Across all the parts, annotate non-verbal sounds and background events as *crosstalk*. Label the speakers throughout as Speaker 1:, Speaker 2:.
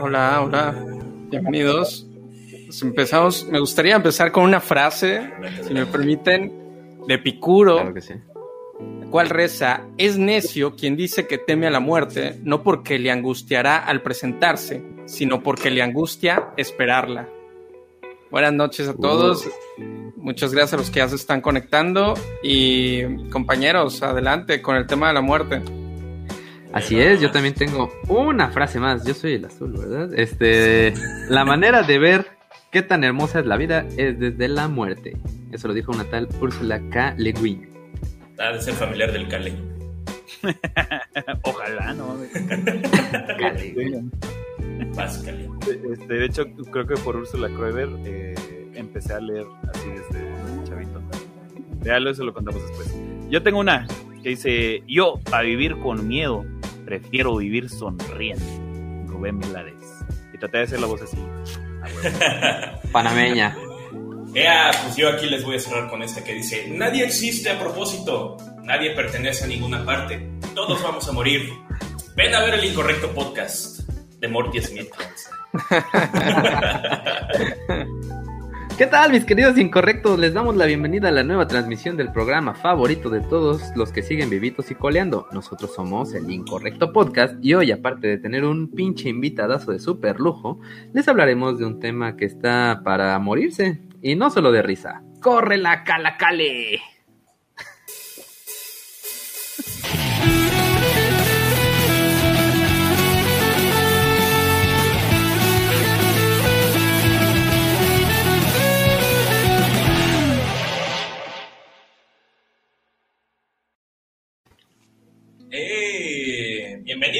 Speaker 1: Hola, hola. Bienvenidos. Pues empezamos. Me gustaría empezar con una frase, si me permiten, de Picuro.
Speaker 2: Claro que sí.
Speaker 1: cual reza, es necio quien dice que teme a la muerte, no porque le angustiará al presentarse, sino porque le angustia esperarla. Buenas noches a todos. Muchas gracias a los que ya se están conectando. Y compañeros, adelante con el tema de la muerte.
Speaker 2: Así es, yo también tengo una frase más. Yo soy el azul, ¿verdad? Este, la manera de ver qué tan hermosa es la vida es desde la muerte. Eso lo dijo una tal Úrsula K. Le Guin.
Speaker 3: Ha de ser familiar del Cale. *laughs*
Speaker 4: Ojalá, ¿no?
Speaker 2: K. Le Guin.
Speaker 3: Paz, Cale.
Speaker 4: Este, de hecho, creo que por Ursula Kroeber eh, empecé a leer así desde chavito. Ya lo- eso lo contamos después. Yo tengo una que dice: Yo, para vivir con miedo, prefiero vivir sonriendo. Rubén Milares. Y traté de hacer la voz así. a huevo. *laughs*
Speaker 2: Panameña.
Speaker 3: Ea, pues yo aquí les voy a cerrar con esta que dice: Nadie existe a propósito, nadie pertenece a ninguna parte, todos vamos a morir. Ven a ver el incorrecto podcast de Morty Smith. *laughs*
Speaker 2: ¿Qué tal, mis queridos incorrectos? Les damos la bienvenida a la nueva transmisión del programa favorito de todos los que siguen vivitos y coleando. Nosotros somos el Incorrecto Podcast y hoy, aparte de tener un pinche invitadazo de super lujo, les hablaremos de un tema que está para morirse y no solo de risa. ¡Corre la calacale!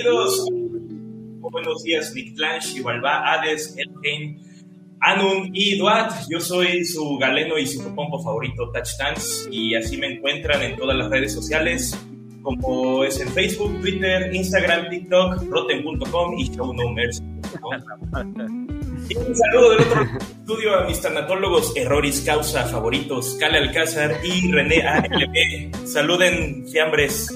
Speaker 3: Bienvenidos. Buenos días, Nick Blanche, Ibalba, Hades, Elkane, Anun y Duat. Yo soy su galeno y su pompo favorito, Touch Dance, y así me encuentran en todas las redes sociales, como es en Facebook, Twitter, Instagram, TikTok, rotten.com y shownumbers.com. Y un saludo del otro estudio a mis tanatólogos erroris causa favoritos, Cale Alcázar y René ALB. Saluden, fiambres.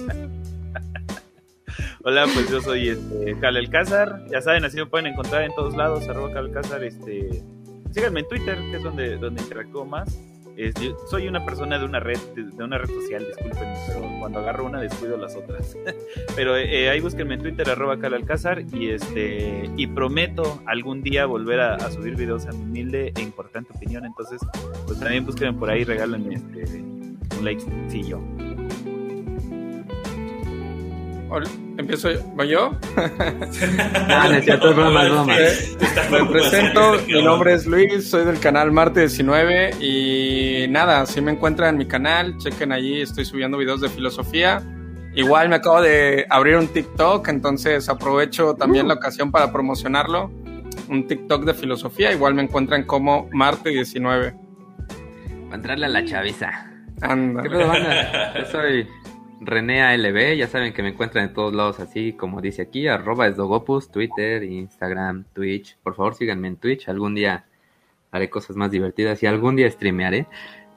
Speaker 4: Hola, pues yo soy este, Cal Alcázar. Ya saben, así me pueden encontrar en todos lados. Arroba Cal Alcázar. Este, síganme en Twitter, que es donde, donde interactúo más. Es- yo soy una persona de una red de, de una red social, disculpen, pero cuando agarro una descuido las otras. *laughs* pero eh, ahí búsquenme en Twitter, arroba Cal Alcázar, y este y prometo algún día volver a, a subir videos a mi humilde e importante opinión. Entonces, pues también búsquenme por ahí, regálenme este, un likecillo.
Speaker 1: Hola, Empiezo yo. ¿Voy yo? *laughs*
Speaker 2: Ah, no cierto, broma.
Speaker 1: Eh, Me presento, mi nombre es Luis, soy del canal Marte 19 y nada, si me encuentran en mi canal, chequen allí, estoy subiendo videos de filosofía. Igual me acabo de abrir un TikTok, entonces aprovecho también la ocasión para promocionarlo. Un TikTok de filosofía, igual me encuentran como Marte 19.
Speaker 2: Para entrarle a la chaviza.
Speaker 1: Anda.
Speaker 2: ¿Qué pedo, banda? Yo soy René ALB, ya saben que me encuentran en todos lados así como dice aquí, arroba esdogopus, Twitter, Instagram, Twitch. Por favor síganme en Twitch, algún día haré cosas más divertidas y algún día streamearé.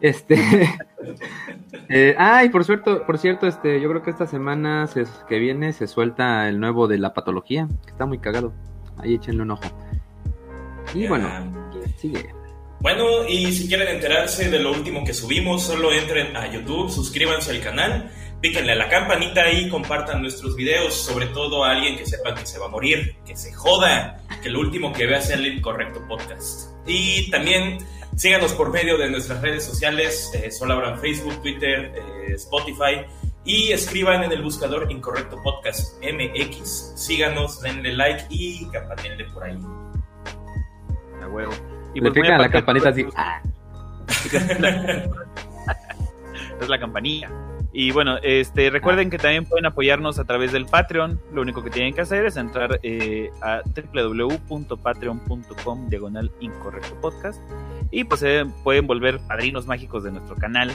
Speaker 2: Este. *laughs* eh, ah, y por cierto, por cierto, este, yo creo que esta semana se- que viene se suelta el nuevo de la patología, que está muy cagado. Ahí échenle un ojo. Y bueno, sigue.
Speaker 3: Bueno, y si quieren enterarse de lo último que subimos, solo entren a YouTube, suscríbanse al canal, píquenle a la campanita y compartan nuestros videos, sobre todo a alguien que sepa que se va a morir, que se joda, que lo último que vea sea el incorrecto podcast. Y también síganos por medio de nuestras redes sociales, eh, solo abran Facebook, Twitter, eh, Spotify y escriban en el buscador Incorrecto Podcast MX. Síganos, denle like y campanenle por ahí.
Speaker 4: A huevo. Y
Speaker 2: Le
Speaker 4: pues
Speaker 2: pican a la
Speaker 4: aparte de
Speaker 2: campanita así. Ah. *laughs*
Speaker 4: es la campanilla. Y bueno, este, recuerden que también pueden apoyarnos a través del Patreon. Lo único que tienen que hacer es entrar eh, a www.patreon.com diagonal incorrecto podcast. Y pues eh, pueden volver padrinos mágicos de nuestro canal,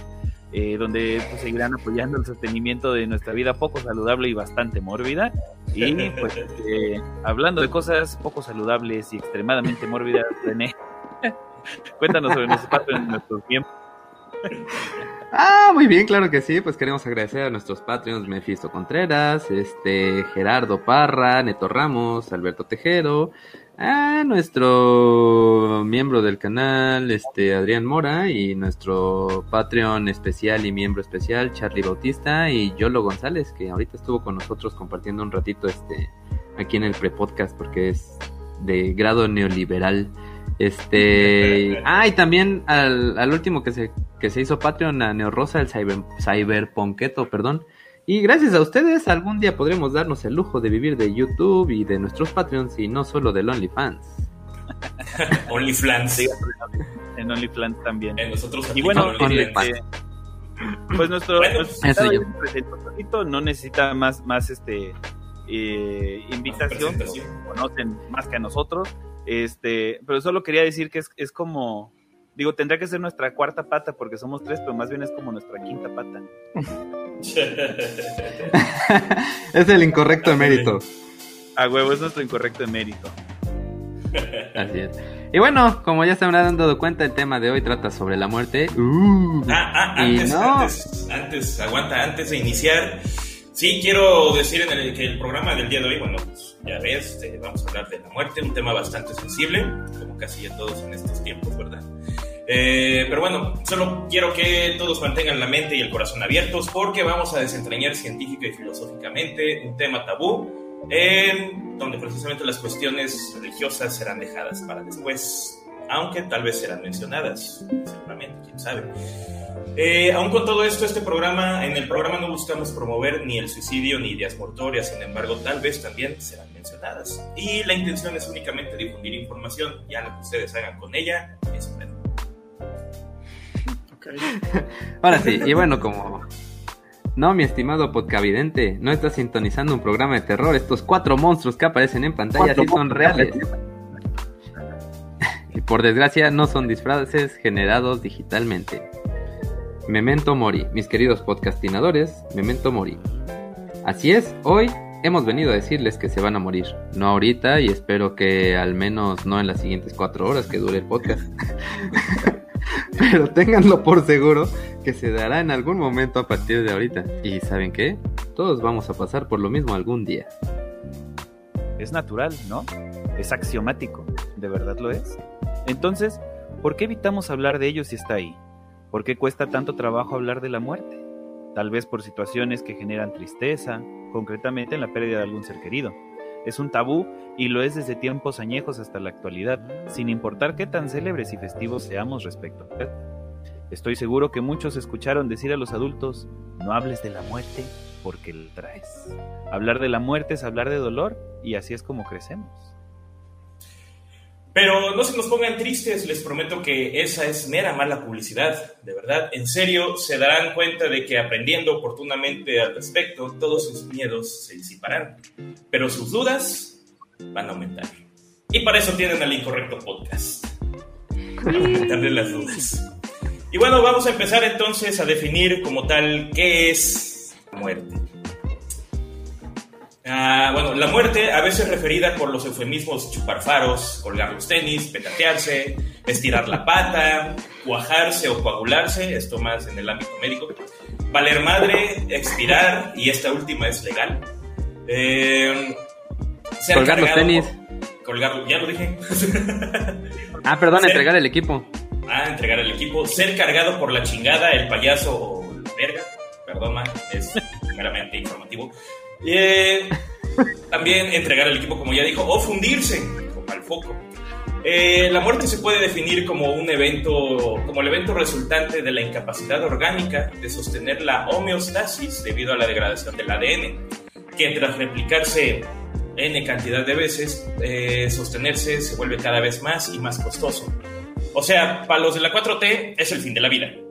Speaker 4: eh, donde pues, seguirán apoyando el sostenimiento de nuestra vida poco saludable y bastante mórbida. Y pues *laughs* eh, hablando de cosas poco saludables y extremadamente mórbidas, René, cuéntanos sobre nuestros Patreon y nuestros miembros. *laughs*
Speaker 2: Ah, muy bien, claro que sí. Pues queremos agradecer a nuestros Patreons Mefisto Contreras, este Gerardo Parra, Neto Ramos, Alberto Tejero, a nuestro miembro del canal, este Adrián Mora, y nuestro Patreon especial y miembro especial, Charlie Bautista, y Yolo González, que ahorita estuvo con nosotros compartiendo un ratito este aquí en el pre-podcast porque es de grado neoliberal. Este. Ah, y también al, al último que se, que se hizo Patreon, a Neorosa, el cyber, Cyberponqueto, perdón. Y gracias a ustedes, algún día podremos darnos el lujo de vivir de YouTube y de nuestros Patreons y no solo del OnlyFans. *laughs*
Speaker 3: OnlyFans.
Speaker 4: En OnlyFans también.
Speaker 3: En nosotros
Speaker 4: Y bueno,
Speaker 2: OnlyFans.
Speaker 4: este, pues nuestro,
Speaker 3: Bueno,
Speaker 4: nuestro
Speaker 2: yo.
Speaker 4: no necesita más, más este eh, invitación, conocen más que a nosotros. Este, pero solo quería decir que es, es como, digo, tendría que ser nuestra cuarta pata porque somos tres, pero más bien es como nuestra quinta pata. *laughs*
Speaker 2: es el incorrecto emérito.
Speaker 4: A huevo, es nuestro incorrecto emérito.
Speaker 2: Así es. Y bueno, como ya se habrán dado cuenta, el tema de hoy trata sobre la muerte. Uh.
Speaker 3: Ah, ah,
Speaker 2: Y
Speaker 3: antes,
Speaker 2: no.
Speaker 3: antes, antes, aguanta, antes de iniciar. Sí, quiero decir en el, que el programa del día de hoy, bueno, pues, ya ves, este, vamos a hablar de la muerte, un tema bastante sensible, como casi ya todos en estos tiempos, ¿verdad? Eh, pero bueno, solo quiero que todos mantengan la mente y el corazón abiertos porque vamos a desentrañar científica y filosóficamente un tema tabú en donde precisamente las cuestiones religiosas serán dejadas para después, aunque tal vez serán mencionadas, seguramente, quién sabe. Eh, aún con todo esto, este programa, en el programa no buscamos promover ni el suicidio ni ideas mortorias, sin embargo, tal vez también serán mencionadas. Y la intención es únicamente difundir información, ya lo que ustedes hagan con ella es pedo.
Speaker 1: Ok.
Speaker 2: Ahora sí, y bueno, como... No, mi estimado podcavidente, no estás sintonizando un programa de terror. Estos cuatro monstruos que aparecen en pantalla sí son reales. Y por desgracia no son disfraces generados digitalmente. Memento Mori, mis queridos podcastinadores, Memento Mori. Así es, hoy hemos venido a decirles que se van a morir. No ahorita y espero que al menos no en las siguientes cuatro horas que dure el podcast. *laughs* Pero ténganlo por seguro que se dará en algún momento a partir de ahorita. Y ¿saben qué? Todos vamos a pasar por lo mismo algún día.
Speaker 4: Es natural, ¿no? Es axiomático, ¿de verdad lo es? Entonces, ¿por qué evitamos hablar de ello si está ahí? ¿Por qué cuesta tanto trabajo hablar de la muerte? Tal vez por situaciones que generan tristeza, concretamente en la pérdida de algún ser querido. Es un tabú y lo es desde tiempos añejos hasta la actualidad, sin importar qué tan célebres y festivos seamos respecto a él. Estoy seguro que muchos escucharon decir a los adultos, no hables de la muerte porque la traes. Hablar de la muerte es hablar de dolor y así es como crecemos.
Speaker 3: Pero no se nos pongan tristes, les prometo que esa es mera mala publicidad, de verdad. En serio, se darán cuenta de que aprendiendo oportunamente al respecto, todos sus miedos se disiparán, pero sus dudas van a aumentar. Y para eso tienen al incorrecto podcast. Para aumentarle las dudas. Y bueno, vamos a empezar entonces a definir como tal qué es la muerte. Ah, bueno, la muerte, a veces referida por los eufemismos chupar faros, colgar los tenis, petatearse, estirar la pata, cuajarse o coagularse, esto más en el ámbito médico, valer madre, expirar, y esta última es legal. Eh, ser
Speaker 2: Colgar los tenis.
Speaker 3: por- colgar, ya lo dije. *laughs*
Speaker 2: Ah, perdón,
Speaker 3: Sí.
Speaker 2: entregar el equipo.
Speaker 3: Ah, entregar el equipo. Ser cargado por la chingada, el payaso o verga. Perdón, man, es meramente informativo. Eh, también entregar el equipo, como ya dijo, o fundirse, como al foco. Eh, la muerte se puede definir como un evento, como el evento resultante de la incapacidad orgánica de sostener la homeostasis debido a la degradación del ADN, que tras replicarse n cantidad de veces, eh, sostenerse se vuelve cada vez más y más costoso. O sea, para los de la 4T es el fin de la vida.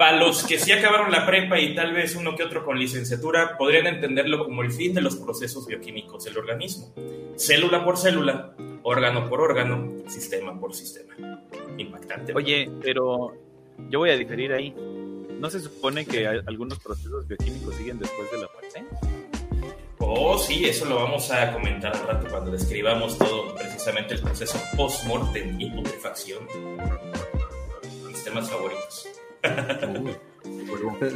Speaker 3: Para los que sí acabaron la prepa y tal vez uno que otro con licenciatura, podrían entenderlo como el fin de los procesos bioquímicos del organismo. Célula por célula, órgano por órgano, sistema por sistema. Impactante.
Speaker 4: Oye, pero yo voy a diferir ahí. ¿No se supone que algunos procesos bioquímicos siguen después de la muerte?
Speaker 3: Oh, sí, eso lo vamos a comentar al rato cuando describamos todo, precisamente el proceso post-mortem y putrefacción. Mis temas favoritos.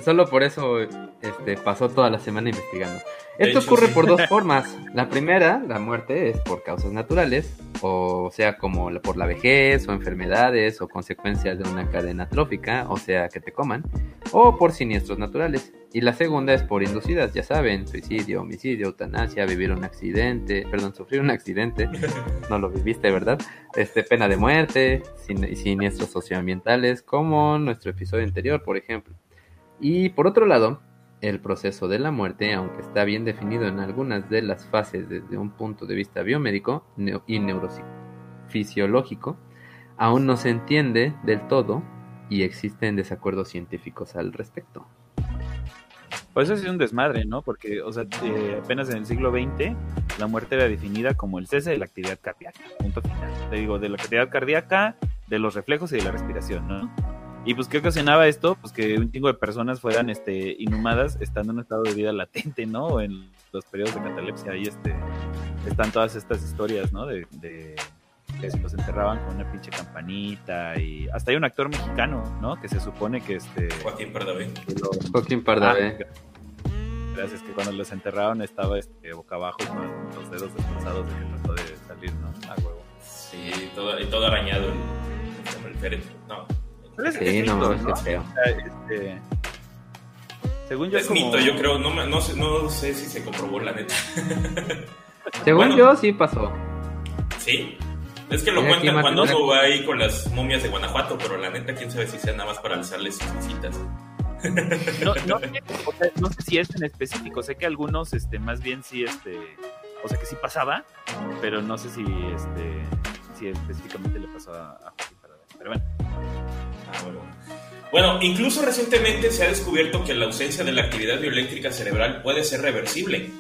Speaker 2: Solo por eso este, pasó toda la semana investigando. Esto
Speaker 3: hecho,
Speaker 2: ocurre
Speaker 3: sí.
Speaker 2: por dos *laughs* formas. La primera, la muerte, es por causas naturales, o sea, como por la vejez, o enfermedades, o consecuencias de una cadena trófica, o sea, que te coman, o por siniestros naturales. Y la segunda es por inducidas, ya saben, suicidio, homicidio, eutanasia, vivir un accidente, perdón, sufrir un accidente, *laughs* no lo viviste, ¿verdad? Este, pena de muerte, sin- siniestros socioambientales, como nuestro episodio anterior, por ejemplo. Y por otro lado, el proceso de la muerte, aunque está bien definido en algunas de las fases desde un punto de vista biomédico y neurofisiológico, aún no se entiende del todo y existen desacuerdos científicos al respecto.
Speaker 4: Pues eso es un desmadre, ¿no? Porque, o sea, eh, apenas en el siglo XX la muerte era definida como el cese de la actividad cardíaca, punto final. Te digo, de la actividad cardíaca, de los reflejos y de la respiración, ¿no? Y pues, ¿qué ocasionaba esto? Pues que un chingo de personas fueran este, inhumadas estando en un estado de vida latente, ¿no? O en los periodos de catalepsia. Ahí este, están todas estas historias, ¿no? De, de que se los enterraban con una pinche campanita y hasta hay un actor mexicano, ¿no? Que se supone que este...
Speaker 3: Joaquín Pardavé.
Speaker 4: lo-
Speaker 2: Joaquín Pardavé.
Speaker 4: Ah, Gracias, que cuando los enterraron estaba este, boca abajo con los dedos destrozados de que trató de salir, ¿no? A huevo.
Speaker 3: Sí, todo, y todo arañado el, el féretro. No.
Speaker 4: Pero es-
Speaker 2: Sí,
Speaker 4: es
Speaker 2: no
Speaker 4: mito,
Speaker 2: qué feo.
Speaker 4: Este, según yo
Speaker 3: Es
Speaker 4: como-
Speaker 3: mito, yo creo. No, me- no, sé, no sé si se comprobó, la neta. *laughs*
Speaker 2: Según
Speaker 3: Bueno.
Speaker 2: yo, sí pasó.
Speaker 3: Sí. Es que lo cuentan cuando uno va ahí con las momias de Guanajuato, pero la neta, quién sabe si sea nada más para alzarles sus visitas. *laughs*
Speaker 4: no, no, sé, o sea, no sé si es en específico, sé que algunos este, más bien sí, este, o sea que sí pasaba, pero no sé si, este, si específicamente le pasó a, a.
Speaker 3: Ah, bueno. Incluso recientemente se ha descubierto que la ausencia de la actividad bioeléctrica cerebral puede ser reversible.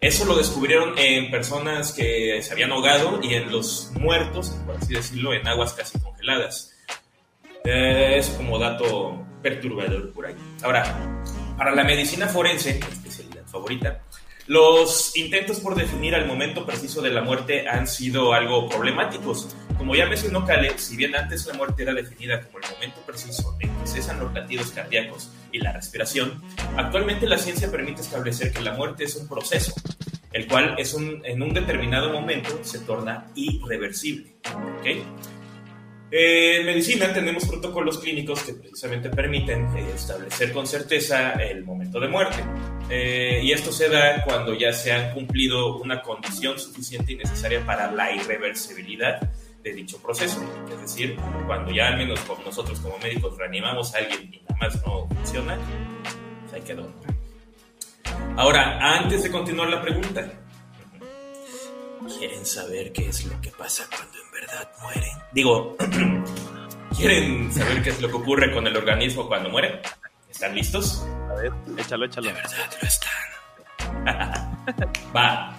Speaker 3: Eso lo descubrieron en personas que se habían ahogado y en los muertos, por así decirlo, en aguas casi congeladas. Eh, es como dato perturbador por ahí. Ahora, para la medicina forense, especialidad favorita, los intentos por definir al momento preciso de la muerte han sido algo problemáticos. Como ya mencionó Kale, si bien antes la muerte era definida como el momento preciso en que cesan los latidos cardíacos y la respiración, actualmente la ciencia permite establecer que la muerte es un proceso, el cual es un, en un determinado momento se torna irreversible. ¿ok? Eh, en medicina tenemos protocolos clínicos que precisamente permiten eh, establecer con certeza el momento de muerte. Eh, y esto se da cuando ya se han cumplido una condición suficiente y necesaria para la irreversibilidad de dicho proceso. Es decir, cuando ya al menos nosotros como médicos reanimamos a alguien y nada más no funciona, pues ahí quedó. Ahora, antes de continuar la pregunta, ¿quieren saber qué es lo que pasa cuando en verdad mueren? Digo, *clears throat* ¿quieren saber qué es lo que ocurre con el organismo cuando muere? ¿Están listos?
Speaker 4: a ver, échalo, échalo.
Speaker 3: De verdad lo están. *laughs* Va.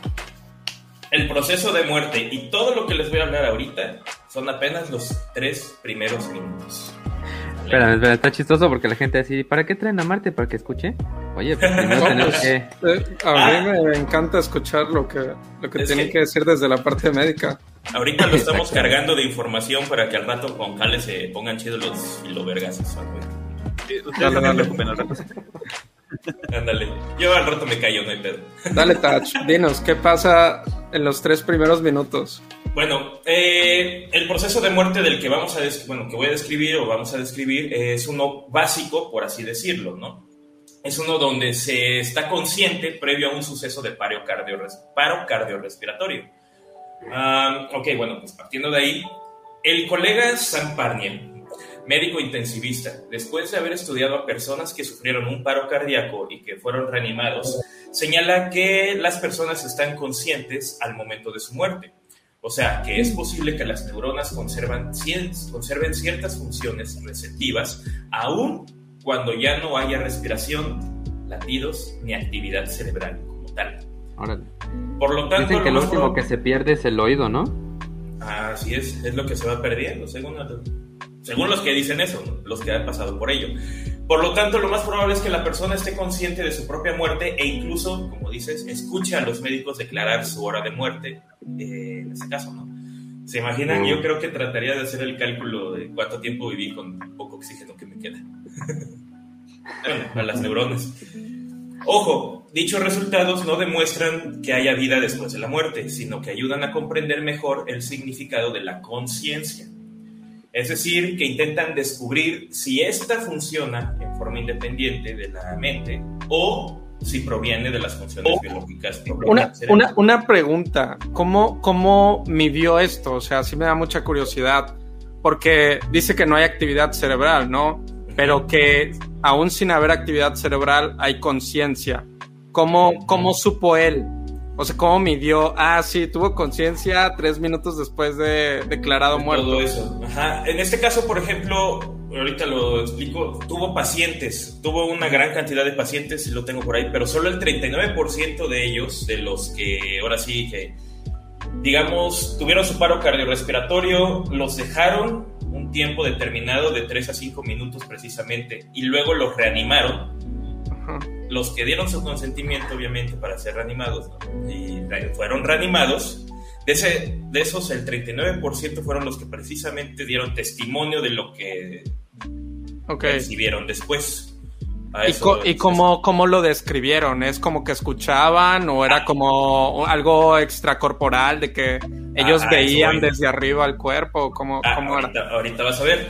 Speaker 3: El proceso de muerte y todo lo que les voy a hablar ahorita son apenas los tres primeros minutos.
Speaker 2: Espera, espera, está chistoso porque la gente así, ¿para qué traen a Marte? ¿Para que escuche? Oye, pues primero *laughs* tenemos que...
Speaker 1: Eh, a mí me encanta escuchar lo que, lo que
Speaker 3: Es
Speaker 1: tienen
Speaker 3: que-
Speaker 1: que decir desde la parte médica.
Speaker 3: Ahorita lo estamos cargando de información para que al rato con Cale se pongan chidos los filovergas. güey.
Speaker 4: Sí, Ustedes
Speaker 1: dale.
Speaker 4: preocupen, al rato.
Speaker 3: Ándale. Yo al rato me callo, no hay pedo.
Speaker 1: Dale, Touch, dinos, ¿qué pasa en los tres primeros minutos?
Speaker 3: Bueno, eh, el proceso de muerte del que vamos a bueno, que voy a describir o vamos a describir es uno básico, por así decirlo, ¿no? Es uno donde se está consciente previo a un suceso de paro, cardiorres- paro cardiorrespiratorio. Ah, ok, bueno, pues partiendo de ahí, el colega Sam Parnier, médico intensivista, después de haber estudiado a personas que sufrieron un paro cardíaco y que fueron reanimados, señala que las personas están conscientes al momento de su muerte. O sea, que es posible que las neuronas conservan, conserven ciertas funciones receptivas aún cuando ya no haya respiración, latidos ni actividad cerebral como tal.
Speaker 2: Órale.
Speaker 3: Por lo tanto,
Speaker 2: Dicen que
Speaker 3: lo
Speaker 2: último que se pierde es el oído, ¿no?
Speaker 3: Así es, es lo que se va perdiendo, según, según los que dicen eso, los que han pasado por ello. Por lo tanto, lo más probable es que la persona esté consciente de su propia muerte e incluso, como dices, escuche a los médicos declarar su hora de muerte, eh, en este caso, ¿no? ¿Se imaginan?
Speaker 2: Mm.
Speaker 3: Yo creo que trataría de hacer el cálculo de cuánto tiempo viví con poco oxígeno que me queda. *laughs* Bueno, a las neuronas. Ojo, dichos resultados no demuestran que haya vida después de la muerte, sino que ayudan a comprender mejor el significado de la conciencia. Es decir, que intentan descubrir si ésta funciona en forma independiente de la mente o si proviene de las funciones biológicas.
Speaker 1: Una, una, una, pregunta, ¿Cómo, ¿cómo midió esto? O sea, sí me da mucha curiosidad, porque dice que no hay actividad cerebral, ¿no? Pero que aún sin haber actividad cerebral hay conciencia. ¿Cómo, ¿Cómo supo él? O sea, ¿cómo midió? Ah, sí, tuvo conciencia tres minutos después de declarado muerto.
Speaker 3: Todo eso. Ajá. En este caso, por ejemplo, ahorita lo explico, tuvo pacientes, tuvo una gran cantidad de pacientes, lo tengo por ahí, pero solo el 39% de ellos, de los que ahora sí que, digamos, tuvieron su paro cardiorrespiratorio, los dejaron un tiempo determinado de 3 a 5 minutos precisamente, y luego los reanimaron. Los que dieron su consentimiento, obviamente, para ser reanimados, y fueron reanimados, de, ese, de esos, el 39% fueron los que precisamente dieron testimonio de lo que okay. recibieron después.
Speaker 1: ¿Y, ¿Y cómo, cómo, lo describieron? ¿Es como que escuchaban o era como algo extracorporal de que ellos ah, veían desde arriba el cuerpo? ¿Cómo,
Speaker 3: ah,
Speaker 1: cómo
Speaker 3: ahorita, ahorita, vas a ver.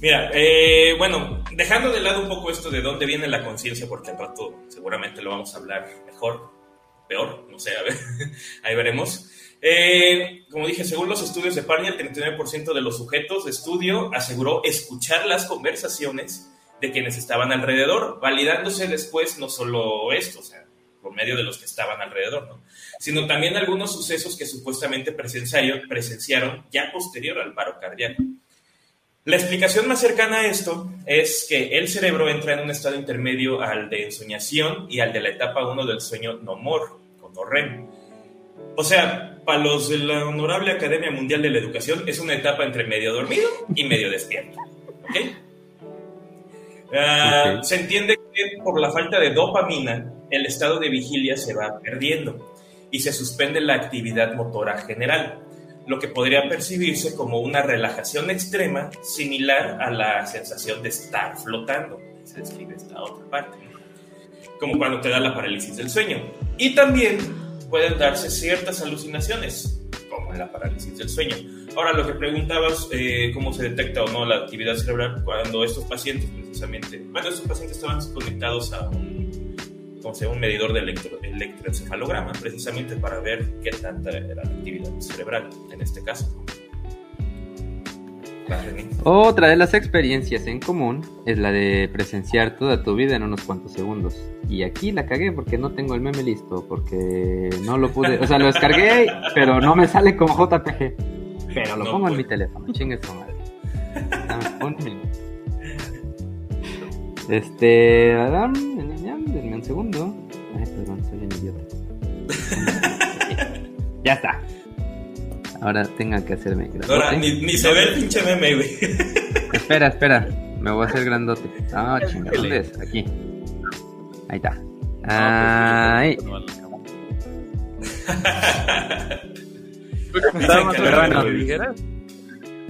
Speaker 3: Mira, eh, bueno, dejando de lado un poco esto de dónde viene la conciencia, porque al rato seguramente lo vamos a hablar mejor, peor, no sé, a ver, *laughs* ahí veremos. Eh, como dije, según los estudios de Parnia, el 39% de los sujetos de estudio aseguró escuchar las conversaciones de quienes estaban alrededor, validándose después no solo esto, o sea, por medio de los que estaban alrededor, ¿no? sino también algunos sucesos que supuestamente presenciaron, ya posterior al paro cardíaco. La explicación más cercana a esto es que el cerebro entra en un estado intermedio al de ensoñación y al de la etapa 1 del sueño no-mor, o no REM. O sea, para los de la Honorable Academia Mundial de la Educación es una etapa entre medio dormido y medio despierto. Ah, se entiende que por la falta de dopamina el estado de vigilia se va perdiendo y se suspende la actividad motora general, lo que podría percibirse como una relajación extrema similar a la sensación de estar flotando. Se describe esta otra parte, como cuando te da la parálisis del sueño. Y también pueden darse ciertas alucinaciones, como en la parálisis del sueño. Ahora, lo que preguntabas, eh, cómo se detecta o no la actividad cerebral cuando estos pacientes, precisamente, bueno, estos pacientes estaban conectados a un, un medidor de electro, electroencefalograma, precisamente para ver qué tanta era la actividad cerebral, en este caso.
Speaker 2: Otra de las experiencias en común es la de presenciar toda tu vida en unos cuantos segundos. Y aquí la cagué porque no tengo el meme listo, porque no lo pude, o sea, lo descargué, pero no me sale como JPG. Pero lo pongo en mi teléfono, chingue su madre. un *laughs* Este, Adam, denme un segundo. Ay, perdón, soy un idiota. *laughs* ya está. Ahora tengan que hacerme
Speaker 3: grandote. Ahora, ni, se ve el pinche meme, güey.
Speaker 2: Espera, espera. Me voy a hacer grandote. Ah, *laughs* chinga, ¿dónde es? Aquí. Ahí está. Ahí.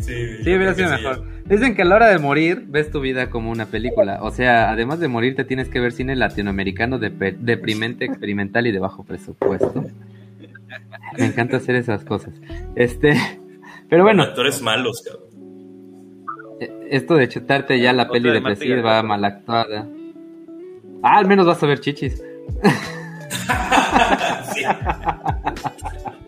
Speaker 2: Sí, sí hubiera sido mejor. Dicen que a la hora de morir ves tu vida como una película. O sea, además de morir, te tienes que ver cine latinoamericano de deprimente, experimental y de bajo presupuesto. Me encanta hacer esas cosas. Este, pero bueno.
Speaker 3: actores malos, cabrón.
Speaker 2: E, esto de chutarte ya la peli depresiva, mal actuada. Ah, al menos vas a ver chichis. *laughs*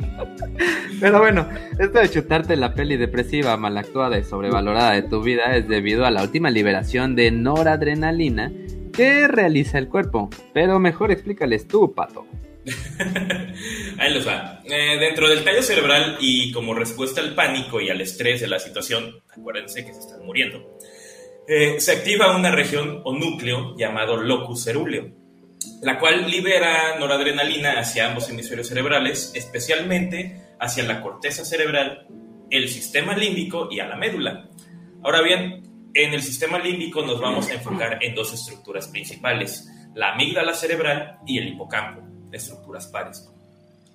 Speaker 2: Pero bueno, esto de chutarte la peli depresiva, mal actuada y sobrevalorada de tu vida es debido a la última liberación de noradrenalina que realiza el cuerpo. Pero mejor explícales tú, pato. *laughs*
Speaker 3: Ahí los va. Eh, dentro del tallo cerebral y como respuesta al pánico y al estrés de la situación, acuérdense que se están muriendo, eh, se activa una región o núcleo llamado locus cerúleo, la cual libera noradrenalina hacia ambos hemisferios cerebrales, especialmente hacia la corteza cerebral, el sistema límbico y a la médula. Ahora bien, en el sistema límbico nos vamos a enfocar en dos estructuras principales, la amígdala cerebral y el hipocampo estructuras pares.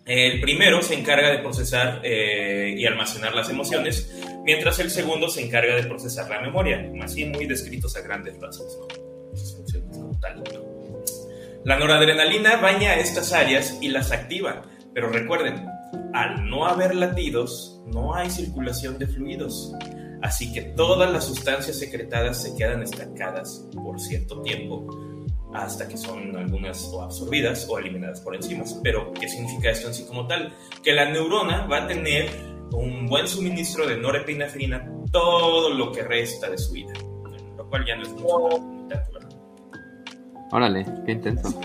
Speaker 3: El primero se encarga de procesar eh, y almacenar las emociones, mientras el segundo se encarga de procesar la memoria, así muy descritos a grandes rasgos. esas funciones como tal. La noradrenalina baña estas áreas y las activa, pero recuerden, al no haber latidos, no hay circulación de fluidos. Así que todas las sustancias secretadas se quedan estancadas por cierto tiempo, hasta que son algunas o absorbidas o eliminadas por enzimas. Pero, ¿qué significa esto en sí como tal? Que la neurona va a tener un buen suministro de norepinefrina todo lo que resta de su vida, lo cual ya no es mucho.
Speaker 2: Órale, qué intenso.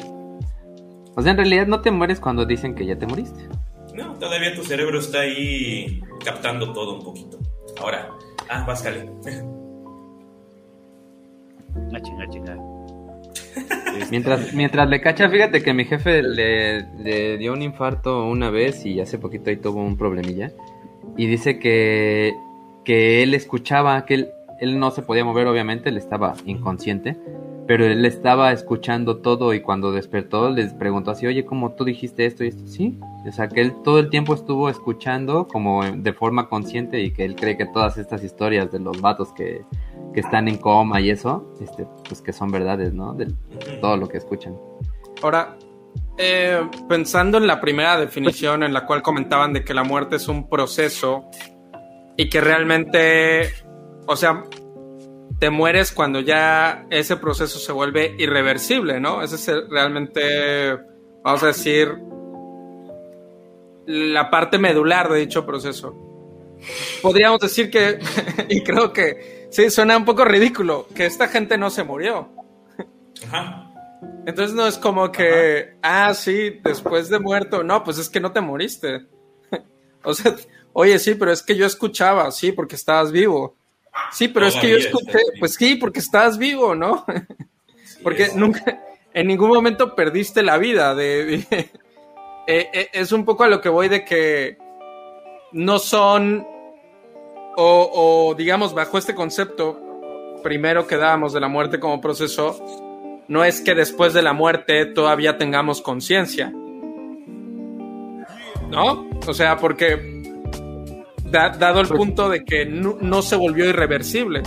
Speaker 2: O sea, en realidad no te mueres cuando dicen que ya te moriste.
Speaker 3: No, todavía tu cerebro está ahí captando todo un poquito. Ahora, ah, vas, Cali.
Speaker 4: Ah, *laughs* chinga, chinga. *laughs*
Speaker 2: Mientras, mientras le cacha, fíjate que mi jefe le, le dio un infarto una vez y hace poquito ahí tuvo un problemilla. Y dice que, que él escuchaba, que él, él no se podía mover, obviamente, él estaba inconsciente, pero él estaba escuchando todo y cuando despertó les preguntó así, oye, ¿cómo tú dijiste esto y esto? Sí, o sea, que él todo el tiempo estuvo escuchando como de forma consciente y que él cree que todas estas historias de los vatos que, que están en coma y eso, este, pues que son verdades, ¿no? De todo lo que escuchan.
Speaker 1: Ahora, eh, pensando en la primera definición en la cual comentaban de que la muerte es un proceso y que realmente, o sea, te mueres cuando ya ese proceso se vuelve irreversible, ¿no? Ese es realmente, vamos a decir, la parte medular de dicho proceso. Podríamos decir que, *laughs* y creo que sí, suena un poco ridículo, que esta gente no se murió.
Speaker 3: Ajá.
Speaker 1: Entonces no es como que, ah, sí, después de muerto, no, pues es que no te moriste. *laughs* o sea, oye, sí, pero es que yo escuchaba, sí, porque estabas vivo. Sí, pero es que yo escuché, pues sí, porque estabas vivo, ¿no? porque nunca, en ningún momento perdiste la vida. De, *laughs* eh, eh, es un poco a lo que voy de que no son, o, o digamos, bajo este concepto, primero que dábamos de la muerte como proceso, no es que después de la muerte todavía tengamos conciencia. ¿No? O sea, porque dado el punto de que no, se volvió irreversible.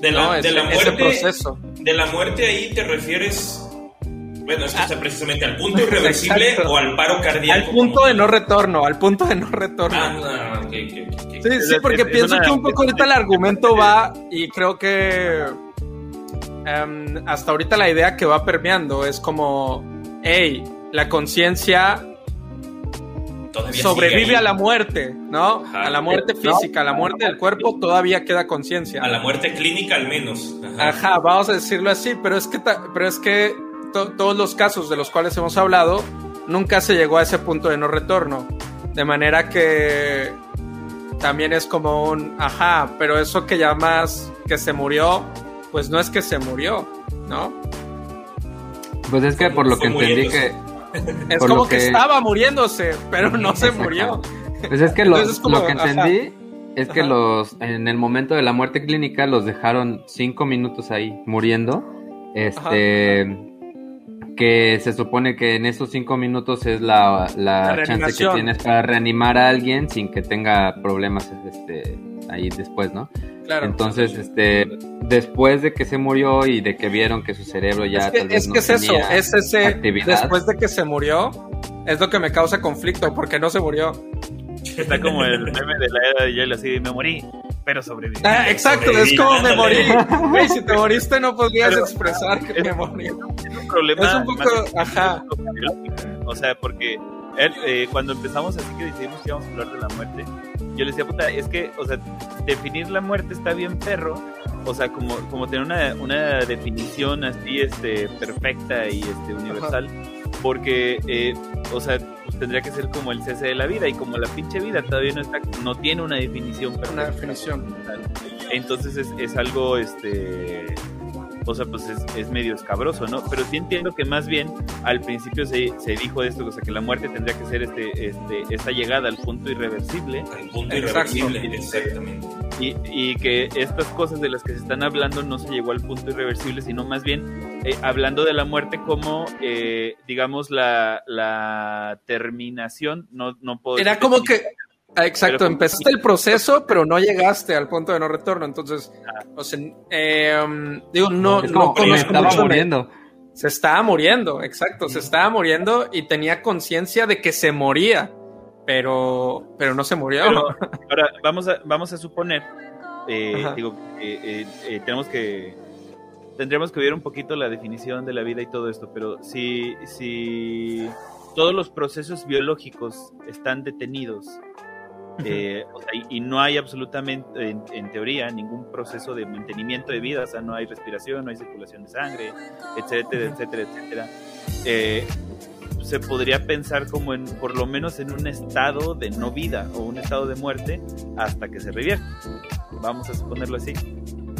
Speaker 3: De la,
Speaker 1: ¿no?
Speaker 3: de
Speaker 1: ese,
Speaker 3: la muerte,
Speaker 1: ese proceso.
Speaker 3: De la muerte ahí te refieres, bueno, es que está precisamente al punto irreversible
Speaker 1: Exacto.
Speaker 3: o al paro cardíaco.
Speaker 1: Al punto de
Speaker 3: tal.
Speaker 1: no retorno, al punto de no retorno.
Speaker 3: Ah, no, ok, ok, ok, ok.
Speaker 1: Sí, sí, porque
Speaker 4: es
Speaker 1: pienso
Speaker 4: una-
Speaker 1: que un poco ahorita el argumento va y creo que em, hasta ahorita la idea que va permeando es como, hey, la conciencia
Speaker 3: Todavía
Speaker 1: sobrevive a la muerte, ¿no?
Speaker 3: Ajá.
Speaker 1: A la muerte física, a la muerte del cuerpo todavía queda conciencia.
Speaker 3: A la muerte clínica al menos. Ajá.
Speaker 1: Ajá, vamos a decirlo así, pero es que, pero es que to- todos los casos de los cuales hemos hablado, nunca se llegó a ese punto de no retorno. De manera que también es como un, ajá, pero eso que llamas que se murió, pues no es que se murió, ¿no?
Speaker 2: Pues es que por lo que entendí que... *laughs*
Speaker 1: Es
Speaker 2: Por
Speaker 1: como que...
Speaker 2: que-
Speaker 1: estaba muriéndose, pero no se murió.
Speaker 2: Pues es que lo,
Speaker 1: Entonces es como,
Speaker 2: lo que
Speaker 1: ajá.
Speaker 2: entendí es que
Speaker 1: Ajá.
Speaker 2: los en el momento de la muerte clínica los dejaron cinco minutos ahí muriendo. Este que se supone que en esos cinco minutos es la, la
Speaker 1: La
Speaker 2: chance que tienes para reanimar a alguien sin que tenga problemas este ahí después, ¿no?
Speaker 1: Claro.
Speaker 2: Entonces, este después de que se murió y de que vieron que su cerebro ya
Speaker 1: es que,
Speaker 2: tal vez
Speaker 1: es,
Speaker 2: no
Speaker 1: que es eso, es ese,
Speaker 2: actividad.
Speaker 1: después de que se murió, es lo que me causa conflicto, porque no se murió.
Speaker 4: Está como el meme de la era de hielo, así, me morí, pero sobreviví.
Speaker 1: Ah, exacto, es
Speaker 3: Sobreviví,
Speaker 1: como me morí. Güey, si te moriste no podrías
Speaker 4: Pero-
Speaker 1: expresar que
Speaker 4: es-
Speaker 1: me morí.
Speaker 4: Es un problema.
Speaker 1: Es un poco,
Speaker 4: más
Speaker 1: ajá.
Speaker 4: O sea, porque él, eh, cuando empezamos así que decidimos que íbamos a hablar de la muerte, yo le decía, puta, es que, o sea, definir la muerte está bien perro. O sea, como, como tener una, una definición así este, perfecta y este, universal. Porque, eh, o sea, pues tendría que ser como el cese de la vida. Y como la pinche vida todavía no, está, no tiene una definición perfecta.
Speaker 1: Una definición.
Speaker 4: Entonces es, es algo, este, o sea, pues es, es medio escabroso, ¿no? Pero sí entiendo que más bien al principio se, se dijo de esto, o sea, que la muerte tendría que ser este, este, esta llegada al punto irreversible
Speaker 3: Al punto
Speaker 1: Exacto.
Speaker 3: irreversible, exactamente.
Speaker 4: y, y que estas cosas de las que se están hablando no se llegó al punto irreversible, sino más bien eh, hablando de la muerte como, eh, digamos, la, la terminación, no, no puedo
Speaker 1: Era
Speaker 4: decir
Speaker 1: como que, Ah, exacto, empezaste el proceso, pero no llegaste al punto de no retorno. Entonces, o sea, eh, digo, no, no conozco
Speaker 2: estaba
Speaker 1: mucho de-
Speaker 2: muriendo.
Speaker 1: Se estaba muriendo, exacto, se estaba muriendo y tenía conciencia de que se moría, pero, pero no se murió.
Speaker 4: Pero, *laughs* ahora, vamos a, vamos a suponer, eh, digo, eh, eh, eh, tenemos que, tendríamos que ver un poquito la definición de la vida y todo esto, pero si, si todos los procesos biológicos están detenidos, eh, o sea, y, y no hay absolutamente, en, en teoría, ningún proceso de mantenimiento de vida, o sea, no hay respiración, no hay circulación de sangre, etcétera, etcétera, etcétera. Eh, se podría pensar como en, por lo menos en un estado de no vida o un estado de muerte hasta que se revierte. Vamos a suponerlo así.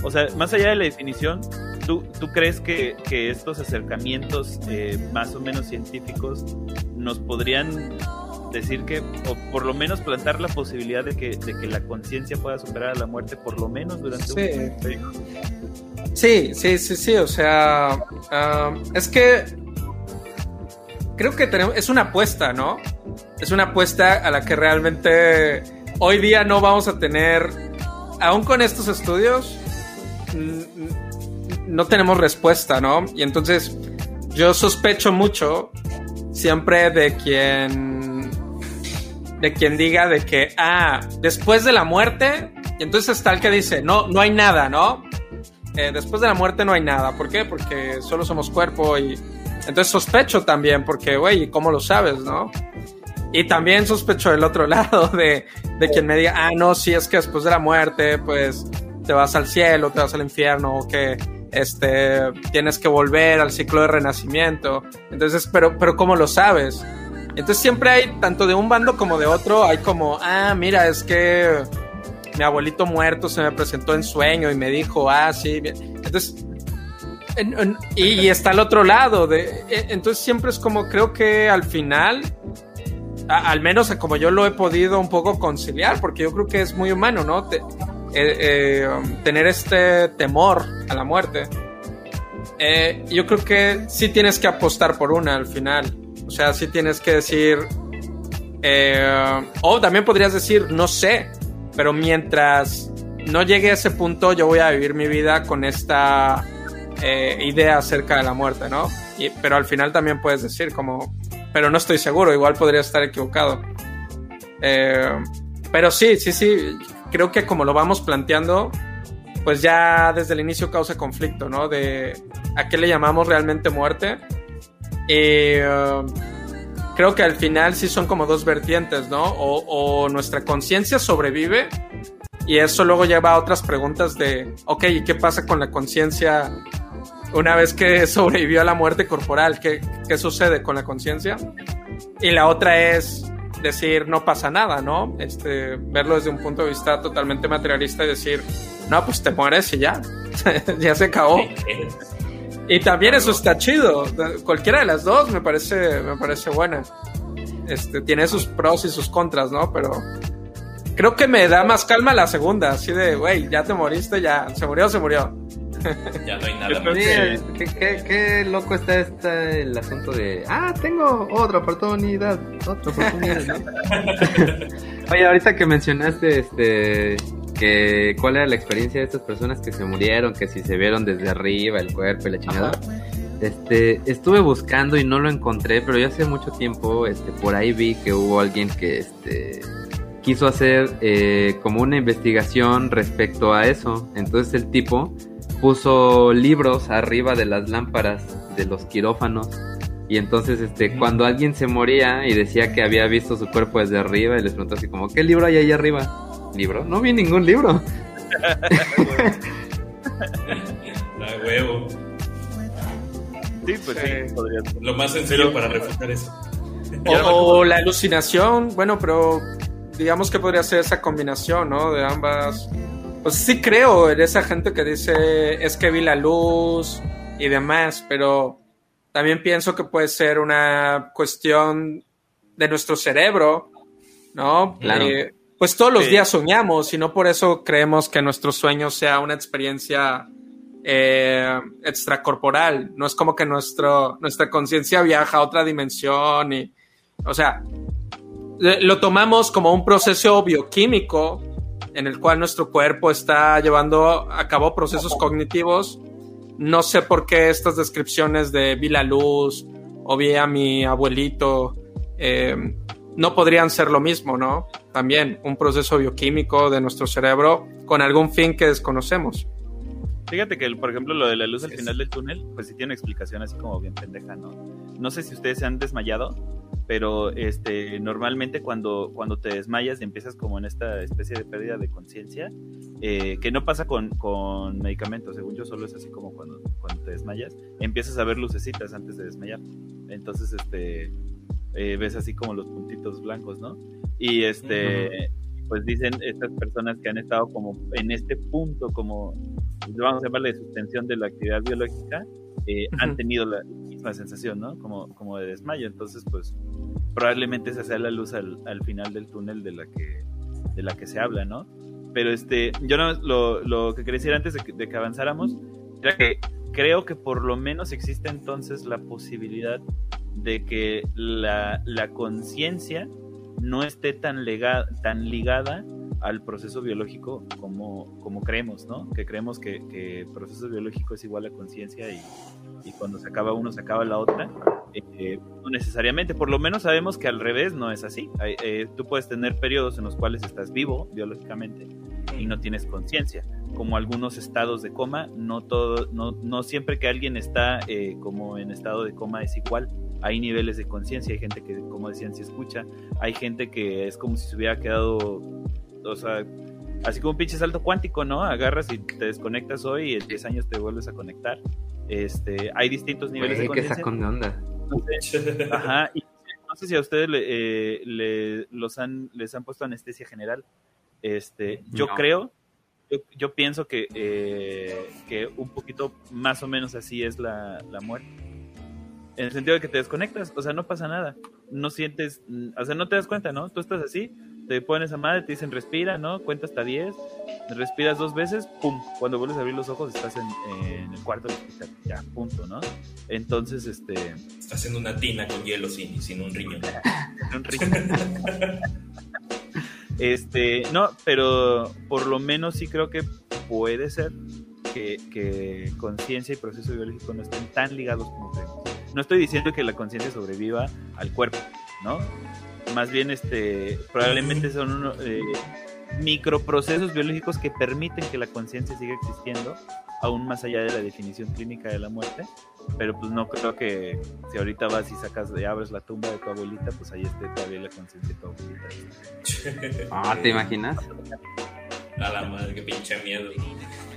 Speaker 4: O sea, más allá de la definición, ¿tú, tú crees que, que estos acercamientos eh, más o menos científicos nos podrían decir que, o por lo menos plantar la posibilidad de que, de que la conciencia pueda superar a la muerte, por lo menos durante
Speaker 1: Sí.
Speaker 4: un periodo?
Speaker 1: Sí, sí, sí, sí, o sea, es que creo que tenemos, es una apuesta, ¿no? Es una apuesta a la que realmente hoy día no vamos a tener, aún con estos estudios, no tenemos respuesta, ¿no? Y entonces yo sospecho mucho siempre de quien de quien diga de que ah después de la muerte y entonces está el que dice no no hay nada no Eh, después de la muerte no hay nada ¿por qué? porque solo somos cuerpo y entonces sospecho también porque güey ¿y cómo lo sabes no? y también sospecho del otro *laughs* lado de, de quien me diga ah no sí es que después de la muerte pues te vas al cielo te vas al infierno o que este tienes que volver al ciclo de renacimiento entonces pero pero cómo lo sabes entonces siempre hay tanto de un bando como de otro hay como ah mira es que mi abuelito muerto se me presentó en sueño y me dijo ah sí bien". entonces en- en- y, y está al otro lado de e- entonces siempre es como creo que al final a- al menos como yo lo he podido un poco conciliar porque yo creo que es muy humano no Te- eh, eh, um, tener este temor a la muerte eh, yo creo que sí tienes que apostar por una al final. O sea, sí tienes que decir. eh, o también podrías decir, no sé, pero mientras no llegue a ese punto, yo voy a vivir mi vida con esta eh, idea acerca de la muerte, ¿no? Y- pero al final también puedes decir, como, pero no estoy seguro, igual podría estar equivocado. Eh, pero sí, sí, sí, creo que como lo vamos planteando, pues ya desde el inicio causa conflicto, ¿no? De a qué le llamamos realmente muerte. Y uh, creo que al final sí son como dos vertientes, ¿no? O, o nuestra conciencia sobrevive y eso luego lleva a otras preguntas de, ok, ¿y qué pasa con la conciencia una vez que *laughs* sobrevivió a la muerte corporal? ¿Qué, qué sucede con la conciencia? Y la otra es decir, no pasa nada, ¿no? Este, verlo desde un punto de vista totalmente materialista y decir, no, pues te mueres y ya, *laughs* ya se acabó. *laughs* Y también eso está chido. Cualquiera de las dos me parece, me parece buena. Este, tiene sus pros y sus contras, ¿no? Pero creo que me da más calma la segunda, así de, güey, ya te moriste, ya, se murió, se murió. *laughs*
Speaker 3: Ya no hay nada más.
Speaker 2: Sí, qué, qué- qué loco está, está el asunto de, ah, tengo otra oportunidad, otra oportunidad. ¿no? *laughs* Oye, ahorita que mencionaste, este, que cuál era la experiencia de estas personas que se murieron, que si se vieron desde arriba el cuerpo y la chingada. Este, estuve buscando y no lo encontré, pero ya hace mucho tiempo, este, por ahí vi que hubo alguien que, este, quiso hacer eh, como una investigación respecto a eso. Entonces el tipo puso libros arriba de las lámparas de los quirófanos. Y entonces, este, cuando alguien se moría y decía que había visto su cuerpo desde arriba, y les preguntó así como, ¿qué libro hay ahí arriba? ¿Libro? No vi ningún libro. *laughs*
Speaker 3: Ah, huevo.
Speaker 4: Sí, pues sí,
Speaker 1: Sí.
Speaker 4: podría ser.
Speaker 3: Lo más sencillo para refutar eso.
Speaker 1: O, o la alucinación, bueno, pero digamos que podría ser esa combinación, ¿no? De ambas. Pues sí creo en esa gente que dice es que vi la luz y demás, pero también pienso que puede ser una cuestión de nuestro cerebro, ¿no?
Speaker 2: Claro.
Speaker 1: Eh, pues todos los
Speaker 4: Sí.
Speaker 1: días soñamos y no por eso creemos que nuestro sueño sea una experiencia eh, extracorporal. No es como que nuestro, nuestra conciencia viaja a otra dimensión y, o sea, lo tomamos como un proceso bioquímico en el cual nuestro cuerpo está llevando a cabo procesos cognitivos. No sé por qué estas descripciones de vi la luz o vi a mi abuelito eh, no podrían ser lo mismo, ¿no? También un proceso bioquímico de nuestro cerebro con algún fin que desconocemos.
Speaker 4: Fíjate que, por ejemplo, lo de la luz al final del túnel, pues sí tiene una explicación así como bien pendeja, ¿no? No sé si ustedes se han desmayado, pero este, normalmente cuando, cuando te desmayas y empiezas como en esta especie de pérdida de conciencia, eh, que no pasa con, con, medicamentos, según yo solo es así como cuando, cuando te desmayas, empiezas a ver lucecitas antes de desmayar. Entonces, este, eh, ves así como los puntitos blancos, ¿no? Y este, pues dicen estas personas que han estado como en este punto, como vamos a llamarle suspensión de la actividad biológica, eh, han tenido la misma sensación, ¿no? Como, como de desmayo. Entonces, pues probablemente esa sea la luz al, al final del túnel de la que, de la que se habla, ¿no? Pero este, yo no, lo, lo que quería decir antes de que, de que avanzáramos era que creo que por lo menos existe entonces la posibilidad de que la, la conciencia no esté tan, tan ligada al proceso biológico como, como creemos, ¿no? Que creemos que, que proceso biológico es igual a conciencia y, y, cuando se acaba uno se acaba la otra. Eh, no necesariamente, por lo menos sabemos que al revés no es así. Eh, tú puedes tener periodos en los cuales estás vivo biológicamente y no tienes conciencia. Como algunos estados de coma, no, todo, no, no siempre que alguien está eh, como en estado de coma es igual hay niveles de conciencia, hay gente que, como decían, se escucha, hay gente que es como si se hubiera quedado, o sea, así como un pinche salto cuántico, ¿no? Agarras y te desconectas hoy y en 10 años te vuelves a conectar. Este, hay distintos niveles de conciencia.
Speaker 2: de onda. *laughs*
Speaker 4: Ajá, y no sé si a ustedes le, eh, los han, les han puesto anestesia general. Este, yo creo, yo, yo, pienso que, eh, que un poquito más o menos así es la, la muerte en el sentido de que te desconectas, o sea, no pasa nada, no sientes, o sea, no te das cuenta, ¿no? Tú estás así, te pones a madre, te dicen respira, ¿no? Cuenta hasta 10, respiras dos veces, pum, cuando vuelves a abrir los ojos estás en, el cuarto del hospital, ya, punto, ¿no? Entonces, este...
Speaker 3: Estás haciendo una tina con hielo sin, sin un riñón. *laughs* un riñón.
Speaker 4: este, no, pero por lo menos sí creo que puede ser que, que conciencia y proceso biológico no estén tan ligados como creemos. No estoy diciendo que la conciencia sobreviva al cuerpo, ¿no? Más bien, este, probablemente son unos eh, microprocesos biológicos que permiten que la conciencia siga existiendo, aún más allá de la definición clínica de la muerte. Pero pues no creo que si ahorita vas y sacas y abres la tumba de tu abuelita, pues ahí esté todavía la conciencia de tu abuelita.
Speaker 2: Ah, ¿te imaginas?
Speaker 3: A la madre, qué pinche miedo.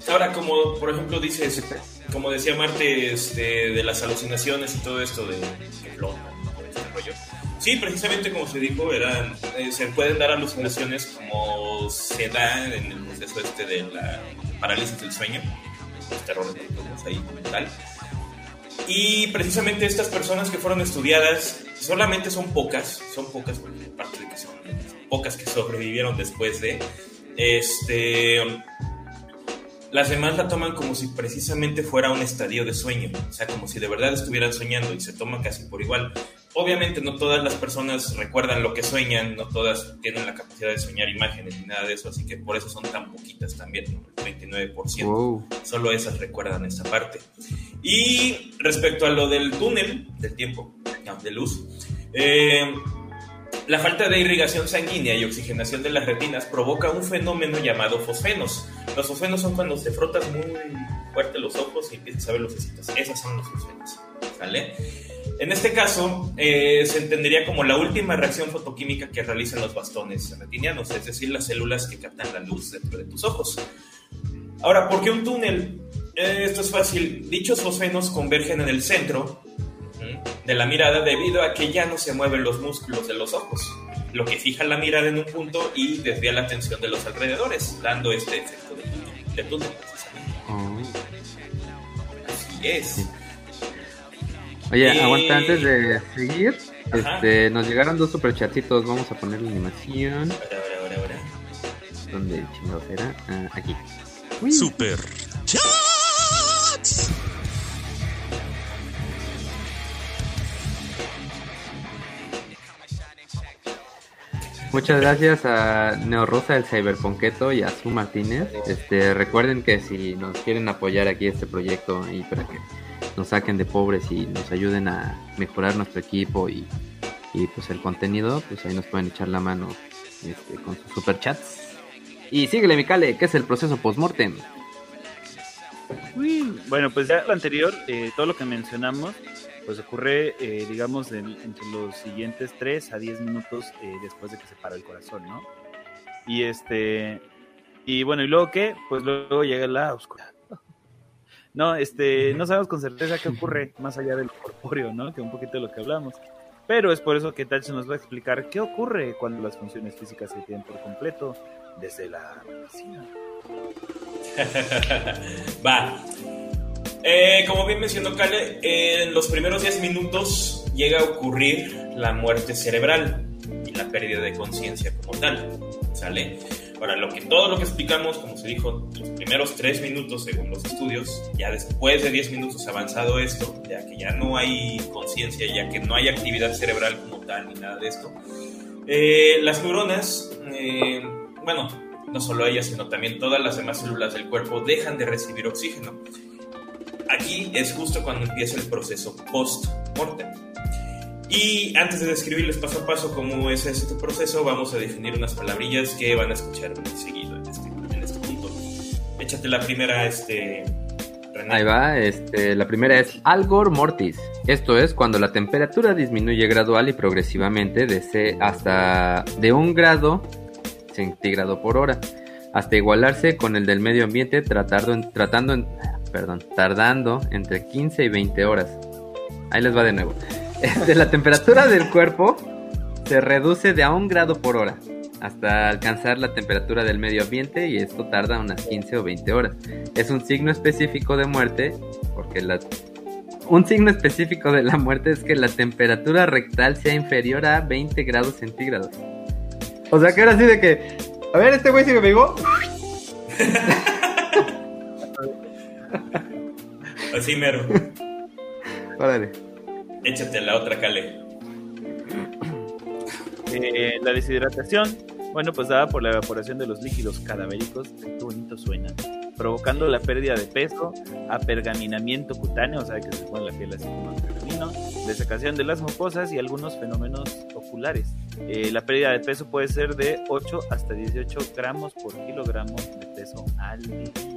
Speaker 3: Ahora, como por ejemplo dices, como decía Marte, este, de las alucinaciones y todo esto de, este rollo. Sí, precisamente como se dijo, eran, eh, se pueden dar alucinaciones como se da en el proceso este de la parálisis del sueño, los terrores ahí mental. Y precisamente estas personas que fueron estudiadas, solamente son pocas, son pocas, porque parte de que son pocas que sobrevivieron después de, este, las demás la toman como si precisamente fuera un estadio de sueño, o sea, como si de verdad estuvieran soñando y se toma casi por igual. Obviamente no todas las personas recuerdan lo que sueñan, no todas tienen la capacidad de soñar imágenes ni nada de eso, así que por eso son tan poquitas también, el 39%. Solo esas recuerdan esta parte. Y respecto a lo del túnel del tiempo, de luz, eh, la falta de irrigación sanguínea y oxigenación de las retinas provoca un fenómeno llamado fosfenos. Los fosfenos son cuando te frotas muy fuerte los ojos y empiezas a ver lucecitas. Esas son los fosfenos. ¿Vale? En este caso, eh, se entendería como la última reacción fotoquímica que realizan los bastones retinianos, es decir, las células que captan la luz dentro de tus ojos. Ahora, ¿por qué un túnel? Eh, esto es fácil. Dichos fosfenos convergen en el centro de la mirada debido a que ya no se mueven los músculos de los ojos, lo que fija la mirada en un punto y desvía la atención de los alrededores, dando este efecto de, túnel, oh. Así es.
Speaker 2: Oye, aguanta antes de seguir. Este, nos llegaron dos superchatitos. Vamos a poner la animación.
Speaker 3: Ahora, ahora, ahora,
Speaker 2: ¿Dónde chingados era? Ah, aquí.
Speaker 5: Super Chats.
Speaker 2: Muchas gracias a Neorosa del Cyberponqueto y a Su Martínez. Este, recuerden que si nos quieren apoyar aquí este proyecto y para que nos saquen de pobres y nos ayuden a mejorar nuestro equipo y, y pues el contenido, pues ahí nos pueden echar la mano este, con sus superchats. Y síguele, Micale, ¿qué es el proceso postmortem?
Speaker 4: Bueno, pues ya lo anterior, eh, todo lo que mencionamos, pues ocurre, eh, digamos, entre los siguientes 3 a 10 minutos eh, después de que se para el corazón, ¿no? Y este, y bueno, ¿y luego qué? Pues luego llega la oscuridad. No, este, no sabemos con certeza qué ocurre más allá del corpóreo, ¿no? Que un poquito de lo que hablamos. Pero es por eso que Tacho nos va a explicar qué ocurre cuando las funciones físicas se tienen por completo desde la medicina. *laughs*
Speaker 3: Va. Eh, como bien mencionó Kale, en los primeros 10 minutos llega a ocurrir la muerte cerebral y la pérdida de conciencia como tal. ¿Sale? Ahora, lo que, todo lo que explicamos, como se dijo, los primeros 3 minutos según los estudios, ya después de 10 minutos avanzado esto, ya que ya no hay conciencia, ya que no hay actividad cerebral como tal ni nada de esto, eh, las neuronas, eh, bueno, no solo ellas, sino también todas las demás células del cuerpo dejan de recibir oxígeno. Aquí es justo cuando empieza el proceso post-mortem. Y antes de describirles paso a paso cómo es este proceso, vamos a definir unas palabrillas que van a escuchar muy seguido en este, en este punto. Échate la primera, este,
Speaker 2: René. Ahí va, este, la primera es Algor Mortis. Esto es cuando la temperatura disminuye gradual y progresivamente de hasta de un grado centígrado por hora, hasta igualarse con el del medio ambiente tratando, tratando perdón, tardando entre 15 y 20 horas. Ahí les va de nuevo. Este, la temperatura del cuerpo se reduce de a un grado por hora hasta alcanzar la temperatura del medio ambiente y esto tarda unas 15 o 20 horas. Es un signo específico de muerte porque la un signo específico de la muerte es que la temperatura rectal sea inferior a 20 grados centígrados. O sea que ahora sí de que. A ver, este güey si me pegó.
Speaker 3: Así mero.
Speaker 2: Órale.
Speaker 3: Échate la otra, Cale.
Speaker 4: Eh, la deshidratación, bueno, pues dada por la evaporación de los líquidos cadavéricos, qué bonito suena, provocando la pérdida de peso, apergaminamiento cutáneo, o sea que se pone la piel así como pergamino, desecación de las mucosas y algunos fenómenos oculares. Eh, la pérdida de peso puede ser de 8 hasta 18 gramos por kilogramo de peso al día.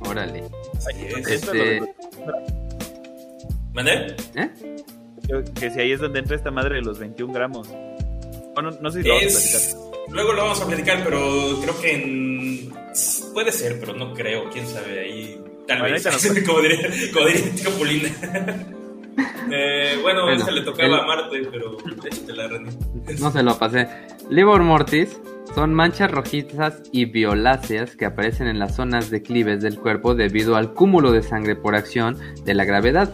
Speaker 2: Órale.
Speaker 3: Este... ¿Mané?
Speaker 4: ¿Eh? Que si ahí es donde entra esta madre de los 21 gramos. Bueno, no sé si lo vamos a platicar.
Speaker 3: Luego lo vamos a platicar, pero creo que puede ser, pero no creo. Quién sabe ahí. Tal vez. *laughs* como diría, como diría tío Polina. *laughs* Eh, bueno, bueno, ese le tocaba a Marte, pero échate la
Speaker 2: No se lo pasé. Livor mortis son manchas rojizas y violáceas que aparecen en las zonas declives del cuerpo debido al cúmulo de sangre por acción de la gravedad.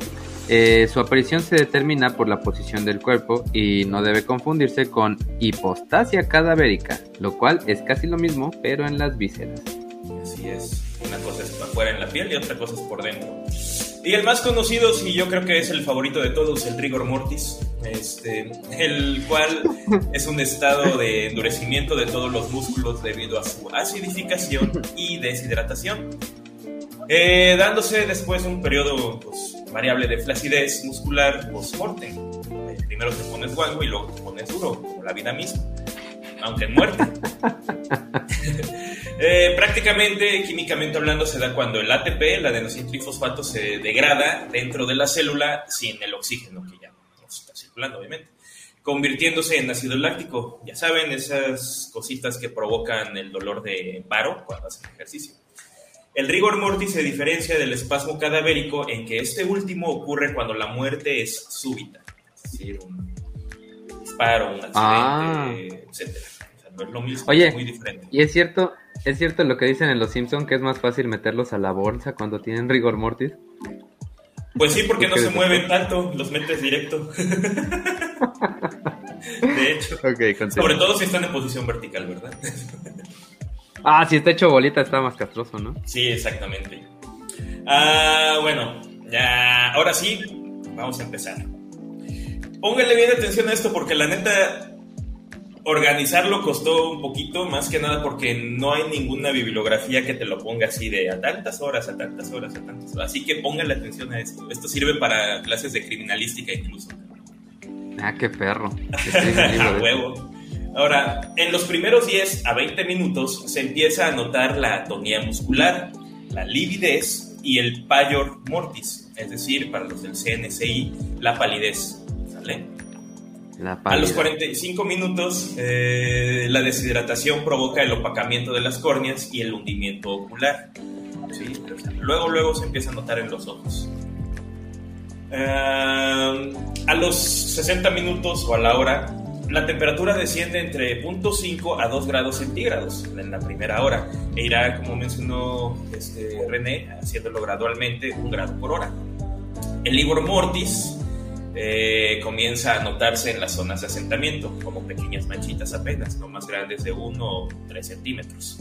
Speaker 2: Eh, su aparición se determina por la posición del cuerpo y no debe confundirse con hipostasia cadavérica, lo cual es casi lo mismo, pero en las vísceras.
Speaker 3: Así es, una cosa es afuera en la piel y otra cosa es por dentro. Y el más conocido, y yo creo que es el favorito de todos, el rigor mortis, este, el cual es un estado de endurecimiento de todos los músculos debido a su acidificación y deshidratación, eh, dándose después un periodo pues, variable de flacidez muscular post-mortem. Primero te pones guango y luego te pones duro, como la vida misma, aunque en muerte. *laughs* Eh, prácticamente, químicamente hablando, se da cuando el ATP, la trifosfato, se degrada dentro de la célula sin el oxígeno que ya no está circulando, obviamente, convirtiéndose en ácido láctico. Ya saben, esas cositas que provocan el dolor de paro cuando hacen ejercicio. El rigor mortis se diferencia del espasmo cadavérico en que este último ocurre cuando la muerte es súbita, es decir, un disparo, un accidente, ah. etc. O sea, no es lo mismo,
Speaker 2: Oye,
Speaker 3: es muy diferente.
Speaker 2: Y es cierto, ¿Es cierto lo que dicen en Los Simpson que es más fácil meterlos a la bolsa cuando tienen rigor mortis?
Speaker 3: Pues sí, porque no se mueven tanto, los metes directo. *laughs* de hecho. sobre todo si están en posición vertical, ¿verdad? *laughs*
Speaker 2: ah, si está hecho bolita está más castroso, ¿no?
Speaker 3: Sí, exactamente. Ah, bueno, ya, ahora sí, vamos a empezar. Pónganle bien atención a esto porque la neta Organizarlo costó un poquito, más que nada porque no hay ninguna bibliografía que te lo ponga así de a tantas horas, a tantas horas, a tantas horas. Así que pónganle atención a esto. Esto sirve para clases de criminalística incluso.
Speaker 2: Ah, qué perro. *laughs*
Speaker 3: a huevo. Ahora, en los primeros 10 a 20 minutos se empieza a notar la atonía muscular, la lividez y el pallor mortis, es decir, para los del CNCI, la palidez. A los 45 minutos, eh, la deshidratación provoca el opacamiento de las córneas y el hundimiento ocular. luego, luego se empieza a notar en los ojos. Eh, a los 60 minutos o a la hora, la temperatura desciende entre 0.5 a 2 grados centígrados en la primera hora e irá, como mencionó este, René, haciéndolo gradualmente un grado por hora. El Igor mortis eh, comienza a notarse en las zonas de asentamiento, como pequeñas manchitas apenas, no más grandes de 1 o 3 centímetros.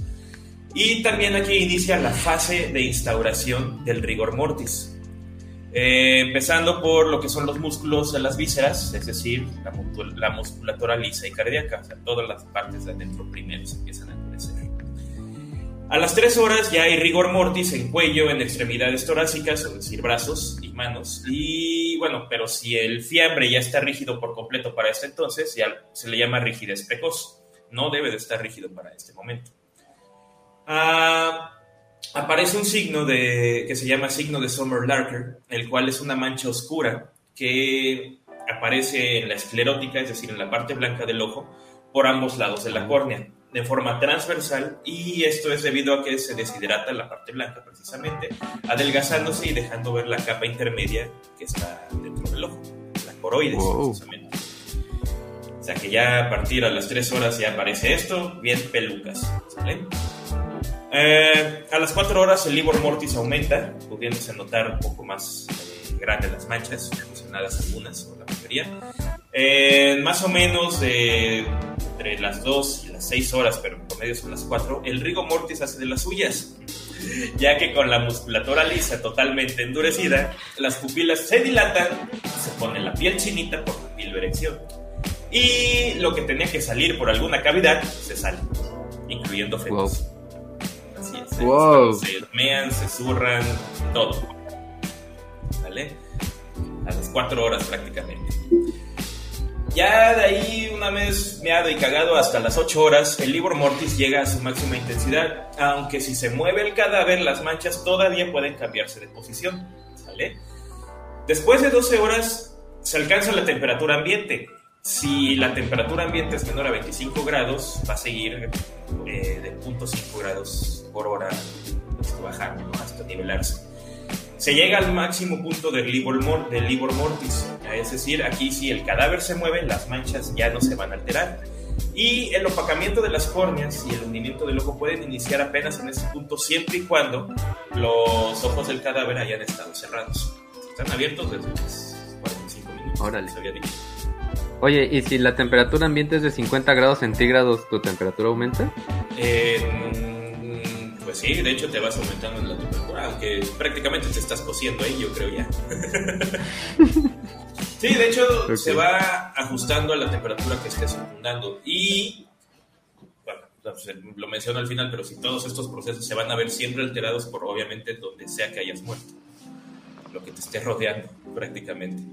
Speaker 3: Y también aquí inicia la fase de instauración del rigor mortis. Eh, empezando por lo que son los músculos de las vísceras, es decir, la, musculatura lisa y cardíaca, o sea, todas las partes de adentro primero se empiezan a. A las 3 horas ya hay rigor mortis en cuello, en extremidades torácicas, es decir, brazos y manos. Y bueno, pero si el fiambre ya está rígido por completo para este entonces, ya se le llama rigidez precoz. No debe de estar rígido para este momento. Ah aparece un signo de, que se llama signo de Sommer Larker, el cual es una mancha oscura que aparece en la esclerótica, es decir, en la parte blanca del ojo, por ambos lados de la córnea, de forma transversal, y esto es debido a que se deshidrata la parte blanca precisamente, adelgazándose y dejando ver la capa intermedia que está dentro del ojo, la coroides precisamente. O sea que ya a partir a las 3 horas ya aparece esto, bien pelucas, ¿sale? Eh, a las 4 horas el Libor Mortis aumenta, pudiéndose notar un poco más eh, grandes las manchas, mencionadas algunas o la mayoría. Eh, más o menos entre las 2 y las 6 horas, pero por medio son las 4, el Rigor Mortis hace de las suyas, ya que con la musculatura lisa totalmente endurecida, las pupilas se dilatan, se pone la piel chinita por la pilverección. Y lo que tenía que salir por alguna cavidad se sale, incluyendo fetos. Se mean, se zurran, todo. ¿Vale? A las cuatro horas prácticamente. Ya de ahí, una vez meado y cagado hasta las 8 horas, el Libor Mortis llega a su máxima intensidad, aunque si se mueve el cadáver, las manchas todavía pueden cambiarse de posición. ¿Sale? Después de 12 horas, se alcanza la temperatura ambiente, si la temperatura ambiente es menor a 25 grados, va a seguir eh, de 0.5 grados por hora este, bajando hasta nivelarse. Se llega al máximo punto del libor, del libor mortis, es decir, aquí si el cadáver se mueve, las manchas ya no se van a alterar. Y el opacamiento de las córneas y el hundimiento del ojo pueden iniciar apenas en ese punto, siempre y cuando los ojos del cadáver hayan estado cerrados. Están abiertos desde los 45 minutos.
Speaker 2: Órale. Oye, ¿y si la temperatura ambiente es de 50 grados centígrados, tu temperatura aumenta?
Speaker 3: Eh, pues sí, de hecho te vas aumentando en la temperatura, aunque prácticamente te estás cociendo ahí, yo creo ya. *laughs* sí, de hecho se va ajustando a la temperatura que estés circundando y bueno, lo menciono al final, pero si todos estos procesos se van a ver siempre alterados por obviamente donde sea que hayas muerto, lo que te esté rodeando prácticamente.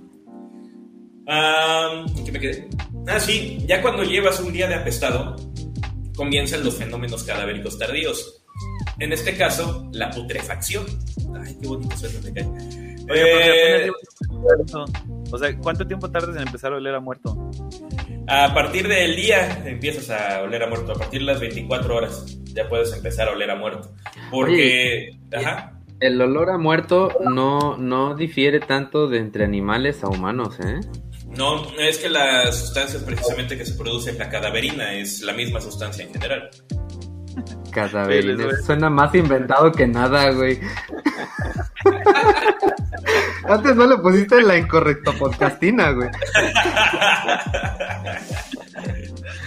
Speaker 3: ¿Qué me quedé? Ah, sí, ya cuando llevas un día de apestado, comienzan los fenómenos cadavéricos tardíos. En este caso, la putrefacción. Ay, qué bonito suena, me cae.
Speaker 4: Eh, o sea, ¿cuánto tiempo tardas en empezar a oler a muerto?
Speaker 3: A partir del día empiezas a oler a muerto. A partir de las 24 horas ya puedes empezar a oler a muerto. Porque. ajá.
Speaker 2: El olor a muerto no, no difiere tanto de entre animales a humanos, ¿eh?
Speaker 3: No, es que la sustancia precisamente que se produce en la cadaverina es la misma sustancia en general.
Speaker 2: Cadaverina, suena más inventado que nada, güey. *laughs* Antes no le pusiste la incorrecta podcastina, güey.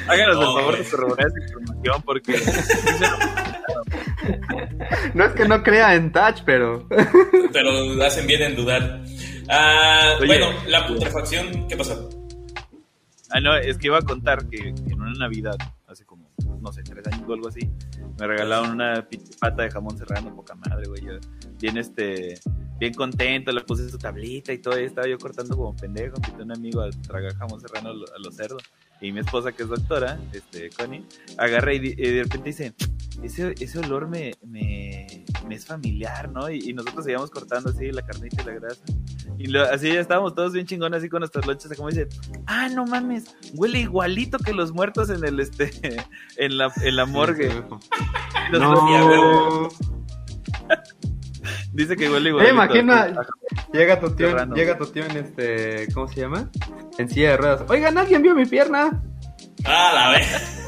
Speaker 4: Háganos el favor de corroborar esa información porque. *laughs*
Speaker 2: no es que no crea en Touch, pero. *laughs*
Speaker 3: pero hacen bien en dudar. Ah, bueno, la putrefacción, ¿qué pasó?
Speaker 4: Ah, no, es que iba a contar que en una una Navidad, hace como, no tres años o algo así, me regalaron una pata de jamón serrano, poca madre, güey. Yo, bien, este, bien contento, le puse su tablita y todo, y estaba yo cortando como pendejo, invité a un amigo a tragar jamón serrano a los cerdos. Y mi esposa, que es doctora, este, Connie, agarra y, de repente dice, ese, ese olor me, me, me es familiar, ¿no? Y, nosotros seguíamos cortando así la carnita y la grasa. Y lo, así ya estábamos todos bien chingones así con nuestras lonchas, como dice, ah, no mames, huele igualito que los muertos en el, este, *laughs* en la, en la morgue. *laughs*
Speaker 2: no.
Speaker 4: Dice que huele igual.
Speaker 2: Eh, imagina, llega tu tío, llega tu tío en este, ¿cómo se llama? En silla de ruedas. Oigan, ¿alguien vio mi pierna?
Speaker 3: Ah, la vez.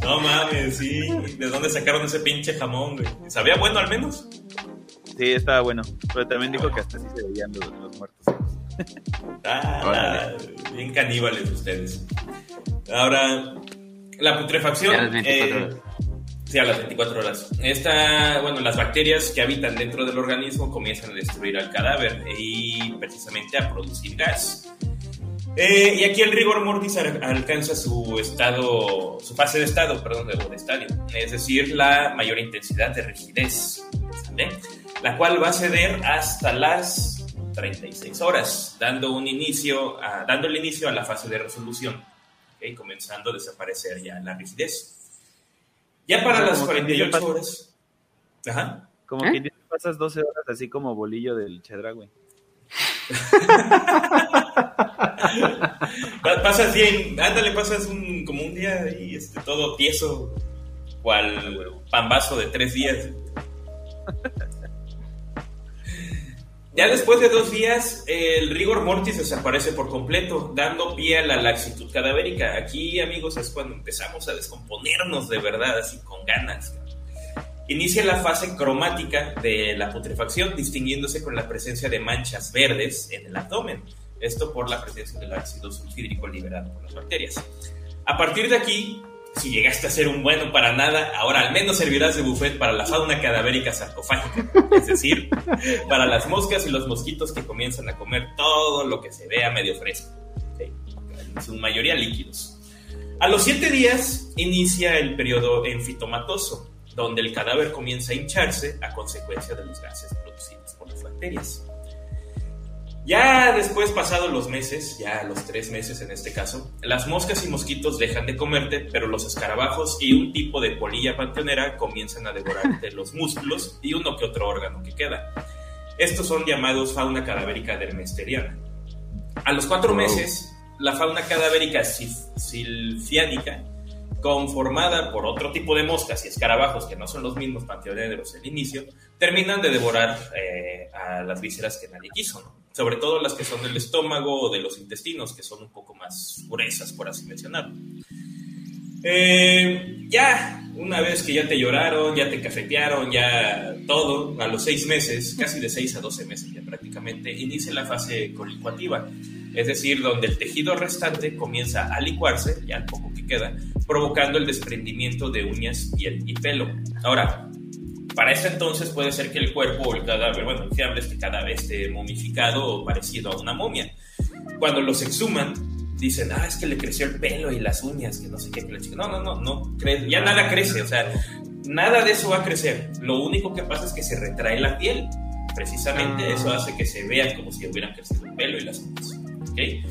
Speaker 3: *laughs* no mames, sí. ¿De dónde sacaron ese pinche jamón, güey? ¿Sabía bueno al menos?
Speaker 4: Sí, estaba bueno. Pero también dijo que hasta así se veían los, muertos.
Speaker 3: ah, bien caníbales ustedes. Ahora, la putrefacción. Eh, Sí, a las 24 horas. Esta, bueno, las bacterias que habitan dentro del organismo comienzan a destruir al cadáver y precisamente a producir gas. Eh, y aquí el rigor mortis alcanza su estado, su fase de estado, perdón, de, estadio, es decir, la mayor intensidad de rigidez, la cual va a ceder hasta las 36 horas, dando un inicio, a, dando el inicio a la fase de resolución, comenzando a desaparecer ya la rigidez. Ya para las 48 horas. Ajá.
Speaker 4: Como ¿Eh? que pasas 12 horas así como bolillo del Chedragüe. *laughs*
Speaker 3: pasas bien, ándale, pasas un, como un día y este, todo tieso, cual pambazo de tres días. *laughs* Ya después de dos días, el rigor mortis desaparece por completo, dando pie a la laxitud cadavérica. Aquí, amigos, es cuando empezamos a descomponernos de verdad, así con ganas. Inicia la fase cromática de la putrefacción, distinguiéndose con la presencia de manchas verdes en el abdomen. Esto por la presencia del ácido sulfídrico liberado por las bacterias. A partir de aquí, si llegaste a ser un bueno para nada, ahora al menos servirás de buffet para la fauna cadavérica sarcofágica, es decir, para las moscas y los mosquitos que comienzan a comer todo lo que se vea medio fresco, en su mayoría líquidos. A los siete días inicia el periodo enfitomatoso, donde el cadáver comienza a hincharse a consecuencia de los gases producidos por las bacterias. Ya después, pasados los meses, ya los tres meses en este caso, las moscas y mosquitos dejan de comerte, pero los escarabajos y un tipo de polilla panteonera comienzan a devorarte los *laughs* músculos y uno que otro órgano que queda. Estos son llamados fauna cadavérica dermesteriana. A los cuatro meses, la fauna cadavérica silfiánica, conformada por otro tipo de moscas y escarabajos que no son los mismos panteoneros del inicio, terminan de devorar eh, a las vísceras que nadie quiso, ¿no? Sobre todo las que son del estómago o de los intestinos, que son un poco más gruesas, por así mencionarlo. Eh, ya, una vez que ya te lloraron, ya te cafetearon, ya todo, a los seis meses, casi de seis a doce meses ya prácticamente, inicia la fase colicuativa, es decir, donde el tejido restante comienza a licuarse, ya el poco que queda, provocando el desprendimiento de uñas, piel y pelo. Ahora, para ese entonces puede ser que el cuerpo o el cadáver, bueno, el fiable este cadáver esté momificado o parecido a una momia. Cuando los exhuman, dicen, ah, es que le creció el pelo y las uñas, que no sé qué. No, no, no, no, ya nada crece, o sea, nada de eso va a crecer. Lo único que pasa es que se retrae la piel. Precisamente eso hace que se vean como si hubieran crecido el pelo y las uñas. ¿okay?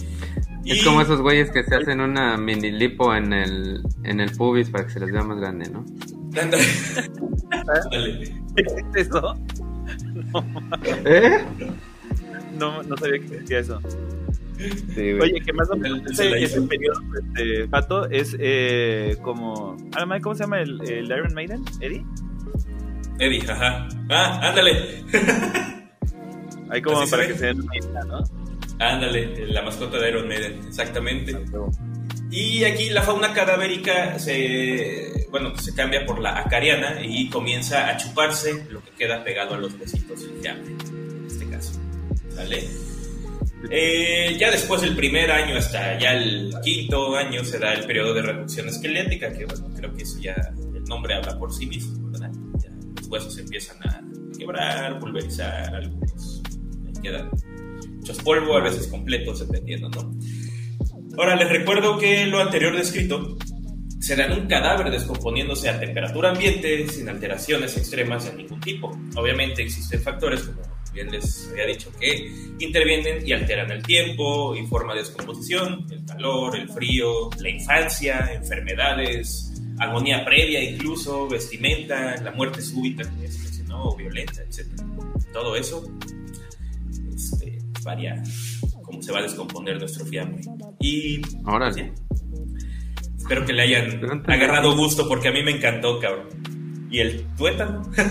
Speaker 2: Es como esos güeyes que se hacen una mini lipo en el, en el pubis para que se les vea más grande, ¿no?
Speaker 4: ¿Qué es eso? No,
Speaker 2: ¿Eh?
Speaker 4: no, no sabía que decía eso. Oye, que más o menos ese, ese periodo, este, Pato, es eh, como. ¿Cómo se llama el, el, Iron Maiden? ¿Eddie?
Speaker 3: Eddie, ajá. Ah, ándale.
Speaker 4: Ahí como para que se den una ¿no?
Speaker 3: Ándale, la mascota de Iron Maiden, exactamente. Y aquí la fauna cadavérica se, bueno, se cambia por la acariana y comienza a chuparse lo que queda pegado a los besitos en este caso. ¿Vale? Eh, ya después del primer año hasta ya el quinto año se da el periodo de reducción esquelética, que bueno, creo que eso ya el nombre habla por sí mismo, ¿verdad? los huesos empiezan a quebrar, pulverizar, algunos quedan muchos polvo, a veces completos, dependiendo, ¿no? Ahora les recuerdo que lo anterior descrito se da en un cadáver descomponiéndose a temperatura ambiente sin alteraciones extremas de ningún tipo. Obviamente existen factores, como bien les había dicho, que intervienen y alteran el tiempo y forma de descomposición, el calor, el frío, la infancia, enfermedades, armonía previa incluso, vestimenta, la muerte súbita, mencionó, o violenta, etc. Todo eso este, varía se va a descomponer nuestro fiambre. Y
Speaker 2: Ahora
Speaker 3: sí. Espero que le hayan agarrado gusto porque a mí me encantó, cabrón. ¿Y el tuétano? *laughs*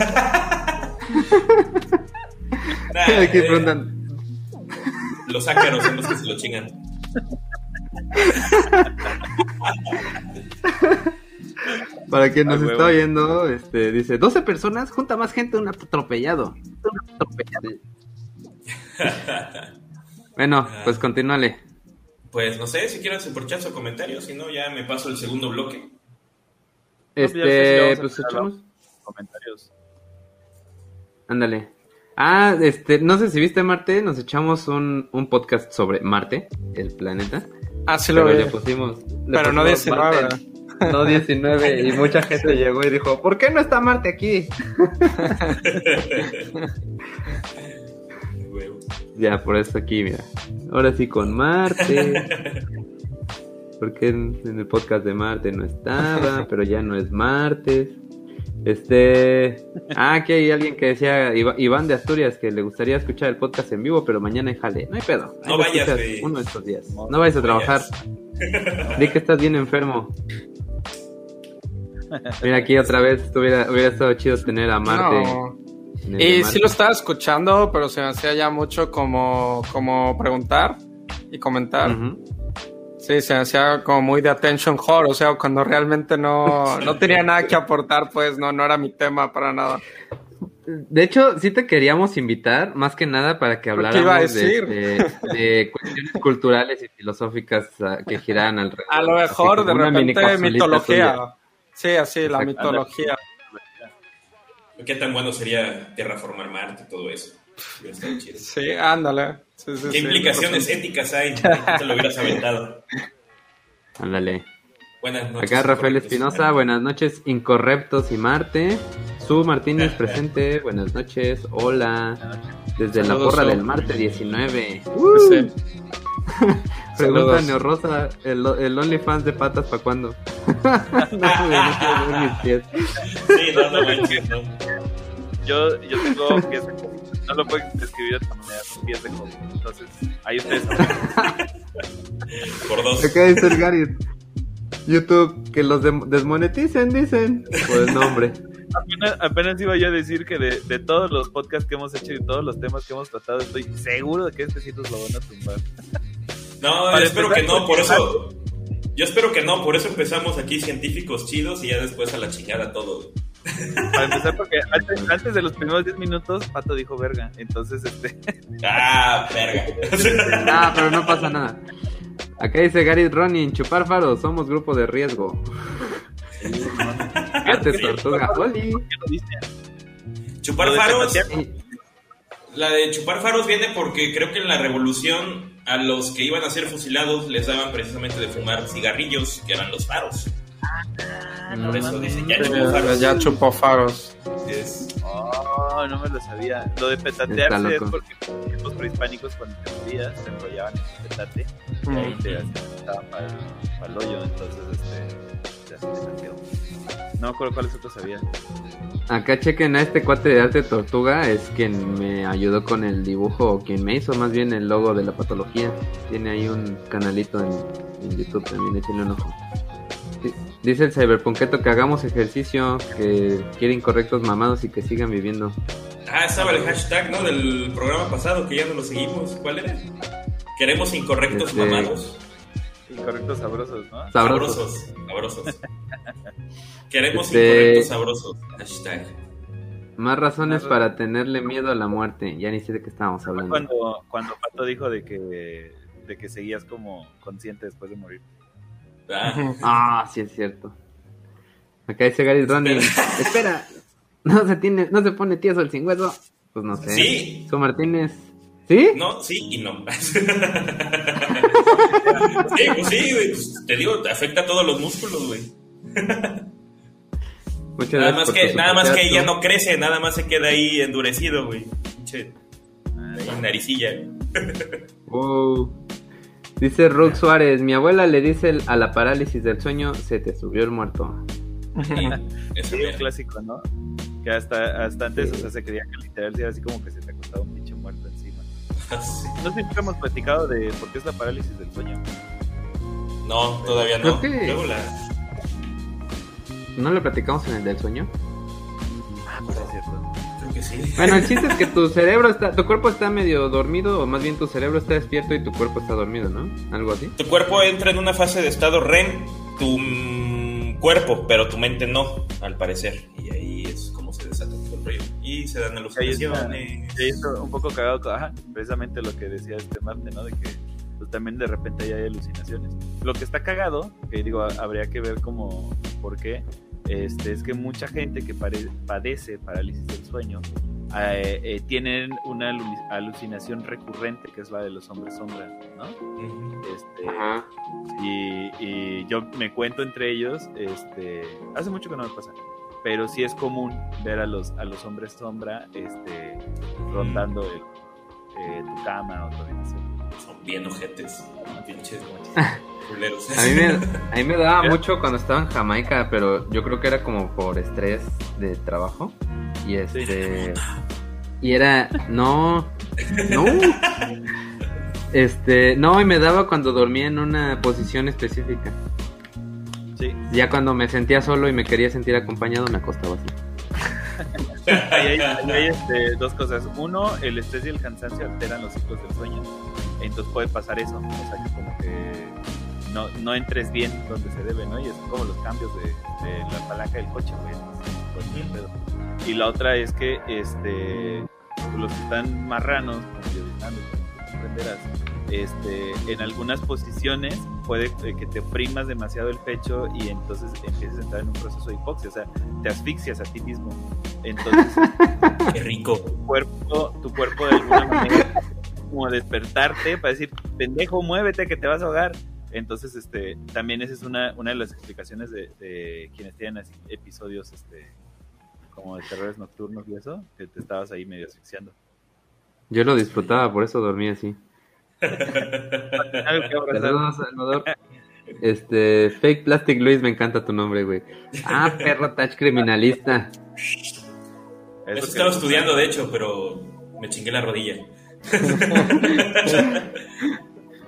Speaker 3: Nah, *laughs*
Speaker 2: Aquí
Speaker 3: eh,
Speaker 2: preguntan,
Speaker 3: los ácaros son los que se lo chingan. *laughs*
Speaker 2: para quien nos
Speaker 4: Ah, huevo.
Speaker 2: está oyendo, este, dice, 12 personas, junta más gente un atropellado. Un atropellado. Bueno, pues continúale.
Speaker 3: Pues no sé si quieren superchats o comentarios, si no ya me paso el segundo bloque.
Speaker 2: Este, pues echamos.
Speaker 4: Comentarios.
Speaker 2: Ándale. Ah, este, no sé si viste Marte, nos echamos un, un podcast sobre Marte, el planeta.
Speaker 1: Ah, sí lo
Speaker 2: Pero
Speaker 1: vi.
Speaker 2: le pusimos. le
Speaker 1: Pero no
Speaker 2: pusimos
Speaker 1: 19,
Speaker 2: Marte, No 19, y mucha gente llegó y dijo, ¿por qué no está Marte aquí? *laughs* *laughs* Ya, por eso aquí, mira. Ahora sí con Marte. *laughs* Porque en, en el podcast de Marte no estaba, *laughs* pero ya no es martes. Este. Ah, aquí hay alguien que decía, Iván de Asturias, que le gustaría escuchar el podcast en vivo, pero mañana en jale. No hay pedo. Ahí
Speaker 3: No vayas.
Speaker 2: Uno de estos días.
Speaker 4: No,
Speaker 2: No vayas a trabajar. Di que estás bien enfermo. *laughs* Mira, aquí otra vez hubiera, hubiera estado chido tener a Marte.
Speaker 1: No. Y sí lo estaba escuchando, pero se me hacía ya mucho como, como preguntar y comentar. Sí, se me hacía como muy de attention whore, o sea, cuando realmente no, *laughs* no tenía nada que aportar, pues no, no era mi tema para nada.
Speaker 2: De hecho, sí te queríamos invitar, más que nada para que
Speaker 1: ¿Qué iba a
Speaker 2: habláramos de, de- de *laughs* cuestiones culturales y filosóficas ah, que giran alrededor.
Speaker 1: A lo mejor, de repente, mitología. Sí, así, la mitología.
Speaker 3: ¿Qué tan bueno sería terraformar Marte y todo eso? Hubiera estado chido.
Speaker 1: Sí, ándale. Sí, sí,
Speaker 3: ¿Qué
Speaker 1: sí,
Speaker 3: implicaciones éticas hay? *laughs* ¿Qué te lo hubieras aventado?
Speaker 2: Ándale.
Speaker 3: Buenas noches.
Speaker 2: Acá Rafael. Espinosa, buenas noches, Incorrectos y Marte. Su Martínez *laughs* presente, buenas noches, hola. Desde la porra del Marte 19.
Speaker 1: Pues sí.
Speaker 2: Pregunta. Neorosa, ¿el, el OnlyFans de patas para cuándo? *laughs* no, *laughs* no quiero ver mis pies.
Speaker 3: Sí, no, no manches, no.
Speaker 4: Yo, yo tengo pies de. No lo puedo describir de otra manera, son pies de joven. Entonces, ahí ustedes.
Speaker 3: Por dos.
Speaker 2: Acá dice el Gary. YouTube, que los desmoneticen, dicen. Pues no, hombre.
Speaker 4: Apenas, apenas iba yo a decir que de, de todos los podcasts que hemos hecho y todos los temas que hemos tratado, estoy seguro de que este nos lo van a tumbar.
Speaker 3: No, yo espero
Speaker 4: empezar,
Speaker 3: que no, por eso. Yo espero que no, por eso empezamos aquí científicos chidos y ya después a la chingada todo. *laughs*
Speaker 4: Para empezar, porque antes, antes de los primeros 10 minutos, Pato dijo verga. Entonces, este. *laughs*
Speaker 3: Ah, verga. *laughs*
Speaker 2: Ah, pero no pasa nada. Acá dice Gary Ronin, chupar faros, somos grupo de riesgo. Antes tortuga.
Speaker 3: Chupar faros. La de chupar faros viene porque creo que en la revolución a los que iban a ser fusilados les daban precisamente de fumar cigarrillos, que eran los faros. Por eso dicen, ya chupó faros.
Speaker 1: ya chupó faros.
Speaker 4: Oh, no me lo sabía. Lo de petatearse es porque en tiempos prehispánicos, cuando te morías, te enrollaban en el petate y ahí te estaban para el hoyo. Entonces, este. te petateo. No me acuerdo cuáles otros sabía.
Speaker 2: Acá chequen a este cuate de arte tortuga, es quien me ayudó con el dibujo, o quien me hizo más bien el logo de la patología. Tiene ahí un canalito en, en YouTube también, échenle un ojo. Di- Dice el cyberpunketo que hagamos ejercicio, que quiere incorrectos mamados y que sigan viviendo.
Speaker 3: Ah, estaba el hashtag, ¿no? Del programa pasado que ya no lo seguimos. ¿Cuál era? Queremos incorrectos
Speaker 2: Este-
Speaker 3: mamados.
Speaker 4: Incorrectos sabrosos, ¿no?
Speaker 2: Sabrosos.
Speaker 3: Sabrosos. sabrosos. *laughs* Queremos
Speaker 2: Este-
Speaker 3: incorrectos sabrosos. Hashtag.
Speaker 2: Más razones
Speaker 4: Más-
Speaker 2: para tenerle miedo a la muerte. Ya ni sé de qué estábamos hablando.
Speaker 4: Cuando, cuando Pato dijo de que, de que seguías como consciente después de morir.
Speaker 3: Ah,
Speaker 2: Ah, sí es cierto. Acá dice Gary Ronin. Espera, no se tiene, no se pone tieso el sin hueso. Pues no sé.
Speaker 3: Sí.
Speaker 2: Su Martínez. ¿Sí?
Speaker 3: No, sí y no. *laughs* Sí, pues sí, güey. pues, te digo, te afecta a todos los músculos, güey. *laughs*
Speaker 2: Muchas
Speaker 3: Nada
Speaker 2: gracias
Speaker 3: más que, nada más que ya
Speaker 2: ¿no?
Speaker 3: crece, nada más se queda ahí endurecido, güey. Pinche naricilla.
Speaker 2: Wow. Dice Rook Suárez, mi abuela le dice a la parálisis del sueño, se te subió el muerto.
Speaker 3: Sí, *laughs*
Speaker 4: Sí, un clásico, ¿no? Que hasta, hasta antes, o sea, se creía que literal era así como que se te acostaba un pinche *laughs* No sé si hemos platicado de por qué es la parálisis del sueño.
Speaker 3: No, todavía no.
Speaker 2: Creo que-
Speaker 3: Luego la...
Speaker 2: ¿No lo platicamos en el del sueño?
Speaker 4: Ah, pues es cierto.
Speaker 3: Creo que sí.
Speaker 2: Bueno, el chiste es que tu *laughs* cerebro está, tu cuerpo está medio dormido, o más bien tu cerebro está despierto y tu cuerpo está dormido, ¿no? Algo así.
Speaker 3: Tu cuerpo entra en una fase de estado REM, tu mm, cuerpo, pero tu mente no, al parecer. Y ahí es Y se dan alucinaciones.
Speaker 4: ahí está un poco cagado, ajá, precisamente lo que decía este Marte, ¿no? De que pues, también de repente ya hay alucinaciones. Lo que está cagado, que digo, ha- habría que ver como por qué, este, es que mucha gente que pare- padece parálisis del sueño eh, eh, tienen una alu- alucinación recurrente, que es la de los hombres sombra, ¿no? Este,
Speaker 2: Ajá.
Speaker 4: y, y yo me cuento entre ellos, este, hace mucho que no me pasa, pero sí es común ver a los, a los hombres sombra este, rondando el, eh, tu cama o tu habitación.
Speaker 3: Son bien ojetes. Pinches *laughs* culeros.
Speaker 2: A mí, me, a mí me daba *laughs* mucho cuando estaba en Jamaica, pero yo creo que era como por estrés de trabajo. Y este. Y era. No. No. *laughs* Este. No, y me daba cuando dormía en una posición específica.
Speaker 4: Sí,
Speaker 2: Ya cuando me sentía solo y me quería sentir acompañado, me acostaba así. *laughs*
Speaker 4: ahí hay, hay, este, dos cosas. Uno, el estrés y el cansancio alteran los ciclos del sueño. Entonces puede pasar eso. O sea, que como que no, no entres bien donde se debe, ¿no? Y es como los cambios de, de la palanca del coche, güey. Entonces, pues. Y la otra es que este los que están marranos, como Hernández, como comprenderás, este, en algunas posiciones puede que te oprimas demasiado el pecho y entonces empieces a entrar en un proceso de hipoxia, o sea, te asfixias a ti mismo. Entonces, *laughs*
Speaker 3: Qué rico.
Speaker 4: tu cuerpo, tu cuerpo de alguna manera como despertarte para decir, pendejo, muévete que te vas a ahogar. Entonces, este, también esa es una, una de las explicaciones de, de quienes tienen así episodios, este, como de terrores nocturnos y eso, que te estabas ahí medio asfixiando.
Speaker 2: Yo lo disfrutaba, por eso dormía así. Saludos, Salvador. Este, Fake Plastic Luis, me encanta tu nombre, güey. Ah, perro touch criminalista.
Speaker 3: Eso estaba
Speaker 4: que-
Speaker 3: estudiando, de hecho, pero me chingué la rodilla. *laughs*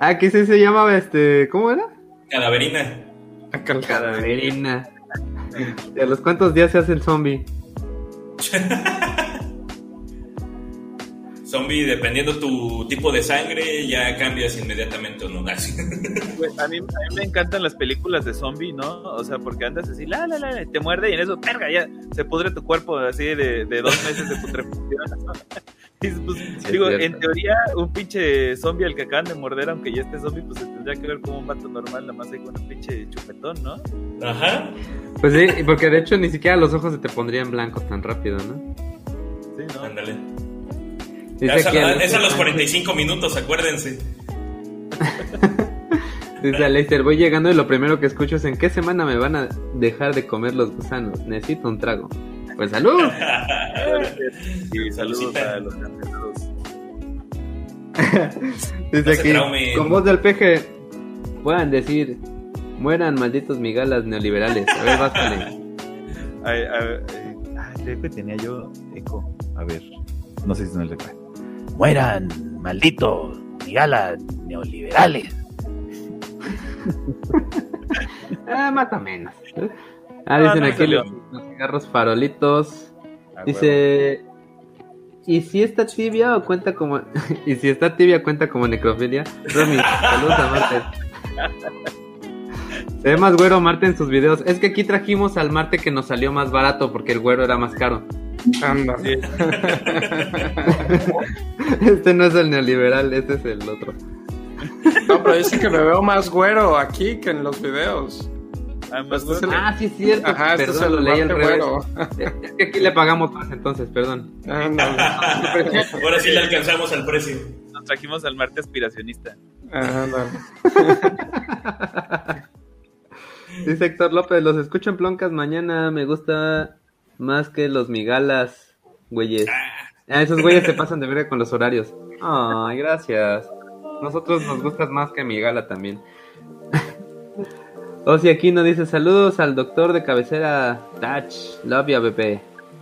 Speaker 2: Ah, ¿qué se, se llamaba este? ¿Cómo era?
Speaker 3: Cadaverina.
Speaker 1: Jarabe.
Speaker 2: Cadaverina. ¿Y a los cuántos días se hace el zombie? *laughs*
Speaker 3: Zombie, dependiendo tu tipo de sangre, ya cambias inmediatamente o no. Así.
Speaker 4: Güey, *laughs* a, mí, a mí me encantan las películas de zombie, ¿no? O sea, porque andas así, la, la, la, te muerde y en eso, verga, ya se pudre tu cuerpo así de, de dos meses de putrefacción. *laughs* Y, pues,
Speaker 2: es
Speaker 4: digo,
Speaker 2: cierto.
Speaker 4: en teoría, un pinche zombie al que acaban de morder, aunque ya esté zombie, pues se tendría que ver como un vato normal, nada más ahí con un pinche chupetón, ¿no?
Speaker 3: Ajá.
Speaker 2: Pues sí, porque de hecho ni siquiera los ojos se te pondrían blancos tan rápido, ¿no?
Speaker 4: Sí, ¿no?
Speaker 3: Ándale.
Speaker 2: Dice
Speaker 3: Es a, es a los
Speaker 2: Sánchez-
Speaker 3: 45 minutos, acuérdense. *laughs*
Speaker 2: Dice Aleister, voy llegando y lo primero que escucho es en qué semana me van a dejar de comer los gusanos. Necesito un trago. Pues salud. *laughs*
Speaker 4: Y saludos a los cancelados. *laughs*
Speaker 2: Dice aquí, con voz del peje, puedan decir, mueran malditos migalas neoliberales. A ver, bástale.
Speaker 4: Ay, ay, ay, ay, creo que tenía yo eco. A ver, no sé si no le fue. Mueran, malditos, migalas neoliberales. *laughs*
Speaker 2: Ah, más o menos. Ah, dicen
Speaker 4: no
Speaker 2: aquí los, los cigarros farolitos.
Speaker 4: Ah,
Speaker 2: Dice, ¿y si está tibia o cuenta como... *laughs* ¿Y si está tibia cuenta como necrofilia? Romy, saludos a Marte. Se ve más güero Marte en sus videos. Es que aquí trajimos al Marte que nos salió más barato porque el güero era más caro.
Speaker 1: Anda.
Speaker 4: Sí. *laughs*
Speaker 2: Este no es el neoliberal, este es el otro.
Speaker 1: No, pero dice que me veo más güero aquí que en los videos.
Speaker 4: Ah,
Speaker 1: Este es el-
Speaker 4: bueno.
Speaker 2: Ah, sí es cierto.
Speaker 1: Ajá, este es
Speaker 2: perdón, lo
Speaker 1: el
Speaker 2: leí al revés.
Speaker 1: güero.
Speaker 2: Es que aquí le pagamos más entonces, perdón.
Speaker 3: Ahora sí le alcanzamos al precio.
Speaker 4: nos trajimos al Marte aspiracionista.
Speaker 1: Ajá. *laughs*
Speaker 2: Dice Héctor López, los escucho en Ploncas mañana, me gusta más que los migalas, güeyes. Ah, esos güeyes se pasan de verga con los horarios. Ay, gracias. Nosotros nos gustas más que migala también. *laughs* Osi Aquino dice saludos al doctor de cabecera Touch. Love you, bebé.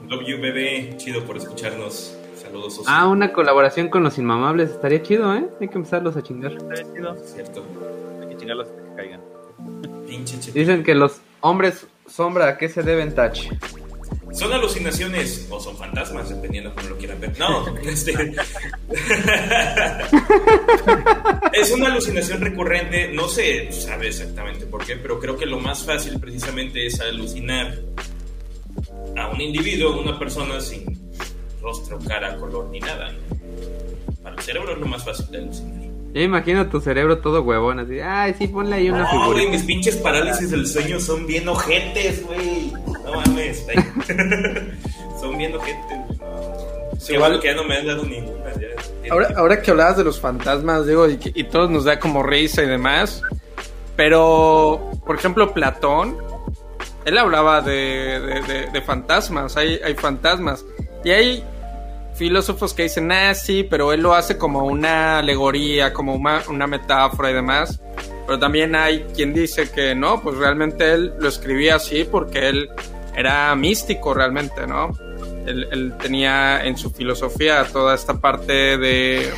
Speaker 3: Love you, bebé. Chido por escucharnos. Saludos, Osi.
Speaker 2: Ah, una colaboración con los inmamables. Estaría chido, ¿eh? Hay que empezarlos a chingar.
Speaker 4: Bien chido.
Speaker 3: Cierto.
Speaker 4: Hay que chingarlos hasta que caigan.
Speaker 3: Pinche che-
Speaker 2: Dicen que los hombres sombra, ¿a qué se deben Touch?
Speaker 3: ¿Son alucinaciones o son fantasmas? Dependiendo cómo lo quieran ver. No, *laughs* este... *laughs* es una alucinación recurrente. No se sabe exactamente por qué, pero creo que lo más fácil precisamente es alucinar a un individuo, una persona sin rostro, cara, color ni nada. Para el cerebro es lo más fácil de alucinar.
Speaker 2: Yo imagino tu cerebro todo huevón, así. Ay, sí, ponle ahí una
Speaker 3: No, güey, mis pinches parálisis del sueño son bien ojetes, güey. No mames. *laughs* son bien ojetes. Sí,
Speaker 1: Igual-
Speaker 3: igual que ya no me han dado ninguna. Ya.
Speaker 1: Ahora, ahora que hablabas de los fantasmas, digo, y, que- y todos nos da como risa y demás, pero, por ejemplo, Platón, él hablaba de, de- de- de fantasmas, hay, hay fantasmas, y hay filósofos que dicen, ah, sí, pero él lo hace como una alegoría, como una, una metáfora y demás, pero también hay quien dice que no, pues realmente él lo escribía así porque él era místico realmente, ¿no? Él, él tenía en su filosofía toda esta parte de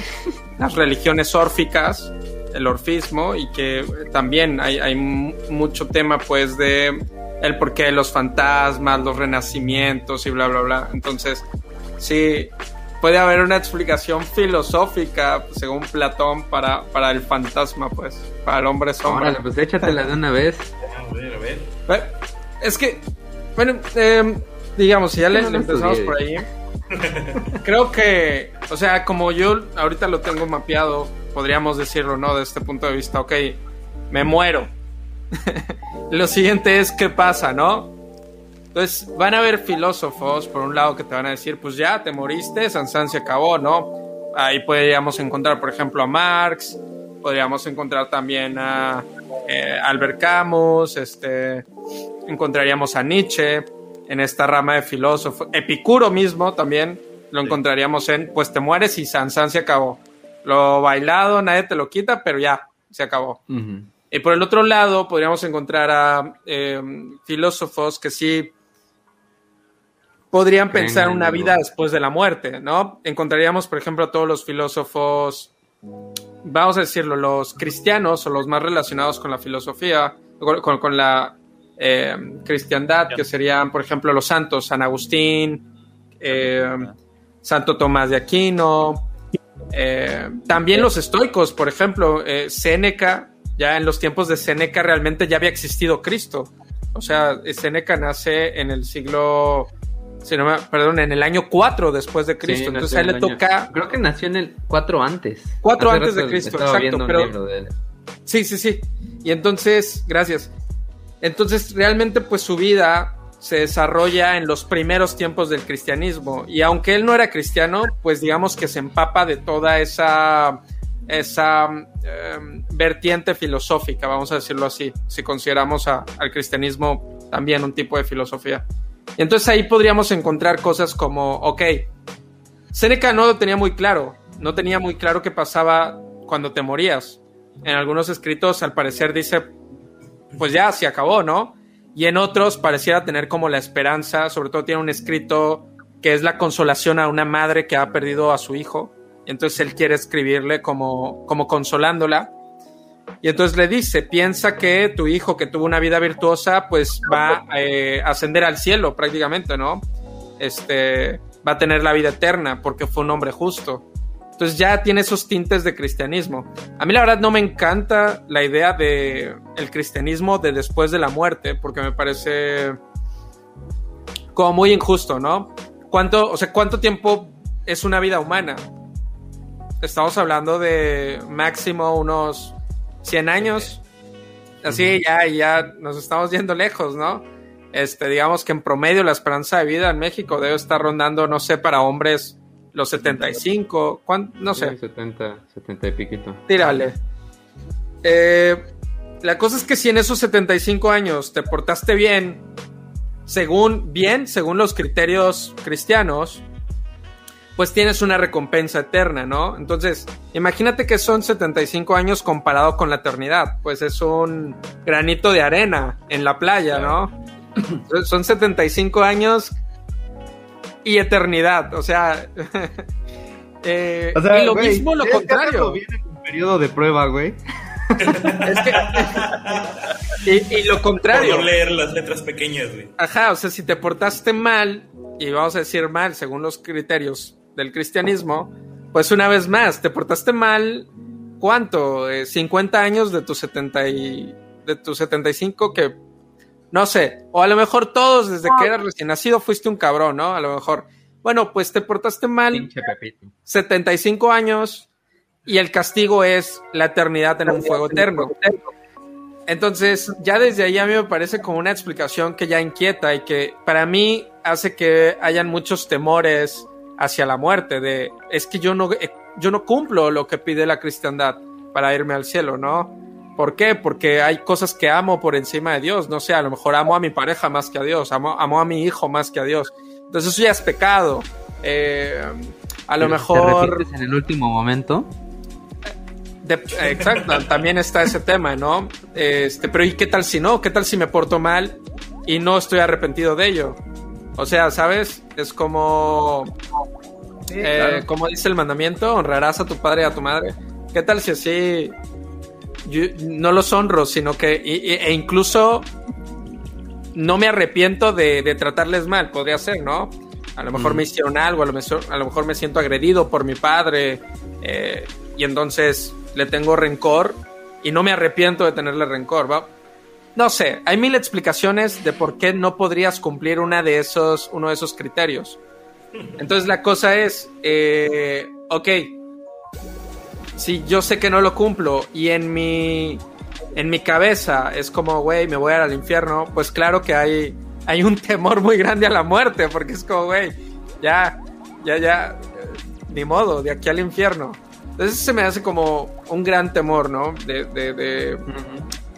Speaker 1: las religiones órficas, el orfismo, y que también hay, hay mu- mucho tema pues de el porqué de los fantasmas, los renacimientos y bla, bla, bla. Entonces, sí, puede haber una explicación filosófica, según Platón, para, para el fantasma, pues, para el hombre sombra.
Speaker 2: Órale, pues échatela de una vez.
Speaker 3: A ver, a ver.
Speaker 1: Es que, bueno, eh, digamos, si ya le,
Speaker 2: no
Speaker 1: empezamos
Speaker 2: estudié.
Speaker 1: por ahí, creo que, o sea, como yo ahorita lo tengo mapeado, podríamos decirlo, ¿no? De este punto de vista, ok, me muero. *laughs* lo siguiente es, ¿qué pasa, no? Entonces, van a haber filósofos, por un lado, que te van a decir, pues ya, te moriste, Sansán se acabó, ¿no? Ahí podríamos encontrar, por ejemplo, a Marx, podríamos encontrar también a eh, Albert Camus, este, encontraríamos a Nietzsche en esta rama de filósofos. Epicuro mismo también lo encontraríamos en, pues te mueres y Sansán se acabó. Lo bailado, nadie te lo quita, pero ya, se acabó. Y por el otro lado, podríamos encontrar a eh, filósofos que sí podrían
Speaker 2: Creen
Speaker 1: pensar
Speaker 2: en
Speaker 1: una vida después de la muerte, ¿no? Encontraríamos, por ejemplo, a todos los filósofos, vamos a decirlo, los cristianos o los más relacionados con la filosofía, con, con- con la eh, cristiandad, que serían, por ejemplo, los santos, San Agustín, eh, Santo Tomás de Aquino, eh, también los estoicos, por ejemplo, eh, Séneca, ya en los tiempos de Séneca realmente ya había existido Cristo. O sea, Séneca nace en el siglo, si no me- perdón, en el año 4 después de Cristo.
Speaker 2: Sí,
Speaker 1: Entonces a él
Speaker 2: en
Speaker 1: le toca
Speaker 2: Creo que nació en el 4 antes.
Speaker 1: Cuatro
Speaker 2: Hace
Speaker 1: antes de Cristo, exacto, pero-
Speaker 2: de.
Speaker 1: Sí, sí, sí. Y entonces, gracias. Entonces, realmente, pues su vida se desarrolla en los primeros tiempos del cristianismo. Y aunque él no era cristiano, pues digamos que se empapa de toda esa, esa em, vertiente filosófica, vamos a decirlo así, si consideramos a- al cristianismo también un tipo de filosofía. Entonces ahí podríamos encontrar cosas como, ok, Seneca no lo tenía muy claro, no tenía muy claro qué pasaba cuando te morías. En algunos escritos, al parecer, dice, pues ya, se acabó, ¿no? Y en otros pareciera tener como la esperanza, sobre todo tiene un escrito que es la consolación a una madre que ha perdido a su hijo. Entonces él quiere escribirle como, como consolándola. Y entonces le dice, piensa que tu hijo que tuvo una vida virtuosa, pues va eh, a ascender al cielo prácticamente, ¿no? Este, va a tener la vida eterna porque fue un hombre justo. Entonces ya tiene esos tintes de cristianismo. A mí la verdad no me encanta la idea de el cristianismo de después de la muerte, porque me parece como muy injusto, ¿no? ¿Cuánto, o sea, cuánto tiempo es una vida humana? Estamos hablando de máximo unos 100 años. Así ya, ya nos estamos yendo lejos, ¿no? Este, digamos que en promedio la esperanza de vida en México debe estar rondando, no sé, para hombres los 75, ¿cuán- no sé.
Speaker 2: Sí, 70, 70 y piquito.
Speaker 1: Tírale. Eh, la cosa es que si en esos 75 años te portaste bien, según bien, según los criterios cristianos, pues tienes una recompensa eterna, ¿no? Entonces, imagínate que son 75 años comparado con la eternidad, pues es un granito de arena en la playa, ¿no? Son 75 años y eternidad, o sea, *laughs* eh,
Speaker 5: O sea,
Speaker 1: y lo mismo lo contrario.
Speaker 5: viene un periodo de prueba, güey.
Speaker 1: Es que- y, y lo
Speaker 3: Por
Speaker 1: contrario.
Speaker 3: no leer las letras pequeñas, güey.
Speaker 1: Ajá, o sea, si te portaste mal, y vamos a decir mal según los criterios del cristianismo, pues una vez más, te portaste mal, ¿cuánto? Eh, 50 años de tus 70 y, de tus 75 que, no sé, o a lo mejor todos desde que eras recién nacido fuiste un cabrón, ¿no? A lo mejor. Bueno, pues te portaste mal
Speaker 2: Pinche Pepito.
Speaker 1: 75 años y el castigo es la eternidad en un fuego eterno. Entonces, ya desde ahí a mí me parece como una explicación que ya inquieta y que para mí hace que hayan muchos temores hacia la muerte de es que yo no eh, yo no cumplo lo que pide la cristiandad para irme al cielo, ¿no? ¿Por qué? Porque hay cosas que amo por encima de Dios, no sé, a lo mejor amo a mi pareja más que a Dios, amo, amo a mi hijo más que a Dios. Entonces eso ya es pecado. Eh, a lo mejor...
Speaker 2: ¿Te arrepientes en el último momento?
Speaker 1: De- exacto, también está ese tema, ¿no? Este, pero ¿y qué tal si no? ¿Qué tal si me porto mal y no estoy arrepentido de ello? O sea, ¿sabes? Es como, eh, como dice el mandamiento, honrarás a tu padre y a tu madre. ¿Qué tal si así yo no los honro, sino que e incluso no me arrepiento de, de tratarles mal? Podría ser, ¿no? A lo mejor me hicieron algo, a lo, mejor, a lo mejor me siento agredido por mi padre eh, y entonces le tengo rencor y no me arrepiento de tenerle rencor, ¿va? No sé, hay mil explicaciones de por qué no podrías cumplir una de esos, uno de esos criterios. Entonces la cosa es, eh, ok, si yo sé que no lo cumplo y en mi, en mi cabeza es como, güey, me voy a ir al infierno, pues claro que hay, hay un temor muy grande a la muerte, porque es como, güey, ya, ya, ya, eh, ni modo, de aquí al infierno. Entonces se me hace como un gran temor, ¿no? De, de, de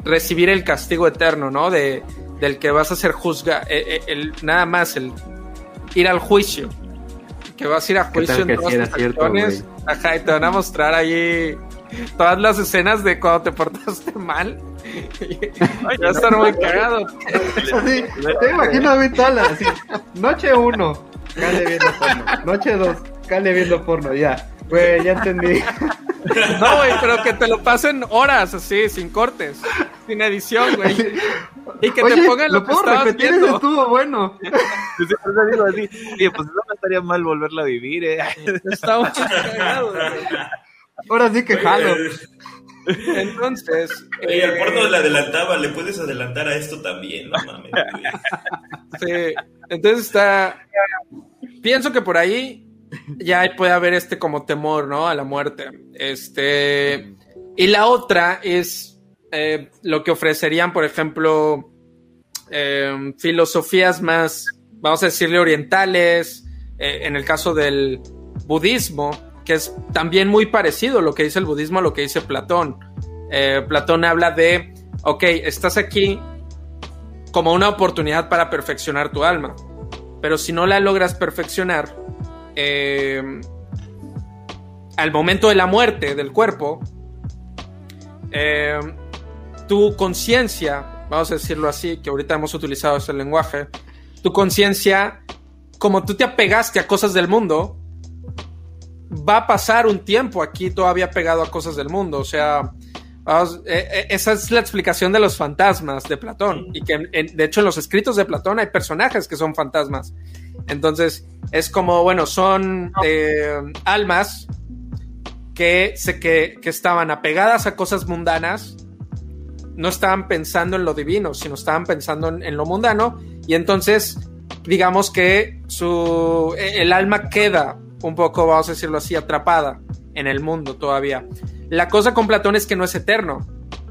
Speaker 1: recibir el castigo eterno, ¿no? De, del que vas a ser juzga, eh, eh, el, nada más el ir al juicio. Que vas a ir a
Speaker 2: ¿Qué tal
Speaker 1: juicio en
Speaker 2: que
Speaker 1: todas
Speaker 2: sí era
Speaker 1: tus
Speaker 2: cierto,
Speaker 1: acciones. Ajá, y te van a mostrar ahí todas las escenas de cuando te portaste mal. *laughs*
Speaker 4: Ay,
Speaker 1: Va a estar muy cagado.
Speaker 5: Así, te imagino a Vitala, así. Noche uno, Cale viendo porno. Noche dos, Cale viendo porno, ya. Güey, ya entendí. *laughs*
Speaker 1: No, güey, pero que te lo pasen horas así, sin cortes, sin edición, güey. Y que
Speaker 5: Oye,
Speaker 1: te pongan lo,
Speaker 5: lo
Speaker 1: que
Speaker 5: puedo
Speaker 1: estabas
Speaker 5: repetir, eso
Speaker 1: viendo.
Speaker 5: estuvo bueno.
Speaker 4: Le digo así, oye, pues no estaría mal volverla a vivir, eh.
Speaker 1: Está muy cagado, güey.
Speaker 5: Ahora sí que jalo.
Speaker 1: Entonces,
Speaker 3: Oye, al
Speaker 1: eh,
Speaker 3: porno le adelantaba, le puedes adelantar a esto también, no mames. güey.
Speaker 1: Sí, entonces está. Pienso que por ahí ya puede haber este como temor, ¿no? A la muerte. Este. Y la otra es eh, lo que ofrecerían, por ejemplo, eh, filosofías más, vamos a decirle, orientales. eh, en el caso del budismo, que es también muy parecido lo que dice el budismo a lo que dice Platón. Eh, Platón habla de, ok, estás aquí como una oportunidad para perfeccionar tu alma. Pero si no la logras perfeccionar, eh, al momento de la muerte del cuerpo, eh, tu conciencia, vamos a decirlo así, que ahorita hemos utilizado ese lenguaje, tu conciencia, como tú te apegaste a cosas del mundo, va a pasar un tiempo aquí todavía pegado a cosas del mundo. O sea, vamos, eh, esa es la explicación de los fantasmas de Platón. Y que, en- de hecho, en los escritos de Platón hay personajes que son fantasmas. Entonces, es como, bueno, son eh, almas que, se, que, que estaban apegadas a cosas mundanas, no estaban pensando en lo divino, sino estaban pensando en, en lo mundano. Y entonces, digamos que su, eh, el alma queda un poco, vamos a decirlo así, atrapada en el mundo todavía. La cosa con Platón es que no es eterno.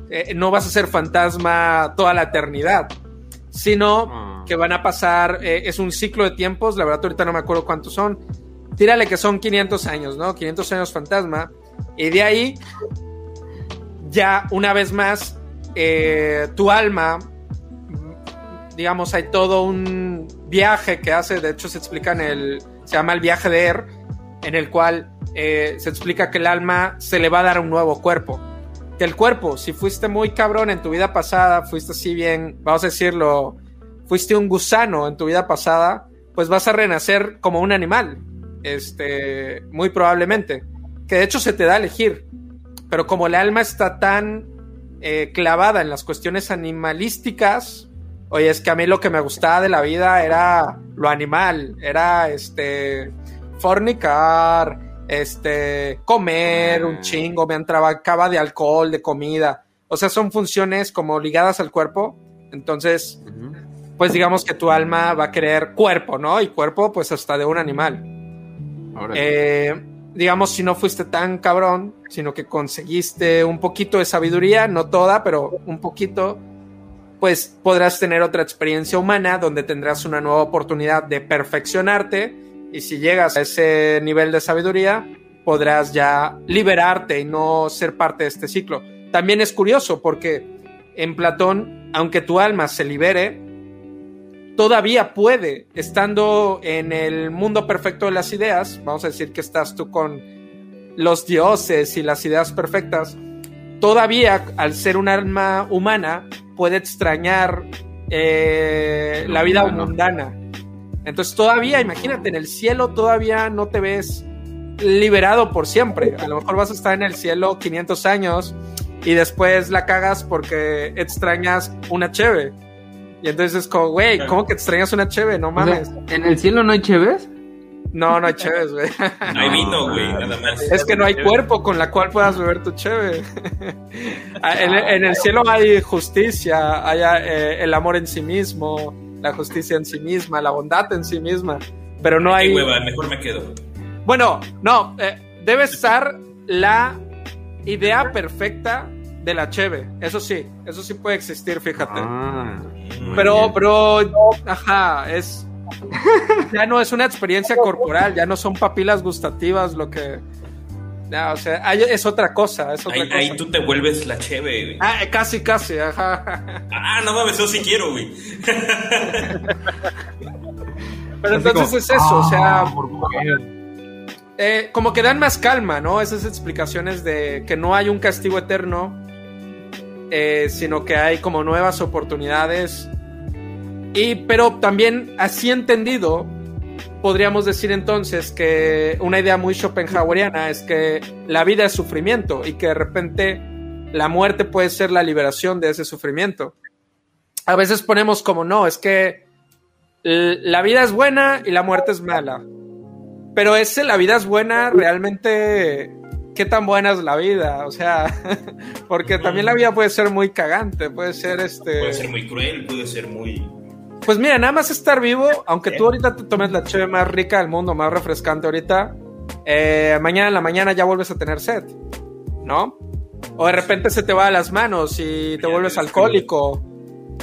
Speaker 1: Eh, no vas a ser fantasma toda la eternidad, sino
Speaker 2: Ah.
Speaker 1: Que van a pasar, eh, es un ciclo de tiempos, la verdad ahorita no me acuerdo cuántos son, tírale que son 500 años, ¿no? 500 años fantasma. Y de ahí, ya una vez más, eh, tu alma, digamos, hay todo un viaje que hace, de hecho se explica en el, se llama el viaje de Er, en el cual eh, se explica que el alma se le va a dar un nuevo cuerpo. Que el cuerpo, si fuiste muy cabrón en tu vida pasada, fuiste así bien, vamos a decirlo, fuiste un gusano en tu vida pasada, pues vas a renacer como un animal, este, muy probablemente. Que de hecho se te da a elegir, pero como el alma está tan eh, clavada en las cuestiones animalísticas, oye, es que a mí lo que me gustaba de la vida era lo animal, era este fornicar, este comer un chingo, me entraba de alcohol, de comida. O sea, son funciones como ligadas al cuerpo. Entonces, pues digamos que tu alma va a querer cuerpo, ¿no? Y cuerpo, pues hasta de un animal. Eh, digamos, si no fuiste tan cabrón, sino que conseguiste un poquito de sabiduría, no toda, pero un poquito, pues podrás tener otra experiencia humana donde tendrás una nueva oportunidad de perfeccionarte y si llegas a ese nivel de sabiduría, podrás ya liberarte y no ser parte de este ciclo. También es curioso porque en Platón, aunque tu alma se libere, todavía puede, estando en el mundo perfecto de las ideas, vamos a decir que estás tú con los dioses y las ideas perfectas, todavía al ser un alma humana puede extrañar eh, la vida mundana entonces todavía, imagínate, en el cielo todavía no te ves liberado por siempre. A lo mejor vas a estar en el cielo 500 años y después la cagas porque extrañas una cheve. Y entonces es como, güey, ¿cómo que extrañas una cheve? No mames.
Speaker 2: ¿En el cielo no hay cheves?
Speaker 1: No, no hay cheves, güey.
Speaker 3: No hay vino, güey, nada más.
Speaker 1: Es que no hay cuerpo con la cual puedas beber tu cheve. *laughs* Ah, en, el cielo hay justicia, hay eh, el amor en sí mismo, la justicia en sí misma, la bondad en sí misma, pero no hay...
Speaker 3: Hueva, mejor me quedo.
Speaker 1: Bueno, no, eh, debe estar la idea perfecta de la cheve, eso sí, eso sí puede existir, fíjate. Ah, pero, bro, ajá, es... Ya no es una experiencia corporal, ya no son papilas gustativas lo que o sea, es otra cosa. Es otra
Speaker 3: ahí, tú te vuelves la cheve, güey.
Speaker 1: Ah, casi, casi, ajá.
Speaker 3: Ah, no mames, eso sí quiero, güey.
Speaker 1: Pero entonces es eso, o sea. Ah, eh, como que dan más calma, ¿no? Esas explicaciones de que no hay un castigo eterno, eh, sino que hay como nuevas oportunidades. Y, pero también así entendido, podríamos decir entonces que una idea muy schopenhaueriana es que la vida es sufrimiento y que de repente la muerte puede ser la liberación de ese sufrimiento. A veces ponemos como no, es que la vida es buena y la muerte es mala. Pero ese la vida es buena realmente qué tan buena es la vida, o sea, *laughs* porque también la vida puede ser muy cagante, puede ser este
Speaker 3: puede ser muy cruel, puede ser muy
Speaker 1: pues mira, nada más estar vivo, aunque tú ahorita te tomes la cheve más rica del mundo, más refrescante ahorita, eh, mañana en la mañana ya vuelves a tener sed, ¿no? O de repente se te va a las manos y te vuelves alcohólico.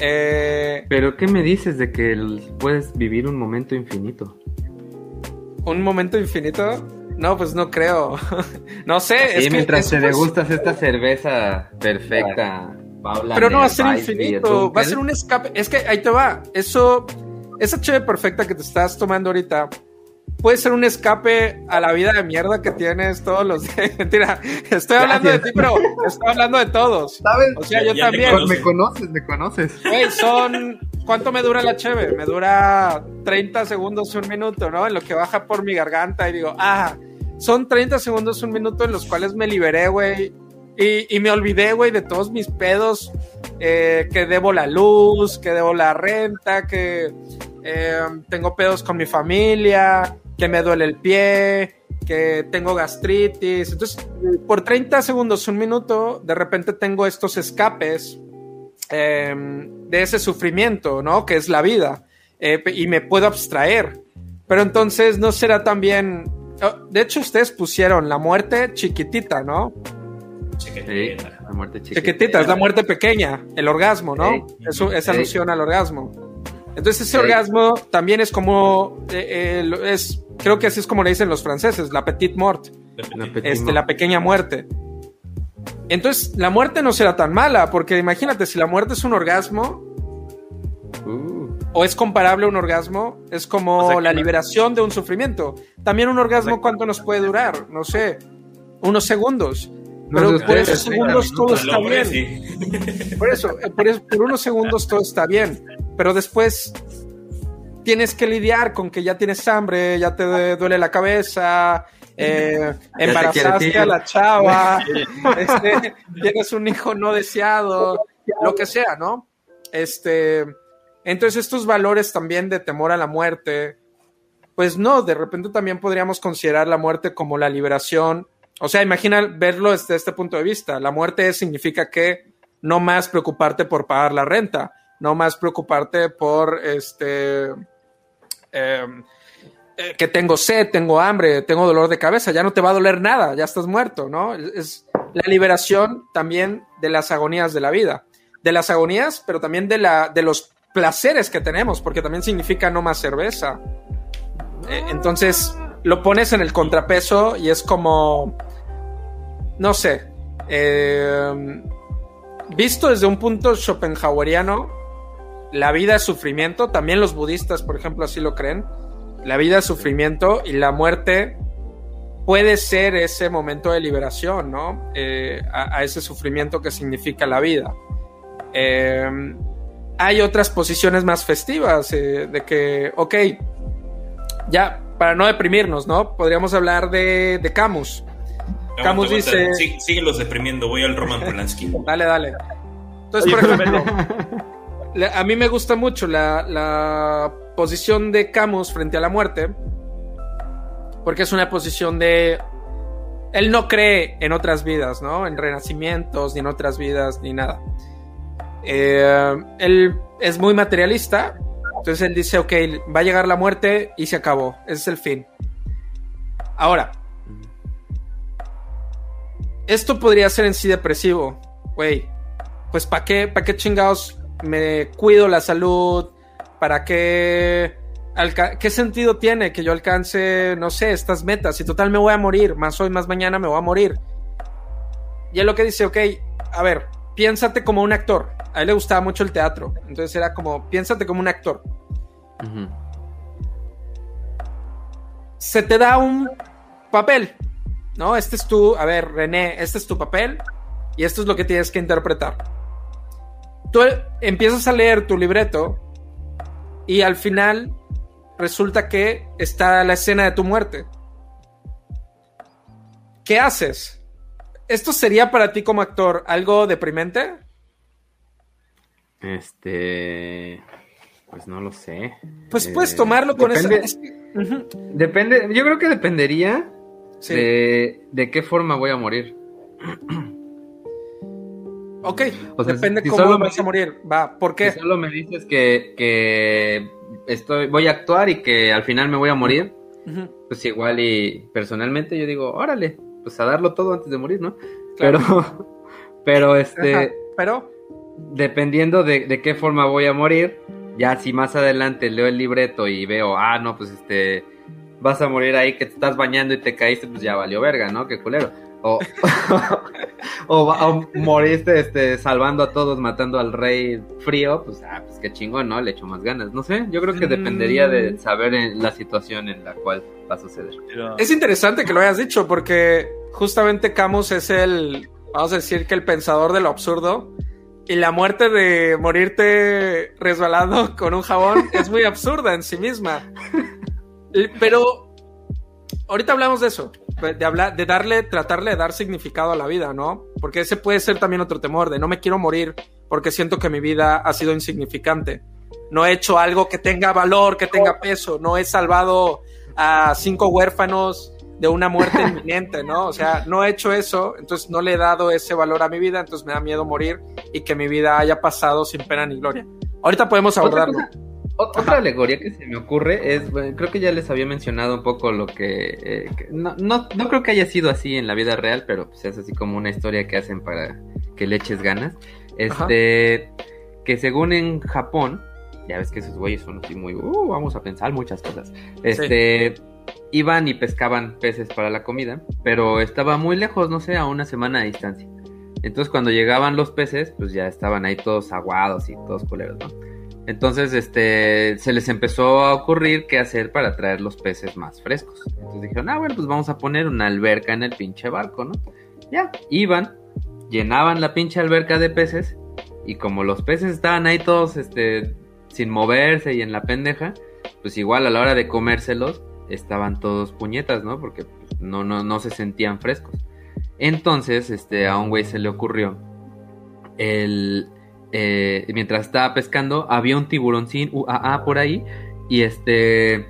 Speaker 1: Eh,
Speaker 2: Pero ¿qué me dices de que puedes vivir un momento infinito?
Speaker 1: ¿Un momento infinito? No, pues no creo. *laughs* no sé.
Speaker 2: Sí, mientras te degustas esta cerveza perfecta.
Speaker 1: Pero no va a ser infinito, va a ser un escape. Es que ahí te va. Eso, esa cheve perfecta que te estás tomando ahorita puede ser un escape a la vida de mierda que tienes todos los *laughs* días. Mentira, estoy hablando de ti, pero estoy hablando de todos.
Speaker 5: ¿Sabes?
Speaker 1: O sea, yo también.
Speaker 5: Me conoces, me conoces.
Speaker 1: Güey, son. ¿Cuánto me dura la cheve? Me dura 30 segundos, un minuto, ¿no? En lo que baja por mi garganta y digo, ah, son 30 segundos, un minuto en los cuales me liberé, güey y, me olvidé, güey, de todos mis pedos, eh, que debo la luz, que debo la renta, que eh, tengo pedos con mi familia, que me duele el pie, que tengo gastritis. Entonces, por 30 segundos, un minuto, de repente tengo estos escapes em, de ese sufrimiento, ¿no? Que es la vida. Eh, y me puedo abstraer. Pero entonces no será también... Oh, de hecho, ustedes pusieron la muerte chiquitita, ¿no?
Speaker 3: la
Speaker 2: muerte
Speaker 1: chiquitita. es la muerte pequeña, el orgasmo, ¿no? Eso es alusión al orgasmo. Entonces ese orgasmo también es como, eh, eh, es, creo que así es como le dicen los franceses, la petite mort,
Speaker 2: Un apetito.
Speaker 1: este, la pequeña muerte. Entonces la muerte no será tan mala, porque imagínate, si la muerte es un orgasmo,
Speaker 2: Uh,
Speaker 1: o es comparable a un orgasmo, es como
Speaker 4: O sea, que
Speaker 1: la
Speaker 4: no-
Speaker 1: liberación de un sufrimiento. También un orgasmo. ¿cuánto nos puede durar? No sé, unos segundos.
Speaker 2: No
Speaker 1: Pero
Speaker 2: sé
Speaker 1: por esos
Speaker 2: 30
Speaker 1: segundos todo está
Speaker 3: hombre,
Speaker 1: bien.
Speaker 3: sí.
Speaker 1: Por eso, eh, por eso, por unos segundos todo está bien, pero después tienes que lidiar con que ya tienes hambre, ya te duele la cabeza, eh,
Speaker 2: te
Speaker 1: embarazaste a la chava, *laughs* este, tienes un hijo no deseado, lo que sea, ¿no? Este, entonces estos valores también de temor a la muerte, pues no, de repente también podríamos considerar la muerte como la liberación. O sea, imagina verlo desde este punto de vista. La muerte significa que no más preocuparte por pagar la renta, no más preocuparte por este eh, eh, que tengo sed, tengo hambre, tengo dolor de cabeza, ya no te va a doler nada, ya estás muerto, ¿no? Es la liberación también de las agonías de la vida, de las agonías, pero también de, la, de los placeres que tenemos, porque también significa no más cerveza. Eh, entonces lo pones en el contrapeso y es como, no sé, eh, visto desde un punto schopenhaueriano, la vida es sufrimiento, también los budistas, por ejemplo, así lo creen, la vida es sufrimiento y la muerte puede ser ese momento de liberación, ¿no? Eh, a, ese sufrimiento que significa la vida. Eh, hay otras posiciones más festivas eh, de que, ok, ya, para no deprimirnos, ¿no? Podríamos hablar de, de Camus. Camus
Speaker 3: Aguanta,
Speaker 1: dice-
Speaker 3: Sí, síguelos deprimiendo, voy al Roman Polanski. *laughs*
Speaker 1: Dale, dale. Entonces,
Speaker 4: Oye,
Speaker 1: por ejemplo, la- a mí me gusta mucho la, la posición de Camus frente a la muerte, porque es una posición de... Él no cree en otras vidas, ¿no? En renacimientos, ni en otras vidas, ni nada. Eh, él es muy materialista, entonces él dice, ok, va a llegar la muerte y se acabó, ese es el fin. Ahora, esto podría ser en sí depresivo, güey. Pues ¿para qué, para qué chingados me cuido la salud? ¿Para qué, qué sentido tiene que yo alcance, no sé, estas metas? Si total me voy a morir, más hoy, más mañana me voy a morir. Y es lo que dice, ok, a ver, piénsate como un actor. A él le gustaba mucho el teatro, entonces era como, piénsate como un actor. se te da un papel, ¿no? Este es tu, a ver, René, este es tu papel y esto es lo que tienes que interpretar. Tú empiezas a leer tu libreto y al final resulta que está la escena de tu muerte. ¿Qué haces? ¿Esto sería para ti como actor algo deprimente?
Speaker 2: Este. Pues no lo sé.
Speaker 1: Pues
Speaker 2: Eh,
Speaker 1: puedes tomarlo con
Speaker 2: depende- Depende, yo creo que dependería
Speaker 1: sí.
Speaker 2: de, de qué forma voy a morir.
Speaker 1: Ok,
Speaker 2: O sea,
Speaker 1: depende
Speaker 2: si
Speaker 1: cómo
Speaker 2: solo me
Speaker 1: vas a morir. Va, ¿por qué?
Speaker 2: Si solo me dices que, que estoy, voy a actuar y que al final me voy a morir, pues igual y personalmente yo digo, órale, pues a darlo todo antes de morir, ¿no?
Speaker 1: claro.
Speaker 2: Pero, *laughs* pero este,
Speaker 1: Ajá, Pero,
Speaker 2: dependiendo de, de qué forma voy a morir, ya si más adelante leo el libreto y veo, ah, no, pues este, vas a morir ahí que te estás bañando y te caíste, pues ya valió verga, ¿no? Qué culero. O, *laughs* o, o moriste este, salvando a todos, matando al rey frío, pues, ah, pues qué chingón, ¿no? Le echo más ganas. No sé, yo creo que
Speaker 1: Mm.
Speaker 2: dependería de saber en la situación en la cual va a suceder.
Speaker 1: Es interesante que lo hayas dicho porque justamente Camus es el, vamos a decir que el pensador de lo absurdo y la muerte de morirte resbalando con un jabón es muy absurda en sí misma. *laughs* Pero ahorita hablamos de eso, de hablar, de darle, tratarle de dar significado a la vida, ¿no? Porque ese puede ser también otro temor de no me quiero morir porque siento que mi vida ha sido insignificante. No he hecho algo que tenga valor, que tenga peso, no he salvado a cinco huérfanos de una muerte inminente, ¿no? O sea, no he hecho eso, entonces no le he dado ese valor a mi vida, entonces me da miedo morir y que mi vida haya pasado sin pena ni gloria. Ahorita podemos abordarlo.
Speaker 2: Otra alegoría que se me ocurre es, bueno, creo que ya les había mencionado un poco lo que, eh, que- no, no, no creo que haya sido así en la vida real, pero pues es así como una historia que hacen para que le eches ganas. Este, que según en Japón, ya ves que esos güeyes son así muy, uh, vamos a pensar muchas cosas. Este, iban y pescaban peces para la comida, pero estaba muy lejos, no sé, a una semana de distancia. Entonces cuando llegaban los peces, pues ya estaban ahí todos aguados y todos culeros, ¿no? Entonces, este, se les empezó a ocurrir qué hacer para traer los peces más frescos. Entonces dijeron, ah, bueno, pues vamos a poner una alberca en el pinche barco, ¿no? Ya, iban, llenaban la pinche alberca de peces y como los peces estaban ahí todos, este, sin moverse y en la pendeja, pues igual a la hora de comérselos estaban todos puñetas, ¿no? Porque no, no, no se sentían frescos. Entonces, este, a un güey se le ocurrió el eh, mientras estaba pescando, había un tiburoncín UAA por ahí y este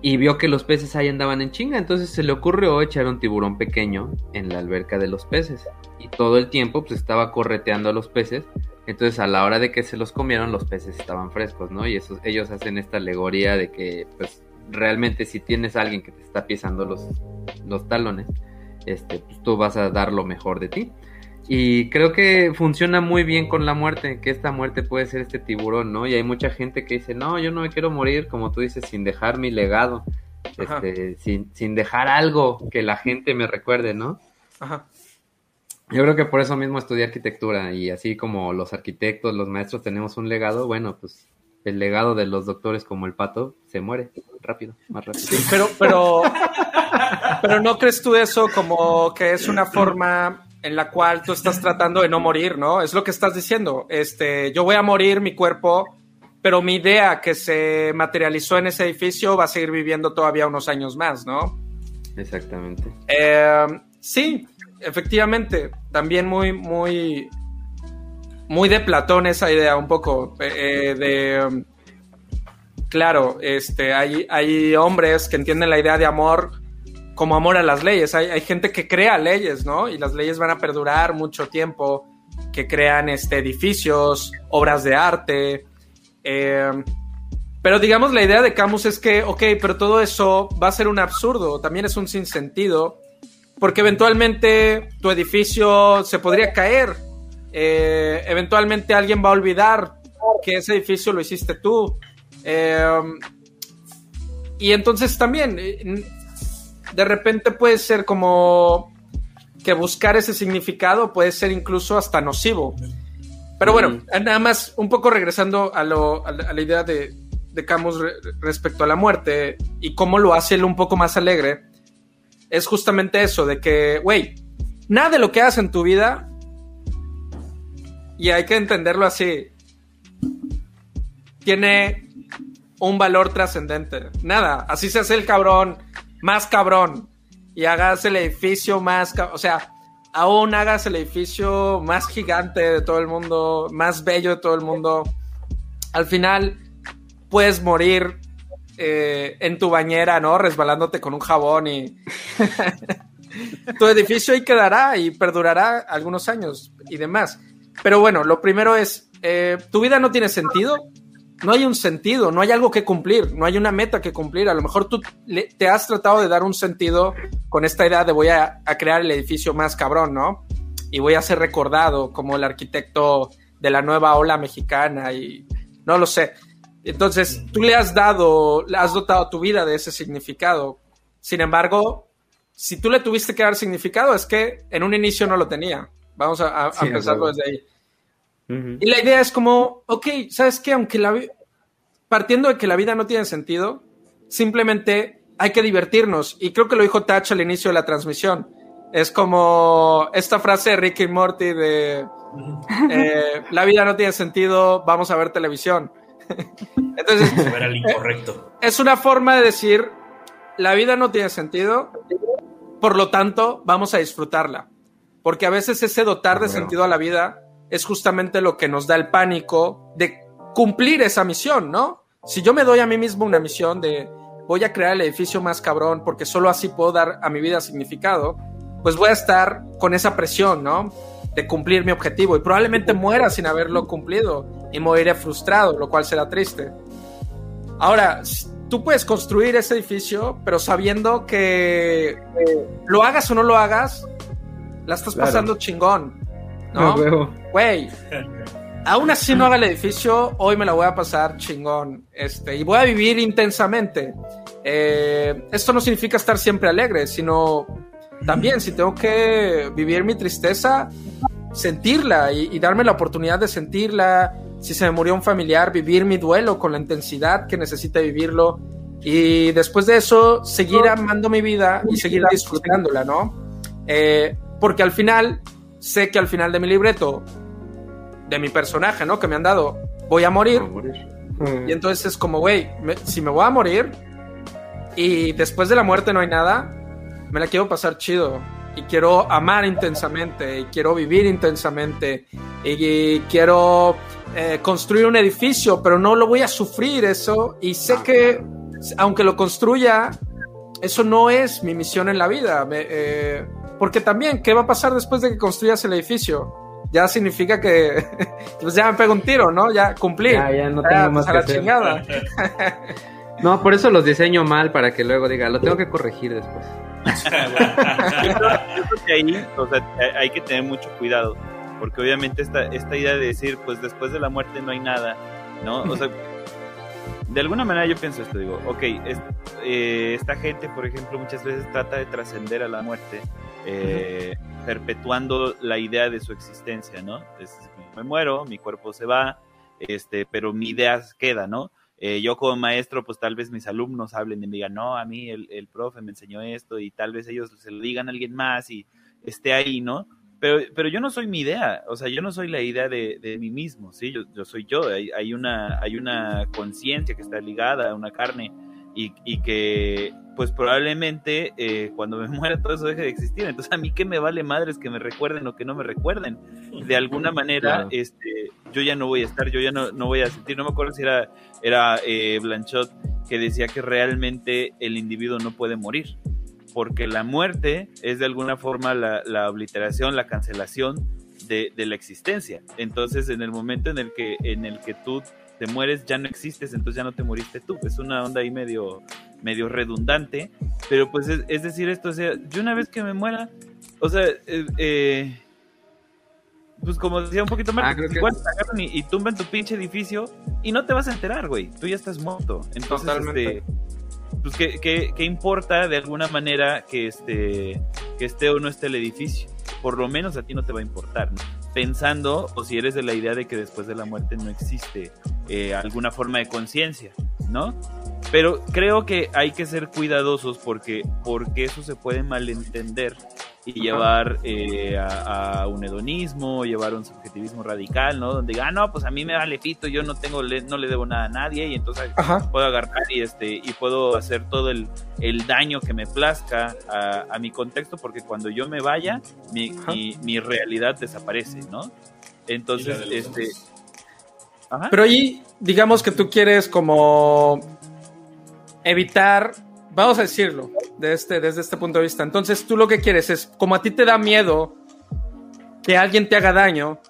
Speaker 2: y vio que los peces ahí andaban en chinga, entonces se le ocurrió echar un tiburón pequeño en la alberca de los peces y todo el tiempo pues estaba correteando a los peces, entonces a la hora de que se los comieron los peces estaban frescos, ¿no? Y eso, ellos hacen esta alegoría de que pues realmente si tienes alguien que te está pisando los, los talones, este, pues tú vas a dar lo mejor de ti. Y creo que funciona muy bien con la muerte, que esta muerte puede ser este tiburón, ¿no? Y hay mucha gente que dice, no, yo no me quiero morir, como tú dices, sin dejar mi legado, este, sin, sin dejar algo que la gente me recuerde, ¿no? Ajá. Yo creo que por eso mismo estudié arquitectura y así como los arquitectos, los maestros tenemos un legado, bueno, pues el legado de los doctores como el pato se muere rápido, más rápido.
Speaker 1: Sí, pero, pero, pero no crees tú eso como que es una forma en la cual tú estás tratando de no morir, ¿no? Es lo que estás diciendo. Este, yo voy a morir mi cuerpo, pero mi idea que se materializó en ese edificio va a seguir viviendo todavía unos años más, ¿no?
Speaker 2: Exactamente.
Speaker 1: Eh, sí, efectivamente. También muy, muy, muy de Platón esa idea, un poco eh, de. Claro, este, hay, hay hombres que entienden la idea de amor como amor a las leyes. Hay, gente que crea leyes, ¿no? Y las leyes van a perdurar mucho tiempo, que crean este, edificios, obras de arte. Eh, pero digamos, la idea de Camus es que, ok, pero todo eso va a ser un absurdo, también es un sinsentido, porque eventualmente tu edificio se podría caer, eh, eventualmente alguien va a olvidar que ese edificio lo hiciste tú. Eh, y entonces también de repente puede ser como que buscar ese significado puede ser incluso hasta nocivo. Pero bueno, nada más un poco regresando a, lo, a, la, idea de, de Camus respecto a la muerte y cómo lo hace él un poco más alegre, es justamente eso, de que, güey, nada de lo que hagas en tu vida, y hay que entenderlo así, tiene un valor trascendente. Nada, así se hace el cabrón más cabrón y hagas el edificio más, o sea, aún hagas el edificio más gigante de todo el mundo, más bello de todo el mundo, al final puedes morir eh, en tu bañera, ¿no? Resbalándote con un jabón y *laughs* tu edificio ahí quedará y perdurará algunos años y demás. Pero bueno, lo primero es, eh, tu vida no tiene sentido, no hay un sentido, no hay algo que cumplir, no hay una meta que cumplir. A lo mejor tú te has tratado de dar un sentido con esta idea de voy a, crear el edificio más cabrón, ¿no? Y voy a ser recordado como el arquitecto de la nueva ola mexicana y no lo sé. Entonces, tú le has dado, le has dotado tu vida de ese significado. Sin embargo, si tú le tuviste que dar significado, es que en un inicio no lo tenía. Vamos a, a, pensarlo desde ahí. Y la idea es como, ok, ¿sabes qué? Aunque la partiendo de que la vida no tiene sentido, simplemente hay que divertirnos. Y creo que lo dijo Touch al inicio de la transmisión. Es como esta frase de Ricky Morty de eh, la vida no tiene sentido, vamos a ver televisión. *laughs* Entonces,
Speaker 3: incorrecto.
Speaker 1: es una forma de decir la vida no tiene sentido, por lo tanto, vamos a disfrutarla. Porque a veces ese dotar de sentido a la vida es justamente lo que nos da el pánico de cumplir esa misión, ¿no? Si yo me doy a mí mismo una misión de voy a crear el edificio más cabrón porque solo así puedo dar a mi vida significado, pues voy a estar con esa presión, ¿no? De cumplir mi objetivo y probablemente muera sin haberlo cumplido y moriré frustrado, lo cual será triste. Ahora, tú puedes construir ese edificio, pero sabiendo que lo hagas o no lo hagas, la estás pasando chingón. ¿No? *laughs* Güey. *laughs* aún así no haga el edificio, hoy me la voy a pasar chingón. Este, y voy a vivir intensamente. Eh, esto no significa estar siempre alegre, sino también si tengo que vivir mi tristeza, sentirla y, y darme la oportunidad de sentirla. Si se me murió un familiar, vivir mi duelo con la intensidad que necesite vivirlo. Y después de eso, seguir amando mi vida y seguir disfrutándola, ¿no? Eh, porque al final, sé que al final de mi libreto, de mi personaje, ¿no? Que me han dado, voy a morir. Y entonces es como, güey, si me voy a morir y después de la muerte no hay nada, me la quiero pasar chido. Y quiero amar intensamente, y quiero vivir intensamente, y, y quiero eh, construir un edificio, pero no lo voy a sufrir eso. Y sé que, aunque lo construya, eso no es mi misión en la vida. Me- eh, porque también, ¿qué va a pasar después de que construyas el edificio? Ya significa que *laughs* pues ya me pego un tiro, ¿no? Ya cumplí.
Speaker 5: Ya, ya no tengo
Speaker 1: pues
Speaker 5: más
Speaker 1: a
Speaker 5: que
Speaker 1: la
Speaker 5: hacer.
Speaker 1: chingada. *laughs*
Speaker 2: No, por eso los diseño mal para que luego diga, lo tengo que corregir después.
Speaker 4: Yo *laughs* creo, yo creo que ahí o sea, hay- hay que tener mucho cuidado, porque obviamente esta, esta idea de decir, pues después de la muerte no hay nada, ¿no? O sea, de alguna manera yo pienso esto, digo, ok, es- eh, esta gente, por ejemplo, muchas veces trata de trascender a la muerte, eh, perpetuando la idea de su existencia, ¿no? Me muero, mi cuerpo se va, este, pero mi idea queda, ¿no? Eh, yo como maestro, pues tal vez mis alumnos hablen y me digan, no, a mí el, el profe me enseñó esto y tal vez ellos se lo digan a alguien más y esté ahí, ¿no? Pero, pero yo no soy mi idea, o sea, yo no soy la idea de, mí mismo, ¿sí? Yo, soy yo, hay una, hay una conciencia que está ligada a una carne y, y que pues probablemente eh, cuando me *laughs* muera todo eso deje de existir. Entonces a mí qué me vale madres que me recuerden o que no me recuerden. De alguna manera,
Speaker 2: Claro.
Speaker 4: este, yo ya no voy a estar, yo ya no, no voy a sentir, no me acuerdo si era, era eh, Blanchot que decía que realmente el individuo no puede morir, porque la muerte es de alguna forma la, la obliteración, la cancelación de, de la existencia. Entonces, en el momento en el que, en el que tú te mueres, ya no existes, entonces ya no te moriste tú. Es una onda ahí medio, medio redundante, pero pues es, es decir esto, o sea, yo una vez que me muera, o sea, eh, eh, pues como decía un poquito más,
Speaker 2: Ah, que-
Speaker 4: igual te agarran y, y tumban tu pinche edificio y no te vas a enterar, güey, tú ya estás muerto. Entonces,
Speaker 1: Totalmente.
Speaker 4: este, pues ¿qué, qué, qué importa de alguna manera que este que esté o no esté el edificio por lo menos a ti no te va a importar ¿no? pensando o si eres de la idea de que después de la muerte no existe eh, alguna forma de conciencia no pero creo que hay que ser cuidadosos porque porque eso se puede malentender y llevar eh, a, a un hedonismo, llevar a un subjetivismo radical, ¿no? Donde diga, ah, no, pues a mí me vale pito, yo no tengo, le- no le debo nada a nadie y entonces
Speaker 1: Ajá.
Speaker 4: puedo agarrar y este y puedo hacer todo el, el daño que me plazca a, a mi contexto porque cuando yo me vaya mi, mi, mi realidad desaparece, ¿no? Entonces, este... Ajá.
Speaker 1: Pero ahí, digamos que tú quieres como evitar, vamos a decirlo, de este, desde este punto de vista. Entonces, tú lo que quieres es, como a ti te da miedo que alguien te haga daño,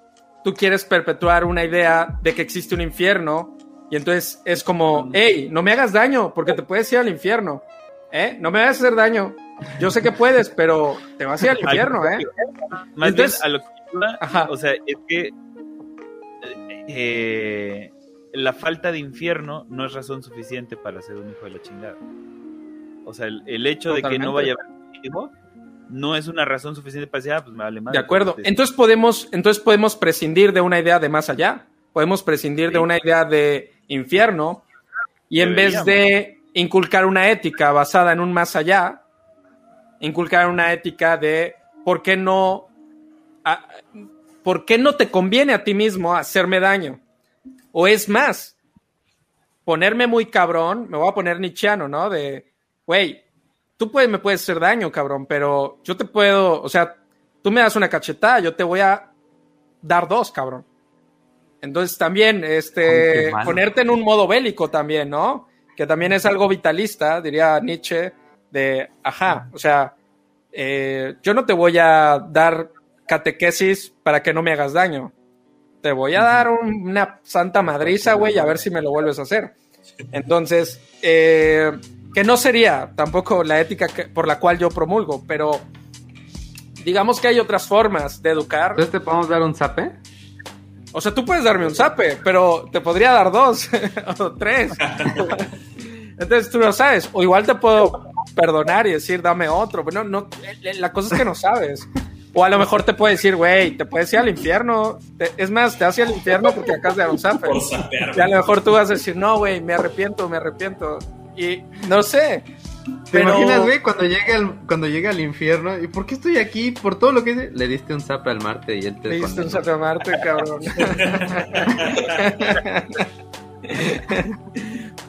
Speaker 1: tú quieres perpetuar una idea de que existe un infierno y entonces es como, hey, no me hagas daño porque te puedes ir al infierno, ¿eh? No me vayas a hacer daño. Yo sé que puedes, pero te vas a ir al *laughs* infierno, ¿eh?
Speaker 4: Más
Speaker 1: Entonces-
Speaker 4: bien a lo que iba,
Speaker 1: Ajá.
Speaker 4: o sea, es que eh, la falta de infierno no es razón suficiente para ser un hijo de la chingada. O sea, el, el hecho de que no vaya a haber no es una razón suficiente para decir, ah, pues me vale más.
Speaker 1: De acuerdo. Entonces podemos, entonces podemos prescindir de una idea de más allá. Podemos prescindir de una idea de infierno y en vez de inculcar una ética basada en un más allá, inculcar una ética de por qué no, a- por qué no te conviene a ti mismo hacerme daño. O es más, ponerme muy cabrón, me voy a poner nichiano, ¿no? De, güey, tú puedes, me puedes hacer daño, cabrón, pero yo te puedo, o sea, tú me das una cachetada, yo te voy a dar dos, cabrón. Entonces también, este, ponerte en un modo bélico también, ¿no? Que también es algo vitalista, diría Nietzsche, de, ajá, o sea, eh, yo no te voy a dar catequesis para que no me hagas daño. Te voy a dar un- una santa madriza, güey, a ver si me lo vuelves a hacer. Entonces, eh, que no sería tampoco la ética que- por la cual yo promulgo, pero digamos que hay otras formas de educar.
Speaker 2: Entonces te podemos dar un zape.
Speaker 1: O sea, tú puedes darme un zape, pero te podría dar dos *laughs* o tres. Entonces tú no sabes. O igual te puedo perdonar y decir, dame otro. Bueno, no, la cosa es que no sabes. O a lo mejor te puede decir, güey, te puedes ir al infierno. es más, te vas al infierno porque acabas de dar un zape. Y a lo mejor tú vas a decir, no, güey, me arrepiento, me arrepiento. Y no sé.
Speaker 5: ¿Te imaginas, güey, cuando llegue al, cuando al infierno? ¿Y por qué estoy aquí? Por todo lo que hice.
Speaker 2: Le diste un zape al Marte y él te
Speaker 1: Le diste un zape al Marte, cabrón. *laughs*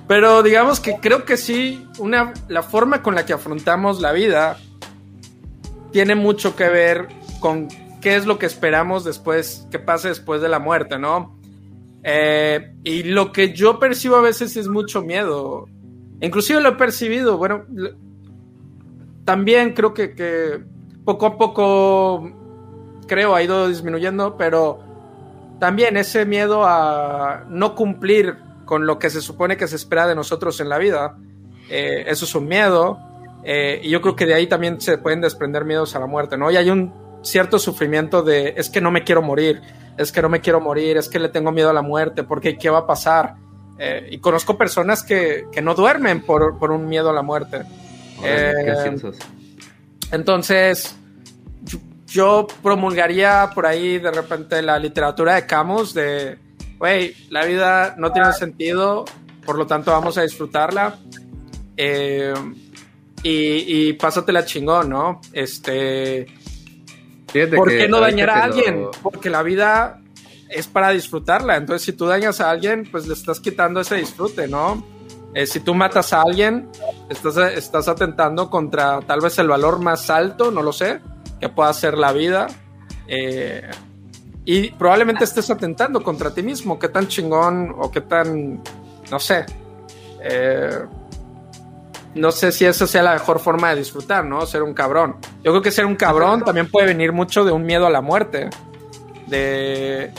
Speaker 1: Pero digamos que creo que sí, una, la forma con la que afrontamos la vida tiene mucho que ver con qué es lo que esperamos después, que pase después de la muerte, ¿no? Eh, y lo que yo percibo a veces es mucho miedo. Inclusive lo he percibido, bueno, también creo que, poco a poco, creo, ha ido disminuyendo, pero también ese miedo a no cumplir con lo que se supone que se espera de nosotros en la vida, eh, eso es un miedo. Eh, y yo creo que de ahí también se pueden desprender miedos a la muerte, ¿no? Y hay un cierto sufrimiento de, es que no me quiero morir, es que no me quiero morir, es que le tengo miedo a la muerte, porque ¿qué va a pasar? Eh, y conozco personas que, que no duermen por, por, un miedo a la muerte. Eh, entonces, yo promulgaría por ahí de repente la literatura de Camus de, güey, la vida no tiene sentido, por lo tanto vamos a disfrutarla. Eh, y, y pásatela chingón, ¿no? Este. ¿Por qué no dañar a alguien? Porque la vida es para disfrutarla. Entonces, si tú dañas a alguien, pues le estás quitando ese disfrute, ¿no? Eh, si tú matas a alguien, estás, estás atentando contra tal vez el valor más alto, no lo sé, que pueda ser la vida. Eh, y probablemente estés atentando contra ti mismo. ¿Qué tan chingón o qué tan, no sé? Eh, no sé si esa sea la mejor forma de disfrutar, ¿no? Ser un cabrón. Yo creo que ser un cabrón también puede venir mucho de un miedo a la muerte. De.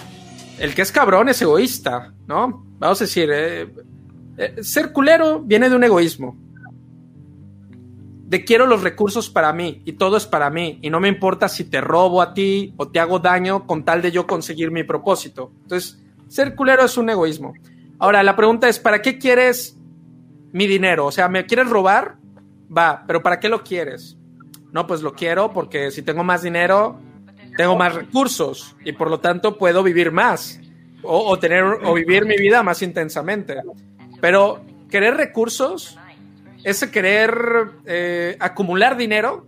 Speaker 1: El que es cabrón es egoísta, ¿no? Vamos a decir, eh, eh, ser culero viene de un egoísmo. De quiero los recursos para mí y todo es para mí y no me importa si te robo a ti o te hago daño con tal de yo conseguir mi propósito. Entonces, ser culero es un egoísmo. Ahora, la pregunta es, ¿para qué quieres mi dinero. O sea, ¿me quieres robar? Va, pero ¿para qué lo quieres? No, pues lo quiero porque si tengo más dinero, tengo más recursos y por lo tanto puedo vivir más o, tener o vivir mi vida más intensamente. Pero querer recursos, ese querer eh, acumular dinero,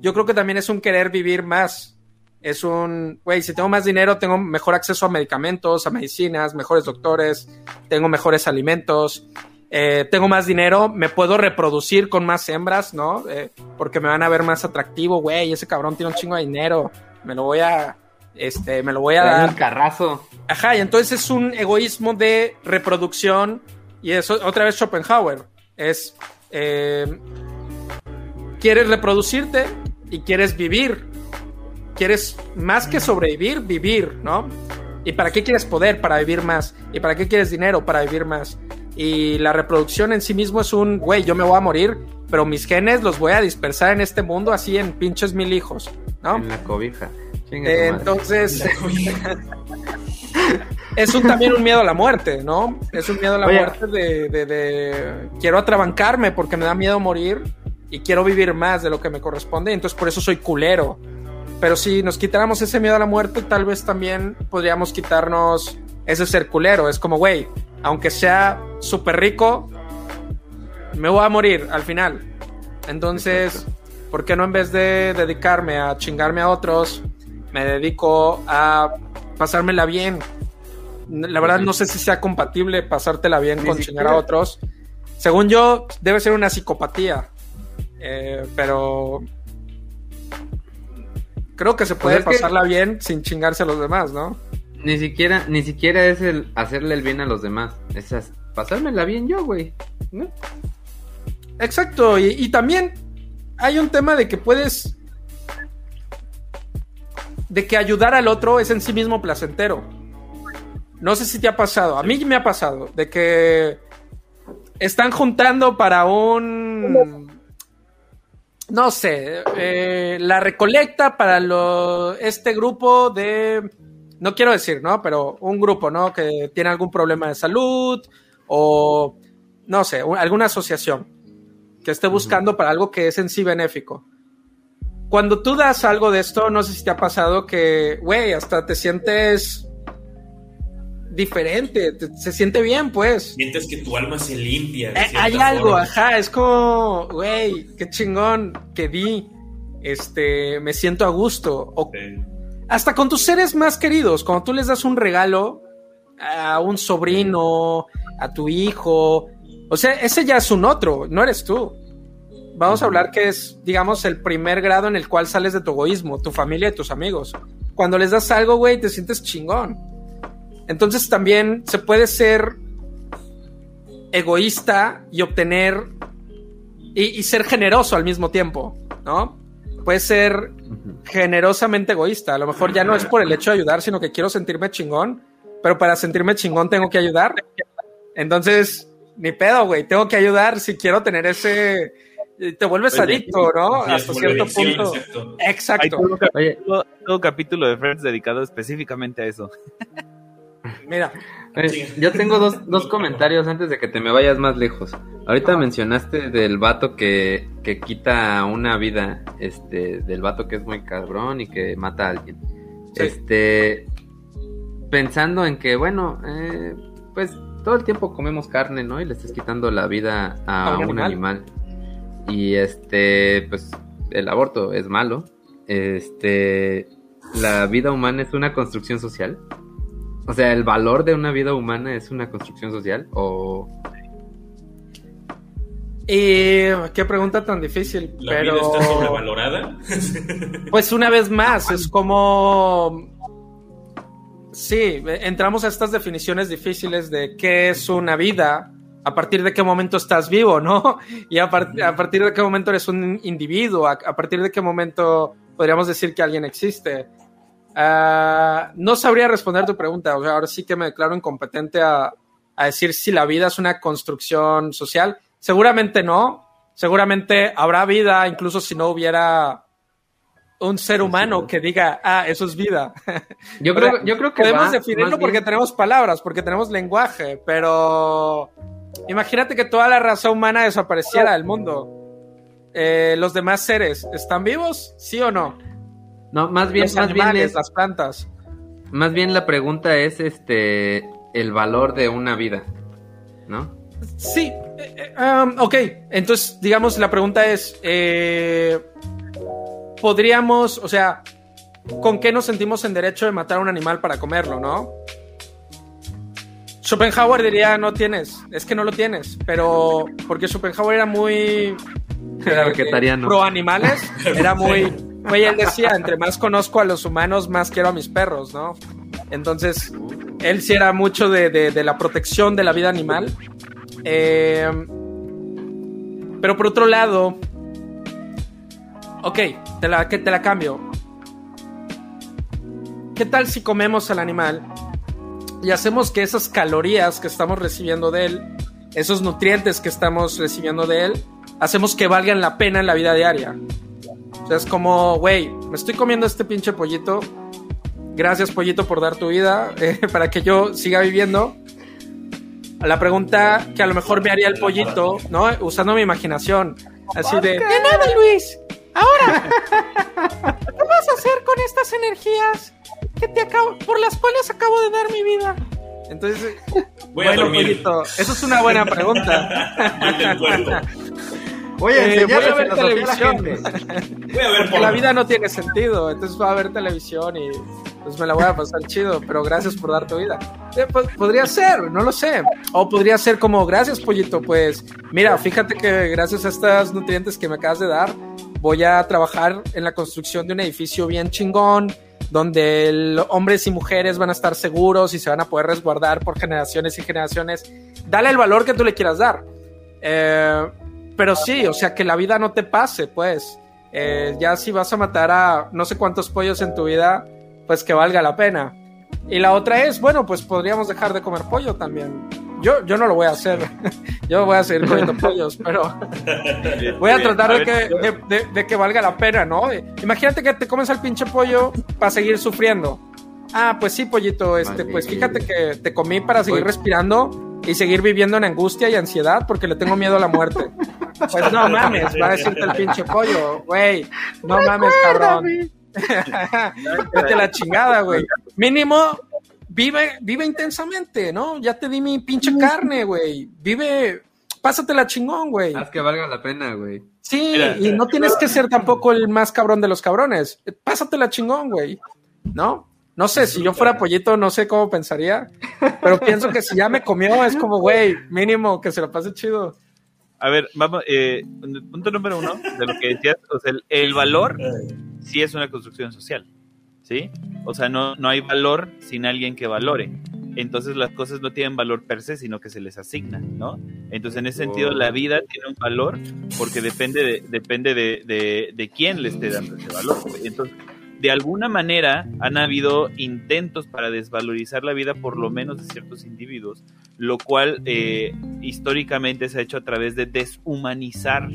Speaker 1: yo creo que también es un querer vivir más. Es un, güey, si tengo más dinero, tengo mejor acceso a medicamentos, a medicinas, mejores doctores, tengo mejores alimentos, eh, tengo más dinero, me puedo reproducir con más hembras, ¿no? Eh, porque me van a ver más atractivo, güey, ese cabrón tiene un chingo de dinero, me lo voy a, este, me lo voy a dar.
Speaker 2: Un carrazo.
Speaker 1: Ajá, y entonces es un egoísmo de reproducción y eso, otra vez Schopenhauer, es, eh, quieres reproducirte y quieres vivir, quieres más que sobrevivir, vivir, ¿no? ¿Y para qué quieres poder? Para vivir más. ¿Y para qué quieres dinero? Para vivir más. Y la reproducción en sí mismo es un, güey, yo me voy a morir, pero mis genes los voy a dispersar en este mundo así en pinches mil hijos, ¿no?
Speaker 2: En la cobija.
Speaker 1: entonces, *laughs* es un, también un miedo a la muerte, ¿no? Es un miedo a la muerte de, de, de, quiero atrabancarme porque me da miedo morir y quiero vivir más de lo que me corresponde, entonces por eso soy culero. Pero si nos quitáramos ese miedo a la muerte, tal vez también podríamos quitarnos ese ser culero. Es como, güey, aunque sea súper rico, me voy a morir al final. Entonces, ¿por qué no en vez de dedicarme a chingarme a otros, me dedico a pasármela bien? La verdad no sé si sea compatible pasártela bien con chingar a otros. Según yo, debe ser una psicopatía. Eh, pero creo que se puede pues pasarla bien sin chingarse a los demás, ¿no?
Speaker 2: Ni siquiera, ni siquiera es el hacerle el bien a los demás. Es pasármela bien yo, güey.
Speaker 1: Exacto. Y, también hay un tema de que puedes. De que ayudar al otro es en sí mismo placentero. No sé si te ha pasado. A mí me ha pasado. De que están juntando para un. No sé. Eh, la recolecta para este grupo de no quiero decir, ¿no? Pero un grupo, ¿no? Que tiene algún problema de salud o, no sé, un- alguna asociación que esté buscando para algo que es en sí benéfico. Cuando tú das algo de esto, no sé si te ha pasado que, güey, hasta te sientes diferente, te- se siente bien, pues.
Speaker 3: Sientes que tu alma se limpia.
Speaker 1: Eh, hay algo,
Speaker 3: forma.
Speaker 1: ajá, es como, güey, qué chingón que di, este, me siento a gusto. O
Speaker 3: Sí.
Speaker 1: hasta con tus seres más queridos, cuando tú les das un regalo a un sobrino, a tu hijo, o sea, ese ya es un otro, no eres tú. Vamos a hablar que es, digamos, el primer grado en el cual sales de tu egoísmo, tu familia y tus amigos. Cuando les das algo, güey, te sientes chingón. Entonces también se puede ser egoísta y obtener y, y ser generoso al mismo tiempo, ¿no? Puede ser generosamente egoísta. A lo mejor ya no es por el hecho de ayudar, sino que quiero sentirme chingón, pero para sentirme chingón tengo que ayudar. Entonces, ni pedo, güey, tengo que ayudar si quiero tener ese... Te vuelves
Speaker 4: Oye,
Speaker 1: adicto, ¿no?
Speaker 3: Sí,
Speaker 1: Hasta cierto punto.
Speaker 3: exacto.
Speaker 4: Hay todo,
Speaker 2: Oye.
Speaker 4: capítulo, todo un capítulo de Friends dedicado específicamente a eso.
Speaker 1: Mira,
Speaker 2: yo tengo dos, dos comentarios antes de que te me vayas más lejos. Ahorita mencionaste del vato que, que quita una vida, este, del vato que es muy cabrón y que mata a alguien.
Speaker 1: Sí.
Speaker 2: Este, pensando en que, bueno, eh, pues todo el tiempo comemos carne, ¿no? Y le estás quitando la vida a,
Speaker 1: A un
Speaker 2: un
Speaker 1: animal.
Speaker 2: animal. Y este, pues el aborto es malo. Este, la vida humana es una construcción social. O sea, el valor de una vida humana es una construcción social o
Speaker 1: y qué pregunta tan difícil,
Speaker 3: La
Speaker 1: pero...
Speaker 3: vida está sobrevalorada. *laughs*
Speaker 1: Pues una vez más, es como... Sí, entramos a estas definiciones difíciles de qué es una vida, a partir de qué momento estás vivo, ¿no? *laughs* Y a, par- a partir de qué momento eres un individuo, a, partir de qué momento podríamos decir que alguien existe. Ah, no sabría responder tu pregunta, o sea, ahora sí que me declaro incompetente a decir si la vida es una construcción social. Seguramente no, seguramente habrá vida, incluso si no hubiera un ser humano que diga, ah, eso es vida. *laughs*
Speaker 2: yo creo, yo creo que
Speaker 1: Podemos
Speaker 2: va
Speaker 1: definirlo porque
Speaker 2: bien-
Speaker 1: tenemos palabras, porque tenemos lenguaje, pero imagínate que toda la raza humana desapareciera del mundo. Eh, los demás seres, ¿están vivos? ¿Sí o no?
Speaker 2: no, más bien,
Speaker 1: los
Speaker 2: más bien es-
Speaker 1: las plantas.
Speaker 2: más bien la pregunta es este el valor de una vida, ¿no?
Speaker 1: Sí, eh, eh, um, ok. Entonces, digamos, la pregunta es, eh, ¿podríamos, o sea, con qué nos sentimos en derecho de matar a un animal para comerlo, no? Schopenhauer diría, no tienes, es que no lo tienes, pero porque Schopenhauer era muy... *laughs*
Speaker 2: Era vegetariano.
Speaker 1: Pro animales, *laughs* era muy... Güey, él decía, entre más conozco a los humanos, más quiero a mis perros, ¿no? Entonces, él sí era mucho de, de- de la protección de la vida animal. Eh, pero por otro lado, ok, te la, que te la cambio. ¿Qué tal si comemos al animal y hacemos que esas calorías que estamos recibiendo de él, esos nutrientes que estamos recibiendo de él, hacemos que valgan la pena en la vida diaria? O sea, es como, güey, me estoy comiendo este pinche pollito. Gracias, pollito, por dar tu vida *laughs* eh, para que yo siga viviendo. La pregunta que a lo mejor me haría el pollito, ¿no? Usando mi imaginación. Así de. De nada, Luis. Ahora, ¿qué vas a hacer con estas energías que te acabo, por las cuales acabo de dar mi vida? Entonces,
Speaker 3: Voy a
Speaker 1: bueno,
Speaker 3: dormir.
Speaker 1: pollito, eso es una buena pregunta.
Speaker 5: A
Speaker 1: Eh, voy a ver
Speaker 5: a
Speaker 1: televisión.
Speaker 5: gente.
Speaker 3: Voy a ver
Speaker 1: Porque la vida no tiene sentido, entonces voy a ver televisión y pues me la voy a pasar chido, pero gracias por dar tu vida. Eh, pues, podría ser, no lo sé. O podría ser como, gracias pollito, pues mira, fíjate que gracias a estos nutrientes que me acabas de dar, voy a trabajar en la construcción de un edificio bien chingón, donde hombres y mujeres van a estar seguros y se van a poder resguardar por generaciones y generaciones. Dale el valor que tú le quieras dar. Eh, pero sí, o sea, que la vida no te pase, pues. Eh, ya si vas a matar a no sé cuántos pollos en tu vida, pues que valga la pena. Y la otra es, bueno, pues podríamos dejar de comer pollo también. Yo, yo no lo voy a hacer. *laughs* yo voy a seguir comiendo pollos, pero *laughs* voy a tratar de que, de, de- de que valga la pena, ¿no? Imagínate que te comes al pinche pollo para seguir sufriendo. Ah, pues sí, pollito, este, pues fíjate que te comí para seguir respirando y seguir viviendo en angustia y ansiedad porque le tengo miedo a la muerte. Pues no mames, va a decirte el pinche pollo, güey. No mames, cabrón. *laughs* Vete a la chingada, güey. Mínimo, vive, vive intensamente, ¿no? Ya te di mi pinche carne, güey. Vive, pásatela chingón, güey.
Speaker 2: Haz que valga la pena, güey.
Speaker 1: Sí,
Speaker 3: Mira,
Speaker 1: y no tienes que ser tampoco el más cabrón de los cabrones. Pásatela chingón, güey. ¿No? No sé, si yo fuera pollito, no sé cómo pensaría. Pero pienso que si ya me comió, es como, güey, mínimo que se lo pase chido.
Speaker 4: A ver, vamos, eh, punto número uno de lo que decías, o sea, el, el valor sí es una construcción social, ¿sí? O sea, no, no hay valor sin alguien que valore. Entonces las cosas no tienen valor per se, sino que se les asigna, ¿no? Entonces en ese sentido la vida tiene un valor porque depende de, depende de, de, de quién le esté dando ese valor. Entonces, de alguna manera han habido intentos para desvalorizar la vida por lo menos de ciertos individuos, lo cual eh, históricamente se ha hecho a través de deshumanizar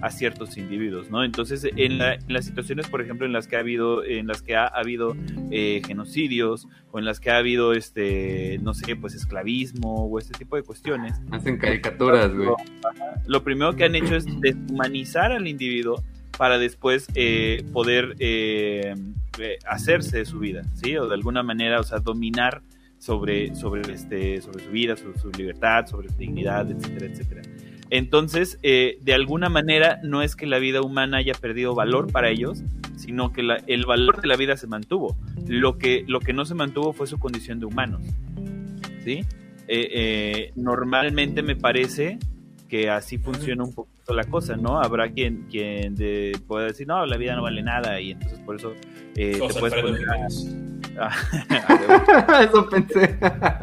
Speaker 4: a ciertos individuos, ¿no? Entonces, en, la- en las situaciones, por ejemplo, en las que ha habido, en las que ha habido eh, genocidios o en las que ha habido, este, no sé, pues esclavismo o este tipo de cuestiones,
Speaker 2: Hacen caricaturas, güey.
Speaker 4: lo primero que han hecho es deshumanizar al individuo para después eh, poder eh, eh, hacerse de su vida, ¿sí? O de alguna manera, o sea, dominar sobre, sobre, este, sobre su vida, sobre su libertad, sobre su dignidad, etcétera, etcétera. Entonces, de alguna manera, no es que la vida humana haya perdido valor para ellos, sino que el valor de la vida se mantuvo. Lo que, lo que no se mantuvo fue su condición de humanos, ¿sí? Normalmente me parece que así funciona un poquito la cosa, ¿no? Habrá quien, quien de- pueda decir, no, la vida no vale nada y entonces por eso eh, te puedes
Speaker 3: Alfredo
Speaker 4: poner a-
Speaker 3: Jiménez. *laughs*
Speaker 4: a- *laughs*
Speaker 5: Eso pensé.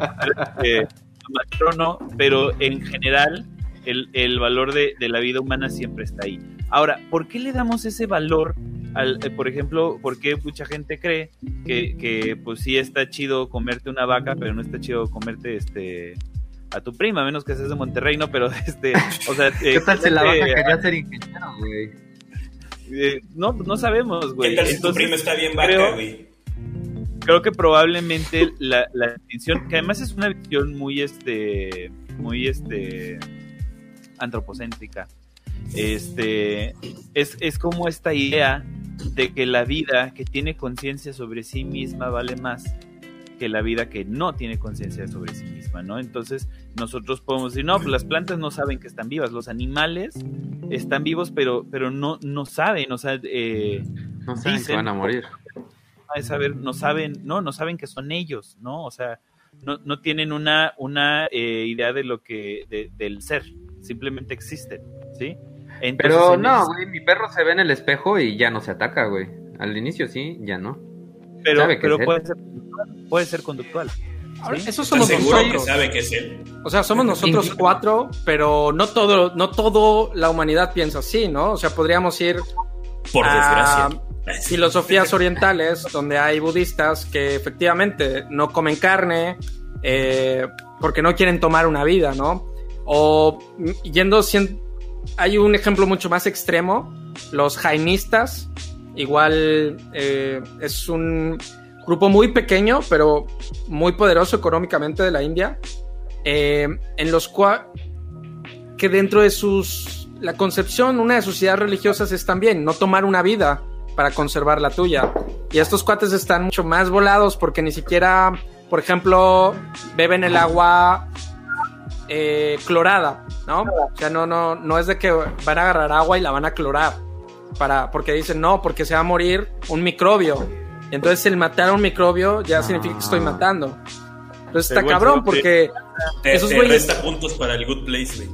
Speaker 5: *laughs*
Speaker 4: eh, matrono, pero en general el, el valor de, de la vida humana siempre está ahí. Ahora, ¿por qué le damos ese valor al, eh, por ejemplo, por qué mucha gente cree que, que pues sí está chido comerte una vaca, pero no está chido comerte este a tu prima, a menos que seas de Monterrey, ¿no? Pero *laughs* este, o sea,
Speaker 5: ¿Qué tal si la
Speaker 4: eh,
Speaker 5: vaca quería ser ingeniero, güey?
Speaker 4: eh, no, no sabemos, güey.
Speaker 3: ¿Qué tal si tu
Speaker 4: Entonces,
Speaker 3: prima está bien vaca,
Speaker 4: creo-
Speaker 3: güey?
Speaker 4: creo que probablemente la, la distinción, que además es una visión muy este, muy este antropocéntrica, este, es, es como esta idea de que la vida que tiene conciencia sobre sí misma vale más que la vida que no tiene conciencia sobre sí misma, ¿no? Entonces nosotros podemos decir, no, pues las plantas no saben que están vivas, los animales están vivos, pero, pero no, no saben, o sea, eh,
Speaker 2: No saben que van a morir.
Speaker 4: es saber, no saben, no, no saben que son ellos, ¿no? O sea, no, no tienen una, una eh, idea de lo que, de- del ser, simplemente existen, ¿sí? Entonces,
Speaker 2: Pero no, güey, mi perro se ve en el espejo y ya no se ataca, güey. Al inicio sí, ya no.
Speaker 4: Pero,
Speaker 2: sabe que
Speaker 4: pero
Speaker 2: es él.
Speaker 4: puede ser, puede ser conductual. ¿sí?
Speaker 1: Eso
Speaker 3: ¿Estás
Speaker 1: somos
Speaker 3: seguro que
Speaker 1: nosotros.
Speaker 3: sabe que es él?
Speaker 1: O sea, somos nosotros cuatro, pero no todo, no todo la humanidad piensa así, ¿no? O sea, podríamos ir
Speaker 3: Por
Speaker 1: a
Speaker 3: desgracia. *laughs*
Speaker 1: filosofías orientales donde hay budistas que efectivamente no comen carne eh, porque no quieren tomar una vida, ¿no? O mm, yendo, cien- hay un ejemplo mucho más extremo, los jainistas, igual eh, es un grupo muy pequeño, pero muy poderoso económicamente de la India, eh, en los cuales que dentro de sus la concepción, una de sus ideas religiosas es también no tomar una vida para conservar la tuya. Y estos cuates están mucho más volados porque ni siquiera, por ejemplo, beben el agua eh, clorada, ¿no? O sea, no, no, no es de que van a agarrar agua y la van a clorar. Para, porque dicen, no, porque se va a morir un microbio. Entonces el matar a un microbio ya significa que estoy matando. Entonces está
Speaker 4: bueno,
Speaker 1: cabrón porque
Speaker 3: Te,
Speaker 1: esos
Speaker 3: te
Speaker 1: güeyes-
Speaker 3: resta puntos para el good place, güey.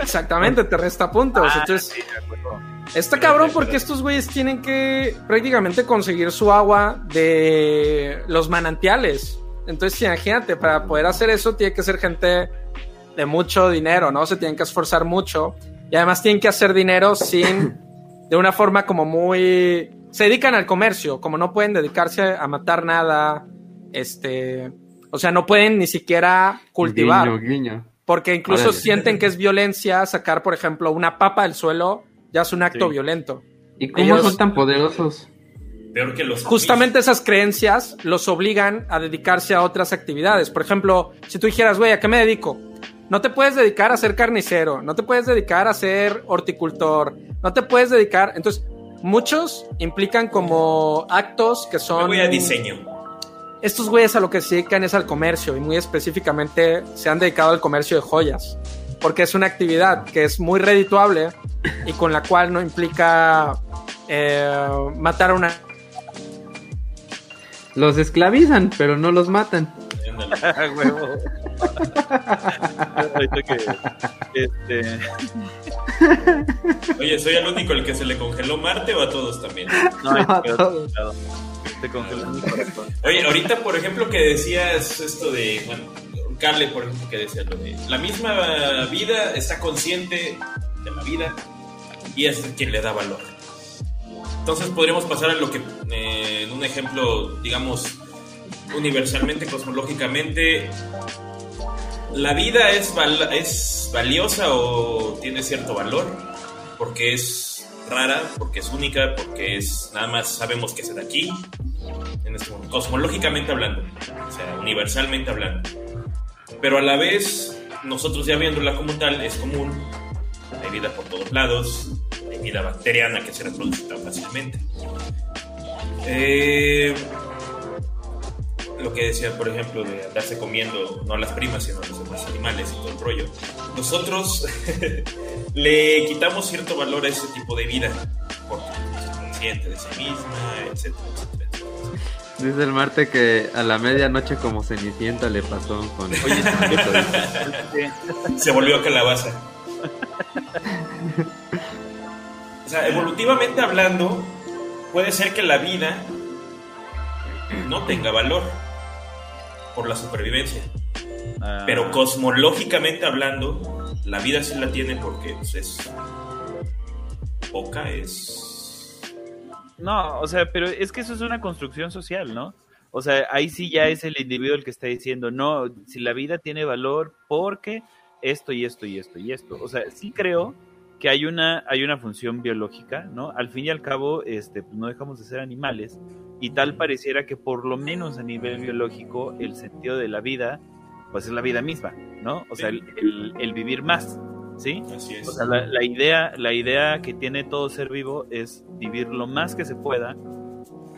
Speaker 1: exactamente te resta puntos.
Speaker 4: Ah,
Speaker 1: Entonces
Speaker 4: sí.
Speaker 1: Está cabrón porque estos güeyes tienen que prácticamente conseguir su agua de los manantiales. Entonces, imagínate, para poder hacer eso tiene que ser gente de mucho dinero, ¿no? Se tienen que esforzar mucho. Y además tienen que hacer dinero sin, *laughs* de una forma como muy... Se dedican al comercio, como no pueden dedicarse a matar nada, este... O sea, no pueden ni siquiera cultivar.
Speaker 2: Guiño, guiño.
Speaker 1: Porque incluso
Speaker 2: Órale.
Speaker 1: sienten que es violencia sacar, por ejemplo, una papa del suelo, ya es un acto
Speaker 4: Sí.
Speaker 1: violento.
Speaker 2: ¿Y cómo
Speaker 1: Ellos-
Speaker 2: son tan poderosos?
Speaker 3: Peor que los
Speaker 1: justamente esas creencias los obligan a dedicarse a otras actividades. Por ejemplo, si tú dijeras, güey, ¿a qué me dedico? No te puedes dedicar a ser carnicero, no te puedes dedicar a ser horticultor, no te puedes dedicar. Entonces, muchos implican como actos que son.
Speaker 3: Me voy a diseño.
Speaker 1: Estos güeyes a lo que se dedican es al comercio y muy específicamente se han dedicado al comercio de joyas. Porque es una actividad que es muy redituable y con la cual no implica eh, matar a una
Speaker 2: Los esclavizan, pero no los matan.
Speaker 3: Ándale. *laughs*
Speaker 4: Huevo. Ahorita que, este,
Speaker 3: Oye, ¿soy el único el que se le congeló Marte o a todos también?
Speaker 4: no, *laughs*
Speaker 5: No,
Speaker 4: cuidado,
Speaker 5: todos.
Speaker 4: Te congeló mi corazón.
Speaker 3: Oye, ahorita, por ejemplo, que decías esto de, bueno, Carle, por ejemplo, que decía lo de, la misma vida está consciente de la vida y es quien le da valor. Entonces podríamos pasar a lo que, eh, en un ejemplo, digamos, universalmente, cosmológicamente, la vida es, val- es valiosa o tiene cierto valor porque es rara, porque es única, porque es nada más sabemos que es de aquí, en este momento, cosmológicamente hablando, o sea, universalmente hablando. Pero a la vez, nosotros ya viéndola como tal, es común, hay vida por todos lados, hay vida bacteriana que se reproduce tan fácilmente. Eh, lo que decía, por ejemplo, de andarse comiendo no a las primas, sino a los demás animales y todo el rollo. Nosotros *laughs* le quitamos cierto valor a ese tipo de vida, porque es consciente de sí misma, etcétera, etcétera.
Speaker 2: Dice el Marte que a la medianoche como Cenicienta le pasó con... *laughs*
Speaker 4: Oye,
Speaker 3: Se volvió calabaza. O sea, evolutivamente hablando, puede ser que la vida no tenga valor por la supervivencia.
Speaker 4: ah,
Speaker 3: Pero cosmológicamente hablando, la vida sí la tiene porque pues, es poca, es...
Speaker 4: No, o sea, pero es que eso es una construcción social, ¿no? O sea, ahí sí ya es el individuo el que está diciendo, no, si la vida tiene valor porque esto y esto y esto y esto. O sea, sí creo que hay una, hay una función biológica, ¿no? Al fin y al cabo, este, pues, no dejamos de ser animales y tal pareciera que por lo menos a nivel biológico el sentido de la vida, pues es la vida misma, ¿no? O sea, el, el- el vivir más, ¿sí?
Speaker 3: Así es.
Speaker 4: O sea, la, la idea, la idea que tiene todo ser vivo es vivir lo más que se pueda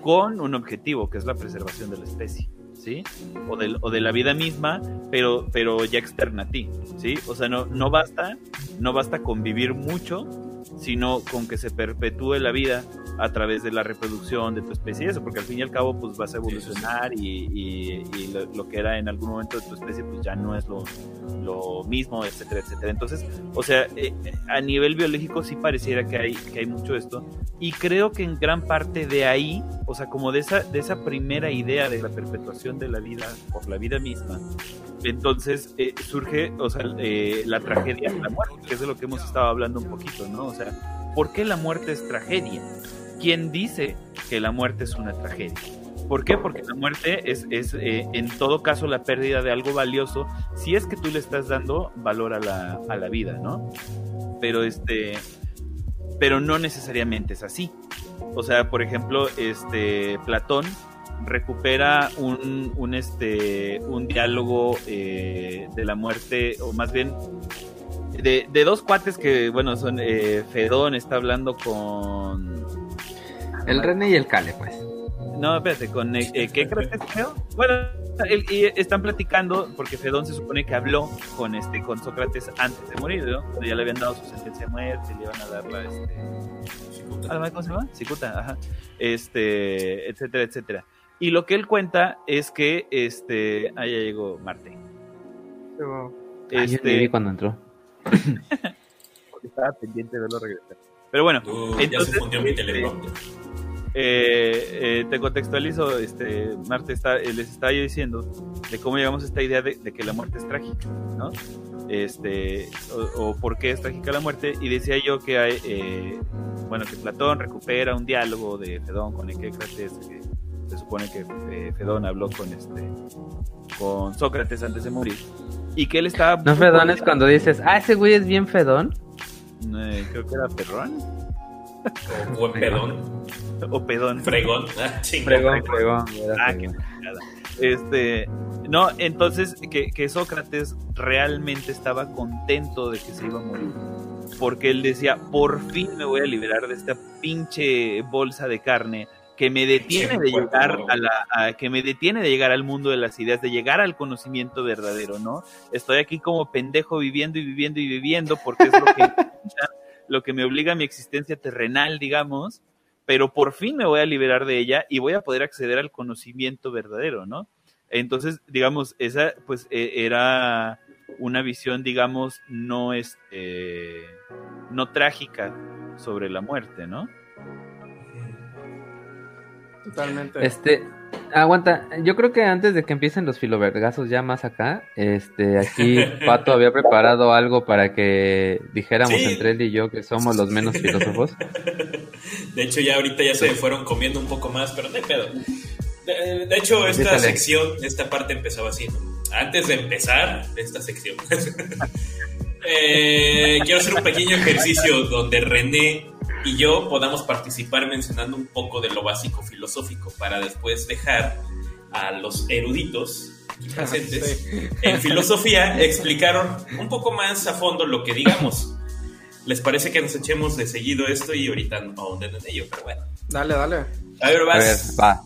Speaker 4: con un objetivo, que es la preservación de la especie, ¿sí? O, del- o de la vida misma, pero, pero ya externa a ti, ¿sí? O sea, no, no basta, no basta con vivir mucho, sino con que se perpetúe la vida a través de la reproducción de tu especie y eso, porque al fin y al cabo pues vas a evolucionar y, y- y lo, lo que era en algún momento de tu especie pues ya no es lo, lo mismo, etcétera, etcétera. Entonces, o sea, eh, a nivel biológico sí pareciera que hay, que hay mucho esto y creo que en gran parte de ahí, o sea, como de esa, de esa primera idea de la perpetuación de la vida por la vida misma, entonces eh, surge, o sea, eh, la tragedia de la muerte, que es de lo que hemos estado hablando un poquito, ¿no? O sea, ¿por qué la muerte es tragedia? ¿Quién dice que la muerte es una tragedia? ¿Por qué? Porque la muerte es, es eh, en todo caso la pérdida de algo valioso si es que tú le estás dando valor a la, a la vida, ¿no? Pero este, pero no necesariamente es así. O sea, por ejemplo, este Platón recupera un, un, este, un diálogo eh, de la muerte, o más bien de, de dos cuates que, bueno, son eh, Fedón está hablando con...
Speaker 2: El René y el Cale, pues.
Speaker 4: No, espérate, con eh, eh, ¿qué crees que es, creo? Bueno, el- y están platicando porque Fedón se supone que habló con este con Sócrates antes de morir, ¿no? Cuando ya le habían dado su sentencia de muerte, le iban a dar la este ¿Ah, ¿cómo se llama? Cicuta, ajá. Este, etcétera, etcétera. Y lo que él cuenta es que este, ah, ya llegó Marte.
Speaker 2: Ah, yo
Speaker 4: Este,
Speaker 2: ni vi cuando entró.
Speaker 4: Estaba pendiente de verlo regresar. Pero bueno,
Speaker 3: Uh, ya
Speaker 4: Entonces,
Speaker 3: se fundió mi
Speaker 4: este,
Speaker 3: teleprompter.
Speaker 4: eh, eh, te contextualizo, este, Marte está, eh, les estaba yo diciendo de cómo llegamos a esta idea de, de que la muerte es trágica, ¿no? Este, o, o por qué es trágica la muerte, y decía yo que hay, eh, bueno, que Platón recupera un diálogo de Fedón con Ecécrates, que se supone que eh, Fedón habló con este, con Sócrates antes de morir, y que él estaba...
Speaker 2: No, Fedón es cuando dices, ah, ese güey es bien Fedón.
Speaker 4: Eh, creo que era Perrón.
Speaker 3: O *laughs* buen pedón.
Speaker 4: o pedón.
Speaker 3: Fregón. Ah.
Speaker 2: Fregón, fregón.
Speaker 4: Ah,
Speaker 2: fregón.
Speaker 4: Este, no, entonces que, que Sócrates realmente estaba contento de que se iba a morir. Porque él decía, por fin me voy a liberar de esta pinche bolsa de carne que me detiene de llegar a la, a- que me detiene de llegar al mundo de las ideas, de llegar al conocimiento verdadero, ¿no? Estoy aquí como pendejo viviendo y viviendo y viviendo porque es lo que, *laughs* lo que me obliga a mi existencia terrenal, digamos, pero por fin me voy a liberar de ella y voy a poder acceder al conocimiento verdadero, ¿no? Entonces, digamos, esa pues eh, era una visión, digamos, no este, no trágica sobre la muerte, ¿no?
Speaker 1: Totalmente.
Speaker 2: Este, aguanta, yo creo que antes de que empiecen los filovergazos ya más acá, este, aquí *laughs* Pato había preparado algo para que dijéramos
Speaker 3: Sí.
Speaker 2: entre él y yo que somos los menos filósofos. *laughs*
Speaker 3: De hecho, ya ahorita ya se fueron comiendo un poco más, pero no hay pedo. De, de hecho, esta sección, esta parte empezaba así. ¿no? Antes de empezar esta sección, *laughs* eh, quiero hacer un pequeño ejercicio donde René y yo podamos participar mencionando un poco de lo básico filosófico para después dejar a los eruditos aquí presentes
Speaker 1: Sí.
Speaker 3: en filosofía explicaron un poco más a fondo lo que digamos. ¿Les parece que nos echemos de seguido esto y ahorita no ahonden en ello? Pero bueno.
Speaker 1: Dale, dale.
Speaker 3: A ver,
Speaker 2: A ver,
Speaker 3: vas.
Speaker 2: va.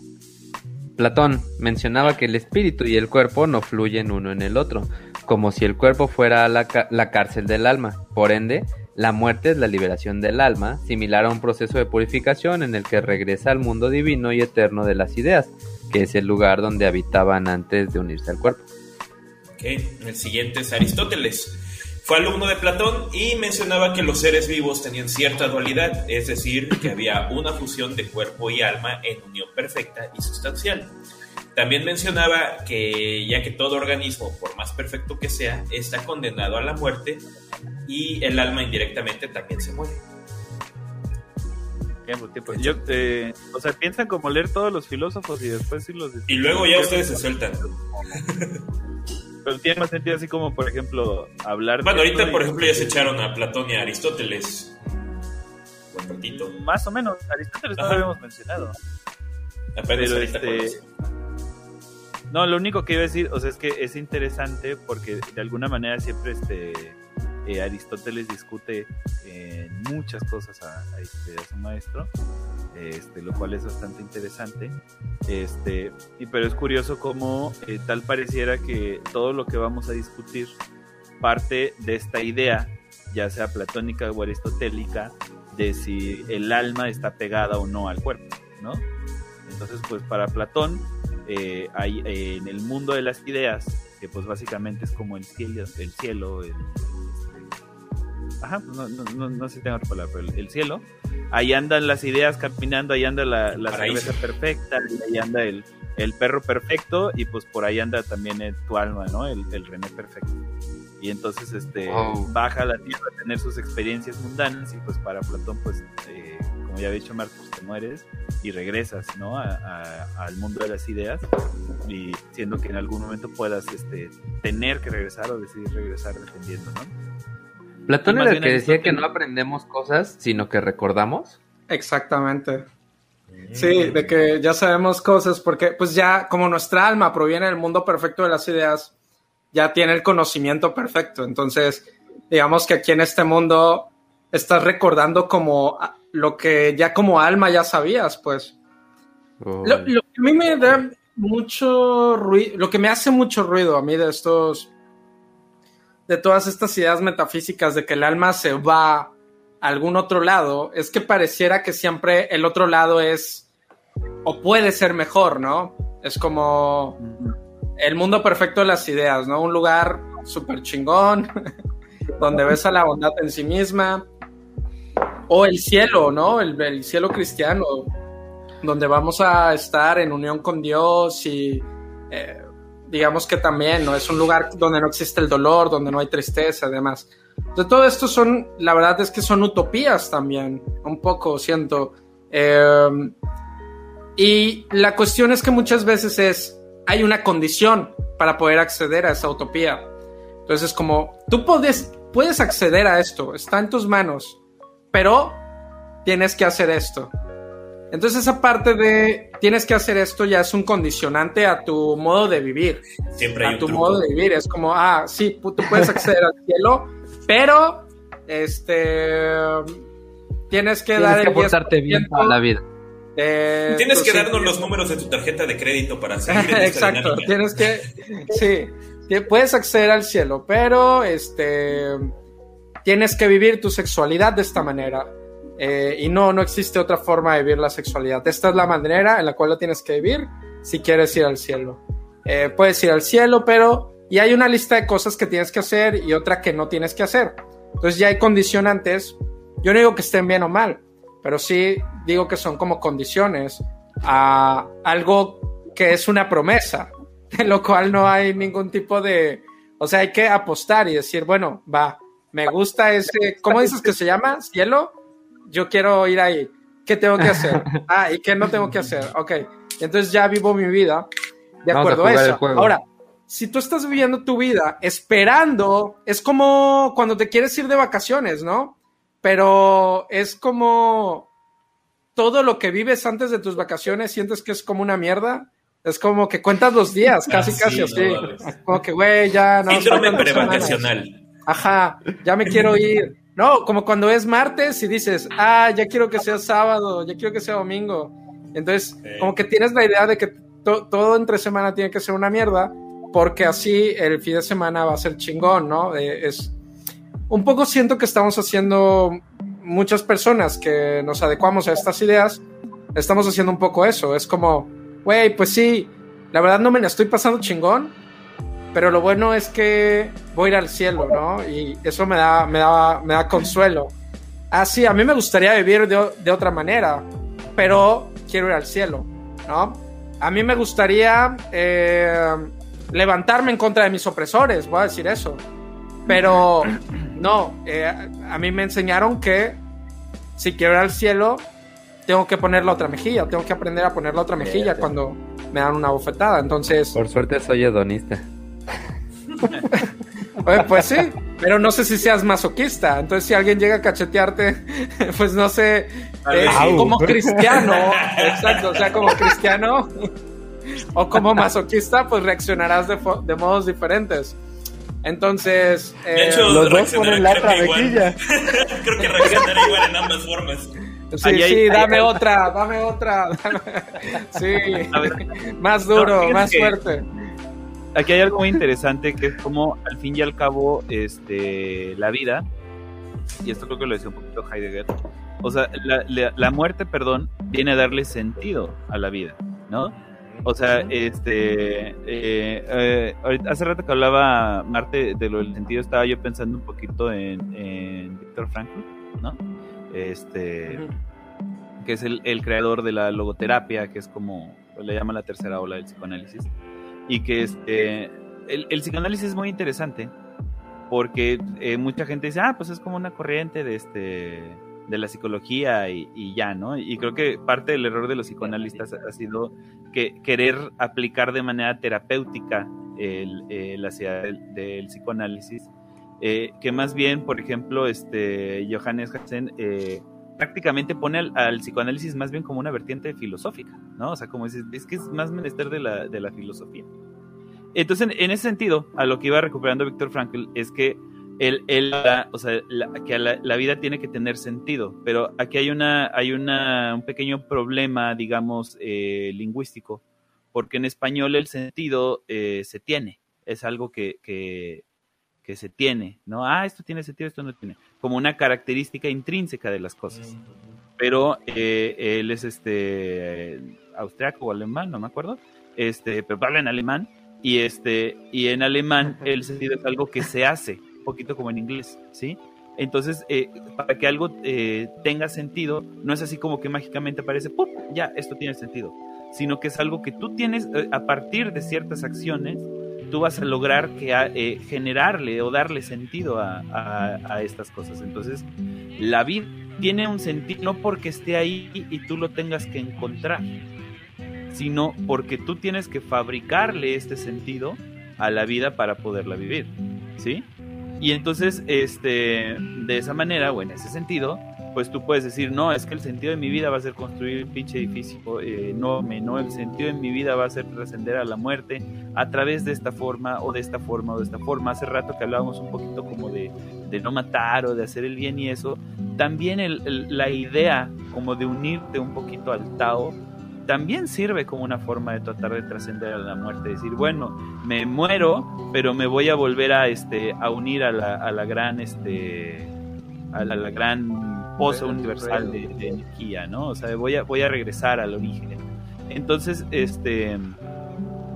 Speaker 2: Platón mencionaba que el espíritu y el cuerpo no fluyen uno en el otro, como si el cuerpo fuera la, cárcel del alma. Por ende, la muerte es la liberación del alma, similar a un proceso de purificación en el que regresa al mundo divino y eterno de las ideas, que es el lugar donde habitaban antes de unirse al cuerpo.
Speaker 3: El siguiente es Aristóteles. Fue alumno de Platón y mencionaba que los seres vivos tenían cierta dualidad, es decir, que había una fusión de cuerpo y alma en unión perfecta y sustancial. También mencionaba que ya que todo organismo, por más perfecto que sea, está condenado a la muerte y el alma indirectamente también se muere.
Speaker 4: Tiempo, tiempo. Yo, eh, o sea, piensan como leer todos los filósofos y después sí los...
Speaker 3: Y luego ya ustedes se sueltan. *laughs*
Speaker 4: Pero tiene más sentido así como, por ejemplo, hablar...
Speaker 3: Bueno,
Speaker 4: de
Speaker 3: ahorita, por ejemplo, ya se echaron a Platón y a Aristóteles. Buen ratito.
Speaker 4: Más o menos, Aristóteles no lo habíamos mencionado.
Speaker 3: Apenas
Speaker 4: Pero este-. No, lo único que iba a decir, o sea, es que es interesante porque de alguna manera siempre este eh, Aristóteles discute eh, muchas cosas a, este, su maestro, este, lo cual es bastante interesante. Este, y, pero es curioso cómo eh, tal pareciera que todo lo que vamos a discutir parte de esta idea, ya sea platónica o aristotélica, de si el alma está pegada o no al cuerpo, ¿no? Entonces, pues para Platón, hay en el mundo de las ideas, que pues básicamente es como el cielo, el cielo, el, ajá, pues no, no, no, no sé si tengo otra palabra, pero el, el cielo, ahí andan las ideas caminando, ahí anda la, la cerveza perfecta, ahí anda el, el perro perfecto, y pues por ahí anda también el- tu alma, ¿no? El, el René perfecto. Y entonces este
Speaker 2: Wow.
Speaker 4: baja a la tierra a tener sus experiencias mundanas y pues para Platón pues eh, como ya había dicho Marcos te mueres y regresas ¿no? A- a- al mundo de las ideas y siendo que en algún momento puedas este, tener que regresar o decidir regresar dependiendo ¿no?
Speaker 2: Platón era el que decía que no aprendemos cosas, sino que recordamos.
Speaker 1: Exactamente. Sí, de que ya sabemos cosas porque pues ya como nuestra alma proviene del mundo perfecto de las ideas, ya tiene el conocimiento perfecto. Entonces, digamos que aquí en este mundo estás recordando como lo que ya como alma ya sabías, pues.
Speaker 2: Oh.
Speaker 1: Lo, lo que a mí me da mucho ruido, lo que me hace mucho ruido a mí de estos, de todas estas ideas metafísicas de que el alma se va a algún otro lado, es que pareciera que siempre el otro lado es o puede ser mejor, ¿no? Es como el mundo perfecto de las ideas, ¿no? Un lugar súper chingón, *laughs* donde ves a la bondad en sí misma, o el cielo, ¿no? El, el cielo cristiano, donde vamos a estar en unión con Dios y eh, digamos que también, ¿no? Es un lugar donde no existe el dolor, donde no hay tristeza, además. De todo esto son, la verdad es que son utopías también, un poco, siento. Eh, y la cuestión es que muchas veces es, hay una condición para poder acceder a esa utopía. Entonces, como tú puedes, puedes acceder a esto, está en tus manos, pero tienes que hacer esto. Entonces esa parte de tienes que hacer esto ya es un condicionante a tu modo de vivir.
Speaker 3: Siempre hay
Speaker 1: a tu
Speaker 3: truco.
Speaker 1: modo de vivir. Es como, ah, sí, tú puedes acceder al cielo, pero este tienes que dar
Speaker 2: Tienes que
Speaker 1: el
Speaker 2: portarte bien
Speaker 1: 10%,
Speaker 2: toda la vida.
Speaker 1: eh,
Speaker 3: Tienes que
Speaker 1: sí,
Speaker 3: darnos los números de tu tarjeta de crédito para *laughs* seguir en esta
Speaker 1: Exacto,
Speaker 3: dinámica.
Speaker 1: tienes que, sí, puedes acceder al cielo, pero este, tienes que vivir tu sexualidad de esta manera. Eh, y no, no existe otra forma de vivir la sexualidad. Esta es la manera en la cual la tienes que vivir si quieres ir al cielo. Eh, puedes ir al cielo, pero y hay una lista de cosas que tienes que hacer y otra que no tienes que hacer. Entonces ya hay condicionantes. Yo no digo que estén bien o mal, pero sí digo que son como condiciones a algo que es una promesa, *laughs* en lo cual no hay ningún tipo de, o sea, hay que apostar y decir, bueno, va, me gusta ese, ¿cómo dices que se llama? Cielo, yo quiero ir ahí. ¿Qué tengo que hacer? *laughs* Ah, ¿y qué no tengo que hacer? Ok, entonces ya vivo mi vida de
Speaker 2: Vamos a
Speaker 1: acuerdo a, eso. Ahora, si tú estás viviendo tu vida esperando, es como cuando te quieres ir de vacaciones, ¿no? Pero es como todo lo que vives antes de tus vacaciones sientes que es como una mierda. Es como que cuentas los días, casi,
Speaker 3: Ah,
Speaker 1: casi
Speaker 3: sí,
Speaker 1: así. como que, güey, ya no.
Speaker 3: Síndrome prevacacional.
Speaker 1: Ajá, ya me quiero ir. No, como cuando es martes y dices, ah, ya quiero que sea sábado, ya quiero que sea domingo. Entonces,
Speaker 3: Sí.
Speaker 1: como que tienes la idea de que to- todo entre semana tiene que ser una mierda, porque así el fin de semana va a ser chingón, ¿no? Eh, es un poco siento que estamos haciendo muchas personas que nos adecuamos a estas ideas, estamos haciendo un poco eso. Es como, güey, pues sí, la verdad no me la estoy pasando chingón, pero lo bueno es que voy a ir al cielo, ¿no? Y eso me da, me da, me da consuelo. Ah, sí, a mí me gustaría vivir de, otra manera, pero quiero ir al cielo, ¿no? A mí me gustaría eh, levantarme en contra de mis opresores, voy a decir eso. Pero no, eh, a mí me enseñaron que si quiero ir al cielo, tengo que poner la otra mejilla, tengo que aprender a poner la otra mejilla
Speaker 2: sí.
Speaker 1: cuando me dan una bofetada. Entonces,
Speaker 2: Por suerte soy hedonista. *laughs*
Speaker 1: Oye, pues sí, pero no sé si seas masoquista. Entonces, si alguien llega a cachetearte, *laughs* pues no sé, eh, como cristiano, exacto, o sea, como cristiano *laughs* o como masoquista, pues reaccionarás de, modos diferentes. Entonces,
Speaker 3: De
Speaker 1: eh,
Speaker 3: hecho,
Speaker 5: Los dos ponen la otra mejilla.
Speaker 3: Creo que reaccionará igual en ambas formas.
Speaker 1: sí,
Speaker 4: ahí
Speaker 1: sí,
Speaker 4: ahí
Speaker 1: dame otra, dame otra. dame- Sí,
Speaker 4: A ver,
Speaker 1: más duro,
Speaker 4: No,
Speaker 1: más
Speaker 4: que-
Speaker 1: fuerte.
Speaker 4: Aquí hay algo muy interesante que es como al fin y al cabo este la vida y esto creo que lo decía un poquito Heidegger o sea la, la- la muerte perdón viene a darle sentido a la vida no o sea este eh, eh, hace rato que hablaba Marte de lo del sentido estaba yo pensando un poquito en, en Víctor Frankl no este que es el, el creador de la logoterapia, que es como le llaman la tercera ola del psicoanálisis. Y que este, el, el psicoanálisis es muy interesante porque eh, mucha gente dice, ah, pues es como una corriente de, este, de la psicología y, y ya, ¿no? Y creo que parte del error de los psicoanalistas ha sido que querer aplicar de manera terapéutica el, del, del psicoanálisis. eh, que más bien, por ejemplo, este Johannes Hansen eh, prácticamente pone al, psicoanálisis más bien como una vertiente filosófica, ¿no? O sea, como dices, es que es más menester de la, de la filosofía. Entonces, en, ese sentido, a lo que iba recuperando Víctor Frankl es que él, él o sea, la- que la vida tiene que tener sentido, pero aquí hay una, hay una, un pequeño problema, digamos, eh, lingüístico, porque en español el sentido eh, se tiene, es algo que, que, que se tiene, ¿no? Ah, esto tiene sentido, esto no tiene, como una característica intrínseca de las cosas. Pero eh, él es este austriaco o alemán, no me acuerdo, este, pero habla en alemán y este y en alemán el sentido es algo que se hace, un poquito como en inglés, ¿sí? Entonces, eh, para que algo eh, tenga sentido, no es así como que mágicamente aparece, ¡pum! Ya, esto tiene sentido, sino que es algo que tú tienes eh, a partir de ciertas acciones, tú vas a lograr que a- eh, generarle o darle sentido a, a- a estas cosas. Entonces, la vida tiene un sentido no porque esté ahí y tú lo tengas que encontrar, sino porque tú tienes que fabricarle este sentido a la vida para poderla vivir, ¿sí? Y entonces, este, de esa manera o en ese sentido, pues tú puedes decir, no, es que el sentido de mi vida va a ser construir un pinche edificio eh, enorme, ¿no? El sentido de mi vida va a ser trascender a la muerte a través de esta forma o de esta forma o de esta forma. Hace rato que hablábamos un poquito como de, de no matar o de hacer el bien y eso, también la idea como de unirte un poquito al Tao, también sirve como una forma de tratar de trascender a la muerte, decir, bueno, me muero, pero me voy a volver a este a unir a la, a la gran este a la gran pozo universal de, de, energía, ¿no? O sea, voy a voy a regresar al origen. Entonces, este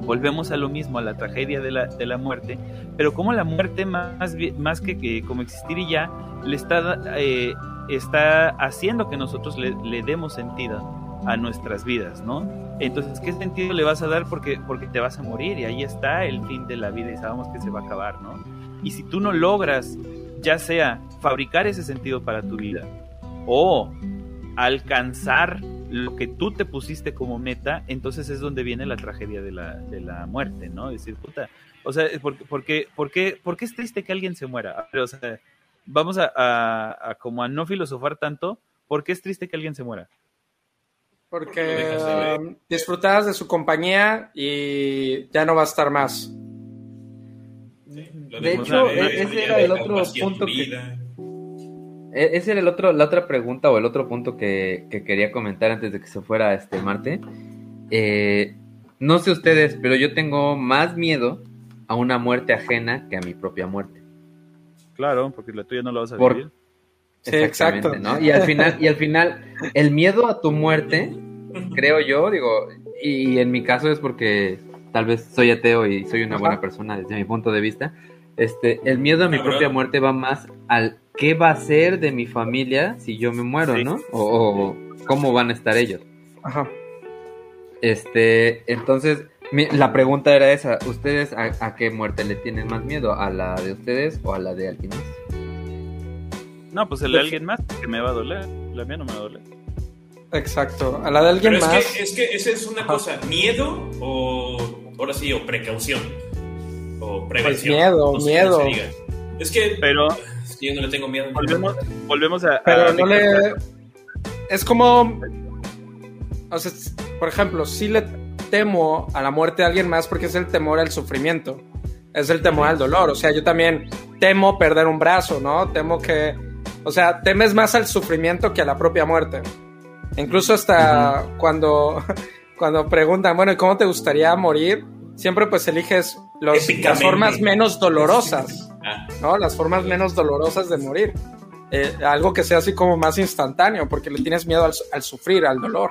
Speaker 4: volvemos a lo mismo, a la tragedia de la, de la muerte, pero como la muerte más, más que, que como existir y ya, le está, eh, está haciendo que nosotros le, le demos sentido a nuestras vidas, ¿no? Entonces, ¿qué sentido le vas a dar? Porque, porque te vas a morir y ahí está el fin de la vida y sabemos que se va a acabar, ¿no? Y si tú no logras, ya sea fabricar ese sentido para tu vida o alcanzar lo que tú te pusiste como meta, entonces es donde viene la tragedia de la, de la muerte, ¿no? Decir, puta, o sea, ¿por, por, qué, por, qué, ¿por qué es triste que alguien se muera? Pero, o sea, vamos a, a, a como a no filosofar tanto, ¿por qué es triste que alguien se muera?
Speaker 1: Porque disfrutabas de su compañía y ya no va a estar más.
Speaker 2: Sí, de hecho, e-, ese era el otro punto que... E-, ese era el otro, la otra pregunta o el otro punto que, que quería comentar antes de que se fuera este Marte. Eh, no sé ustedes, pero yo tengo más miedo a una muerte ajena que a mi propia muerte.
Speaker 4: Claro, porque la tuya no la vas a vivir. Por,
Speaker 1: Sí, exacto.
Speaker 2: ¿no? Y al final, y al final, el miedo a tu muerte, creo yo, digo, y en mi caso es porque tal vez soy ateo y soy una Ajá. buena persona desde mi punto de vista. Este, el miedo a mi propia muerte va más al qué va a ser de mi familia si yo me muero, sí. ¿no? O, o, cómo van a estar ellos.
Speaker 1: Ajá.
Speaker 2: Este, entonces, mi, la pregunta era esa, ¿ustedes a, a, qué muerte le tienen más miedo? ¿A la de ustedes o a la de alguien más?
Speaker 4: No, pues el de alguien más que me va a doler. La mía no me va a doler.
Speaker 1: Exacto. A la de alguien
Speaker 3: Pero
Speaker 1: más.
Speaker 3: Es que, es que esa es una Ajá. cosa. ¿Miedo o. Ahora sí, o precaución? O prevención.
Speaker 1: Pues miedo,
Speaker 3: no sé
Speaker 1: miedo.
Speaker 3: Es que.
Speaker 4: Pero.
Speaker 3: Yo no le tengo miedo.
Speaker 4: Volvemos, volvemos a.
Speaker 1: Pero
Speaker 4: a
Speaker 1: no le. Es como. O sea, por ejemplo, sí le temo a la muerte de alguien más porque es el temor al sufrimiento. Es el temor al dolor. O sea, yo también temo perder un brazo, ¿no? Temo que o sea, temes más al sufrimiento que a la propia muerte. Incluso hasta uh -huh. cuando, *laughs* cuando preguntan, bueno, ¿y cómo te gustaría morir? Siempre pues eliges los, las formas menos dolorosas, ¿no? Las formas menos dolorosas de morir. Eh, algo que sea así como más instantáneo, porque le tienes miedo al, al sufrir, al dolor.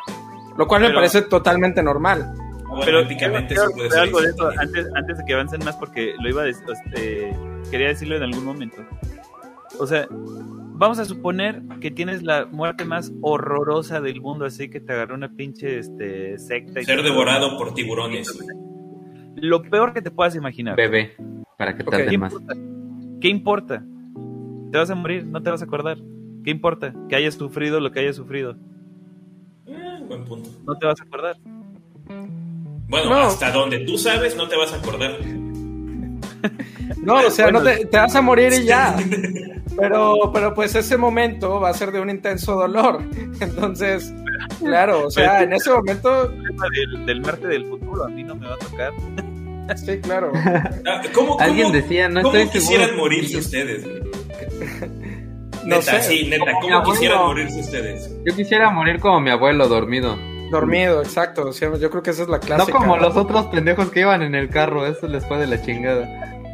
Speaker 1: Lo cual Pero, me parece totalmente normal.
Speaker 3: Bueno, pero éticamente
Speaker 4: sí algo de eso antes, antes de que avancen más, porque lo iba a decir, este, quería decirlo en algún momento. O sea, vamos a suponer que tienes la muerte más horrorosa del mundo, así que te agarró una pinche este, secta.
Speaker 3: Y Ser devorado por tiburones.
Speaker 4: Lo peor que te puedas imaginar.
Speaker 2: Bebé, para que tarde okay.
Speaker 4: más. Importa? ¿Qué importa? Te vas a morir, no te vas a acordar. ¿Qué importa? Que hayas sufrido lo que hayas sufrido.
Speaker 3: Eh, buen punto.
Speaker 4: No te vas a acordar.
Speaker 3: Bueno, no. hasta donde tú sabes, no te vas a acordar.
Speaker 1: No, o sea, bueno. no te, te, vas a morir y ya. *laughs* Pero, pero pues ese momento va a ser de un intenso dolor. *laughs* Entonces, claro, o sea, en ese momento.
Speaker 4: Del, del Marte del futuro, a mí no me va a tocar.
Speaker 1: Sí, claro.
Speaker 3: Ah, ¿Cómo, cómo,
Speaker 2: Alguien decía, no
Speaker 3: ¿cómo
Speaker 2: estoy
Speaker 3: quisieran
Speaker 2: seguro.
Speaker 3: morirse ustedes? *laughs*
Speaker 1: No
Speaker 3: neta,
Speaker 1: sé.
Speaker 3: sí, neta, ¿cómo quisieran morirse ustedes?
Speaker 2: Yo quisiera morir como mi abuelo, dormido.
Speaker 1: Dormido, exacto. O sea, yo creo que esa es la clásica.
Speaker 2: No como los otros pendejos que iban en el carro, eso les fue de la chingada.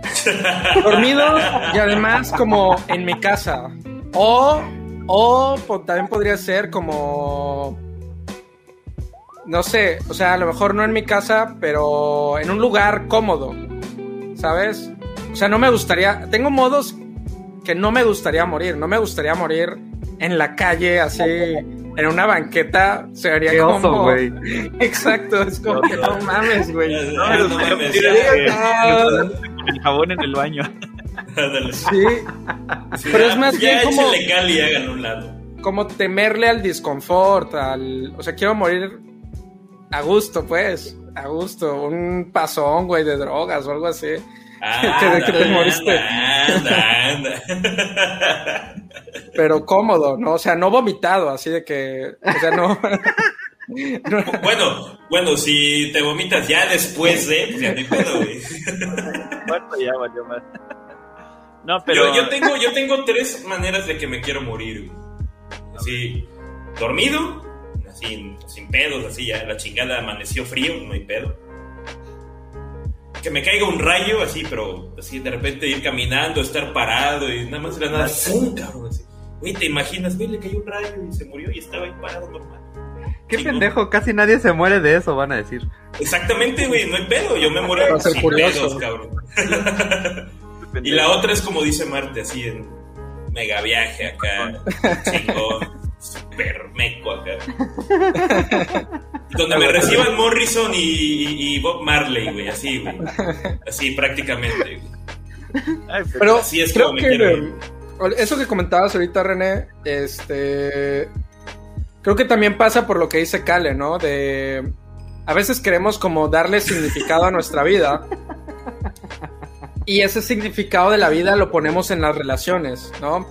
Speaker 2: *laughs*
Speaker 1: Dormido y además como en mi casa. O, o también podría ser como... No sé, o sea, a lo mejor no en mi casa, pero en un lugar cómodo, ¿sabes? O sea, no me gustaría... Tengo modos que no me gustaría morir. No me gustaría morir en la calle así en una banqueta sería
Speaker 2: Qué
Speaker 1: como
Speaker 2: güey. *laughs*
Speaker 1: exacto es como que no mames güey
Speaker 3: no, no, no mames
Speaker 4: el jabón en el baño
Speaker 1: sí, sí pero es más
Speaker 3: ya
Speaker 1: bien como
Speaker 3: legal y hagan un lado
Speaker 1: como temerle al disconfort al o sea quiero morir a gusto pues a gusto un pasón güey de drogas o algo así
Speaker 3: Ah, *laughs* que, que te moriste. Anda, anda.
Speaker 1: pero cómodo, ¿no? O sea, no vomitado, así de que, o sea, no. *laughs*
Speaker 3: Bueno, bueno, si te vomitas ya después de, pues ya no hay pedo, güey.
Speaker 4: Muerto ya valió más. No, pero.
Speaker 3: Yo, yo tengo, yo tengo tres maneras de que me quiero morir, güey. Así, dormido, así, sin pedos, así ya la chingada amaneció frío, no hay pedo. Que me caiga un rayo, así, pero así de repente ir caminando, estar parado y nada más de la nada, ¡pum! cabrón, así. Güey, ¿te imaginas? Güey, le cayó un rayo y se murió y estaba ahí parado normal.
Speaker 2: Qué pendejo, casi nadie se muere de eso, van a decir.
Speaker 3: Exactamente, güey, no hay pedo, yo me muero sin
Speaker 1: curioso.
Speaker 3: pedos, cabrón. *laughs* Y la otra es como dice Marte, así en mega viaje acá, chingón, super meco acá. *laughs* Donde me reciban Morrison y, y- y Bob Marley, güey, así, güey. Así prácticamente, güey.
Speaker 4: Ay, pero-
Speaker 1: Pero
Speaker 3: Así es
Speaker 1: creo
Speaker 3: como me
Speaker 1: que
Speaker 3: quiero
Speaker 1: eso que comentabas ahorita, René, este, creo que también pasa por lo que dice Kale, ¿no? De a veces queremos como darle significado a nuestra vida y ese significado de la vida lo ponemos en las relaciones, ¿no?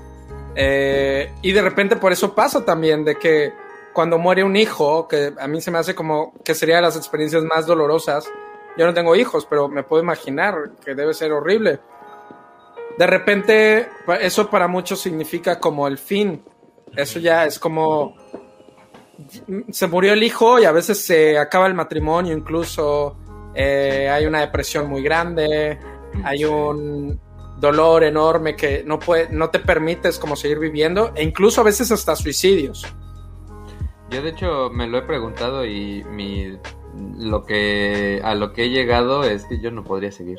Speaker 1: Eh, y de repente por eso pasa también de que cuando muere un hijo, que a mí se me hace como que sería de las experiencias más dolorosas. Yo no tengo hijos, pero me puedo imaginar que debe ser horrible. De repente, eso para muchos significa como el fin. Eso ya es como se murió el hijo y a veces se acaba el matrimonio, incluso eh, hay una depresión muy grande, hay un dolor enorme que no puede, no te permites como seguir viviendo, e incluso a veces hasta suicidios.
Speaker 2: Yo de hecho me lo he preguntado y mi lo que a lo que he llegado es que yo no podría seguir.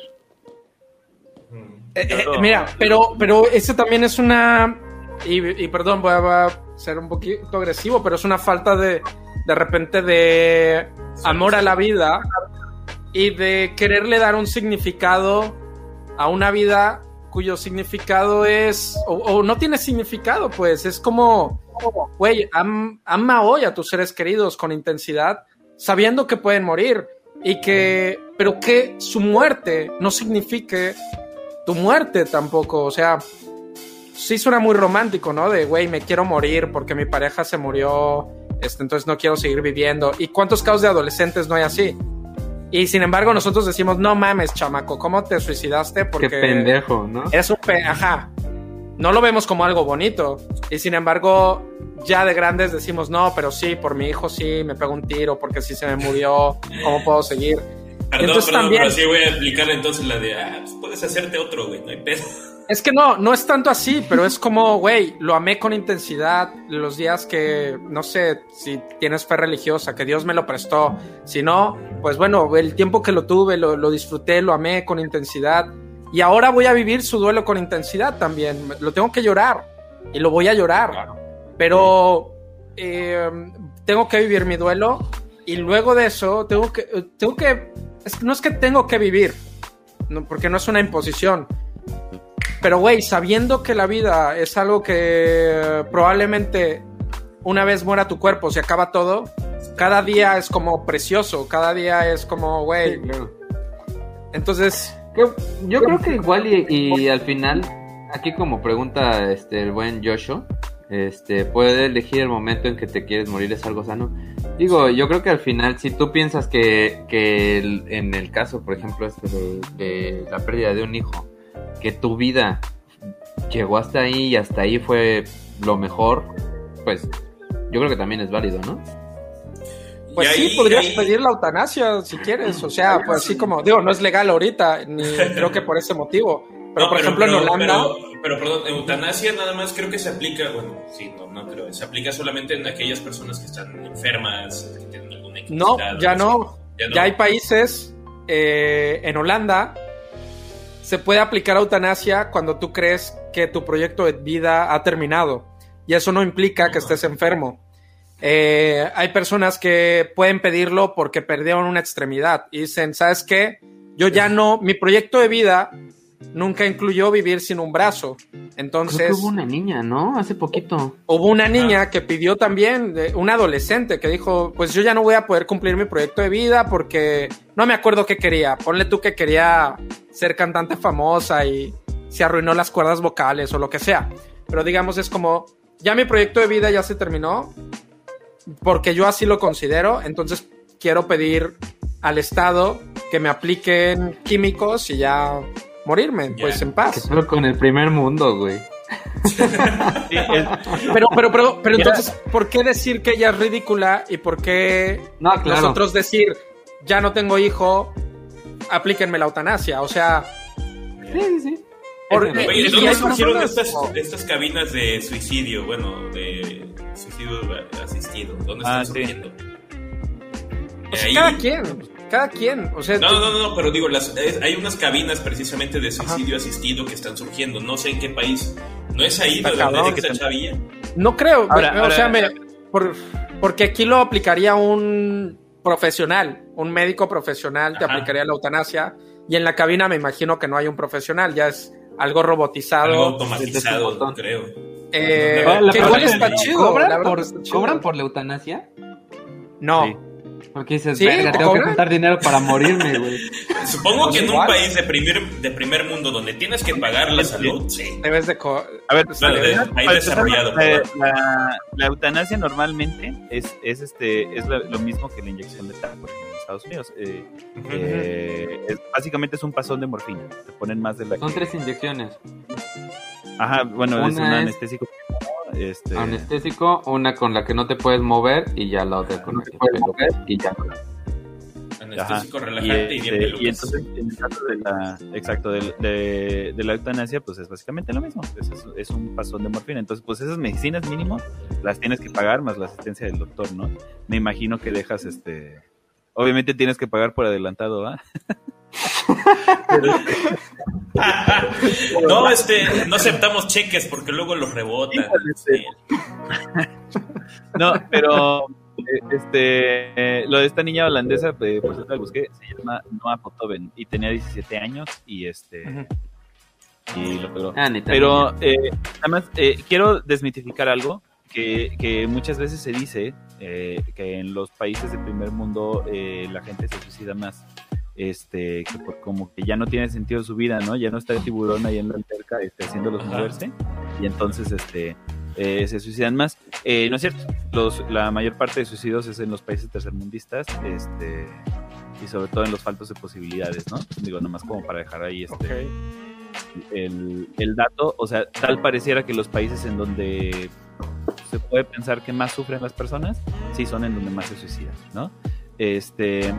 Speaker 1: Eh, eh, mira, pero, pero eso también es una. Y, y perdón, voy a ser un poquito agresivo, pero es una falta de, de repente de amor a la vida y de quererle dar un significado a una vida cuyo significado es. O, o no tiene significado, pues. Es como. Güey, am- ama hoy a tus seres queridos con intensidad, sabiendo que pueden morir y que. Pero que su muerte no signifique tu muerte tampoco, o sea, sí suena muy romántico, ¿no? De, güey, me quiero morir porque mi pareja se murió, este, entonces no quiero seguir viviendo. ¿Y cuántos casos de adolescentes no hay así? Y sin embargo nosotros decimos, no mames, chamaco, ¿cómo te suicidaste? Porque
Speaker 2: Qué pendejo, ¿no?
Speaker 1: eres un pe- ajá. No lo vemos como algo bonito. Y sin embargo, ya de grandes decimos, no, pero sí, por mi hijo sí, me pegó un tiro porque sí se me murió, ¿cómo puedo seguir?
Speaker 3: Perdón,
Speaker 1: Entonces
Speaker 3: perdón,
Speaker 1: también-
Speaker 3: pero sí voy a aplicar entonces la de, ah, pues puedes hacerte otro, güey, no hay pedo. *laughs*
Speaker 1: Es que no, no es tanto así, pero es como, güey, lo amé con intensidad los días que, no sé, si tienes fe religiosa, que Dios me lo prestó. Si no, pues bueno, el tiempo que lo tuve, lo, lo disfruté, lo amé con intensidad. Y ahora voy a vivir su duelo con intensidad también. Lo tengo que llorar y lo voy a llorar. Pero eh, tengo que vivir mi duelo y luego de eso tengo que, tengo que, es no es que tengo que vivir, no, porque no es una imposición. Pero, güey, sabiendo que la vida es algo que probablemente una vez muera tu cuerpo, se acaba todo, cada día es como precioso, cada día es como, güey.
Speaker 2: Sí, claro.
Speaker 1: Entonces,
Speaker 2: Yo creo que igual y, y al final, aquí como pregunta este el buen Joshua, este puede elegir el momento en que te quieres morir es algo sano. Digo, yo creo que al final si tú piensas que, que el- en el caso, por ejemplo, este de, de la pérdida de un hijo, que tu vida llegó hasta ahí y hasta ahí fue lo mejor, pues yo creo que también es válido, ¿no?
Speaker 1: pues sí, podrías
Speaker 3: ahí-
Speaker 1: pedir la eutanasia si quieres. O sea, pues así como, digo, no es legal ahorita, ni *laughs* creo que por ese motivo. Pero,
Speaker 3: No,
Speaker 1: por ejemplo, en Holanda.
Speaker 3: Pero, pero, perdón, eutanasia nada más creo que se aplica, bueno, sí, no, no creo, se aplica solamente en aquellas personas que están enfermas, que tienen alguna
Speaker 1: No, ya no.
Speaker 3: Ya no.
Speaker 1: Ya hay países, eh, en Holanda, se puede aplicar eutanasia cuando tú crees que tu proyecto de vida ha terminado. Y eso no implica que estés enfermo. Eh, hay personas que pueden pedirlo porque perdieron una extremidad y dicen, ¿sabes qué? Yo ya no, mi proyecto de vida nunca incluyó vivir sin un brazo. Entonces,
Speaker 2: Creo que hubo una niña, ¿no? Hace poquito.
Speaker 1: Hubo una niña que pidió también, de- una adolescente, que dijo, pues yo ya no voy a poder cumplir mi proyecto de vida porque no me acuerdo qué quería. Ponle tú que quería ser cantante famosa y se arruinó las cuerdas vocales o lo que sea. pero digamos es como, ya mi proyecto de vida ya se terminó, porque yo así lo considero, entonces quiero pedir al Estado que me apliquen químicos y ya morirme, pues en paz.
Speaker 2: solo con el primer mundo, güey.
Speaker 1: Pero, pero, pero, pero entonces, ¿por qué decir que ella es ridícula y por qué
Speaker 2: No, claro.
Speaker 1: nosotros decir, ya no tengo hijo, aplíquenme la eutanasia? O sea,
Speaker 2: Sí, sí, sí.
Speaker 1: por-
Speaker 2: Oye,
Speaker 3: Oye,
Speaker 1: y-
Speaker 3: ¿de
Speaker 1: y
Speaker 3: dónde
Speaker 1: hay
Speaker 3: surgieron
Speaker 1: personas-
Speaker 3: estas, estas cabinas de suicidio? Bueno, de suicidio asistido. ¿Dónde están
Speaker 4: Ah, sí.
Speaker 3: surgiendo?
Speaker 1: O sea,
Speaker 3: Ahí-
Speaker 1: cada quien, cada quien. O sea,
Speaker 3: No, no, no, no, pero digo, las, es- hay unas cabinas precisamente de suicidio asistido que están surgiendo. No sé en qué país. ¿No es ahí
Speaker 1: Está
Speaker 3: donde chavilla?
Speaker 1: no creo.
Speaker 4: Ahora,
Speaker 1: me- o sea, me- por- porque aquí lo aplicaría un profesional, un médico profesional te
Speaker 3: Ajá.
Speaker 1: aplicaría la eutanasia y en la cabina me imagino que no hay un profesional, ya es algo robotizado.
Speaker 3: Algo automatizado, creo.
Speaker 1: eh,
Speaker 2: la
Speaker 1: que igual
Speaker 2: pregunta
Speaker 1: está
Speaker 2: es,
Speaker 1: chido.
Speaker 2: ¿Cobran, por,
Speaker 1: está chido.
Speaker 2: ¿Cobran por la eutanasia?
Speaker 1: No.
Speaker 4: Sí.
Speaker 2: Porque dices,
Speaker 1: ¿Sí?
Speaker 2: verga,
Speaker 1: ¿Te
Speaker 2: tengo que juntar dinero para morirme, *laughs* güey.
Speaker 3: Supongo que en un país de primer, de primer mundo donde tienes que pagar la salud, sí.
Speaker 1: Debes de... co-
Speaker 4: A ver,
Speaker 3: de- ahí desarrollado.
Speaker 4: la,
Speaker 3: perdón.
Speaker 4: la- la eutanasia normalmente es, es este es lo, lo mismo que la inyección de por ejemplo, en Estados Unidos. Eh, eh, es- básicamente es un pasón de morfina. Te ponen más de la.
Speaker 2: Son tres inyecciones.
Speaker 4: Ajá, bueno, es un
Speaker 2: es-
Speaker 4: anestésico. Este,
Speaker 2: Anestésico, una con la que no te puedes mover y ya la otra con la que puedes mover y ya.
Speaker 3: Anestésico
Speaker 4: y,
Speaker 3: relajante y,
Speaker 4: este,
Speaker 3: bien
Speaker 4: y entonces en el caso de la exacto de, de- de la eutanasia pues es básicamente lo mismo. Es, es- es un pasón de morfina. Entonces pues esas medicinas mínimo las tienes que pagar más la asistencia del doctor no me imagino que dejas este obviamente tienes que pagar por adelantado ¿ah? *laughs*
Speaker 3: no, este, no aceptamos cheques porque luego los rebotan.
Speaker 4: Sí. no pero eh, este eh, lo de esta niña holandesa eh, por cierto la busqué se llama Noah Potoven y tenía 17 años y este y lo logró
Speaker 2: Ah,
Speaker 4: Pero eh, además eh, quiero desmitificar algo que, que muchas veces se dice eh, que en los países del primer mundo eh, la gente se suicida más. Este, que por- como que ya no tiene sentido su vida, ¿no? Ya no está el tiburón ahí en la alberca este, haciéndolos moverse y entonces este, eh, se suicidan más. Eh, no es cierto, los, la mayor parte de suicidios es en los países tercermundistas este, y sobre todo en los faltos de posibilidades, ¿no? Digo, nomás como para dejar ahí este, el, el dato, o sea, tal pareciera que los países en donde se puede pensar que más sufren las personas, sí son en donde más se suicidan, ¿no? Este,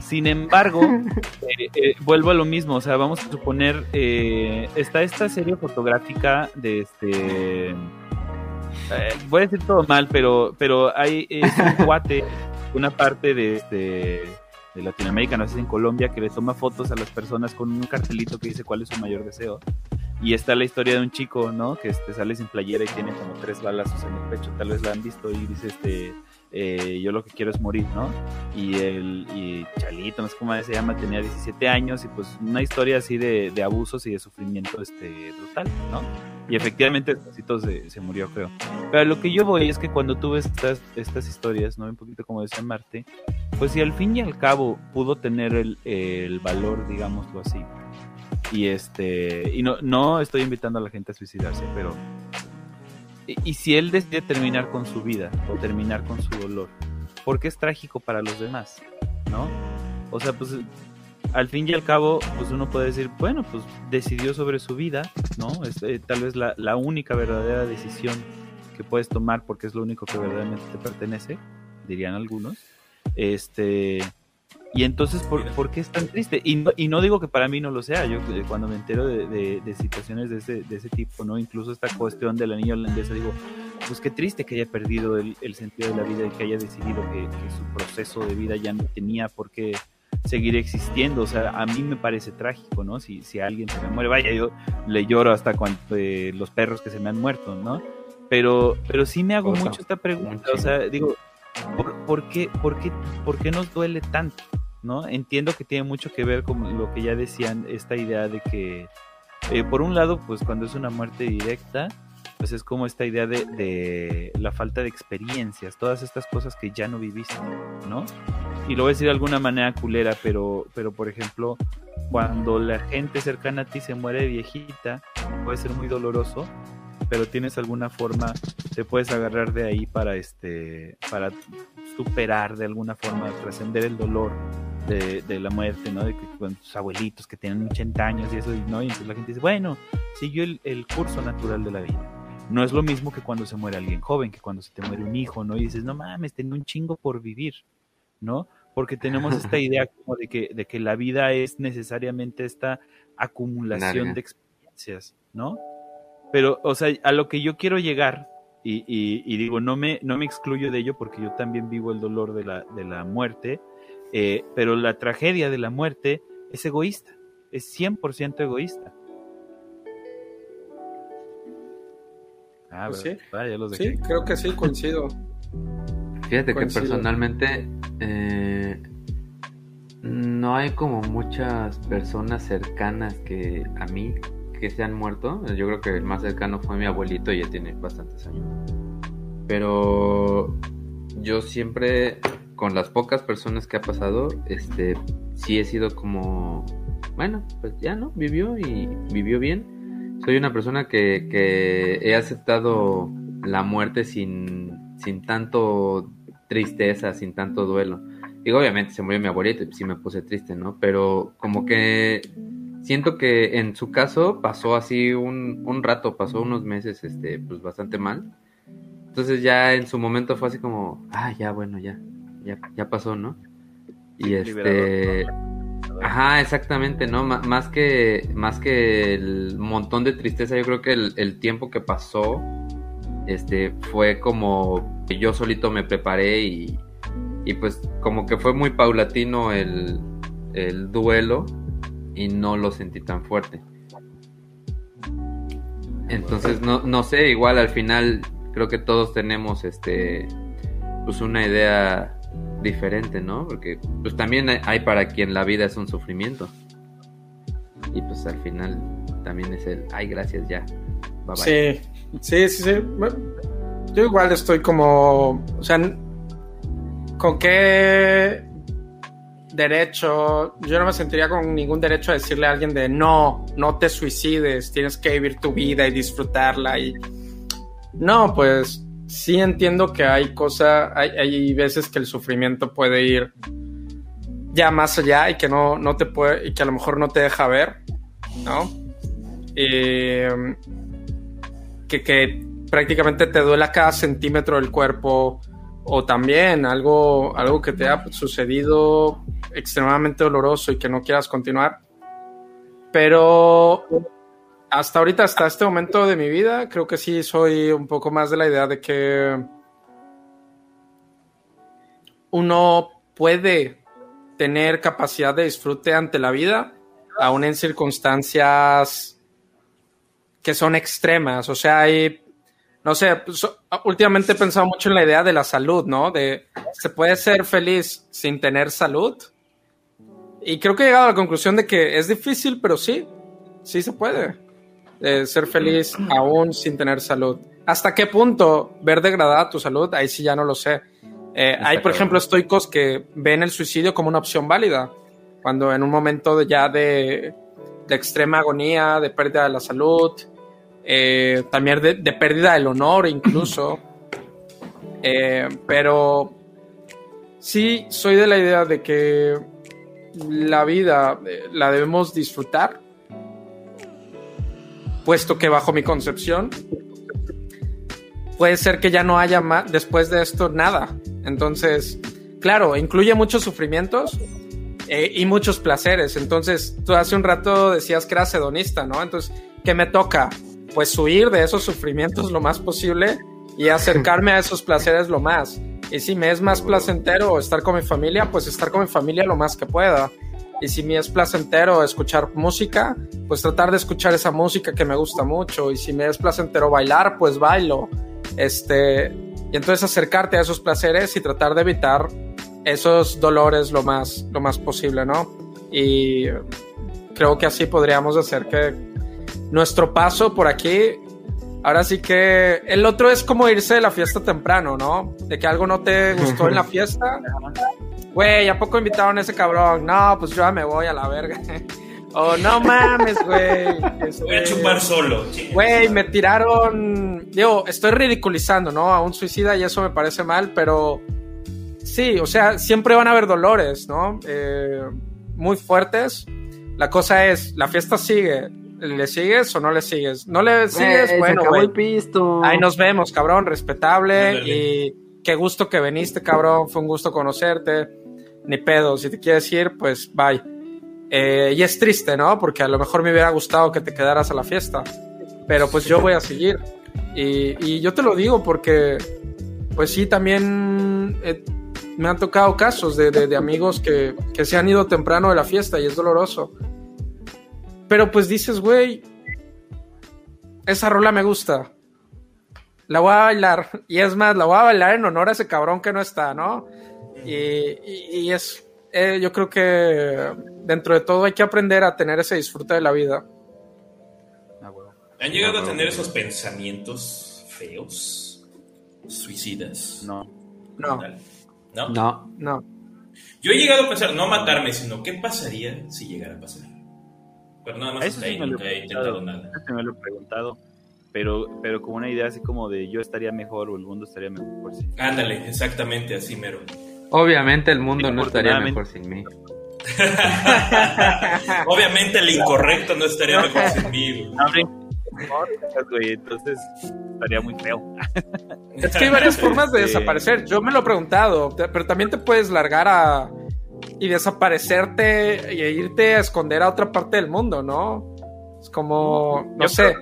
Speaker 4: sin embargo, *laughs* eh, eh, vuelvo a lo mismo, o sea, vamos a suponer, eh, está esta serie fotográfica de este, voy a decir todo mal, pero, pero hay es un *laughs* cuate, una parte de este de Latinoamérica, no sé si en Colombia, que le toma fotos a las personas con un cartelito que dice cuál es su mayor deseo. Y está la historia de un chico, ¿no? Que este, sale sin playera y tiene como tres balazos en el pecho, tal vez la han visto y dice, este, eh, yo lo que quiero es morir, ¿no? Y el y Chalito, no sé cómo se llama, tenía 17 años y pues una historia así de, de abusos y de sufrimiento este, brutal, ¿no? Y efectivamente Cosito se, se murió, creo. Pero lo que yo voy es que cuando tú ves estas, estas historias, ¿no? Un poquito como decía Marte, pues si al fin y al cabo pudo tener el, el valor, digámoslo así. Y este, y no, no estoy invitando a la gente a suicidarse, pero y, si él decide terminar con su vida o terminar con su dolor, porque es trágico para los demás, ¿no? O sea, pues al fin y al cabo, pues uno puede decir, bueno, pues decidió sobre su vida, ¿no? Es eh, tal vez la, la única verdadera decisión que puedes tomar porque es lo único que verdaderamente te pertenece, dirían algunos. Este, y entonces, ¿por, por qué es tan triste? Y no, y no digo que para mí no lo sea, yo eh, cuando me entero de, de- de situaciones de ese, de ese tipo, ¿no? Incluso esta cuestión de la niña holandesa, digo, pues qué triste que haya perdido el, el sentido de la vida y que haya decidido que, que su proceso de vida ya no tenía por qué seguir existiendo. O sea, a mí me parece trágico, ¿no? Si, si alguien se me muere, vaya, yo le lloro hasta cuando eh, los perros que se me han muerto, ¿no? Pero, pero sí me hago mucho esta pregunta,
Speaker 2: Un
Speaker 4: o sea, digo, ¿por, por qué, por, qué, ¿por qué nos duele tanto? ¿no? Entiendo que tiene mucho que ver con lo que ya decían, esta idea de que, eh, por un lado, pues cuando es una muerte directa, pues es como esta idea de, de la falta de experiencias, todas estas cosas que ya no viviste, ¿no? Y lo voy a decir de alguna manera culera, pero, pero por ejemplo, cuando la gente cercana a ti se muere de viejita, puede ser muy doloroso pero tienes alguna forma, te puedes agarrar de ahí para este, para superar de alguna forma, trascender el dolor de, de, la muerte, ¿no? De que con tus abuelitos que tienen 80 años y eso, ¿no? Y entonces la gente dice, bueno, siguió el, el curso natural de la vida. No es lo mismo que cuando se muere alguien joven, que cuando se te muere un hijo, ¿no? Y dices, no mames, tengo un chingo por vivir, ¿no? Porque tenemos *laughs* esta idea como de que, de que la vida es necesariamente esta acumulación de experiencias, ¿no? Pero, o sea, a lo que yo quiero llegar, y, y, y, digo, no me, no me excluyo de ello porque yo también vivo el dolor de la, de la muerte, eh, pero la tragedia de la muerte es egoísta, es 100% egoísta.
Speaker 1: Ah, pues sí. Vaya, los sí, creo que sí, coincido.
Speaker 2: Fíjate que personalmente eh, no hay como muchas personas cercanas que a mí que se han muerto. Yo creo que el más cercano fue mi abuelito y ya tiene bastantes años. Pero yo siempre, con las pocas personas que ha pasado, este, sí he sido como, bueno, pues ya no, vivió y vivió bien soy una persona que, que he aceptado la muerte sin, sin tanto tristeza, sin tanto duelo. Digo, obviamente se murió mi abuelita y sí me puse triste, ¿no? Pero como que siento que en su caso pasó así un, un rato, pasó unos meses, este, pues bastante mal. Entonces ya en su momento fue así como, ah, ya, bueno, ya, ya, ya pasó, ¿no? Y este... Ajá, exactamente, ¿no? más que, más que el montón de tristeza, yo creo que el, tiempo que pasó este, fue como que yo solito me preparé y, y pues como que fue muy paulatino el, el duelo y no lo sentí tan fuerte. Entonces, no, no sé, igual al final creo que todos tenemos este pues una idea diferente, ¿no? Porque pues también hay para quien la vida es un sufrimiento. Y pues al final también es el, ay, gracias, ya.
Speaker 1: Sí, sí, sí, sí. yo igual estoy como, o sea, ¿con qué derecho? Yo no me sentiría con ningún derecho a decirle a alguien de no, no te suicides, tienes que vivir tu vida y disfrutarla y... No, pues sí entiendo que hay cosas, hay, veces que el sufrimiento puede ir ya más allá y que no, no te puede, y que a lo mejor no te deja ver, ¿no? que, que prácticamente te duela cada centímetro del cuerpo o también algo, algo que te ha sucedido extremadamente doloroso y que no quieras continuar. Pero hasta ahorita, hasta este momento de mi vida, creo que sí soy un poco más de la idea de que uno puede tener capacidad de disfrute ante la vida, aún en circunstancias que son extremas. O sea, hay, no sé, pues, últimamente he pensado mucho en la idea de la salud, ¿no? De, ¿se puede ser feliz sin tener salud? Y creo que he llegado a la conclusión de que es difícil, pero sí, sí se puede ser feliz aún sin tener salud. ¿Hasta qué punto ver degradada tu salud? Ahí sí ya no lo sé. Eh, hay, por ejemplo, estoicos que ven el suicidio como una opción válida, cuando en un momento ya de, de extrema agonía, de pérdida de la salud, eh, también de, de, pérdida del honor incluso. *laughs* Eh, pero sí soy de la idea de que la vida la debemos disfrutar puesto que bajo mi concepción puede ser que ya no haya más después de esto nada. Entonces, claro, incluye muchos sufrimientos eh, y muchos placeres. Entonces, tú hace un rato decías que eras hedonista, ¿no? Entonces, ¿qué me toca? Pues huir de esos sufrimientos lo más posible y acercarme a esos placeres lo más. Y si me es más placentero estar con mi familia, pues estar con mi familia lo más que pueda. Y si me es placentero escuchar música, pues tratar de escuchar esa música que me gusta mucho. Y si me es placentero bailar, pues bailo. Este, y entonces acercarte a esos placeres y tratar de evitar esos dolores lo más, lo más posible, ¿no? Y creo que así podríamos hacer que nuestro paso por aquí, ahora sí que el otro es como irse de la fiesta temprano, ¿no? De que algo no te gustó en la fiesta, güey, ¿a poco invitaron a ese cabrón? No, pues yo ya me voy a la verga. *laughs* O no mames, güey.
Speaker 3: Voy a
Speaker 1: este,
Speaker 3: chupar solo.
Speaker 1: Güey, me tiraron. Digo, estoy ridiculizando, ¿no? A un suicida y eso me parece mal, pero. Sí, o sea, siempre van a haber dolores, ¿no? Eh, muy fuertes. La cosa es, la fiesta sigue. ¿Le sigues o no le sigues? No le sigues,
Speaker 2: Güey, se
Speaker 1: bueno, güey. Ahí nos vemos, cabrón, respetable. Y qué gusto que viniste, cabrón. Fue un gusto conocerte. Ni pedo, si te quieres ir, pues bye. Eh, y es triste, ¿no? Porque a lo mejor me hubiera gustado que te quedaras a la fiesta. Pero pues yo voy a seguir. Y, y yo te lo digo porque, pues sí, también eh, me han tocado casos de, de- de amigos que, que se han ido temprano de la fiesta y es doloroso. Pero pues dices, güey, esa rola me gusta. La voy a bailar. Y es más, la voy a bailar en honor a ese cabrón que no está, ¿no? Y, y- y es, eh, yo creo que dentro de todo hay que aprender a tener ese disfrute de la vida.
Speaker 5: Ah.
Speaker 3: ¿Han llegado a tener esos pensamientos feos? Suicidas.
Speaker 5: No.
Speaker 1: No,
Speaker 3: ¿No?
Speaker 2: No.
Speaker 1: no.
Speaker 3: Yo he llegado a pensar, no matarme, sino qué pasaría si llegara a pasar. Pero nada más
Speaker 4: Eso
Speaker 3: hasta
Speaker 4: sí
Speaker 3: ahí
Speaker 4: me lo
Speaker 3: he intentado nada.
Speaker 4: Eso me lo he preguntado. Pero, pero como una idea así como de yo estaría mejor o el mundo estaría mejor sí.
Speaker 3: Ándale, exactamente así mero.
Speaker 2: Obviamente el mundo no estaría mejor sin mí. *laughs*
Speaker 3: Obviamente el incorrecto no estaría mejor sin mí. güey. *laughs*
Speaker 4: Entonces estaría muy feo.
Speaker 1: Es que hay varias formas de desaparecer. Yo me lo he preguntado, pero también te puedes largar a y desaparecerte y irte a esconder a otra parte del mundo, ¿no? Es como, no
Speaker 4: Yo
Speaker 1: sé.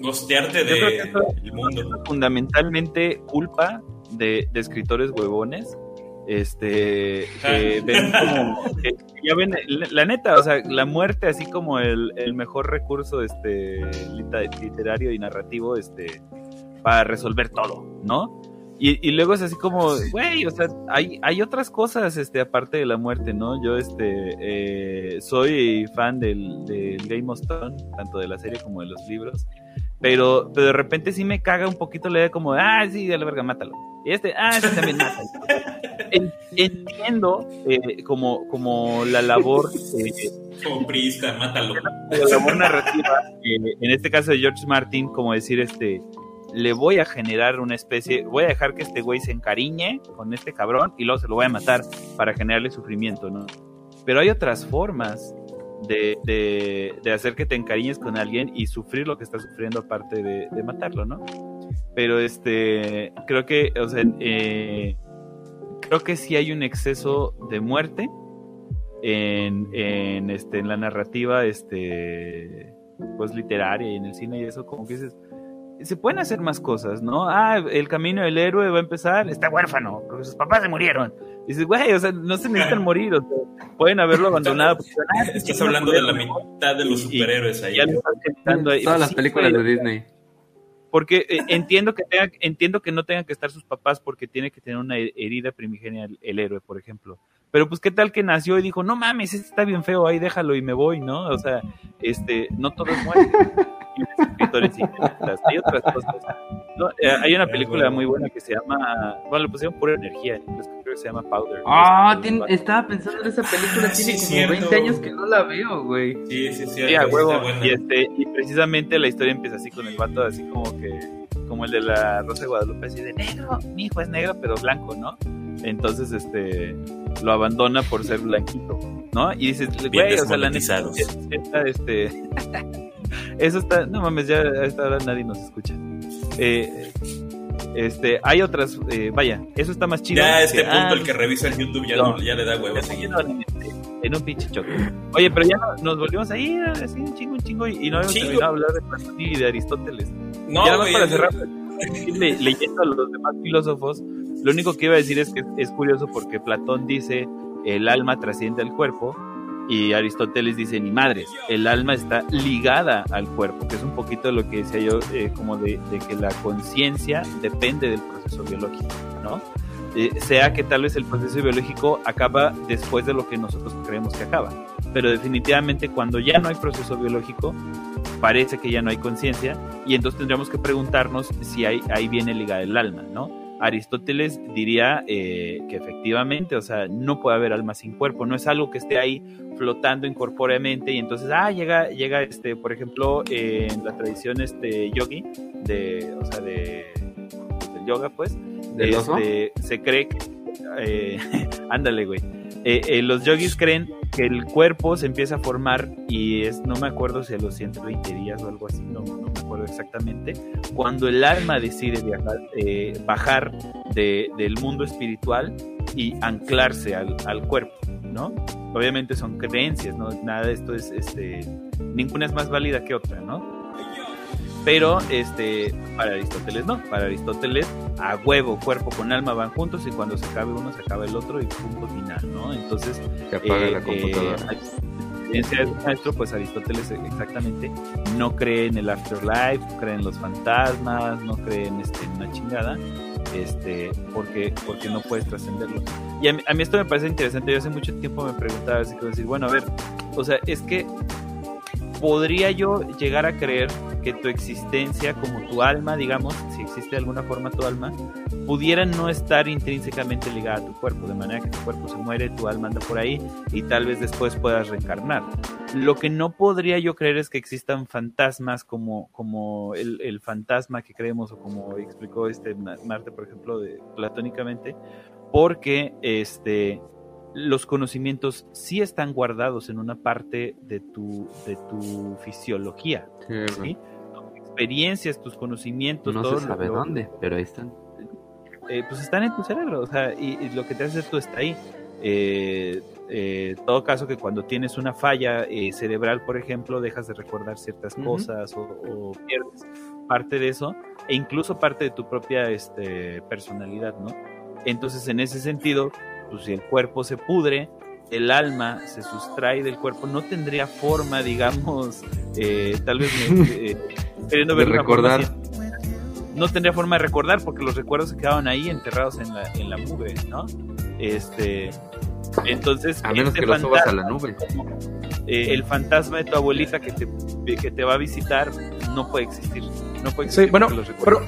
Speaker 3: Gostearte
Speaker 4: creo
Speaker 3: del mundo.
Speaker 4: Fundamentalmente culpa de, de escritores huevones. Este, que ven como, que ya ven, la, neta, o sea, la muerte así como el, el mejor recurso, este, literario y narrativo, este, para resolver todo, ¿no? Y, y luego es así como, güey, o sea, hay, hay otras cosas, este, aparte de la muerte, ¿no? Yo, este, eh, soy fan del, del Game of Thrones, tanto de la serie como de los libros, pero, pero de repente sí me caga un poquito la idea como, ah, sí, a la verga, mátalo. Y este, ah, sí, también mátalo. En- entiendo eh, como, como la labor eh,
Speaker 3: Como priista, mátalo.
Speaker 4: la labor narrativa, eh, en este caso de George Martin, como decir, este, le voy a generar una especie, voy a dejar que este güey se encariñe con este cabrón y luego se lo voy a matar para generarle sufrimiento, ¿no? Pero hay otras formas de, de, de hacer que te encariñes con alguien y sufrir lo que está sufriendo aparte de, de matarlo, ¿no? Pero este, creo que, o sea, eh, creo que sí hay un exceso de muerte en, en, este, en la narrativa este, pues, literaria y en el cine y eso, como que dices, se pueden hacer más cosas, ¿no? Ah, el camino del héroe va a empezar, está huérfano, porque sus papás se murieron. Y dices, güey, o sea, no se necesitan *laughs* morir, o sea, pueden haberlo abandonado. porque, ah,
Speaker 3: Estás hablando de la mitad de los
Speaker 4: Y- y-
Speaker 3: superhéroes ahí.
Speaker 4: Ya.
Speaker 2: Todas las
Speaker 4: Sí,
Speaker 2: películas
Speaker 4: güey,
Speaker 2: de Disney.
Speaker 4: porque eh, entiendo que tenga, entiendo que no tengan que estar sus papás porque tiene que tener una herida primigenia el, el héroe, por ejemplo. Pero pues qué tal que nació y dijo, no mames, este está bien feo, ahí déjalo y me voy, ¿no? O sea, este, no todo es muerte. Escritores hay otras cosas. No, eh, hay una película muy buena que se llama, bueno, le pusieron pura energía, creo que se llama Powder.
Speaker 2: Ah,
Speaker 4: Este,
Speaker 2: estaba pensando en esa película,
Speaker 3: Ah, sí,
Speaker 2: tiene como
Speaker 3: cierto.
Speaker 2: 20 años que no la veo, güey.
Speaker 3: Sí, sí, sí.
Speaker 4: Sí, a huevo. Y, este, y precisamente la historia empieza así con el vato, así como que, como el de la Rosa de Guadalupe, así de negro, mi hijo es negro, pero blanco, ¿no? Entonces, este, lo abandona por ser blanquito, ¿no? Y dices, güey, o sea, la neta,
Speaker 3: desmonetizados.
Speaker 4: es- esta, este, *laughs* eso está, no mames, ya a esta hora nadie nos escucha. Eh, este, hay otras, eh, vaya, eso está más chido.
Speaker 3: Ya a este
Speaker 4: que,
Speaker 3: punto
Speaker 4: ah,
Speaker 3: el que revisa el YouTube ya,
Speaker 4: no.
Speaker 3: no, ya le da huevo a seguir.
Speaker 4: En un pinche choque. Oye, pero ya no- nos volvimos a ir así un chingo, un chingo y, y no habíamos
Speaker 3: Chingo.
Speaker 4: terminado de hablar de Platón y de Aristóteles.
Speaker 3: No,
Speaker 4: ya
Speaker 3: güey,
Speaker 4: para cerrar, *laughs* le- leyendo a los demás filósofos, lo único que iba a decir es que es curioso porque Platón dice el alma trasciende al cuerpo y Aristóteles dice ni madres, el alma está ligada al cuerpo, que es un poquito lo que decía yo, eh, como de, de que la conciencia depende del proceso biológico, ¿no? Eh, sea que tal vez el proceso biológico acaba después de lo que nosotros creemos que acaba, pero definitivamente cuando ya no hay proceso biológico, parece que ya no hay conciencia y entonces tendríamos que preguntarnos si hay, ahí viene ligada el alma, ¿no? Aristóteles diría eh, que efectivamente, o sea, no puede haber alma sin cuerpo, no es algo que esté ahí flotando incorpóreamente y entonces, ah, llega, llega este, por ejemplo, en la tradición este yogi, de, o sea, de, del yoga, pues, este, se cree eh, *laughs* ándale, güey, eh, eh, los yogis creen que el cuerpo se empieza a formar y es, no me acuerdo si a los 120 días o algo así, no, no me acuerdo exactamente, cuando el alma decide viajar, eh, bajar de, del mundo espiritual y anclarse al, al, cuerpo, ¿no? Obviamente son creencias, ¿no? Nada de esto es, este, ninguna es más válida que otra, ¿no? Pero este, para Aristóteles no, para Aristóteles a huevo, cuerpo con alma van juntos y cuando se acabe uno se acaba el otro y punto final, ¿no? Entonces,
Speaker 2: se apaga la computadora.
Speaker 4: Eh, maestro, pues Aristóteles exactamente no cree en el afterlife, no cree en los fantasmas, no cree en, este, en una chingada, este, porque, porque no puedes trascenderlo. Y a mí, a mí, esto me parece interesante, yo hace mucho tiempo me preguntaba, así que decir, bueno, a ver, o sea, es que podría yo llegar a creer que tu existencia como tu alma, digamos, si existe de alguna forma tu alma, pudiera no estar intrínsecamente ligada a tu cuerpo, de manera que tu cuerpo se muere, tu alma anda por ahí y tal vez después puedas reencarnar. Lo que no podría yo creer es que existan fantasmas como, como el, fantasma que creemos o como explicó este Marte, por ejemplo, de, platónicamente, porque este los conocimientos sí están guardados en una parte de tu, de tu fisiología. Sí, ¿sí? Tus experiencias, tus conocimientos.
Speaker 2: No
Speaker 4: todo
Speaker 2: se sabe
Speaker 4: lo,
Speaker 2: dónde, pero ahí están.
Speaker 4: Eh, pues están en tu cerebro, o sea, y, y, lo que te hace tú está ahí. Eh, eh, todo caso que cuando tienes una falla eh, cerebral, por ejemplo, dejas de recordar ciertas uh -huh. cosas o, o, pierdes parte de eso e incluso parte de tu propia este, personalidad, ¿no? Entonces, en ese sentido, pues si el cuerpo se pudre, el alma se sustrae del cuerpo, no tendría forma, digamos, *laughs* eh, tal vez *laughs* eh, queriendo ver
Speaker 2: de recordar.
Speaker 4: Forma, no tendría forma de recordar porque los recuerdos se quedaban ahí enterrados en la, en la nube, ¿no? Este, entonces,
Speaker 2: a menos
Speaker 4: este
Speaker 2: que lo subas a la nube.
Speaker 4: Eh, el fantasma de tu abuelita que te, que te va a visitar no puede existir. No puede
Speaker 1: sí, bueno, pero,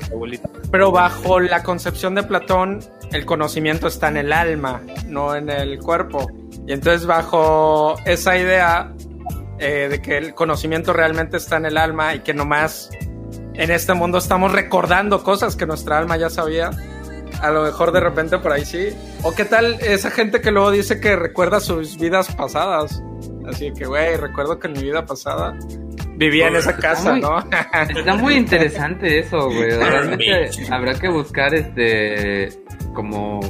Speaker 1: pero bajo la concepción de Platón, el conocimiento está en el alma, no en el cuerpo. Y entonces bajo esa idea eh, de que el conocimiento realmente está en el alma y que nomás en este mundo estamos recordando cosas que nuestra alma ya sabía, a lo mejor de repente por ahí sí. O qué tal esa gente que luego dice que recuerda sus vidas pasadas. Así que, güey, recuerdo que en mi vida pasada vivía en esa casa,
Speaker 2: muy,
Speaker 1: ¿no?
Speaker 2: está muy interesante eso, güey. Realmente habrá que buscar este como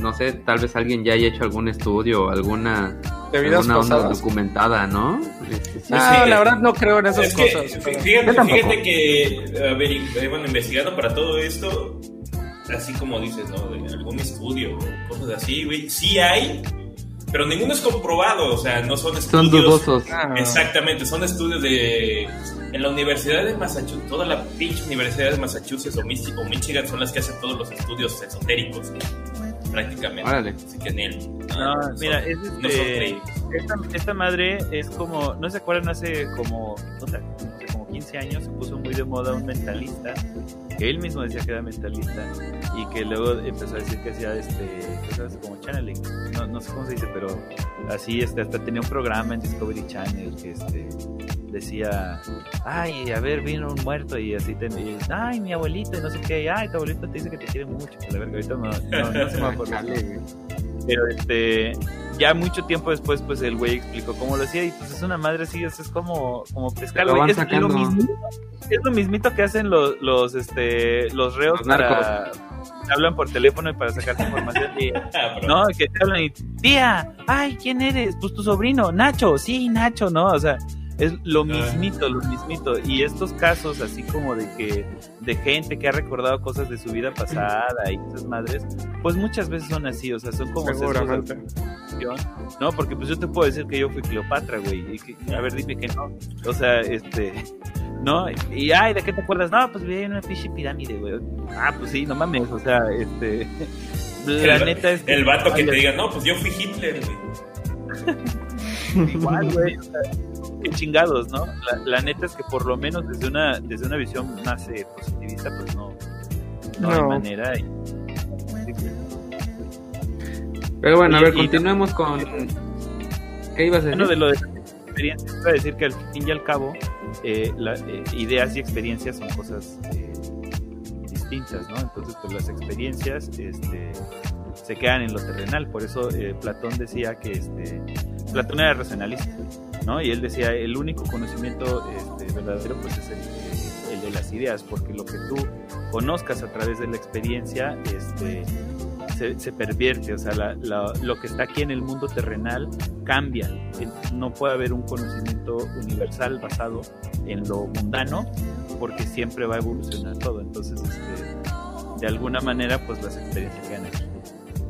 Speaker 2: no sé, tal vez alguien ya haya hecho algún estudio, alguna, alguna onda documentada, ¿no?
Speaker 1: Sí, ah, la verdad no creo en esas
Speaker 3: es
Speaker 1: cosas.
Speaker 3: Pero... fíjate, fíjate, que, a ver, eh, bueno, investigando para todo esto, así como dices, ¿no? De algún estudio cosas así, güey, sí hay, pero ninguno es comprobado, o sea, no son estudios.
Speaker 2: Son dudosos.
Speaker 3: Ah, Exactamente, son estudios de. En la Universidad de Massachusetts, toda la pinche Universidad de Massachusetts o, Michigan, o Michigan son las que hacen todos los estudios esotéricos, prácticamente.
Speaker 2: Órale.
Speaker 3: Así que en él.
Speaker 4: No, no mira, es este, no esta, esta, madre es como, ¿no se acuerdan? Hace como, o sea, como 15 años se puso muy de moda un mentalista, que él mismo decía que era mentalista, y que luego empezó a decir que hacía este, cosas como channeling, no, no sé cómo se dice, pero así, este, hasta tenía un programa en Discovery Channel que este decía, ay, a ver, vino un muerto y así, te, y, ay, mi abuelito, y no sé qué, ay, tu abuelito te dice que te quiere mucho, la verga, ahorita no, no, no se me acuerda. *laughs* Pero este, ya mucho tiempo después, pues el güey explicó cómo lo hacía y pues es una madre así, es, es como, como pescar, güey. Es, es, lo mismito, es lo mismito que hacen los, los, este, los reos
Speaker 2: los
Speaker 4: para hablan por teléfono y para sacarte información y, *laughs* no, que te hablan y tía, ay, ¿quién eres? Pues tu sobrino, Nacho, sí, Nacho, ¿no? O sea, es lo mismito, lo mismito. Y estos casos, así como de que de gente que ha recordado cosas de su vida pasada y esas madres, pues muchas veces son así, o sea, son como
Speaker 1: Seguramente.
Speaker 4: No, porque pues yo te puedo decir que yo fui Cleopatra, güey. Y que, a ver, dime que no. O sea, este. *laughs* ¿No? Y, ay, ¿de qué te acuerdas? No, pues vi una pinche pirámide, güey. Ah, pues sí, no mames, o sea, este. *laughs*
Speaker 3: La el, neta es. Que, el vato que te diga, no, pues yo fui Hitler,
Speaker 4: güey. *laughs* Igual, güey. O sea, qué chingados, ¿no? La, la, neta es que por lo menos desde una, desde una visión más eh, positivista, pues no, no, no, hay manera. Y,
Speaker 2: Pero bueno, a ver, continuemos con... ¿Qué ibas a decir?
Speaker 4: Bueno, de lo de experiencias, iba a decir que al fin y al cabo, eh, la- eh, ideas y experiencias son cosas eh, distintas, ¿no? Entonces, pues las experiencias este, se quedan en lo terrenal. Por eso eh, Platón decía que este, Platón era racionalista, ¿no? Y él decía, el único conocimiento este, verdadero pues es el, eh, el de las ideas, porque lo que tú conozcas a través de la experiencia, este, se, se pervierte, o sea, la- la- lo que está aquí en el mundo terrenal cambia. No puede haber un conocimiento universal basado en lo mundano, porque siempre va a evolucionar todo. Entonces, este, de alguna manera, pues las experiencias quedan aquí.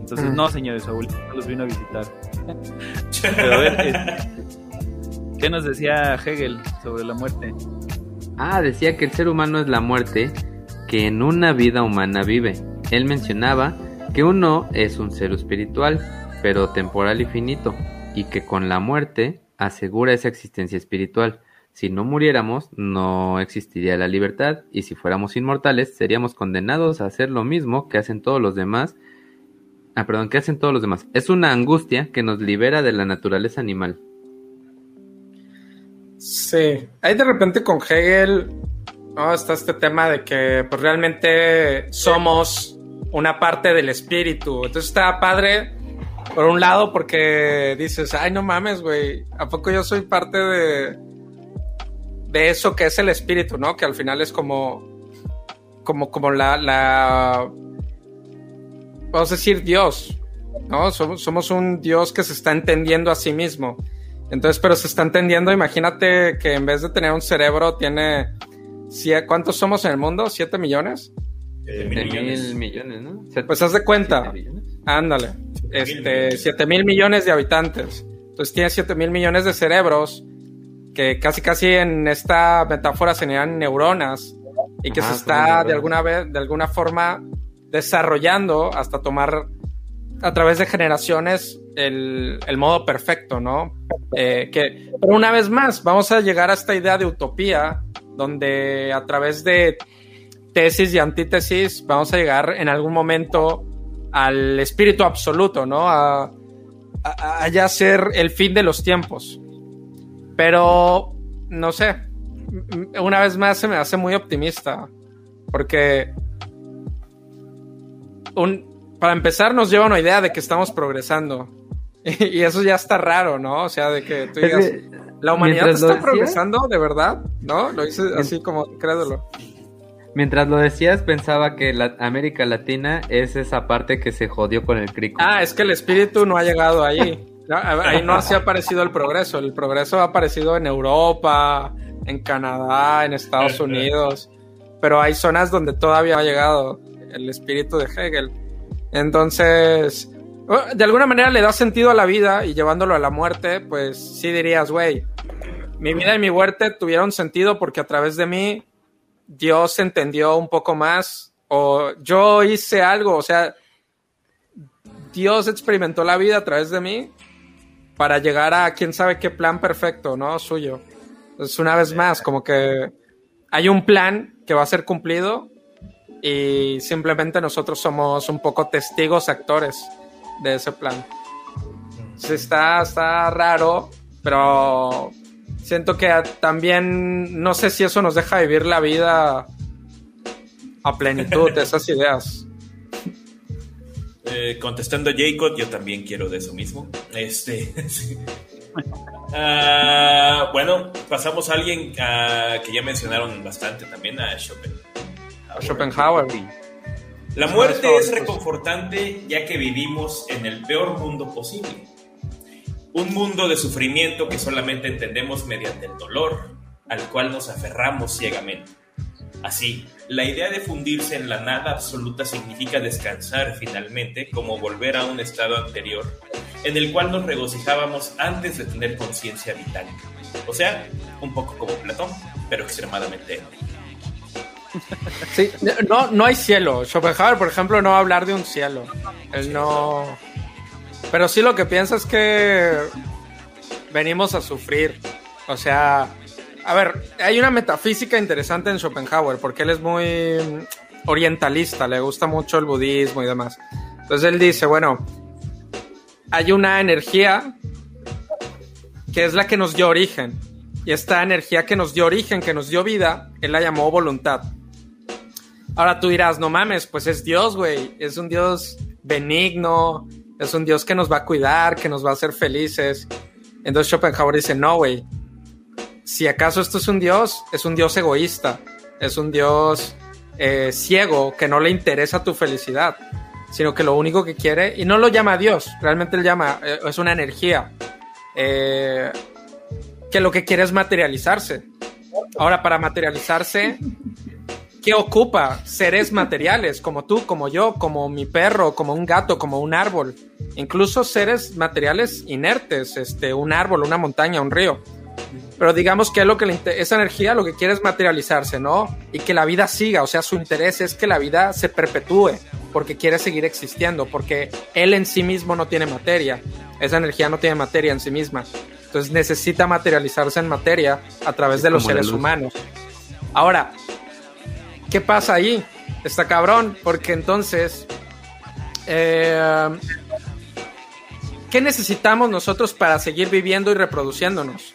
Speaker 4: Entonces,
Speaker 1: Mm.
Speaker 4: no, señores, abuelitos los vino a visitar. *laughs* Pero a ver, eh, ¿qué nos decía Hegel sobre la muerte?
Speaker 2: Ah, decía que el ser humano es la muerte que en una vida humana vive. Él mencionaba que uno es un ser espiritual, pero temporal y finito, y que con la muerte asegura esa existencia espiritual. Si no muriéramos, no existiría la libertad, y si fuéramos inmortales, seríamos condenados a hacer lo mismo que hacen todos los demás. Ah, perdón, que hacen todos los demás. Es una angustia que nos libera de la naturaleza animal.
Speaker 1: Sí, ahí de repente con Hegel ¿no? está este tema de que pues, realmente somos una parte del espíritu. Entonces está padre, por un lado, porque dices, ay, no mames, güey, ¿a poco yo soy parte de, de eso que es el espíritu, ¿no? Que al final es como, como, como la, la, vamos a decir, Dios, ¿no? Somos, somos un Dios que se está entendiendo a sí mismo. Entonces, pero se está entendiendo, imagínate que en vez de tener un cerebro tiene... ¿Cuántos somos en el mundo? ¿Siete millones?
Speaker 3: Eh, mil millones.
Speaker 2: mil millones, ¿no?
Speaker 1: Pues haz de cuenta.
Speaker 2: ¿siete millones?
Speaker 1: Ándale. Este,
Speaker 3: millones.
Speaker 1: 7 mil millones de habitantes. Entonces tiene 7 mil millones de cerebros que casi casi en esta metáfora serían neuronas y que
Speaker 2: Ajá,
Speaker 1: se
Speaker 2: son
Speaker 1: está de alguna vez, de alguna forma desarrollando hasta tomar a través de generaciones el, modo perfecto, ¿no? Eh, que, pero una vez más, vamos a llegar a esta idea de utopía, donde a través de tesis y antítesis vamos a llegar en algún momento al espíritu absoluto, ¿no? A, a, ya ser el fin de los tiempos. Pero, no sé, una vez más se me hace muy optimista, porque un, para empezar nos lleva una idea de que estamos progresando. *laughs* Y eso ya está raro, ¿no? O sea, de que tú digas, la humanidad está
Speaker 2: decías-
Speaker 1: progresando, ¿de verdad? ¿No? Lo hice así como crédulo.
Speaker 2: Mientras lo decías, pensaba que la América Latina es esa parte que se jodió con el crico.
Speaker 1: Ah, es que el espíritu no ha llegado ahí. Ahí no se ha aparecido el progreso. El progreso ha aparecido en Europa, en Canadá, en Estados Unidos. Pero hay zonas donde todavía no ha llegado el espíritu de Hegel. Entonces, oh, de alguna manera le da sentido a la vida y llevándolo a la muerte, pues sí dirías, güey, mi vida y mi muerte tuvieron sentido porque a través de mí Dios entendió un poco más o yo hice algo, o sea, Dios experimentó la vida a través de mí para llegar a quién sabe qué plan perfecto, ¿no? Suyo. Entonces, una vez más, como que hay un plan que va a ser cumplido y simplemente nosotros somos un poco testigos actores de ese plan. Sí, está, está raro, pero siento que también no sé si eso nos deja vivir la vida a plenitud, *laughs* esas ideas.
Speaker 3: Eh, contestando a Jacob, yo también quiero de eso mismo. Este. *laughs* sí. Ah, bueno, pasamos a alguien ah, que ya mencionaron bastante también, a Schopenhauer.
Speaker 1: Schopenhauer.
Speaker 3: La muerte es reconfortante ya que vivimos en el peor mundo posible. Un mundo de sufrimiento que solamente entendemos mediante el dolor, al cual nos aferramos ciegamente. Así, la idea de fundirse en la nada absoluta significa descansar finalmente, como volver a un estado anterior, en el cual nos regocijábamos antes de tener conciencia vital. O sea, un poco como Platón, pero extremadamente épico.
Speaker 1: Sí, no, no hay cielo. Schopenhauer, por ejemplo, no va a hablar de un cielo. Él no. Pero sí lo que piensa es que venimos a sufrir. O sea, a ver, hay una metafísica interesante en Schopenhauer, porque él es muy orientalista, le gusta mucho el budismo y demás. Entonces él dice, bueno, hay una energía que es la que nos dio origen. Y esta energía que nos dio origen, que nos dio vida, él la llamó voluntad. Ahora tú dirás, no mames, pues es Dios, güey. Es un Dios benigno, es un Dios que nos va a cuidar, que nos va a hacer felices. Entonces Schopenhauer dice, no, güey. Si acaso esto es un Dios, es un Dios egoísta, es un Dios eh, ciego que no le interesa tu felicidad, sino que lo único que quiere, y no lo llama Dios, realmente él llama, eh, es una energía, eh, que lo que quiere es materializarse. Ahora, para materializarse, ¿qué ocupa? Seres materiales, como tú, como yo, como mi perro, como un gato, como un árbol. Incluso seres materiales inertes, este, un árbol, una montaña, un río. Pero digamos que, es lo que le esa energía lo que quiere es materializarse, ¿no? Y que la vida siga, o sea, su interés es que la vida se perpetúe, porque quiere seguir existiendo, porque él en sí mismo no tiene materia, esa energía no tiene materia en sí misma. Entonces necesita materializarse en materia a través de los seres humanos. Ahora, ¿qué pasa ahí? Está cabrón, porque entonces, eh, ¿qué necesitamos nosotros para seguir viviendo y reproduciéndonos?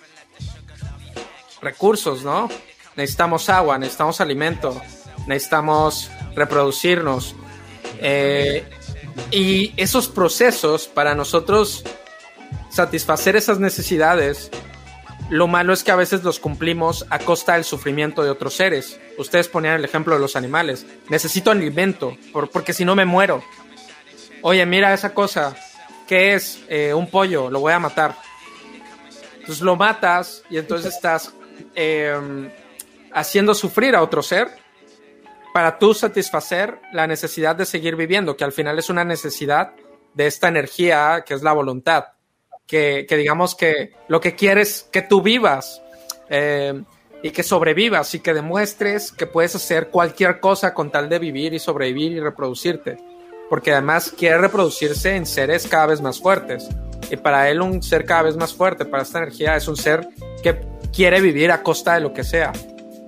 Speaker 1: Recursos, ¿no? Necesitamos agua, necesitamos alimento, necesitamos reproducirnos. Eh, y esos procesos para nosotros satisfacer esas necesidades, lo malo es que a veces los cumplimos a costa del sufrimiento de otros seres. Ustedes ponían el ejemplo de los animales. Necesito alimento, porque si no me muero. Oye, mira esa cosa. ¿Qué es? Eh, un pollo, lo voy a matar. Entonces lo matas y entonces estás em, haciendo sufrir a otro ser para tú satisfacer la necesidad de seguir viviendo, que al final es una necesidad de esta energía que es la voluntad que, digamos que lo que quieres que tú vivas eh, y que sobrevivas y que demuestres que puedes hacer cualquier cosa con tal de vivir y sobrevivir y reproducirte. Porque además quiere reproducirse en seres cada vez más fuertes. Y para él un ser cada vez más fuerte, para esta energía, es un ser que quiere vivir a costa de lo que sea.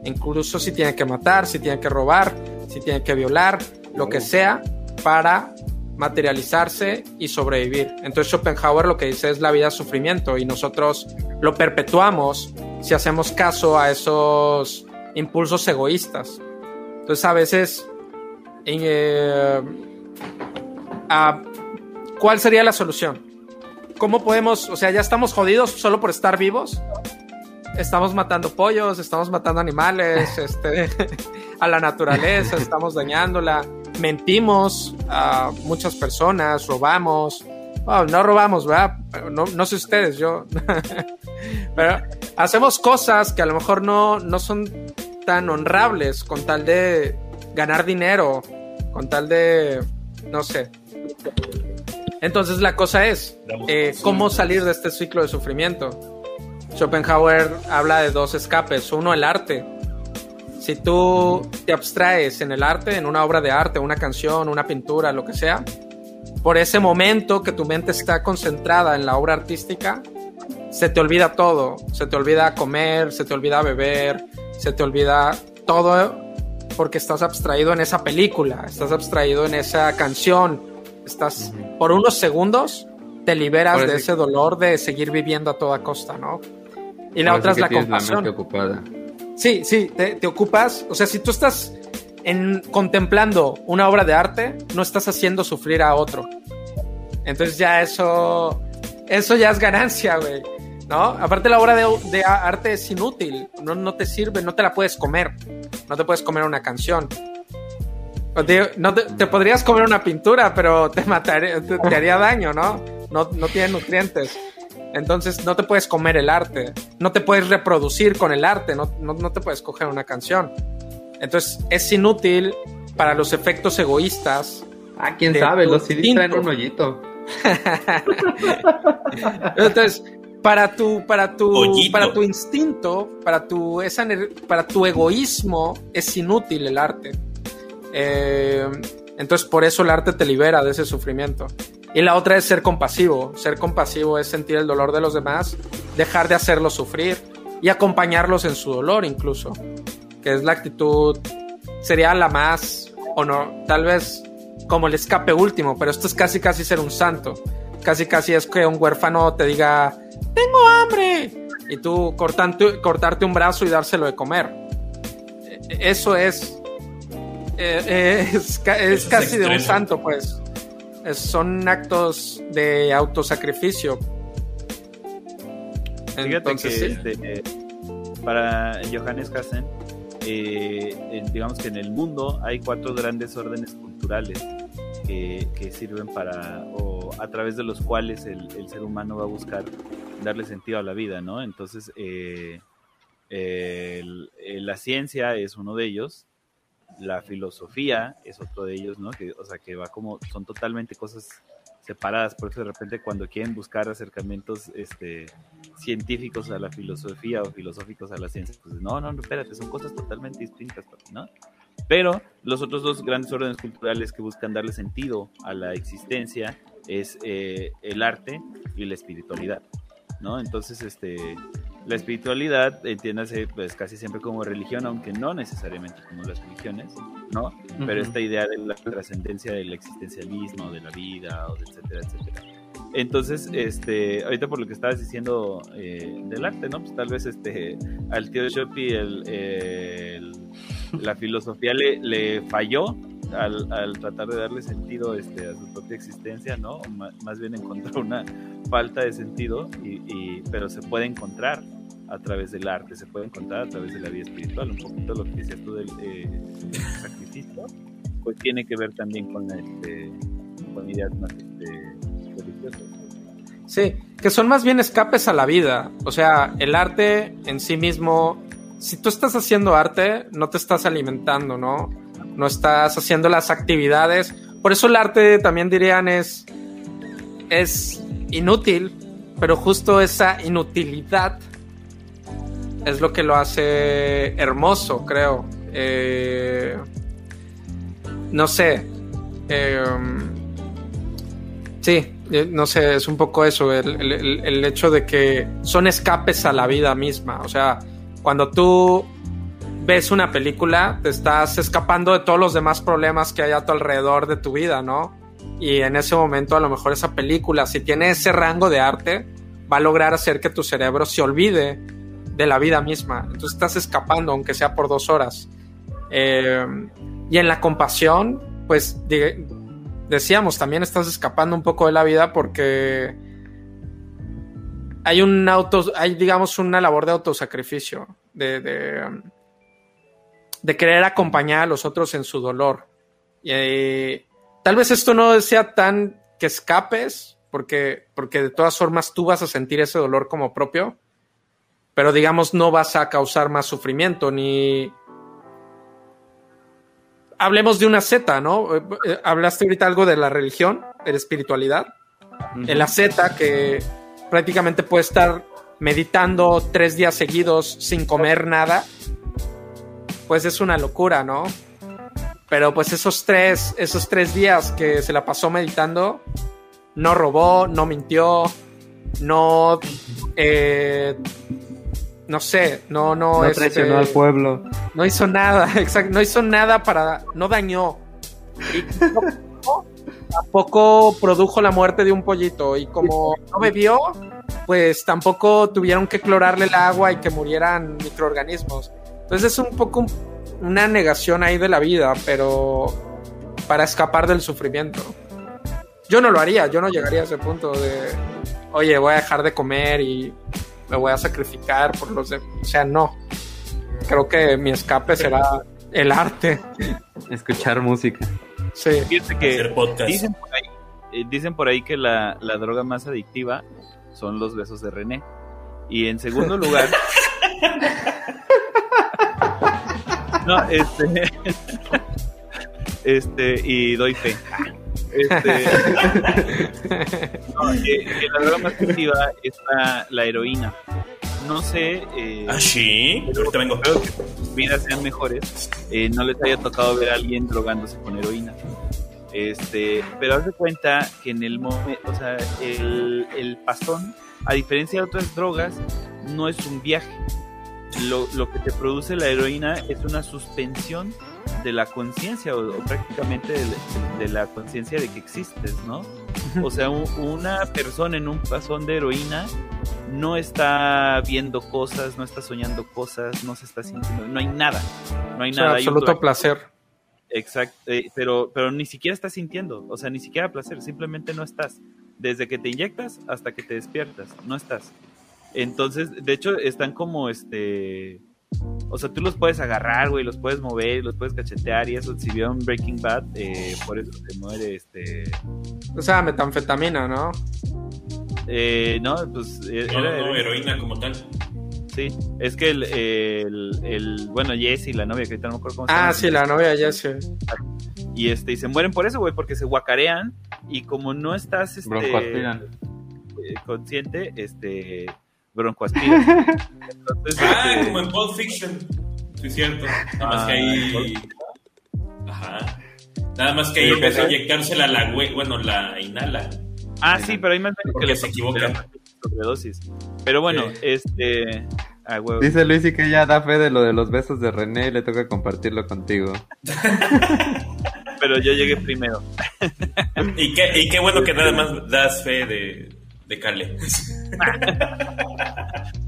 Speaker 1: Incluso si tiene que matar, si tiene que robar, si tiene que violar, lo que sea, para materializarse y sobrevivir. Entonces Schopenhauer lo que dice es la vida sufrimiento y nosotros lo perpetuamos si hacemos caso a esos impulsos egoístas. Entonces a veces, eh, ¿cuál sería la solución? ¿Cómo podemos, o sea, ya estamos jodidos solo por estar vivos? Estamos matando pollos, estamos matando animales, *laughs* este, *laughs* a la naturaleza, estamos dañándola mentimos a muchas personas, robamos. no robamos, ¿verdad? No, no sé ustedes, yo. *laughs* Pero hacemos cosas que a lo mejor no, no son tan honrables con tal de ganar dinero, con tal de, no sé. Entonces la cosa es, eh, ¿cómo salir de este ciclo de sufrimiento? Schopenhauer habla de dos escapes. Uno, el arte si tú te abstraes en el arte, en una obra de arte, una canción, una pintura, lo que sea, por ese momento que tu mente está concentrada en la obra artística, se te olvida todo, se te olvida comer, se te olvida beber, se te olvida todo porque estás abstraído en esa película, estás abstraído en esa canción, estás por unos segundos te liberas de ese dolor de seguir viviendo a toda costa, ¿no? Y la otra es la compasión. ocupada. Sí, sí, te, ocupas. O sea, si tú estás en, contemplando una obra de arte, no estás haciendo sufrir a otro. Entonces ya eso, eso ya es ganancia, güey. ¿No? Aparte la obra de, arte es inútil, no, no, te sirve, no te la puedes comer, no te puedes comer una canción. Te, no te, podrías comer una pintura, pero te mataría, te, te haría daño, ¿no? ¿no? No tiene nutrientes. Entonces no te puedes comer el arte, no te puedes reproducir con el arte, no, te puedes coger una canción. Entonces es inútil para los efectos egoístas.
Speaker 2: Ah, quién sabe, los CDs traen un hoyito. *laughs*
Speaker 1: Entonces, para tu, para tu, para tu instinto, para tu, esa, para tu egoísmo, es inútil el arte. Eh, entonces, por eso el arte te libera de ese sufrimiento. Y la otra es ser compasivo. Ser compasivo es sentir el dolor de los demás, dejar de hacerlos sufrir y acompañarlos en su dolor incluso. Que es la actitud, sería la más, o no, tal vez como el escape último, pero esto es casi casi ser un santo. Casi casi es que un huérfano te diga, tengo hambre, y tú cortante, cortarte un brazo y dárselo de comer. E- Eso es, eh, es, ca- es
Speaker 3: es
Speaker 1: casi de un santo, pues. Es- son actos de autosacrificio.
Speaker 4: Fíjate
Speaker 1: Entonces,
Speaker 4: que
Speaker 1: sí.
Speaker 4: este, para Johannes Hassen, eh, en- digamos que en el mundo hay cuatro grandes órdenes culturales que, que sirven para, o a través de los cuales el, el ser humano va a buscar darle sentido a la vida, ¿no? Entonces, eh, el- eh, la ciencia es uno de ellos, la filosofía es otro de ellos, ¿no? Que, o sea, que va como, son totalmente cosas separadas, por eso de repente cuando quieren buscar acercamientos este, científicos a la filosofía o filosóficos a la ciencia, pues no, no, espérate, son cosas totalmente distintas, ¿no? Pero los otros dos grandes órdenes culturales que buscan darle sentido a la existencia es eh, el arte y la espiritualidad, ¿no? Entonces, este, la espiritualidad, entiéndase, pues casi siempre como religión, aunque no necesariamente como las religiones, ¿no? Pero esta idea de la trascendencia del existencialismo, de la vida, o de etcétera, etcétera. Entonces, este, ahorita por lo que estabas diciendo eh, del arte, ¿no? Pues tal vez este, al tío Shopi el, el- la *laughs* filosofía le, le falló al, al tratar de darle sentido este, a su propia existencia, ¿no? Más bien encontrar una falta de sentido, y, y- pero se puede encontrar a través del arte, se puede encontrar a través de la vida espiritual, un poquito lo que decías tú del eh, sacrificio, pues tiene que ver también con, este, con ideas más este, religiosas.
Speaker 1: Sí, que son más bien escapes a la vida. O sea, el arte en sí mismo, si tú estás haciendo arte, no te estás alimentando, ¿no? No estás haciendo las actividades. Por eso el arte también dirían es, es inútil, pero justo esa inutilidad es lo que lo hace hermoso, creo. Eh, no sé. Eh, Sí, eh, no sé, es un poco eso, el- el- el hecho de que son escapes a la vida misma. O sea, cuando tú ves una película, te estás escapando de todos los demás problemas que hay a tu alrededor de tu vida, ¿no? Y en ese momento, a lo mejor esa película, si tiene ese rango de arte, va a lograr hacer que tu cerebro se olvide de la vida misma. Entonces estás escapando, aunque sea por dos horas. Eh, y en la compasión, pues decíamos, también estás escapando un poco de la vida porque hay un auto, hay digamos una labor de autosacrificio, de, de, de querer acompañar a los otros en su dolor. Y tal vez esto no sea tan que escapes, porque, porque de todas formas tú vas a sentir ese dolor como propio, pero digamos no vas a causar más sufrimiento ni hablemos de una Z, ¿no? Eh, eh, Hablaste ahorita algo de la religión, de la espiritualidad. En la Z, que prácticamente puede estar meditando tres días seguidos sin comer nada, pues es una locura, ¿no? Pero pues esos tres, esos tres días que se la pasó meditando, no robó, no mintió, no, eh, no sé, no, no,
Speaker 5: No
Speaker 1: este,
Speaker 5: traicionó al pueblo.
Speaker 1: no hizo nada, *laughs* exacto, no hizo nada para, no dañó. Y tampoco, tampoco produjo la muerte de un pollito. Y como no bebió, pues tampoco tuvieron que clorarle el agua y que murieran microorganismos. Entonces es un poco un- una negación ahí de la vida, pero para escapar del sufrimiento. Yo no lo haría, yo no llegaría a ese punto de, oye, voy a dejar de comer y me voy a sacrificar por los demás. O sea, no. Creo que mi escape será el arte.
Speaker 2: Escuchar música.
Speaker 1: Sí.
Speaker 4: Que
Speaker 3: Hacer podcast.
Speaker 4: dicen por ahí, eh, dicen por ahí que la, la droga más adictiva son los besos de René. Y en segundo lugar. *laughs* no, este. *laughs* este, y doy fe. Este, *laughs* *laughs* no, que, que la droga más adictiva es la, la heroína. No sé. eh,
Speaker 3: Ah, sí. Ahorita vengo.
Speaker 4: espero que sus vidas sean mejores, eh, no les haya tocado ver a alguien drogándose con heroína. Este, pero haz de cuenta que en el momento, o sea, el, el pastón, a diferencia de otras drogas, no es un viaje. Lo, lo que te produce la heroína es una suspensión de la conciencia o, o prácticamente de, de la conciencia de que existes, ¿no? O sea, un- una persona en un pasón de heroína no está viendo cosas, no está soñando cosas, no se está sintiendo, no hay nada, no hay
Speaker 1: O sea,
Speaker 4: nada. hay
Speaker 1: absoluto placer.
Speaker 4: Exacto, eh, pero, pero ni siquiera estás sintiendo, o sea, ni siquiera placer, simplemente no estás. Desde que te inyectas hasta que te despiertas, no estás. Entonces, de hecho, están como este. O sea, tú los puedes agarrar, güey, los puedes mover, los puedes cachetear y eso. Si vieron Breaking Bad, eh, por eso se muere este.
Speaker 1: O sea, metanfetamina, ¿no?
Speaker 4: Eh, no, pues. eh,
Speaker 3: No,
Speaker 4: era-
Speaker 3: no,
Speaker 4: era-
Speaker 3: heroína como tal.
Speaker 4: sí, es que el, el, el- Bueno, Jesse, la novia, que ahorita no me acuerdo cómo se
Speaker 1: Ah,
Speaker 4: llama.
Speaker 1: sí, la novia ya se.
Speaker 4: Y este, y se mueren por eso, güey, porque se guacarean y como no estás este, eh, consciente, este broncoaspiran. Entonces,
Speaker 3: Ah,
Speaker 4: este,
Speaker 3: como en Pulp Fiction. Sí, es cierto. Nada más
Speaker 4: Ah,
Speaker 3: que ahí. Ajá. Nada más que ahí de
Speaker 4: ¿verdad?
Speaker 3: inyectársela la hue- bueno, la inhala.
Speaker 4: ah, sí, pero hay más gente que
Speaker 3: Porque
Speaker 4: le
Speaker 3: se equivoca.
Speaker 4: sobredosis. Pero bueno,
Speaker 3: Sí.
Speaker 4: este ah, huevo.
Speaker 2: Dice Luis y que ya da fe de lo de los besos de René y le toca compartirlo contigo. *laughs*
Speaker 4: pero yo llegué primero.
Speaker 3: Y qué, y qué bueno que nada *laughs* más das fe de, de Cale. *laughs*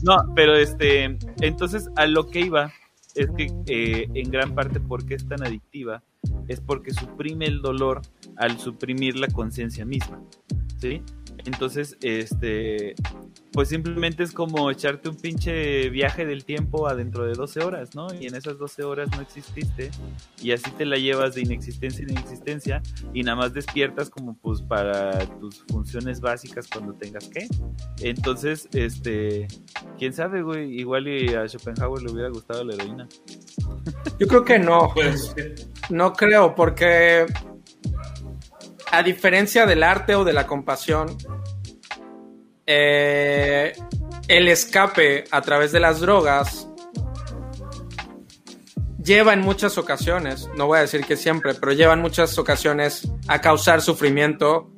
Speaker 4: No, pero este, entonces a lo que iba es que eh, en gran parte porque es tan adictiva es porque suprime el dolor al suprimir la conciencia misma, ¿sí? Entonces, este, pues simplemente es como echarte un pinche viaje del tiempo adentro de 12 horas, ¿no? Y en esas 12 horas no exististe y así te la llevas de inexistencia en inexistencia y nada más despiertas como pues para tus funciones básicas cuando tengas que. Entonces, este, quién sabe, güey, igual y a Schopenhauer le hubiera gustado la heroína.
Speaker 1: Yo creo que no.
Speaker 3: Pues,
Speaker 1: No creo, porque a diferencia del arte o de la compasión, eh, el escape a través de las drogas lleva en muchas ocasiones, no voy a decir que siempre, pero lleva en muchas ocasiones a causar sufrimiento.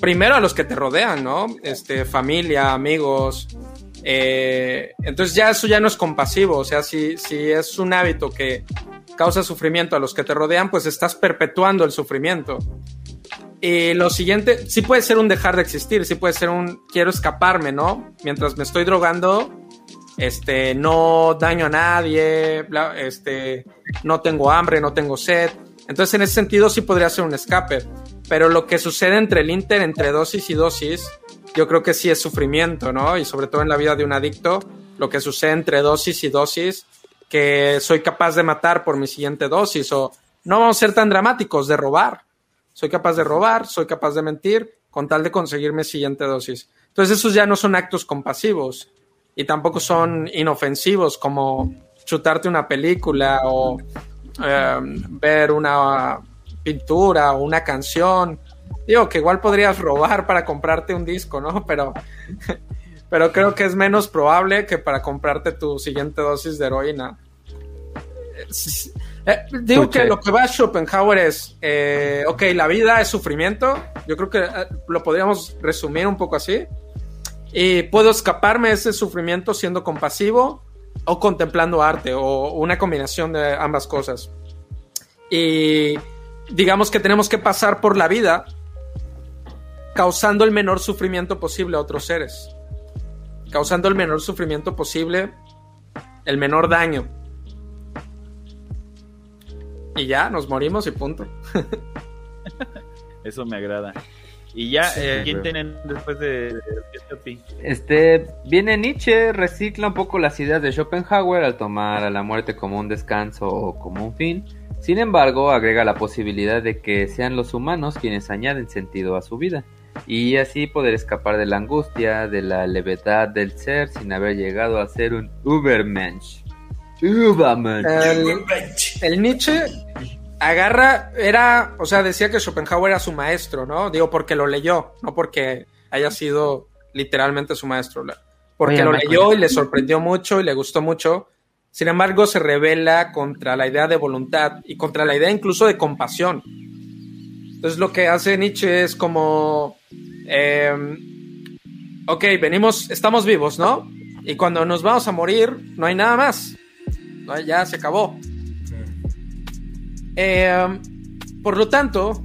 Speaker 1: Primero a los que te rodean, ¿no? Este, familia, amigos. eh, entonces ya eso ya no es compasivo, o sea, si, si es un hábito que causa sufrimiento a los que te rodean, pues estás perpetuando el sufrimiento. Y lo siguiente, sí puede ser un dejar de existir, sí puede ser un quiero escaparme, ¿no? Mientras me estoy drogando, este, no daño a nadie, bla- este, no tengo hambre, no tengo sed. Entonces, en ese sentido, sí podría ser un escape. Pero lo que sucede entre el inter, entre dosis y dosis, yo creo que sí es sufrimiento, ¿no? Y sobre todo en la vida de un adicto, lo que sucede entre dosis y dosis, que soy capaz de matar por mi siguiente dosis, o no vamos a ser tan dramáticos, de robar. Soy capaz de robar, soy capaz de mentir, con tal de conseguir mi siguiente dosis. Entonces, esos ya no son actos compasivos y tampoco son inofensivos como chutarte una película o eh, ver una pintura o una canción. Digo que igual podrías robar para comprarte un disco, ¿no? *laughs* Pero, pero creo que es menos probable que para comprarte tu siguiente dosis de heroína. Eh, digo que lo que va a Schopenhauer es, eh, ok, la vida es sufrimiento. Yo creo que eh, lo podríamos resumir un poco así. Y puedo escaparme de ese sufrimiento siendo compasivo o contemplando arte o una combinación de ambas cosas. Y digamos que tenemos que pasar por la vida causando el menor sufrimiento posible a otros seres. Causando el menor sufrimiento posible, el menor daño. Y ya, nos morimos y punto.
Speaker 4: Eso me agrada. Y ya, eh, ¿quién tienen después de?
Speaker 2: Este, viene Nietzsche, recicla un poco las ideas de Schopenhauer al tomar a la muerte como un descanso o como un fin. Sin embargo, agrega la posibilidad de que sean los humanos quienes añaden sentido a su vida y así poder escapar de la angustia, de la levedad del ser sin haber llegado a ser un Ubermensch.
Speaker 1: El, el Nietzsche agarra, era, o sea, decía que Schopenhauer era su maestro, ¿no? Digo, porque lo leyó, no porque haya sido literalmente su maestro. Porque
Speaker 2: Oye,
Speaker 1: lo
Speaker 2: Michael.
Speaker 1: leyó y le sorprendió mucho y le gustó mucho. Sin embargo, se revela contra la idea de voluntad y contra la idea incluso de compasión. Entonces, lo que hace Nietzsche es como, eh, ok, venimos, estamos vivos, ¿no? Y cuando nos vamos a morir, no hay nada más. Ya se acabó. Eh, por lo tanto,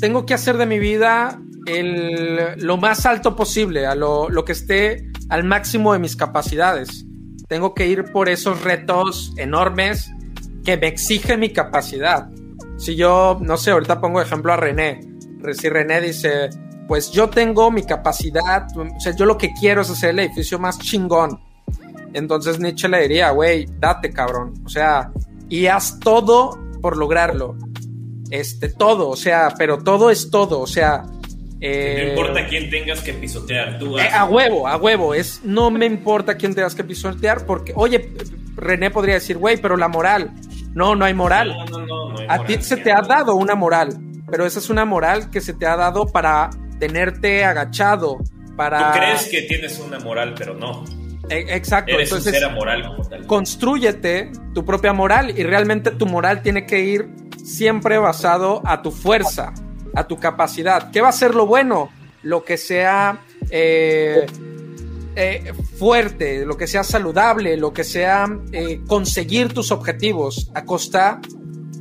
Speaker 1: tengo que hacer de mi vida el, lo más alto posible, a lo, lo que esté al máximo de mis capacidades. Tengo que ir por esos retos enormes que me exigen mi capacidad. Si yo, no sé, ahorita pongo ejemplo a René. Si René dice, pues yo tengo mi capacidad, o sea, yo lo que quiero es hacer el edificio más chingón. Entonces Nietzsche le diría, güey, date cabrón. O sea, y haz todo por lograrlo. Este, todo, o sea, pero todo es todo, o sea...
Speaker 3: Eh, no importa quién tengas que pisotear, tú
Speaker 1: eh, a huevo, a huevo, es, no me importa quién tengas que pisotear, porque, oye, René podría decir, güey, pero la moral, no, no hay moral.
Speaker 3: No, no, no, no hay
Speaker 1: a ti se te ha dado una moral, pero esa es una moral que se te ha dado para tenerte agachado, para...
Speaker 3: Tú crees que tienes una moral, pero no.
Speaker 1: E- Exacto.
Speaker 3: Eres
Speaker 1: Entonces,
Speaker 3: como tal.
Speaker 1: Construyete tu propia moral y realmente tu moral tiene que ir siempre basado a tu fuerza, a tu capacidad. ¿Qué va a ser lo bueno? Lo que sea eh, eh, fuerte, lo que sea saludable, lo que sea eh, conseguir tus objetivos a costa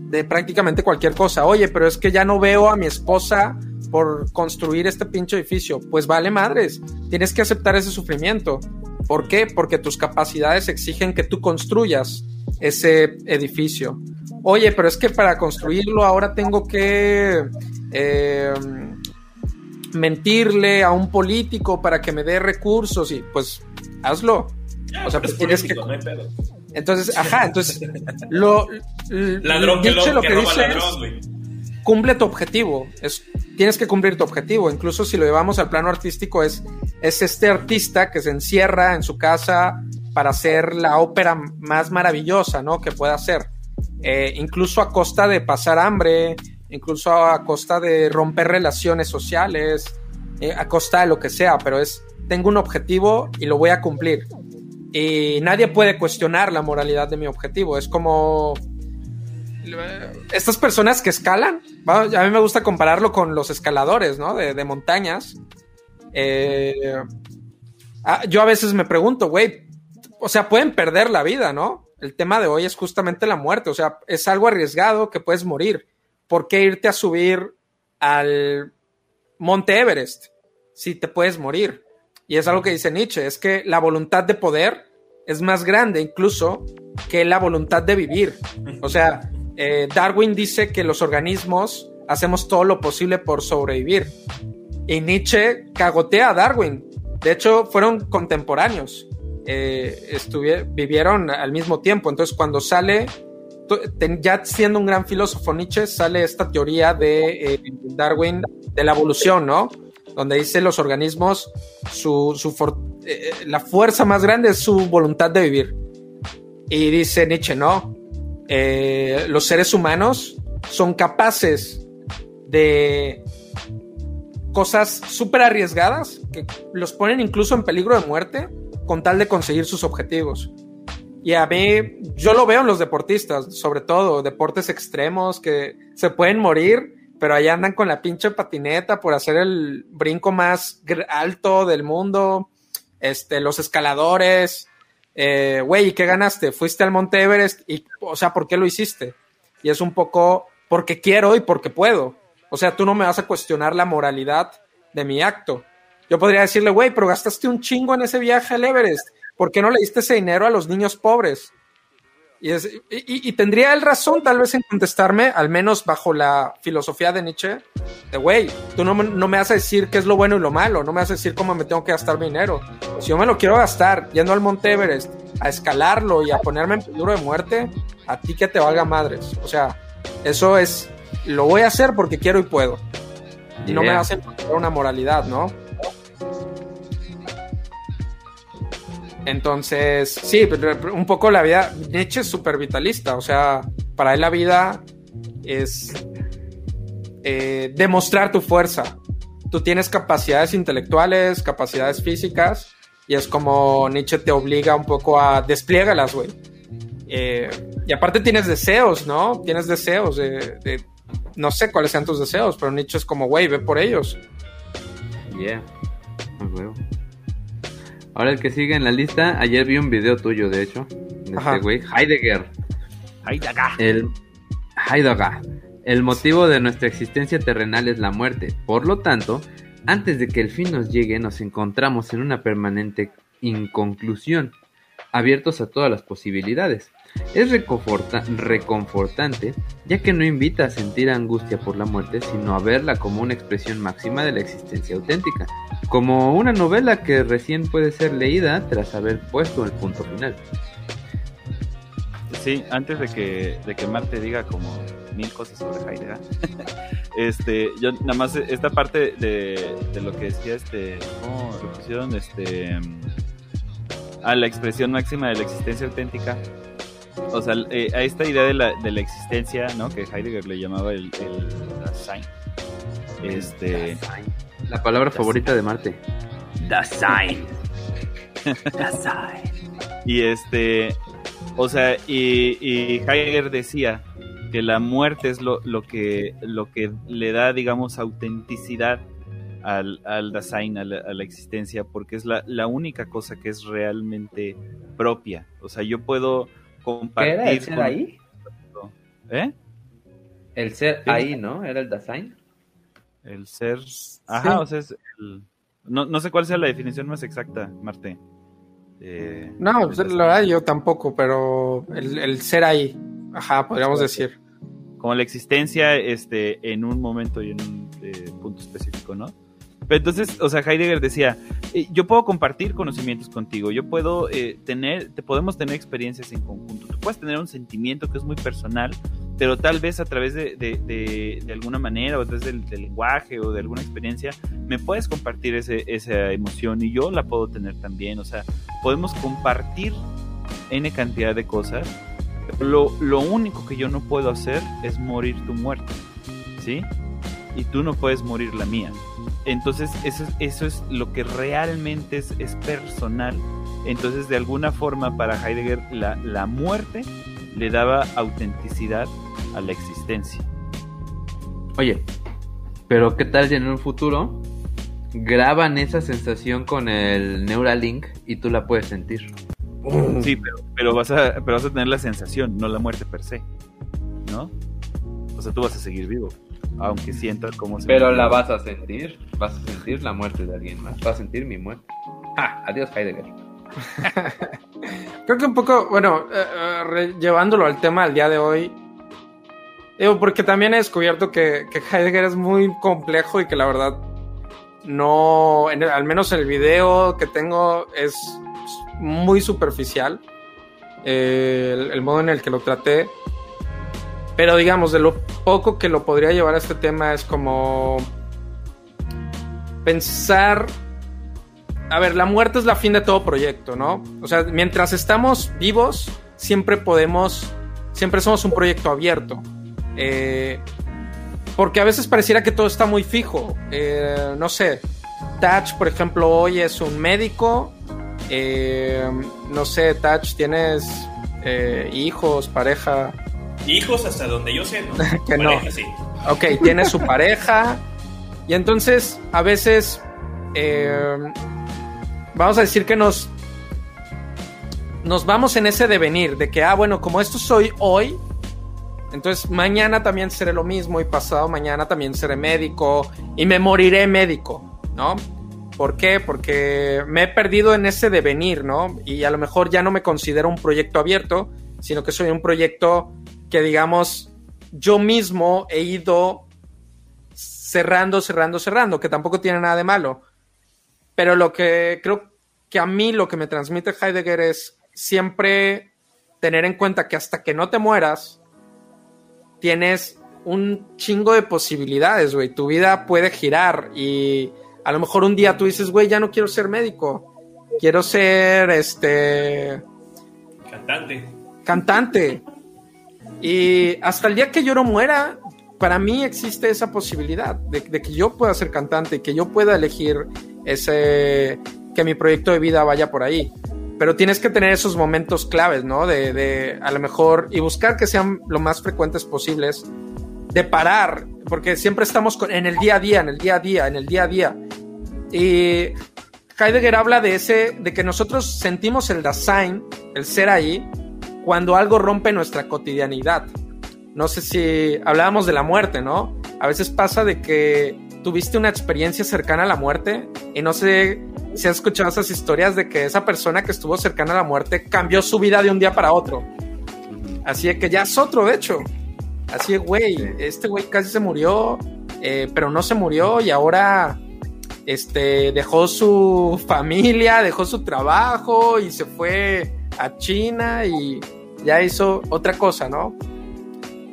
Speaker 1: de prácticamente cualquier cosa. Oye, pero es que ya no veo a mi esposa por construir este pinche edificio. Pues vale madres, tienes que aceptar ese sufrimiento. ¿Por qué? Porque tus capacidades exigen que tú construyas ese edificio. Oye, pero es que para construirlo ahora tengo que eh, mentirle a un político para que me dé recursos y pues hazlo. O sea, pues
Speaker 3: es
Speaker 1: tienes
Speaker 3: político,
Speaker 1: que-
Speaker 3: no hay pedo.
Speaker 1: Entonces, ajá, entonces lo *laughs*
Speaker 3: Ladrón que,
Speaker 1: Nietzsche
Speaker 3: lo, que
Speaker 1: que
Speaker 3: roba
Speaker 1: dice es,
Speaker 3: ladrón, güey.
Speaker 1: Cumple tu objetivo. Es, tienes que cumplir tu objetivo. Incluso si lo llevamos al plano artístico, es, es este artista que se encierra en su casa para hacer la ópera más maravillosa, ¿no? Que pueda hacer. Eh, incluso a costa de pasar hambre, incluso a costa de romper relaciones sociales, eh, a costa de lo que sea, pero es, tengo un objetivo y lo voy a cumplir. Y nadie puede cuestionar la moralidad de mi objetivo. Es como estas personas que escalan, a mí me gusta compararlo con los escaladores, ¿no? De, de montañas. Eh, ah, yo a veces me pregunto, güey, o sea, pueden perder la vida, ¿no? El tema de hoy es justamente la muerte, o sea, es algo arriesgado que puedes morir. ¿Por qué irte a subir al Monte Everest si te puedes morir? Y es algo que dice Nietzsche, es que la voluntad de poder es más grande incluso que la voluntad de vivir. O sea, eh, Darwin dice que los organismos hacemos todo lo posible por sobrevivir. Y Nietzsche cagotea a Darwin. De hecho, fueron contemporáneos. Eh, vivieron al mismo tiempo. Entonces, cuando sale, ya siendo un gran filósofo Nietzsche, sale esta teoría de eh, Darwin de la evolución, ¿no? Donde dice los organismos, su, su eh, la fuerza más grande es su voluntad de vivir. Y dice Nietzsche, no, eh, los seres humanos son capaces de cosas súper arriesgadas que los ponen incluso en peligro de muerte con tal de conseguir sus objetivos. Y a mí, yo lo veo en los deportistas, sobre todo deportes extremos que se pueden morir, pero ahí andan con la pinche patineta por hacer el brinco más alto del mundo. Este, los escaladores, güey, ¿y qué ganaste? Fuiste al Monte Everest y, o sea, ¿por qué lo hiciste? Y es un poco porque quiero y porque puedo. O sea, tú no me vas a cuestionar la moralidad de mi acto. Yo podría decirle, güey, pero gastaste un chingo en ese viaje al Everest. ¿Por qué no le diste ese dinero a los niños pobres? Y, es- y- y- y tendría él razón tal vez en contestarme, al menos bajo la filosofía de Nietzsche, de güey, tú no, me- no me vas a decir qué es lo bueno y lo malo, no me vas a decir cómo me tengo que gastar mi dinero. Si yo me lo quiero gastar yendo al Monte Everest, a escalarlo y a ponerme en peligro de muerte, a ti que te valga madres. O sea, eso es, lo voy a hacer porque quiero y puedo. Y no me vas a encontrar una moralidad, ¿no? Entonces, sí, un poco la vida, Nietzsche es súper vitalista, o sea, para él la vida es eh, demostrar tu fuerza. Tú tienes capacidades intelectuales, capacidades físicas, y es como Nietzsche te obliga un poco a despliégalas, güey. Eh, y aparte tienes deseos, ¿no? Tienes deseos de, de- no sé cuáles sean tus deseos, pero Nietzsche es como, güey, ve por ellos.
Speaker 2: Yeah. Ahora el que sigue en la lista, ayer vi un video tuyo, de hecho, de
Speaker 1: Ajá.
Speaker 2: este güey, Heidegger.
Speaker 4: Acá.
Speaker 2: El Heidegger. El motivo de nuestra existencia terrenal es la muerte. Por lo tanto, antes de que el fin nos llegue, nos encontramos en una permanente inconclusión, abiertos a todas las posibilidades. Es reconfortante, ya que no invita a sentir angustia por la muerte, sino a verla como una expresión máxima de la existencia auténtica, como una novela que recién puede ser leída tras haber puesto el punto final.
Speaker 4: Sí, antes de que, de que Marte diga como mil cosas sobre Heidegger, *laughs* este, yo nada más esta parte de, de lo que decía este, ¿cómo? Este, a la expresión máxima de la existencia auténtica. O sea, eh, a esta idea de la, de la existencia, ¿no? Que Heidegger le llamaba el, el Dasein. Este,
Speaker 2: La palabra favorita de Marte.
Speaker 4: Dasein. *laughs* Dasein. Y este, o sea, y, y Heidegger decía que la muerte es lo, lo, que, lo que le da, digamos, autenticidad al, al Dasein, a la, existencia, porque es la, la, única cosa que es realmente propia. O sea, yo puedo compartir.
Speaker 2: ¿Era el ser ahí?
Speaker 4: ¿Eh?
Speaker 2: El ser ahí, ¿no? ¿Era el Dasein?
Speaker 4: El ser. Ajá, o sea, es el... no, no, sé cuál sea la definición más exacta, Marte.
Speaker 1: Eh, no, pues, la verdad yo tampoco, pero el, el ser ahí, ajá, podríamos decir.
Speaker 4: Como la existencia este, en un momento y en un eh, punto específico, ¿no? Pero entonces, o sea, Heidegger decía, eh, yo puedo compartir conocimientos contigo, yo puedo eh, tener, te podemos tener experiencias en conjunto, tú puedes tener un sentimiento que es muy personal, pero tal vez a través de, de, de, alguna manera o a través del, del, lenguaje o de alguna experiencia, me puedes compartir ese, esa emoción y yo la puedo tener también, o sea, podemos compartir N cantidad de cosas, lo, lo único que yo no puedo hacer es morir tu muerte, ¿sí? Y tú no puedes morir la mía. Entonces, eso, eso es lo que realmente es, es personal. Entonces, de alguna forma, para Heidegger, la, la muerte le daba autenticidad a la existencia.
Speaker 2: Oye, pero ¿qué tal si en un futuro graban esa sensación con el Neuralink y tú la puedes sentir?
Speaker 4: Sí, pero, pero, vas a, pero vas a tener la sensación, no la muerte per se. ¿No? O sea, tú vas a seguir vivo aunque sientas como se
Speaker 2: Pero la vas a sentir, vas a sentir la muerte de alguien más, vas a sentir mi muerte. Ah, adiós Heidegger. *laughs*
Speaker 1: Creo que un poco, bueno, eh, llevándolo al tema del día de hoy, digo, porque también he descubierto que, que, Heidegger es muy complejo y que la verdad no, en el, al menos en el video que tengo es muy superficial eh, el, el modo en el que lo traté. Pero digamos, de lo poco que lo podría llevar a este tema es como pensar... A ver, la muerte es la fin de todo proyecto, ¿no? O sea, mientras estamos vivos, siempre podemos, siempre somos un proyecto abierto. Eh, porque a veces pareciera que todo está muy fijo. Eh, no sé, Touch, por ejemplo, hoy es un médico. Eh, no sé, Touch, tienes eh, hijos, pareja.
Speaker 3: Hijos hasta donde yo sé, ¿no? *laughs*
Speaker 1: que pareja, no. Sí. Ok, tiene su pareja. Y entonces, a veces, eh, vamos a decir que nos, nos vamos en ese devenir, de que, ah, bueno, como esto soy hoy, entonces mañana también seré lo mismo y pasado mañana también seré médico y me moriré médico, ¿no? ¿Por qué? Porque me he perdido en ese devenir, ¿no? Y a lo mejor ya no me considero un proyecto abierto, sino que soy un proyecto que digamos yo mismo he ido cerrando, cerrando, cerrando, que tampoco tiene nada de malo. Pero lo que creo que a mí lo que me transmite Heidegger es siempre tener en cuenta que hasta que no te mueras, tienes un chingo de posibilidades, güey. Tu vida puede girar y a lo mejor un día tú dices, güey, ya no quiero ser médico. Quiero ser, este...
Speaker 3: Cantante.
Speaker 1: Cantante. Y hasta el día que yo no muera, para mí existe esa posibilidad de, que yo pueda ser cantante, que yo pueda elegir ese, que mi proyecto de vida vaya por ahí. Pero tienes que tener esos momentos claves, ¿no? De, de a lo mejor, y buscar que sean lo más frecuentes posibles, de parar, porque siempre estamos con, en el día a día, en el día a día, en el día a día. Y Heidegger habla de ese, de que nosotros sentimos el Dasein, el ser ahí, cuando algo rompe nuestra cotidianidad. no sé si hablábamos de la muerte, ¿no? A veces pasa de que tuviste una experiencia cercana a la muerte y no sé si has escuchado esas historias de que esa persona que estuvo cercana a la muerte cambió su vida de un día para otro. Así de que ya es otro, de hecho. Así de, güey, este güey casi se murió, eh, pero no se murió y ahora este, dejó su familia, dejó su trabajo y se fue a China y ya hizo otra cosa, ¿no?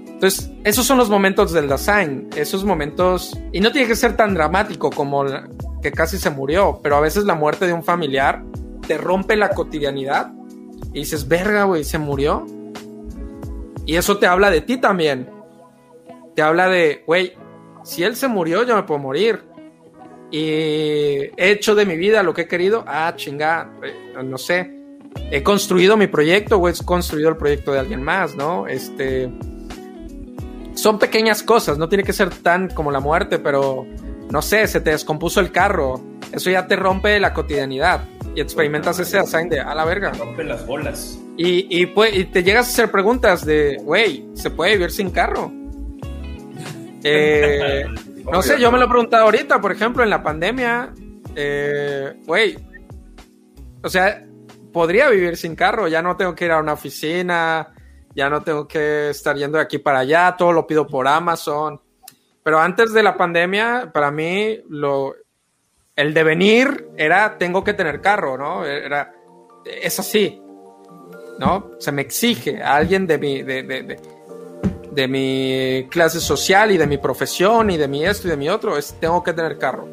Speaker 1: Entonces, esos son los momentos del Dasein, esos momentos, y no tiene que ser tan dramático como que casi se murió, pero a veces la muerte de un familiar te rompe la cotidianidad y dices, verga, güey, se murió. Y eso te habla de ti también. Te habla de, güey, si él se murió, yo me puedo morir. Y he hecho de mi vida lo que he querido. Ah, chinga, eh, no sé. He construido mi proyecto o he construido el proyecto de alguien más, ¿no? Este son pequeñas cosas, no tiene que ser tan como la muerte, pero no sé, se te descompuso el carro, eso ya te rompe la cotidianidad y experimentas ese assign de a la verga.
Speaker 3: Rompe las bolas.
Speaker 1: Y, y, te llegas a hacer preguntas de, güey, ¿se puede vivir sin carro? *laughs* Eh, no sé, yo me lo he preguntado ahorita, por ejemplo, en la pandemia, eh, güey, o sea, podría vivir sin carro, ya no tengo que ir a una oficina, ya no tengo que estar yendo de aquí para allá, todo lo pido por Amazon. Pero antes de la pandemia, para mí, lo, el devenir era tengo que tener carro, ¿no? Era, es así, ¿no? Se me exige a alguien de mi, de, de, de, mi clase social y de mi profesión y de mi esto y de mi otro, es tengo que tener carro.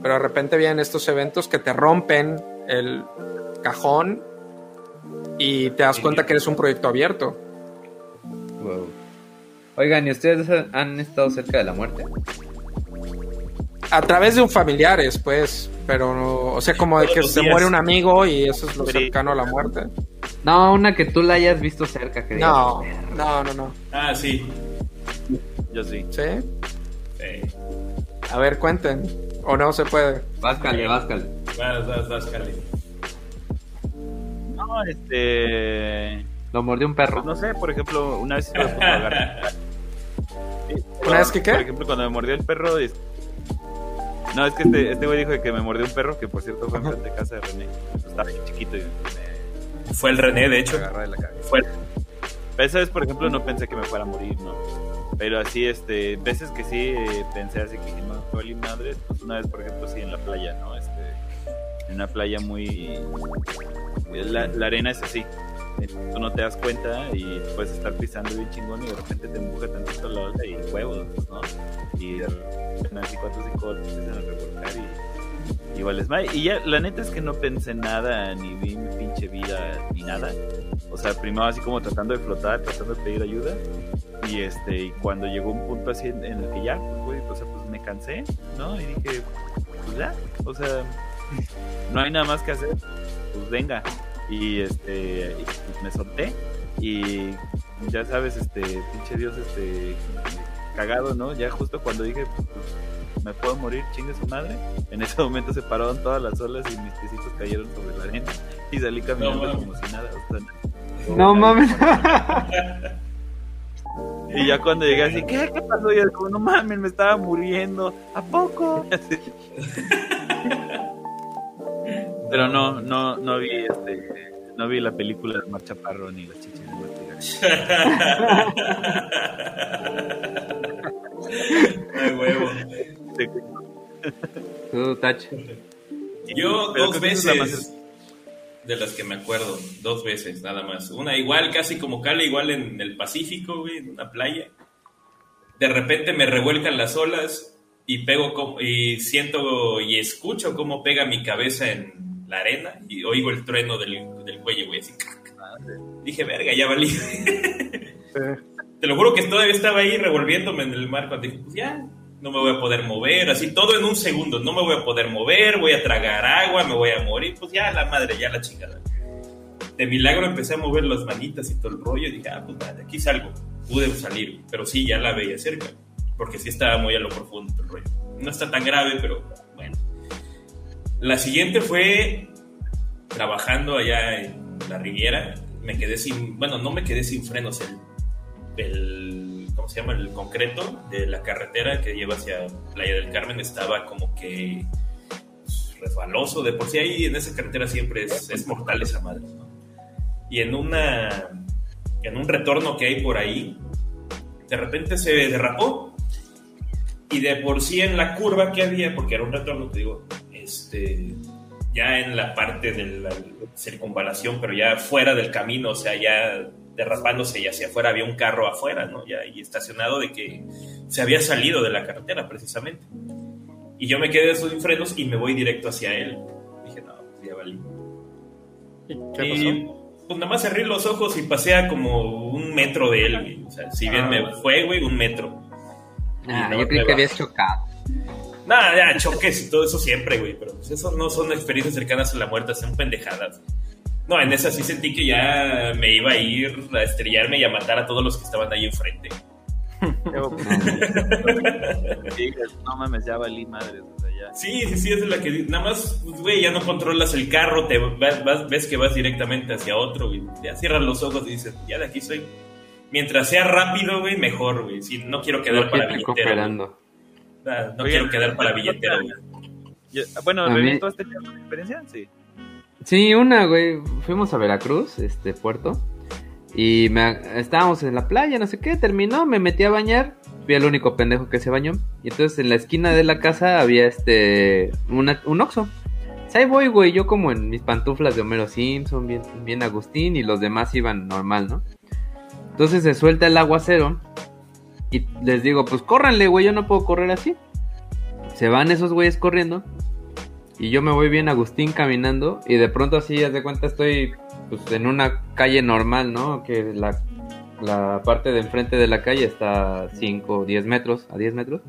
Speaker 1: Pero de repente vienen estos eventos que te rompen el cajón y te das cuenta que eres un proyecto abierto.
Speaker 2: Oigan, ¿y ustedes han estado cerca de la muerte?
Speaker 1: A través de un familiar, pues, pero, o sea, como de que se muere un amigo y eso es lo cercano a la muerte.
Speaker 2: No, una que tú la hayas visto cerca, que
Speaker 1: No, no, no, no.
Speaker 3: Ah, sí.
Speaker 4: Yo sí.
Speaker 1: ¿Sí? A ver, cuenten. ¿O no se puede?
Speaker 2: Váscale,
Speaker 3: vas, váscale.
Speaker 4: No, este.
Speaker 2: Lo mordió un perro.
Speaker 4: No sé, por ejemplo, una vez agarrar. *laughs*
Speaker 1: ¿Una vez que qué?
Speaker 4: Por ejemplo, cuando me mordió el perro. No, es que este, este güey dijo que me mordió un perro, que por cierto fue en de casa de René. Estaba bien chiquito y me.
Speaker 3: Fue el René, de hecho.
Speaker 4: Agarré de la cabeza. Fue. Pero esa vez, por ejemplo, no pensé que me fuera a morir, ¿no? Pero así, este, veces que sí eh, pensé así que no fue madre, pues una vez, por ejemplo, sí en la playa, ¿no? Este, en una playa muy. La, arena es así, tú no te das cuenta y puedes estar pisando bien chingón y de repente te empuja tantito la ola y huevos, ¿no? Y de repente cuatro cinco empiezan a revolcar y igual es mal. Y ya, la neta es que no pensé nada, ni vi mi pinche vida, ni nada. O sea, primero así como tratando de flotar, tratando de pedir ayuda. Y este, y cuando llegó un punto así en, el que ya, pues, sea, pues me cansé, ¿no? Y dije, pues ya, o sea, no hay nada más que hacer, pues venga. Y este pues me solté y ya sabes este pinche dios este cagado no ya justo cuando dije pues, me puedo morir chingue su madre. En ese momento se pararon todas las olas y mis piecitos cayeron sobre la arena y salí caminando como si nada
Speaker 2: no mames.
Speaker 4: y ya cuando llegué así qué qué pasó y yo como no mames me estaba muriendo a poco *laughs* Pero no, no, no vi este, no vi la película de Marcha Parro ni las chichis de
Speaker 3: Ay, *laughs* huevo.
Speaker 2: Tú, Tacho.
Speaker 3: Yo dos veces de las que me acuerdo, dos veces nada más. Una igual, casi como Cali, igual en el Pacífico, güey, en una playa. De repente me revuelcan las olas y pego y siento y escucho cómo pega mi cabeza en la arena y oigo el trueno del, del cuello, güey, así. Dije, verga, ya valí. *laughs* Te lo juro que todavía estaba ahí revolviéndome en el mar cuando dije, pues ya, no me voy a poder mover, así todo en un segundo, no me voy a poder mover, voy a tragar agua, me voy a morir, pues ya la madre, ya la chingada. De milagro empecé a mover las manitas y todo el rollo y dije, ah, pues de aquí salgo. Pude salir, pero sí, ya la veía cerca, porque sí estaba muy a lo profundo el rollo. No está tan grave, pero bueno. La siguiente fue trabajando allá en la Riviera. Me quedé sin, bueno, no me quedé sin frenos. El el, ¿cómo se llama? El concreto de la carretera que lleva hacia Playa del Carmen estaba como que resbaloso. De por sí ahí en esa carretera siempre es, es mortal esa madre, ¿no? Y en una, en un retorno que hay por ahí, de repente se derrapó. Y de por sí en la curva que había, porque era un retorno, te digo, este, ya en la parte de la circunvalación, pero ya fuera del camino, o sea, ya derrapándose y hacia afuera había un carro afuera, ¿no? Ya ahí estacionado de que se había salido de la carretera precisamente. Y yo me quedé sin frenos y me voy directo hacia él. Dije, no, pues ya valí.
Speaker 1: ¿Qué
Speaker 3: Y pues nada más cerré los ojos y pasé a como un metro de él, güey. O sea, si bien
Speaker 1: Ah,
Speaker 3: me fue, güey, un metro.
Speaker 2: Ah,
Speaker 3: no
Speaker 2: yo creí que habías chocado.
Speaker 3: Nada, ya, choques y todo eso siempre, güey. Pero pues eso no son experiencias cercanas a la muerte, son pendejadas. No, en esa sí sentí que ya me iba a ir a estrellarme y a matar a todos los que estaban ahí enfrente. *laughs*
Speaker 4: No mames, ya valí madres, o sea, ya.
Speaker 3: Sí, sí, sí, es la que... Nada más, pues, güey, ya no controlas el carro, te vas- vas- ves que vas directamente hacia otro, güey. Ya cierras los ojos y dices, ya de aquí soy. Mientras sea rápido, güey, mejor, güey. Sí, no quiero quedar para. Ah, No quiero quedar para billetero, güey.
Speaker 4: Bueno,
Speaker 2: A mí-
Speaker 4: ¿Bebé, ¿tú has tenido alguna experiencia? Sí.
Speaker 2: Sí, una, güey. Fuimos a Veracruz, este puerto. Y me, estábamos en la playa, no sé qué. Terminó, me metí a bañar. Fui el único pendejo que se bañó. Y entonces en la esquina de la casa había este. Una, un oxo. Pues ahí voy, güey. Yo como en mis pantuflas de Homero Simpson, bien, bien Agustín. Y los demás iban normal, ¿no? Entonces se suelta el aguacero. Y les digo, pues córranle, güey. Yo no puedo correr así. Se van esos güeyes corriendo. Y yo me voy bien Agustín caminando y de pronto así, haz de cuenta, estoy pues, en una calle normal, ¿no? Que la, la parte de enfrente de la calle está a 5 o 10 metros, a 10 metros.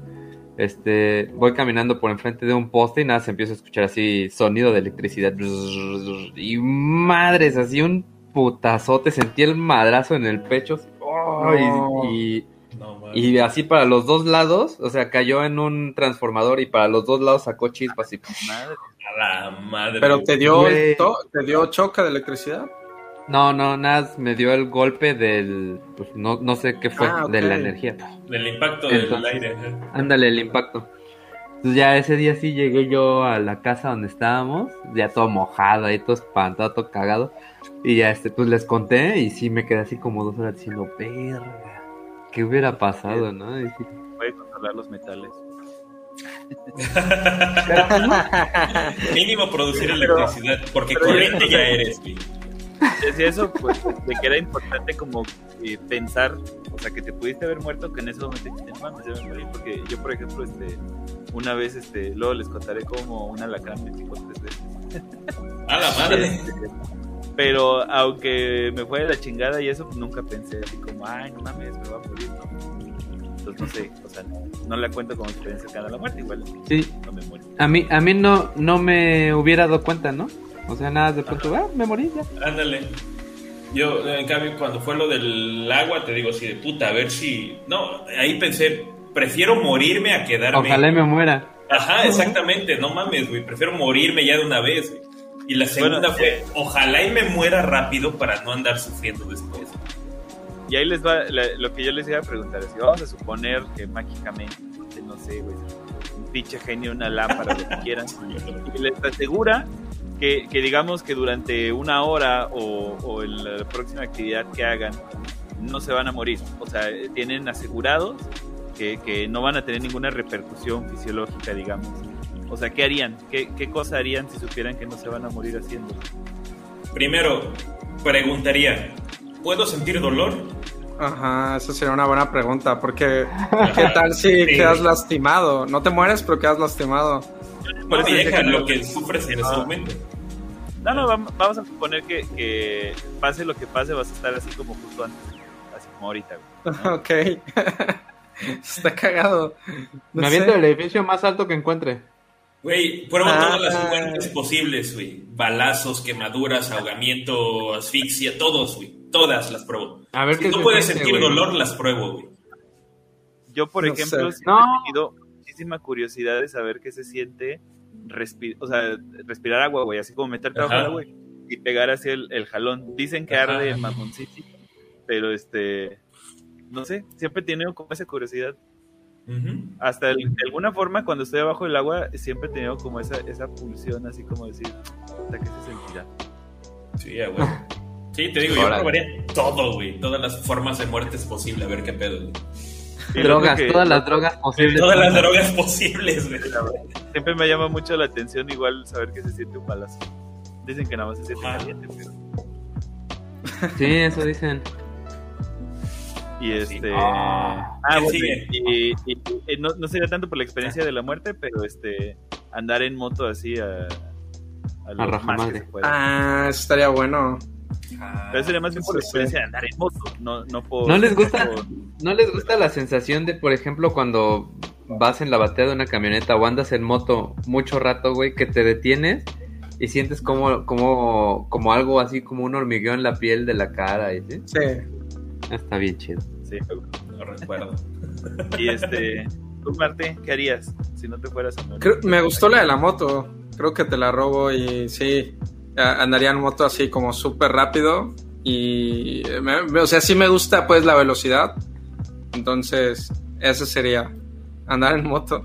Speaker 2: Este, voy caminando por enfrente de un poste y nada, se empieza a escuchar así sonido de electricidad. Y madres, así un putazote, sentí el madrazo en el pecho. así, ¡oh! y-
Speaker 1: No.
Speaker 2: y
Speaker 3: No, mames.
Speaker 2: y así para los dos lados, o sea, cayó en un transformador y para los dos lados sacó chispas y
Speaker 4: Madre.
Speaker 3: A la madre.
Speaker 1: ¿Pero te dio, to- te dio choque de electricidad?
Speaker 2: No, no, nada, me dio el golpe del, pues no, no sé qué fue,
Speaker 1: Ah,
Speaker 2: de la energía.
Speaker 3: Del impacto del aire.
Speaker 2: Ándale, el impacto. Entonces ya ese día sí llegué yo a la casa donde estábamos, ya todo mojado, ahí todo espantado, todo cagado. Y ya este, pues les conté y sí me quedé así como dos horas diciendo, verga, ¿qué hubiera pasado, no? Y sí,
Speaker 4: controlar los metales. *laughs*
Speaker 3: Mínimo producir electricidad, porque
Speaker 4: pero-
Speaker 3: corriente ya eres, güey.
Speaker 4: Decía eso, pues, de que era importante como eh, pensar, o sea, que te pudiste haber muerto, que en ese momento dijiste, no mames, ya me morí, porque yo, por ejemplo, este, una vez, este, luego les contaré como un alacrán me picó tres veces.
Speaker 3: A la madre.
Speaker 4: Este, Pero aunque me fue de la chingada y eso, pues, nunca pensé así como, ay, no mames, me va a morir, ¿no? Entonces, no sé, o sea, no, no la cuento como experiencia cercana a la muerte, igual
Speaker 2: sí,
Speaker 4: no me muero.
Speaker 2: a mí, a mí no, no me hubiera dado cuenta, ¿no? O sea, nada, de pronto, ah, me morí ya.
Speaker 3: Ándale. Yo, en cambio, cuando fue lo del agua, te digo así de puta, a ver si. No, ahí pensé, prefiero morirme a quedarme.
Speaker 2: Ojalá me muera.
Speaker 3: Ajá, exactamente, no mames, güey, prefiero morirme ya de una vez, güey. Y la segunda
Speaker 4: Bueno,
Speaker 3: fue, ojalá y me muera rápido para no andar sufriendo después.
Speaker 4: Y ahí les va la- lo que yo les iba a preguntar. Si vamos a suponer que mágicamente, no sé, güey, un pinche genio, una lámpara, lo que *laughs* quieran, y les asegura que, que digamos que durante una hora o, o en la próxima actividad que hagan, no se van a morir. O sea, tienen asegurados que, que no van a tener ninguna repercusión fisiológica, digamos. O sea, ¿qué harían? ¿Qué, ¿Qué cosa harían si supieran que no se van a morir haciendo?
Speaker 3: Primero, preguntaría, ¿puedo sentir dolor?
Speaker 1: Ajá, esa sería una buena pregunta, porque *laughs* ¿qué tal si
Speaker 3: Sí.
Speaker 1: quedas lastimado? No te mueres, pero quedas lastimado.
Speaker 3: No
Speaker 4: eso
Speaker 3: me
Speaker 4: dice
Speaker 3: dejan
Speaker 4: que no.
Speaker 3: lo que sufres en ese
Speaker 4: Ah.
Speaker 3: momento.
Speaker 4: No, no, vam- vamos a suponer que, que pase lo que pase, vas a estar así como justo antes, así como ahorita. güey, ¿no? *laughs*
Speaker 1: Ok. *laughs* Está cagado. No
Speaker 2: me aviento del edificio más alto que encuentre.
Speaker 3: Güey, pruebo
Speaker 1: Ah.
Speaker 3: todas las muertes posibles, güey. Balazos, quemaduras, ahogamiento, asfixia, todos, güey. Todas las pruebo.
Speaker 2: A ver
Speaker 3: Si
Speaker 2: qué
Speaker 3: no
Speaker 2: se
Speaker 3: puedes
Speaker 2: siente,
Speaker 3: sentir
Speaker 2: güey.
Speaker 3: dolor, las pruebo, güey.
Speaker 4: Yo, por
Speaker 1: No
Speaker 4: ejemplo,
Speaker 1: sé.
Speaker 4: siempre
Speaker 2: No.
Speaker 4: he tenido muchísima curiosidad de saber qué se siente respi- o sea, respirar agua, güey, así como meterte bajo
Speaker 3: Ajá.
Speaker 4: el agua güey, y pegar así el, el jalón. Dicen que
Speaker 3: Ajá.
Speaker 4: arde mamoncísimo, pero este, no sé, siempre he tenido como esa curiosidad. Hasta el- de alguna forma, cuando estoy abajo del agua, siempre he tenido como esa, esa pulsión, así como decir, ¿hasta qué se sentirá?
Speaker 3: Sí, a huevo. Sí, te digo, yo probaría todo, güey. Todas las formas de muerte es posible, a ver qué pedo. güey.
Speaker 4: Y
Speaker 2: Drogas,
Speaker 4: que-
Speaker 2: todas las drogas posibles.
Speaker 3: Todas las drogas posibles, güey.
Speaker 4: Siempre me llama mucho la atención igual saber que se siente un balazo. Dicen que nada más se siente
Speaker 3: Ah.
Speaker 4: caliente, pero...
Speaker 2: Sí, eso dicen.
Speaker 4: Y este...
Speaker 3: Ah,
Speaker 4: Ah, y, y- y no, no sería tanto por la experiencia de la muerte, pero este andar en moto así a, a lo
Speaker 2: raja
Speaker 4: más que
Speaker 2: madre.
Speaker 4: se pueda.
Speaker 1: Ah, eso estaría bueno.
Speaker 3: Ah,
Speaker 4: Pero sería más bien por la experiencia de andar en moto, no, no por...
Speaker 2: ¿No les gusta?
Speaker 4: por-
Speaker 2: ¿No les gusta la sensación de, por ejemplo, cuando vas en la batea de una camioneta o andas en moto mucho rato, güey, que te detienes y sientes como, como, como algo así, como un hormigueo en la piel de la cara? y ¿sí?
Speaker 1: Sí.
Speaker 2: Está bien chido.
Speaker 4: Sí.
Speaker 3: No recuerdo. *laughs*
Speaker 4: Y este... Tú, Marte, ¿qué harías si no te fueras a morir?
Speaker 1: Creo- me gustó la de la moto. Creo que te la robo y sí. Andaría en moto así como súper rápido. Y. me- me- o sea, sí me gusta pues la velocidad. Entonces, eso sería. Andar en moto.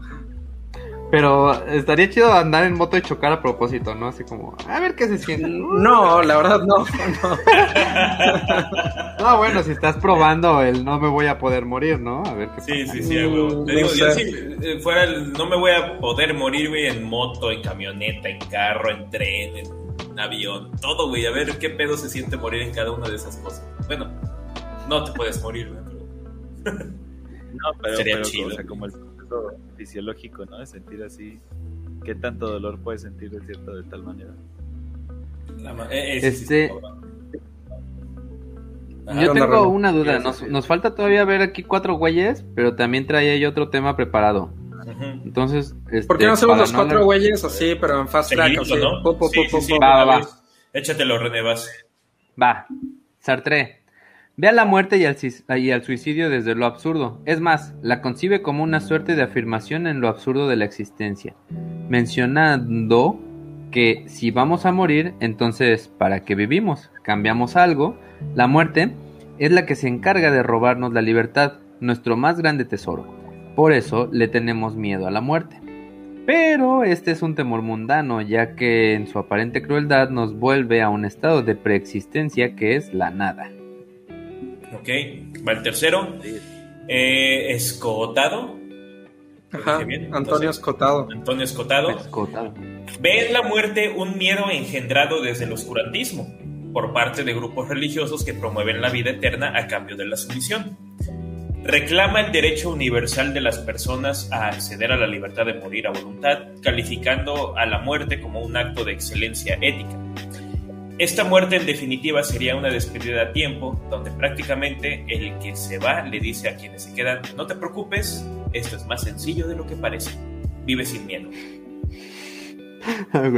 Speaker 2: Pero estaría chido andar en moto y chocar a propósito, ¿no? Así como, a ver qué se siente.
Speaker 1: No, la verdad no. no. *laughs*
Speaker 2: No, bueno, si estás probando el no me voy a poder morir, ¿no? A ver qué
Speaker 3: Sí,
Speaker 2: pasa.
Speaker 3: sí, sí, huevo.
Speaker 1: Mm,
Speaker 3: Te digo,
Speaker 1: no
Speaker 3: yo
Speaker 1: sé.
Speaker 3: si eh, fuera el, no me voy a poder morir, güey, en moto, en camioneta, en carro, en tren, en avión, todo, güey. A ver qué pedo se siente morir en cada una de esas cosas. Bueno, no te puedes morir, güey, pero
Speaker 4: No, pero,
Speaker 3: Sería
Speaker 4: pero,
Speaker 3: chido.
Speaker 4: o sea, como el proceso fisiológico, ¿no? De sentir así... ¿Qué tanto dolor puedes sentir de cierto de tal manera?
Speaker 3: la ma- eh, eh,
Speaker 2: Este-. Yo
Speaker 1: ¿Qué onda,
Speaker 2: tengo una duda. Nos, falta todavía ver aquí cuatro güeyes, pero también traía yo otro tema preparado. Entonces, este,
Speaker 1: ¿Por qué no hacemos los cuatro güeyes así, pero en fast track? Así.
Speaker 3: ¿no?
Speaker 1: Pu,
Speaker 3: Sí, sí, sí,
Speaker 2: Va, va,
Speaker 3: vez. Échatelo, René, vas.
Speaker 2: Va. Sartre. Ve a la muerte y al, suicidio desde lo absurdo. Es más, la concibe como una suerte de afirmación en lo absurdo de la existencia, mencionando que si vamos a morir, entonces ¿para qué vivimos? ¿Cambiamos algo? La muerte es la que se encarga de robarnos la libertad, nuestro más grande tesoro. Por eso le tenemos miedo a la muerte. Pero este es un temor mundano, ya que en su aparente crueldad nos vuelve a un estado de preexistencia que es la nada.
Speaker 3: Ok, va el tercero. Eh, escotado. ¿Lo
Speaker 1: Ajá? Antonio Escotado.
Speaker 3: Antonio Escotado.
Speaker 2: Escotado.
Speaker 3: Ve en la muerte un miedo engendrado desde el oscurantismo por parte de grupos religiosos que promueven la vida eterna a cambio de la sumisión. Reclama el derecho universal de las personas a acceder a la libertad de morir a voluntad, calificando a la muerte como un acto de excelencia ética. Esta muerte en definitiva sería una despedida a tiempo, donde prácticamente el que se va le dice a quienes se quedan, no te preocupes, esto es más sencillo de lo que parece, vive sin miedo. *laughs*
Speaker 2: Ah.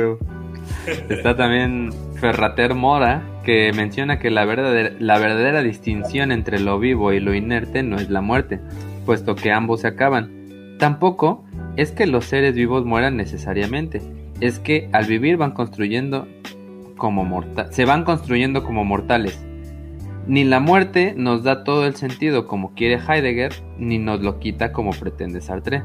Speaker 2: Está también Ferrater Mora, que menciona que la la verdadera distinción entre lo vivo y lo inerte no es la muerte, puesto que ambos se acaban. Tampoco es que los seres vivos mueran necesariamente, es que al vivir van construyendo como morta- se van construyendo como mortales. Ni la muerte nos da todo el sentido como quiere Heidegger, ni nos lo quita como pretende Sartre.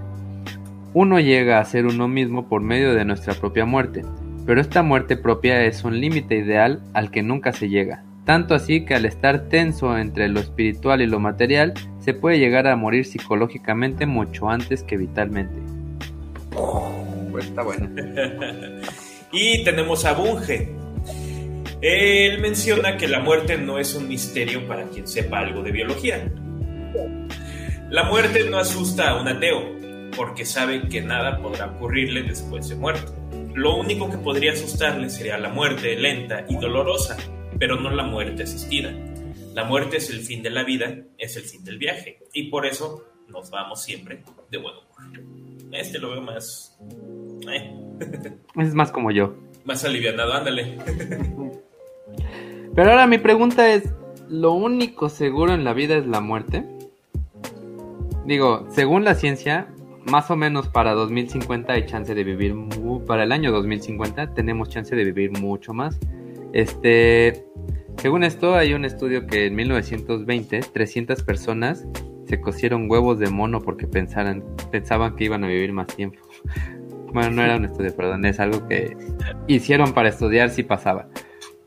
Speaker 2: Uno llega a ser uno mismo por medio de nuestra propia muerte, pero esta muerte propia es un límite ideal al que nunca se llega. Tanto así que al estar tenso entre lo espiritual y lo material, se puede llegar a morir psicológicamente mucho antes que vitalmente. está bueno. *laughs*
Speaker 3: y tenemos a Bunge. Él menciona que la muerte no es un misterio para quien sepa algo de biología. La muerte no asusta a un ateo, porque sabe que nada podrá ocurrirle después de muerto. Lo único que podría asustarle sería la muerte lenta y dolorosa, pero no la muerte asistida. La muerte es el fin de la vida, es el fin del viaje, y por eso nos vamos siempre de buen humor. Este lo veo más... eh, *laughs*
Speaker 2: Es más como yo.
Speaker 3: más alivianado, ándale. *laughs*
Speaker 2: Pero ahora mi pregunta es, ¿lo único seguro en la vida es la muerte? Digo, según la ciencia, más o menos para 2050 hay chance de vivir, para el año 2050 tenemos chance de vivir mucho más. Este, según esto, hay un estudio que en 1920 300 personas se cosieron huevos de mono porque pensaban que iban a vivir más tiempo. *laughs* Bueno, no era un estudio, perdón, es algo que hicieron para estudiar si pasaba.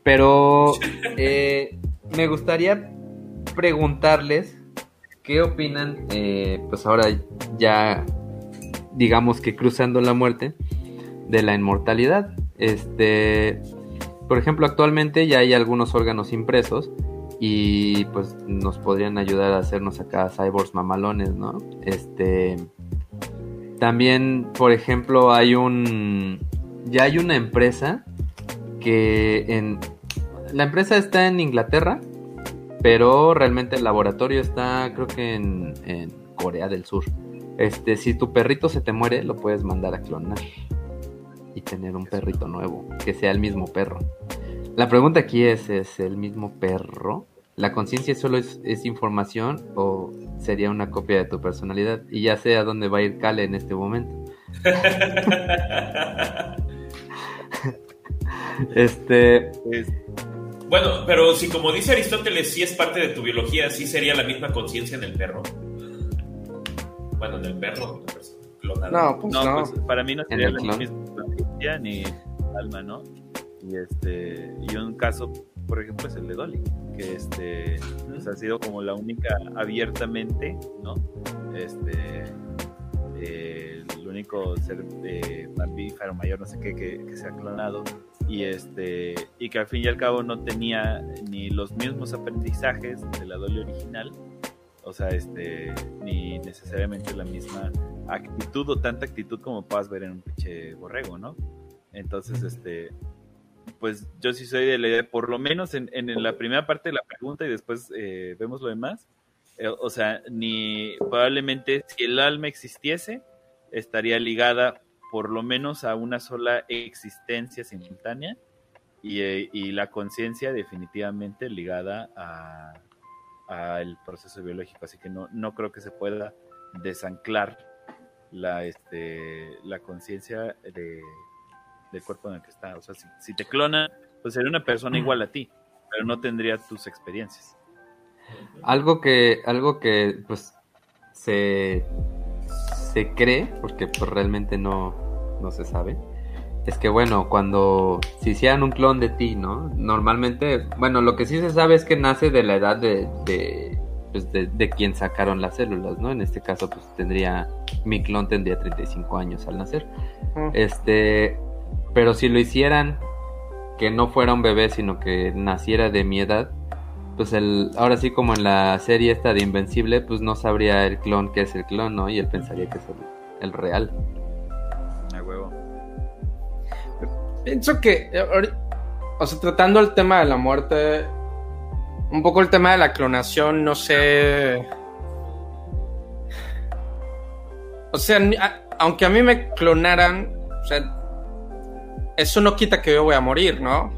Speaker 2: Pero eh, me gustaría preguntarles qué opinan, eh, pues ahora ya digamos que cruzando la muerte, de la inmortalidad. Este, por ejemplo, actualmente ya hay algunos órganos impresos y pues nos podrían ayudar a hacernos acá cyborgs mamalones, ¿no? Este, también, por ejemplo, hay un, ya hay una empresa que en, la empresa está en Inglaterra, pero realmente el laboratorio está, creo que en, en Corea del Sur. Este, si tu perrito se te muere, lo puedes mandar a clonar y tener un perrito nuevo, que sea el mismo perro. La pregunta aquí es, ¿es el mismo perro? ¿La conciencia solo es, información o sería una copia de tu personalidad? Y ya sé a dónde va a ir Kale en este momento. *laughs* *laughs* este...
Speaker 3: Bueno, pero si como dice Aristóteles, si es parte de tu biología, sí sería la misma conciencia en el perro. Bueno, en el perro,
Speaker 4: No, pues no, Pues para mí no sería la misma conciencia ni alma, ¿no? Y este y un caso, por ejemplo, es el de Dolly, que este pues, ha sido como la única abiertamente, ¿no? Este eh, el único ser de mamífero mayor, no sé qué, que, que se ha clonado y este y que al fin y al cabo no tenía ni los mismos aprendizajes de la Dolly original o sea, este, ni necesariamente la misma actitud o tanta actitud como puedas ver en un pinche borrego, ¿no? Entonces, este, pues yo sí soy de la idea, por lo menos en, en la primera parte de la pregunta y después eh, vemos lo demás, eh, o sea, ni probablemente si el alma existiese, estaría ligada por lo menos a una sola existencia simultánea y, eh, la conciencia definitivamente ligada a, al proceso biológico, así que no, no creo que se pueda desanclar la, este, la conciencia de, del cuerpo en el que está. O sea, si, te clona, pues sería una persona igual a ti, pero no tendría tus experiencias.
Speaker 2: Algo que, algo que pues se, se cree, porque pues realmente no, no se sabe, es que bueno, cuando si hicieran un clon de ti, ¿no? Normalmente, bueno, lo que sí se sabe es que nace de la edad de, de, pues de, de quien sacaron las células, ¿no? En este caso, pues tendría, mi clon tendría 35 años al nacer. Este, pero si lo hicieran que no fuera un bebé, sino que naciera de mi edad, pues el, ahora sí como en la serie esta de Invencible, pues no sabría el clon que es el clon, ¿no? Y él pensaría que es el, el real.
Speaker 1: Pienso que, eh, o sea, tratando el tema de la muerte, un poco el tema de la clonación, no sé. O sea, aunque a mí me clonaran, o sea, eso no quita que yo voy a morir, ¿no?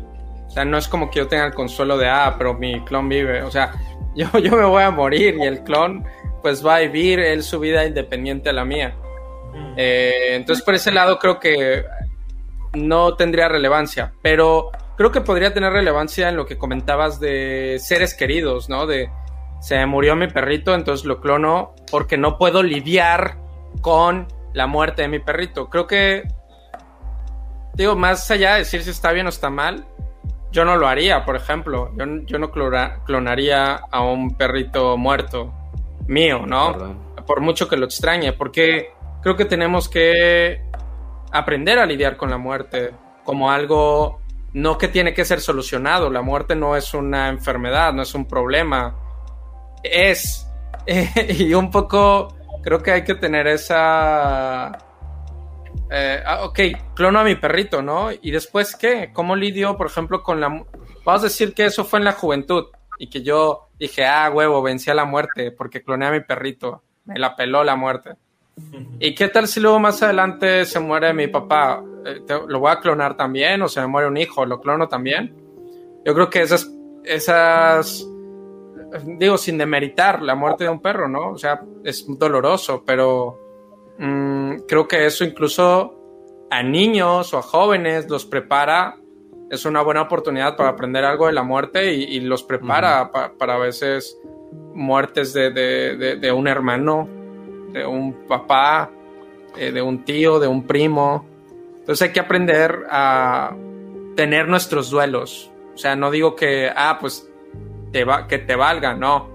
Speaker 1: O sea, no es como que yo tenga el consuelo de, ah, pero mi clon vive. O sea, *laughs* yo, yo me voy a morir y el clon, pues va a vivir él su vida independiente a la mía. Mm. Eh, entonces, por ese lado, creo que no tendría relevancia, pero creo que podría tener relevancia en lo que comentabas de seres queridos, ¿no? De se murió mi perrito, entonces lo clono porque no puedo lidiar con la muerte de mi perrito. Creo que, digo, más allá de decir si está bien o está mal, yo no lo haría, por ejemplo. Yo, no clonaría a un perrito muerto mío, ¿no? Por mucho que lo extrañe, porque creo que tenemos que aprender a lidiar con la muerte como algo no que tiene que ser solucionado. La muerte no es una enfermedad, no es un problema. Es. *laughs* y un poco creo que hay que tener esa... Eh, ah, ok, clono a mi perrito, ¿no? Y después, ¿qué? ¿Cómo lidio, por ejemplo, con la... Vamos a decir que eso fue en la juventud y que yo dije, ah, huevo, vencí a la muerte porque cloné a mi perrito. Me la peló la muerte. *laughs* ¿Y qué tal si luego más adelante se muere mi papá? Eh, ¿Lo voy a clonar también? ¿O se me muere un hijo? ¿Lo clono también? Yo creo que esas, esas, digo, sin demeritar la muerte de un perro, ¿no? O sea, es doloroso, pero mm, creo que eso incluso a niños o a jóvenes los prepara es una buena oportunidad para aprender algo de la muerte y, los prepara para a veces muertes de, de, un hermano, de un papá, eh, de un tío, de un primo. Entonces hay que aprender a tener nuestros duelos. O sea, no digo que, ah, pues te va, que te valga, no.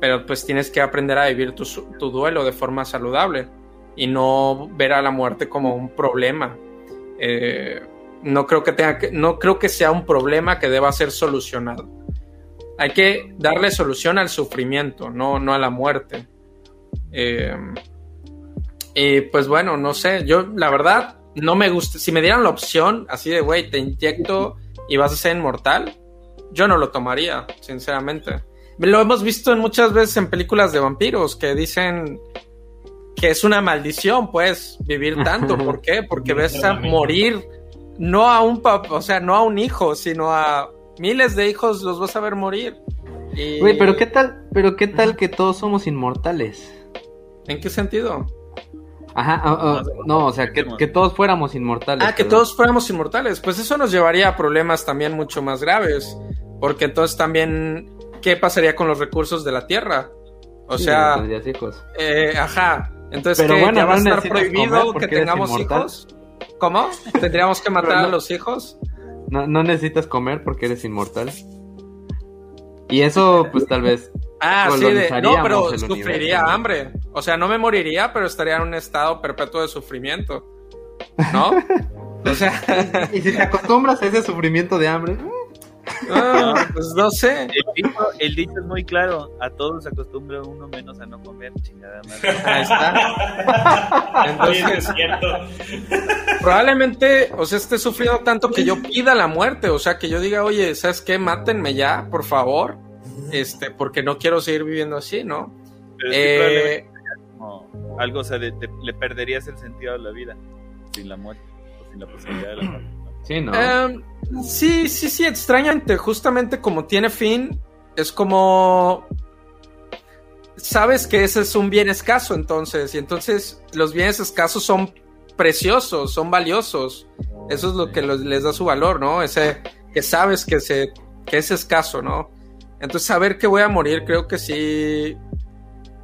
Speaker 1: Pero pues tienes que aprender a vivir tu, tu duelo de forma saludable y no ver a la muerte como un problema. Eh, no creo que tenga que, no creo que sea un problema que deba ser solucionado. Hay que darle solución al sufrimiento, no, no a la muerte. Eh, y pues bueno, no sé, yo la verdad no me gusta. Si me dieran la opción así de, güey, te inyecto y vas a ser inmortal, yo no lo tomaría, sinceramente. Lo hemos visto muchas veces en películas de vampiros que dicen que es una maldición, pues, vivir tanto. *laughs* ¿Por qué? Porque ves a morir no a un papá, o sea, no a un hijo, sino a miles de hijos los vas a ver morir.
Speaker 2: Güey, pero qué tal, pero qué tal que todos somos inmortales.
Speaker 1: ¿En qué sentido?
Speaker 2: Ajá, no, o sea, que, todos fuéramos inmortales.
Speaker 1: Ah, que todos fuéramos inmortales. Pues eso nos llevaría a problemas también mucho más graves. Porque entonces también, ¿qué pasaría con los recursos de la Tierra? O sea, eh, ajá. Entonces, ¿qué, bueno, ¿ya va a estar prohibido que tengamos hijos? ¿Cómo? ¿Tendríamos que matar a los hijos?
Speaker 2: No, no necesitas comer porque eres inmortal. Y eso, pues tal vez
Speaker 1: Ah, sí, no, pero sufriría hambre. O sea, no me moriría, pero estaría en un estado perpetuo de sufrimiento. ¿No? *laughs*
Speaker 5: o sea. y si te acostumbras a ese sufrimiento de hambre.
Speaker 1: Ah, pues no sé.
Speaker 4: El dicho, es muy claro: a todos se acostumbra uno menos a no comer, chingada madre. Ahí está. *laughs*
Speaker 1: Entonces, probablemente, o sea, esté sufriendo tanto que yo pida la muerte. O sea, que yo diga, oye, ¿sabes qué? Mátenme ya, por favor este, porque no quiero seguir viviendo así, ¿no?
Speaker 4: Eh, algo, o sea, le perderías el sentido a la vida sin la muerte, o sin la posibilidad de la muerte.
Speaker 1: Sí, ¿no? Em, sí, sí, sí, extrañamente, justamente como tiene fin, es como sabes que ese es un bien escaso entonces, y entonces los bienes escasos son preciosos, son valiosos. Eso es lo que les da su valor, ¿no? Ese que sabes que, se, que es escaso, ¿no? Entonces, saber que voy a morir, creo que sí.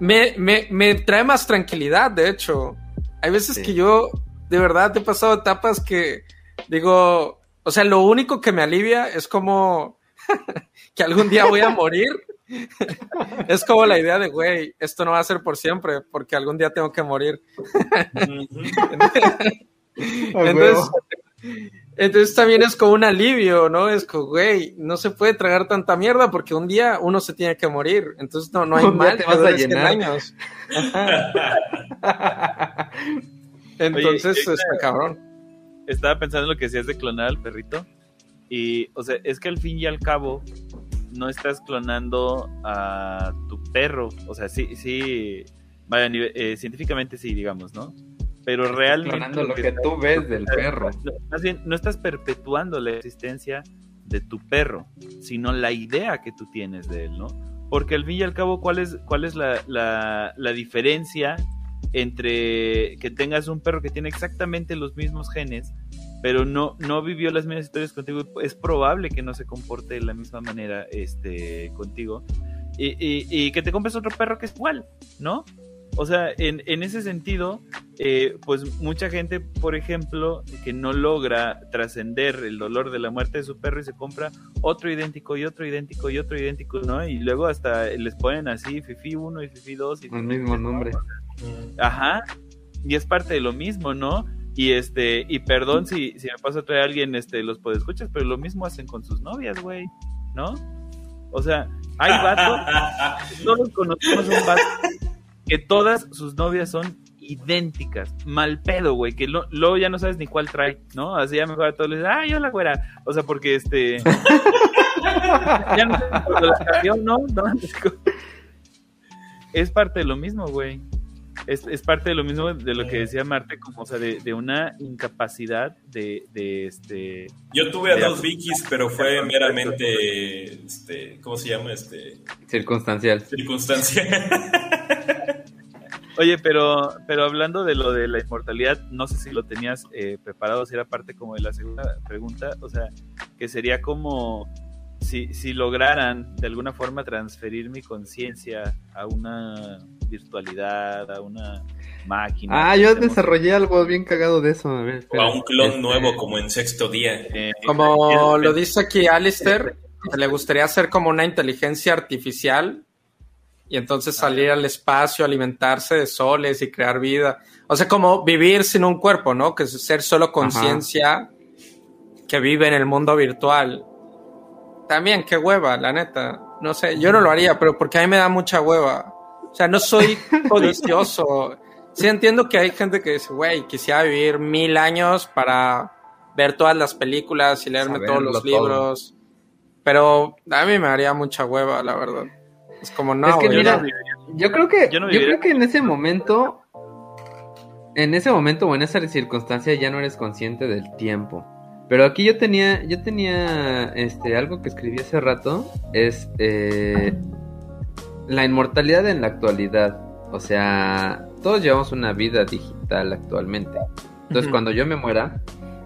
Speaker 1: Me, me, trae más tranquilidad, de hecho. Hay veces que yo, de verdad, he pasado etapas que digo, o sea, lo único que me alivia es como *laughs* que algún día voy a morir. *laughs* es como la idea de, güey, esto no va a ser por siempre, porque algún día tengo que morir. *laughs* Entonces, entonces también es como un alivio, ¿no? Es como, güey, no se puede tragar tanta mierda porque un día uno se tiene que morir. Entonces no, no hay *laughs* mal te vas a llenar. años. *laughs* Entonces, está cabrón.
Speaker 4: Estaba pensando en lo que decías de clonar al perrito. Y, o sea, es que al fin y al cabo, no estás clonando a tu perro. O sea, sí, sí, vaya, eh, científicamente sí, digamos, ¿no? Pero realmente
Speaker 2: lo que tú ves del perro.
Speaker 4: Más bien, no estás perpetuando la existencia de tu perro, sino la idea que tú tienes de él, ¿no? Porque al fin y al cabo, ¿cuál es, cuál es la, la, diferencia entre que tengas un perro que tiene exactamente los mismos genes, pero no, no vivió las mismas historias contigo? Es probable que no se comporte de la misma manera este, contigo. Y, y, y que te compres otro perro que es igual, ¿no? O sea, en, en ese sentido, eh, pues mucha gente, por ejemplo, que no logra trascender el dolor de la muerte de su perro y se compra otro idéntico y otro idéntico y otro idéntico, ¿no? Y luego hasta les ponen así Fifi 1 y Fifi 2 y
Speaker 2: el mismo nombre.
Speaker 4: Ajá. Y es parte de lo mismo, ¿no? Y este, y perdón si, si me pasa a traer a alguien este, los puede escuchar, pero lo mismo hacen con sus novias, güey, ¿no? O sea, hay vatos, *laughs* todos conocemos un vato que todas sus novias son idénticas, mal pedo, güey, que luego ya no sabes ni cuál trae, ¿no? Así ya mejor a todos les dicen, ah, yo la güera, o sea, porque este... *laughs* ya no sé la ¿no? ¿no? Es parte de lo mismo, güey. Es, es, parte de lo mismo de lo que decía Marte, como, o sea, de, de una incapacidad de, de, este...
Speaker 3: Yo tuve a dos Vikis, pero fue meramente, este, ¿cómo se llama? Este...
Speaker 2: Circunstancial.
Speaker 3: Circunstancial. *laughs*
Speaker 4: Oye, pero, pero hablando de lo de la inmortalidad, no sé si lo tenías eh, preparado, si era parte como de la segunda pregunta, o sea, que sería como si, si lograran de alguna forma transferir mi conciencia a una virtualidad, a una máquina.
Speaker 2: Ah, yo desarrollé algo bien cagado de eso. A, ver,
Speaker 3: o a un clon
Speaker 6: Este-
Speaker 3: nuevo como en sexto día.
Speaker 4: Eh,
Speaker 1: Como lo dice aquí Alistair, le gustaría hacer como una inteligencia artificial y entonces salir al espacio, alimentarse de soles y crear vida. O sea, como vivir sin un cuerpo, ¿no? Que es ser solo conciencia que vive en el mundo virtual. También, qué hueva, la neta. No sé, yo no lo haría, pero porque a mí me da mucha hueva. O sea, no soy *laughs* codicioso. Sí entiendo que hay gente que dice, güey, quisiera vivir mil años para ver todas las películas y leerme
Speaker 6: Saberlo
Speaker 1: todos los
Speaker 6: todo.
Speaker 1: libros. Pero a mí me haría mucha hueva, la verdad. Es como, no,
Speaker 2: es que mira,
Speaker 1: no.
Speaker 2: yo creo que
Speaker 4: Yo no
Speaker 2: yo creo que en ese momento en ese momento o en esa circunstancia ya no eres consciente del tiempo. Pero aquí yo tenía yo tenía este algo que escribí hace rato es eh, la inmortalidad en la actualidad. O sea, todos llevamos una vida digital actualmente. Entonces, cuando yo me muera,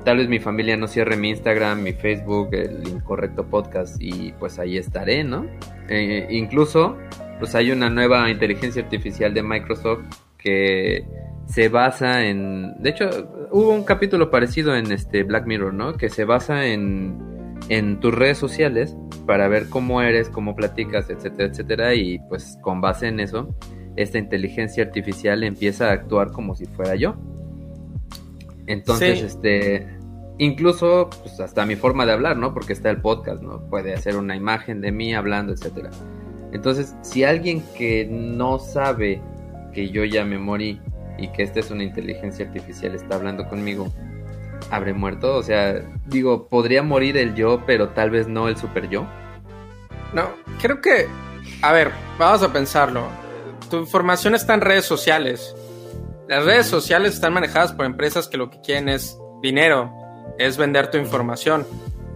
Speaker 2: tal vez mi familia no cierre mi Instagram, mi Facebook, el incorrecto podcast y pues ahí estaré, ¿no? Eh, incluso, pues hay una nueva inteligencia artificial de Microsoft que se basa en, de hecho, hubo un capítulo parecido en este Black Mirror, ¿no? Que se basa en en tus redes sociales para ver cómo eres, cómo platicas, etcétera, etcétera y pues con base en eso esta inteligencia artificial empieza a actuar como si fuera yo. Entonces,
Speaker 1: Sí.
Speaker 2: este, incluso, pues hasta mi forma de hablar, ¿no? Porque está el podcast, ¿no? Puede hacer una imagen de mí hablando, etcétera. Entonces, si alguien que no sabe que yo ya me morí y que esta es una inteligencia artificial está hablando conmigo, habré muerto. O sea, digo, podría morir el yo, pero tal vez no el super yo.
Speaker 1: No, creo que, a ver, vamos a pensarlo. Tu información está en redes sociales. Las redes sociales están manejadas por empresas que lo que quieren es dinero, es vender tu información.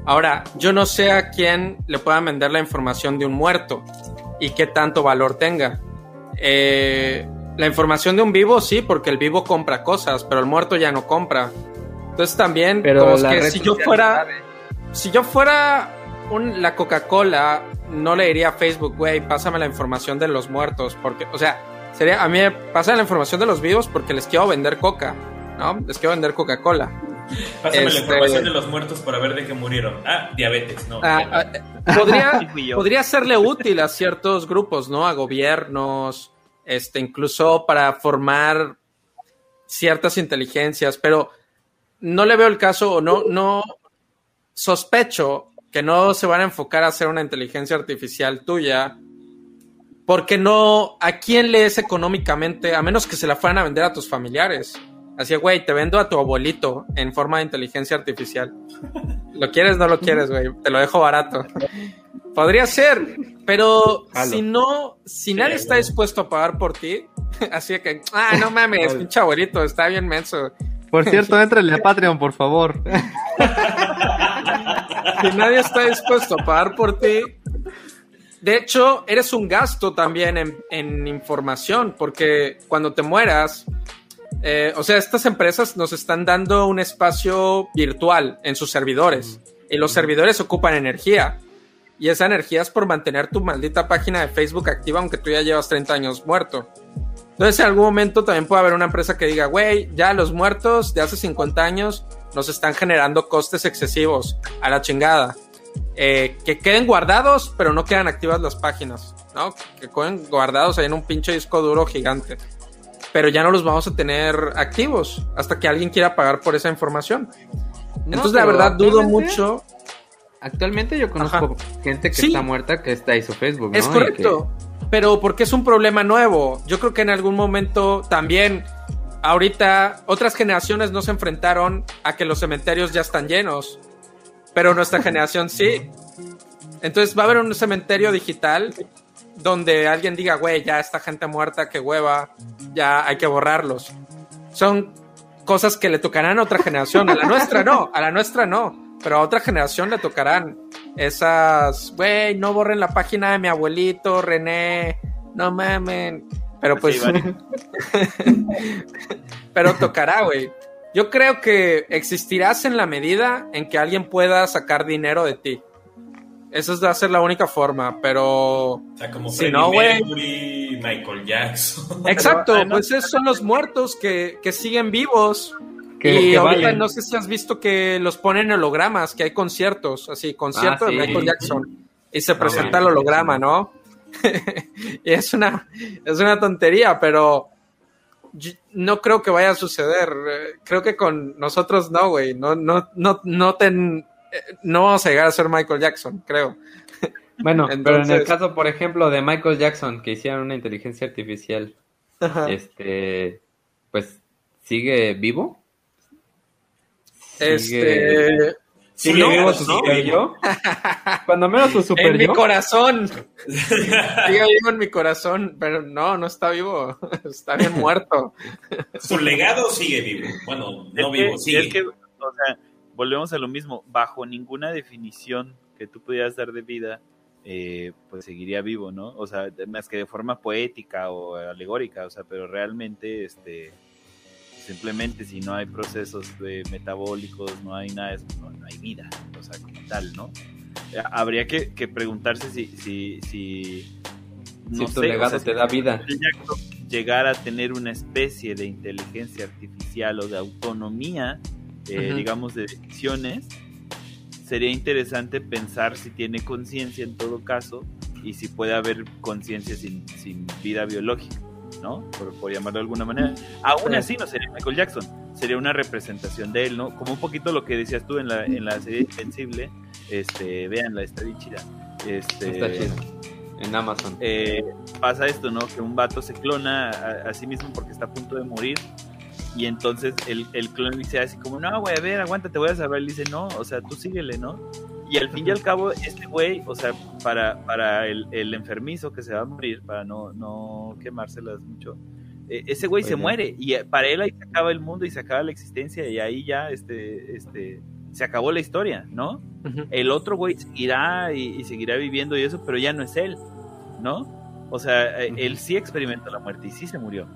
Speaker 1: Ahora, yo no sé a quién le puedan vender la información de un muerto y qué tanto valor tenga. Eh, la información de un vivo sí, porque el vivo compra cosas, pero el muerto ya no compra. Entonces también,
Speaker 2: Pero
Speaker 1: como es que si yo fuera
Speaker 2: sabe.
Speaker 1: si yo fuera un- la Coca-Cola, no le diría a Facebook, güey, pásame la información de los muertos, porque, o sea, sería, a mí me pasa la información de los vivos porque les quiero vender Coca, ¿no? Les quiero vender Coca-Cola.
Speaker 3: Pásame
Speaker 1: Este-
Speaker 3: la información de los muertos para ver de qué murieron. Ah, diabetes, no.
Speaker 1: Ah, ah, podría, *laughs* podría serle útil a ciertos grupos, ¿no? A gobiernos, este, incluso para formar ciertas inteligencias, pero no le veo el caso o no, no sospecho que no se van a enfocar a hacer una inteligencia artificial tuya, porque no, ¿a quién lees económicamente? A menos que se la fueran a vender a tus familiares. Así, güey, te vendo a tu abuelito en forma de inteligencia artificial. ¿Lo quieres? No lo quieres, güey. Te lo dejo barato. Podría ser, pero si no, si nadie está dispuesto a pagar por ti, *laughs* así que, ah, no mames, pinche abuelito, está bien menso.
Speaker 2: Por cierto, éntrale a Patreon, por favor.
Speaker 1: Si nadie está dispuesto a pagar por ti, de hecho, eres un gasto también en, en información, porque cuando te mueras, eh, o sea, estas empresas nos están dando un espacio virtual en sus servidores, y los servidores ocupan energía. Y esa energía es por mantener tu maldita página de Facebook activa, aunque tú ya llevas 30 años muerto. Entonces, en algún momento también puede haber una empresa que diga, güey, ya los muertos de hace 50 años nos están generando costes excesivos a la chingada. Eh, que queden guardados, pero no quedan activas las páginas, ¿no? Que queden guardados ahí en un pinche disco duro gigante. Pero ya no los vamos a tener activos hasta que alguien quiera pagar por esa información. Entonces, la verdad, dudo mucho.
Speaker 2: Actualmente yo conozco gente que
Speaker 1: Sí.
Speaker 2: está muerta que está hizo Facebook, ¿no?
Speaker 1: Es correcto. Pero porque es un problema nuevo. Yo creo que en algún momento también, ahorita, otras generaciones no se enfrentaron a que los cementerios ya están llenos. Pero nuestra *laughs* generación sí. Entonces va a haber un cementerio digital donde alguien diga, güey, ya esta gente muerta, qué hueva, ya hay que borrarlos. Son cosas que le tocarán a otra generación. A la nuestra no, a la nuestra no. Pero a otra generación le tocarán esas, güey, no borren la página de mi abuelito, René, no mamen. Pero pues. *laughs* pero tocará, güey. Yo creo que existirás en la medida en que alguien pueda sacar dinero de ti. Esa va a ser la única forma, pero.
Speaker 3: O sea, como si no, güey. Michael Jackson. *laughs*
Speaker 1: Exacto, pues esos son los muertos que, que siguen vivos. y ahorita no sé si has visto que los ponen hologramas, que hay conciertos, así, concierto ah, de Michael Jackson. Y se presenta el holograma, ¿no? *laughs* y es una, es una tontería, pero no creo que vaya a suceder. Creo que con nosotros no, güey. No, no, no, no, ten, no vamos a llegar a ser Michael Jackson, creo. *laughs*
Speaker 5: Bueno, pero en el caso, por ejemplo, de Michael Jackson, que hicieron una inteligencia artificial, este, pues, ¿sigue vivo?
Speaker 1: Este,
Speaker 5: ¿Sigue vivo su super yo? *laughs* Cuando menos su super
Speaker 1: en mi corazón. *laughs* Sigue vivo en mi corazón, pero no, no está vivo. Está bien muerto.
Speaker 3: Su legado sigue vivo. Bueno, no vivo, sigue.
Speaker 4: Es que, o sea, volvemos a lo mismo. Bajo ninguna definición que tú pudieras dar de vida, eh, pues seguiría vivo, ¿no? O sea, más que de forma poética o alegórica, o sea, pero realmente, este simplemente si no hay procesos metabólicos, no hay nada, no, no, hay vida, o sea, como tal, ¿no? Eh, habría que, preguntarse si, si, si,
Speaker 5: no tu legado te da vida.
Speaker 4: Llegar a tener una especie de inteligencia artificial o de autonomía, eh, digamos, de decisiones, sería interesante pensar si tiene conciencia en todo caso y si puede haber conciencia sin, sin vida biológica. ¿no? Por, llamarlo de alguna manera. Aún así no sería Michael Jackson, sería una representación de él, ¿no? Como un poquito lo que decías tú en la, en la serie Invencible, este, véanla, está bien chida. Este,
Speaker 5: está chida. En Amazon.
Speaker 4: Eh, pasa esto, ¿no? Que un vato se clona a, sí mismo porque está a punto de morir y entonces el, el clon dice así como, no, güey, a ver, aguanta, te voy a salvar. Él dice, no, o sea, tú síguele, ¿no? Y al fin y al cabo, este güey, o sea, para, para el, el, enfermizo que se va a morir, para no, no quemárselas mucho, e, ese güey se muere y eh, para él ahí se acaba el mundo y se acaba la existencia y ahí ya este, este, se acabó la historia, ¿no? El otro güey seguirá y, seguirá viviendo y eso, pero ya no es él, ¿no? O sea, eh, él sí experimentó la muerte y sí se murió.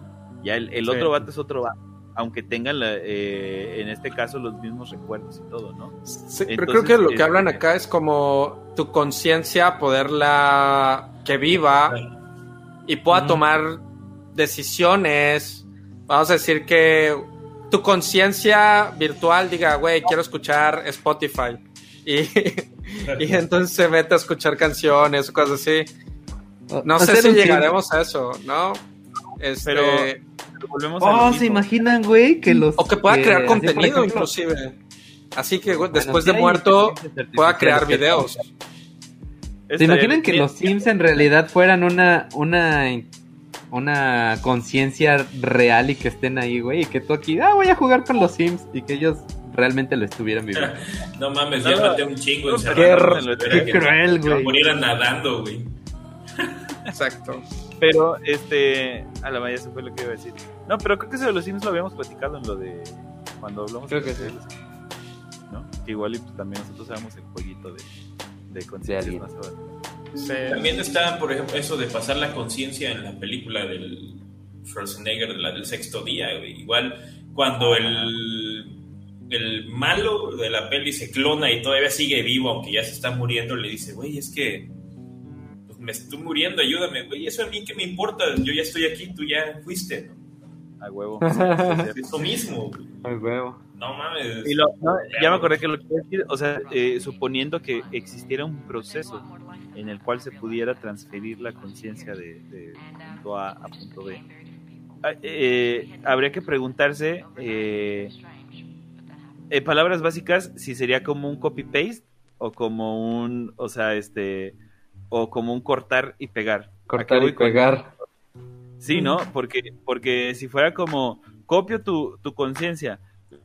Speaker 4: Ya el, el otro vato es otro vato aunque tengan eh, en este caso los mismos recuerdos y todo, ¿no?
Speaker 1: Sí, pero creo que lo que hablan acá es como tu conciencia, poderla que viva y pueda tomar decisiones. Vamos a decir que tu conciencia virtual diga, güey, quiero escuchar Spotify. *laughs* Y, y entonces se mete a escuchar canciones o cosas así. No sé si llegaremos a eso, ¿no? Este,
Speaker 5: pero oh, ¿se imaginan, güey? Que los,
Speaker 1: o que pueda crear contenido, inclusive. Así que después de muerto pueda crear videos.
Speaker 5: ¿Se imaginan que los Sims en realidad fueran una, una, una conciencia real y que estén ahí, güey? Y que tú aquí, ah, voy a jugar con los Sims y que ellos realmente lo estuvieran viviendo. *laughs*
Speaker 3: no mames, ya maté un chingo encerrado.
Speaker 5: Qué, qué cruel, güey.
Speaker 3: Murieran nadando, güey.
Speaker 1: Exacto.
Speaker 4: Pero, este. A la vaya, eso fue lo que iba a decir. No, pero creo que eso de los Sims lo habíamos platicado en lo de. Cuando hablamos
Speaker 5: creo que sí.
Speaker 4: ¿No? Que igual y pues, también nosotros sabemos el jueguito de, de conciencia más
Speaker 3: También está, por ejemplo, eso de pasar la conciencia en la película del Schwarzenegger, la del sexto día. Igual, cuando el, el malo de la peli se clona y todavía sigue vivo, aunque ya se está muriendo, le dice, güey, es que me estoy muriendo, ayúdame, güey. Eso a mí que me importa, yo ya estoy aquí, tú ya fuiste, ¿no?
Speaker 4: A huevo. *laughs*
Speaker 3: eso mismo,
Speaker 5: A huevo.
Speaker 3: No mames.
Speaker 4: ya me acordé que lo que decir, o sea, eh, suponiendo que existiera un proceso en el cual se pudiera transferir la conciencia de, punto A a punto B, ah, eh, habría que preguntarse, eh, en palabras básicas, si sería como un copy-paste o como un, o sea, este, o como un cortar y pegar.
Speaker 5: Cortar y pegar.
Speaker 4: Sí, ¿no? Porque, porque si fuera como copio tu, tu conciencia,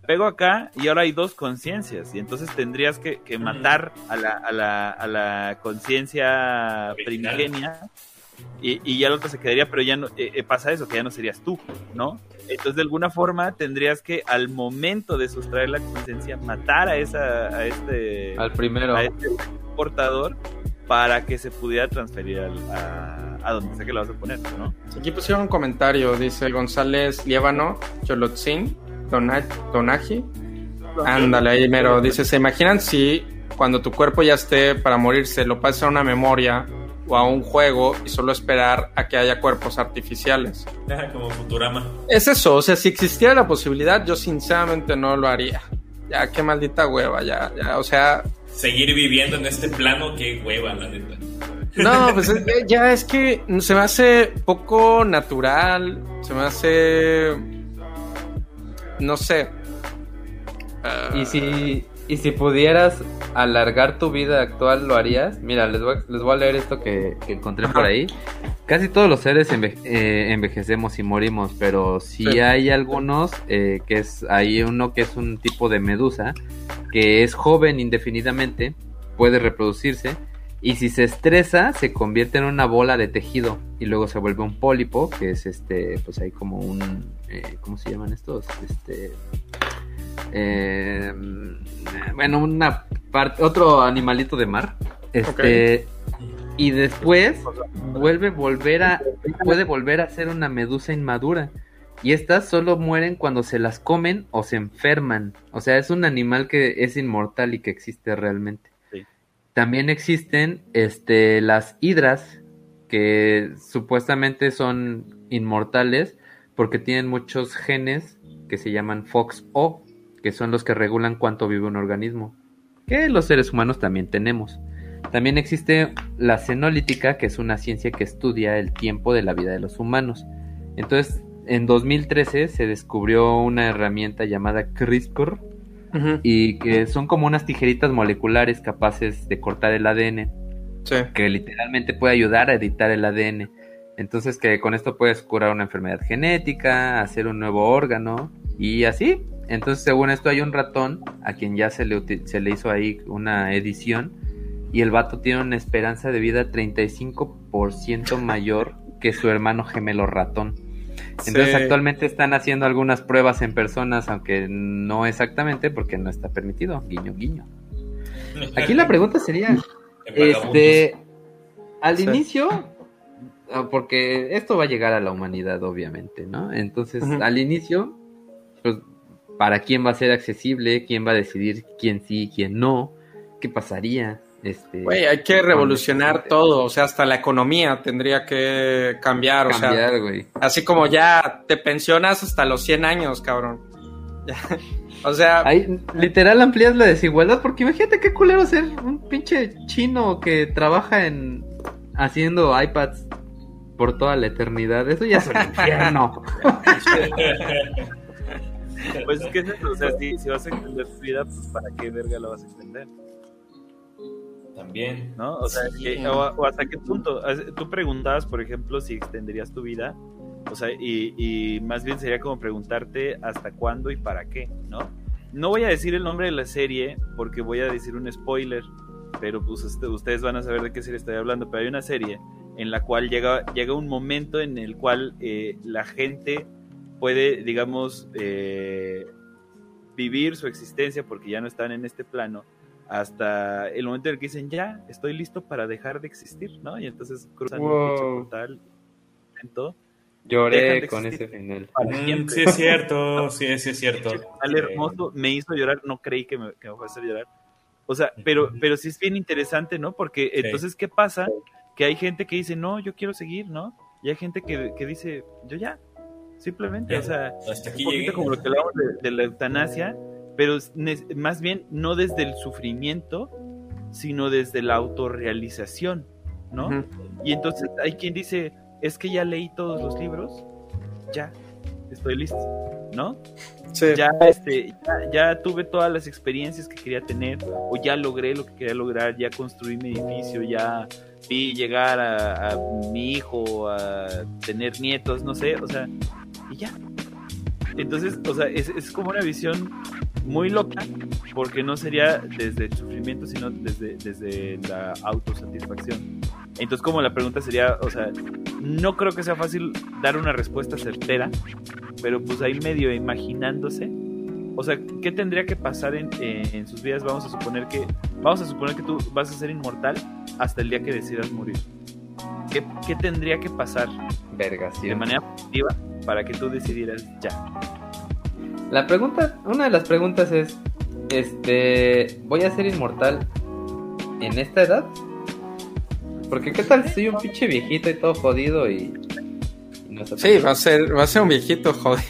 Speaker 4: pego acá y ahora hay dos conciencias y entonces tendrías que, matar a la, a la, a la conciencia primigenia y, y, ya el otro se quedaría, pero ya no eh, eh, pasa eso, que ya no serías tú, ¿no? Entonces de alguna forma tendrías que al momento de sustraer la conciencia matar a esa a este
Speaker 5: al primero
Speaker 4: a este portador para que se pudiera transferir al, a donde sea que la vas a poner, ¿no?
Speaker 1: Aquí pusieron un comentario, dice González Liévano, Cholotzin, Donaji. Ándale, ahí mero. Dice, ¿se imaginan si cuando tu cuerpo ya esté para morirse lo pases a una memoria o a un juego y solo esperar a que haya cuerpos artificiales? *laughs*
Speaker 3: Como Futurama.
Speaker 1: Es eso, o sea, si existiera la posibilidad, yo sinceramente no lo haría. Ya, qué maldita hueva, ya, ya, o sea...
Speaker 3: Seguir viviendo en este plano, qué hueva, la neta.
Speaker 1: No, pues ya es que se me hace poco natural, se me hace... No sé.
Speaker 2: y si y si pudieras alargar tu vida actual, ¿lo harías? Mira, les voy, les voy a leer esto que, encontré por ahí. Casi todos los seres eh, envejecemos y morimos, pero si hay algunos, eh, que es, hay uno que es un tipo de medusa, que es joven indefinidamente, puede reproducirse, y si se estresa, se convierte en una bola de tejido y luego se vuelve un pólipo, que es este, pues hay como un, eh, ¿cómo se llaman estos? Este, eh, bueno, una parte, otro animalito de mar. Este, y después vuelve volver a, puede volver a ser una medusa inmadura. Y estas solo mueren cuando se las comen o se enferman. O sea, es un animal que es inmortal y que existe realmente. También existen este, las hidras, que supuestamente son inmortales porque tienen muchos genes que se llaman FOXO, que son los que regulan cuánto vive un organismo, que los seres humanos también tenemos. También existe la cenolítica, que es una ciencia que estudia el tiempo de la vida de los humanos. Entonces, en 2013 se descubrió una herramienta llamada CRISPR y que son como unas tijeritas moleculares capaces de cortar el ADN, que literalmente puede ayudar a editar el ADN. Entonces que con esto puedes curar una enfermedad genética, hacer un nuevo órgano y así. Entonces, según esto, hay un ratón a quien ya se le, se le hizo ahí una edición. Y el vato tiene una esperanza de vida 35% mayor que su hermano gemelo ratón. Entonces actualmente están haciendo algunas pruebas en personas, aunque no exactamente porque no está permitido. Guiño, guiño. Aquí la pregunta sería, *laughs* este, al inicio, ah, porque esto va a llegar a la humanidad, obviamente, ¿no? Entonces, al inicio, pues para quién va a ser accesible, quién va a decidir quién sí, quién no, qué pasaría. Este,
Speaker 1: Güey, hay que revolucionar todo, o sea, hasta la economía tendría que cambiar, o sea, así como ya te pensionas hasta los 100 años, cabrón. *laughs* o sea,
Speaker 2: Ahí, literal amplías la desigualdad, porque imagínate qué culero ser un pinche chino que trabaja en haciendo iPads por toda la eternidad, eso ya es un *laughs* infierno. *laughs*
Speaker 4: Pues es que es eso, o sea, si, vas a extender tu vida, pues para qué verga la vas a extender.
Speaker 3: También.
Speaker 4: ¿No? O sea, o, hasta qué punto. Tú preguntabas, por ejemplo, si extenderías tu vida. O sea, y, y más bien sería como preguntarte hasta cuándo y para qué, ¿no? No voy a decir el nombre de la serie porque voy a decir un spoiler, pero pues este, ustedes van a saber de qué serie estoy hablando. Pero hay una serie en la cual llega, llega un momento en el cual eh, la gente puede, digamos, eh, vivir su existencia porque ya no están en este plano hasta el momento en el que dicen ya estoy listo para dejar de existir, ¿no? Y entonces cruzan un portal
Speaker 2: Lloré con ese final.
Speaker 3: Mm, sí es cierto, sí, sí es cierto.
Speaker 4: Al hermoso me hizo llorar, no creí que me, que me fuera a hacer llorar. O sea, pero, pero sí es bien interesante, ¿no? Porque entonces, ¿qué pasa? Que hay gente que dice, no, yo quiero seguir, ¿no? Y hay gente que, que dice, yo ya, Simplemente, o sea, un poquito como lo que hablamos de, la eutanasia, pero más bien no desde el sufrimiento, sino desde la autorrealización, ¿no? Y entonces hay quien dice, es que ya leí todos los libros, ya, estoy listo, ¿no? Ya, este, ya, tuve todas las experiencias que quería tener, o ya logré lo que quería lograr, ya construí mi edificio, ya vi llegar a mi hijo, a tener nietos, no sé, o sea, y ya. Entonces, o sea, es, es como una visión muy loca, porque no sería desde el sufrimiento, sino desde, desde la autosatisfacción. Entonces, como la pregunta sería, o sea, no creo que sea fácil dar una respuesta certera, pero pues ahí medio imaginándose, o sea, ¿qué tendría que pasar en, en, sus vidas? Vamos a suponer que, vamos a suponer que tú vas a ser inmortal hasta el día que decidas morir. ¿qué, qué tendría que pasar
Speaker 2: Verga, sí.
Speaker 4: de manera positiva para que tú decidieras ya?
Speaker 2: La pregunta, una de las preguntas es, este, ¿voy a ser inmortal en esta edad? Porque qué tal si soy un pinche viejito y todo jodido y, y no sé
Speaker 1: Sí, va a ser, va a ser un viejito, joder.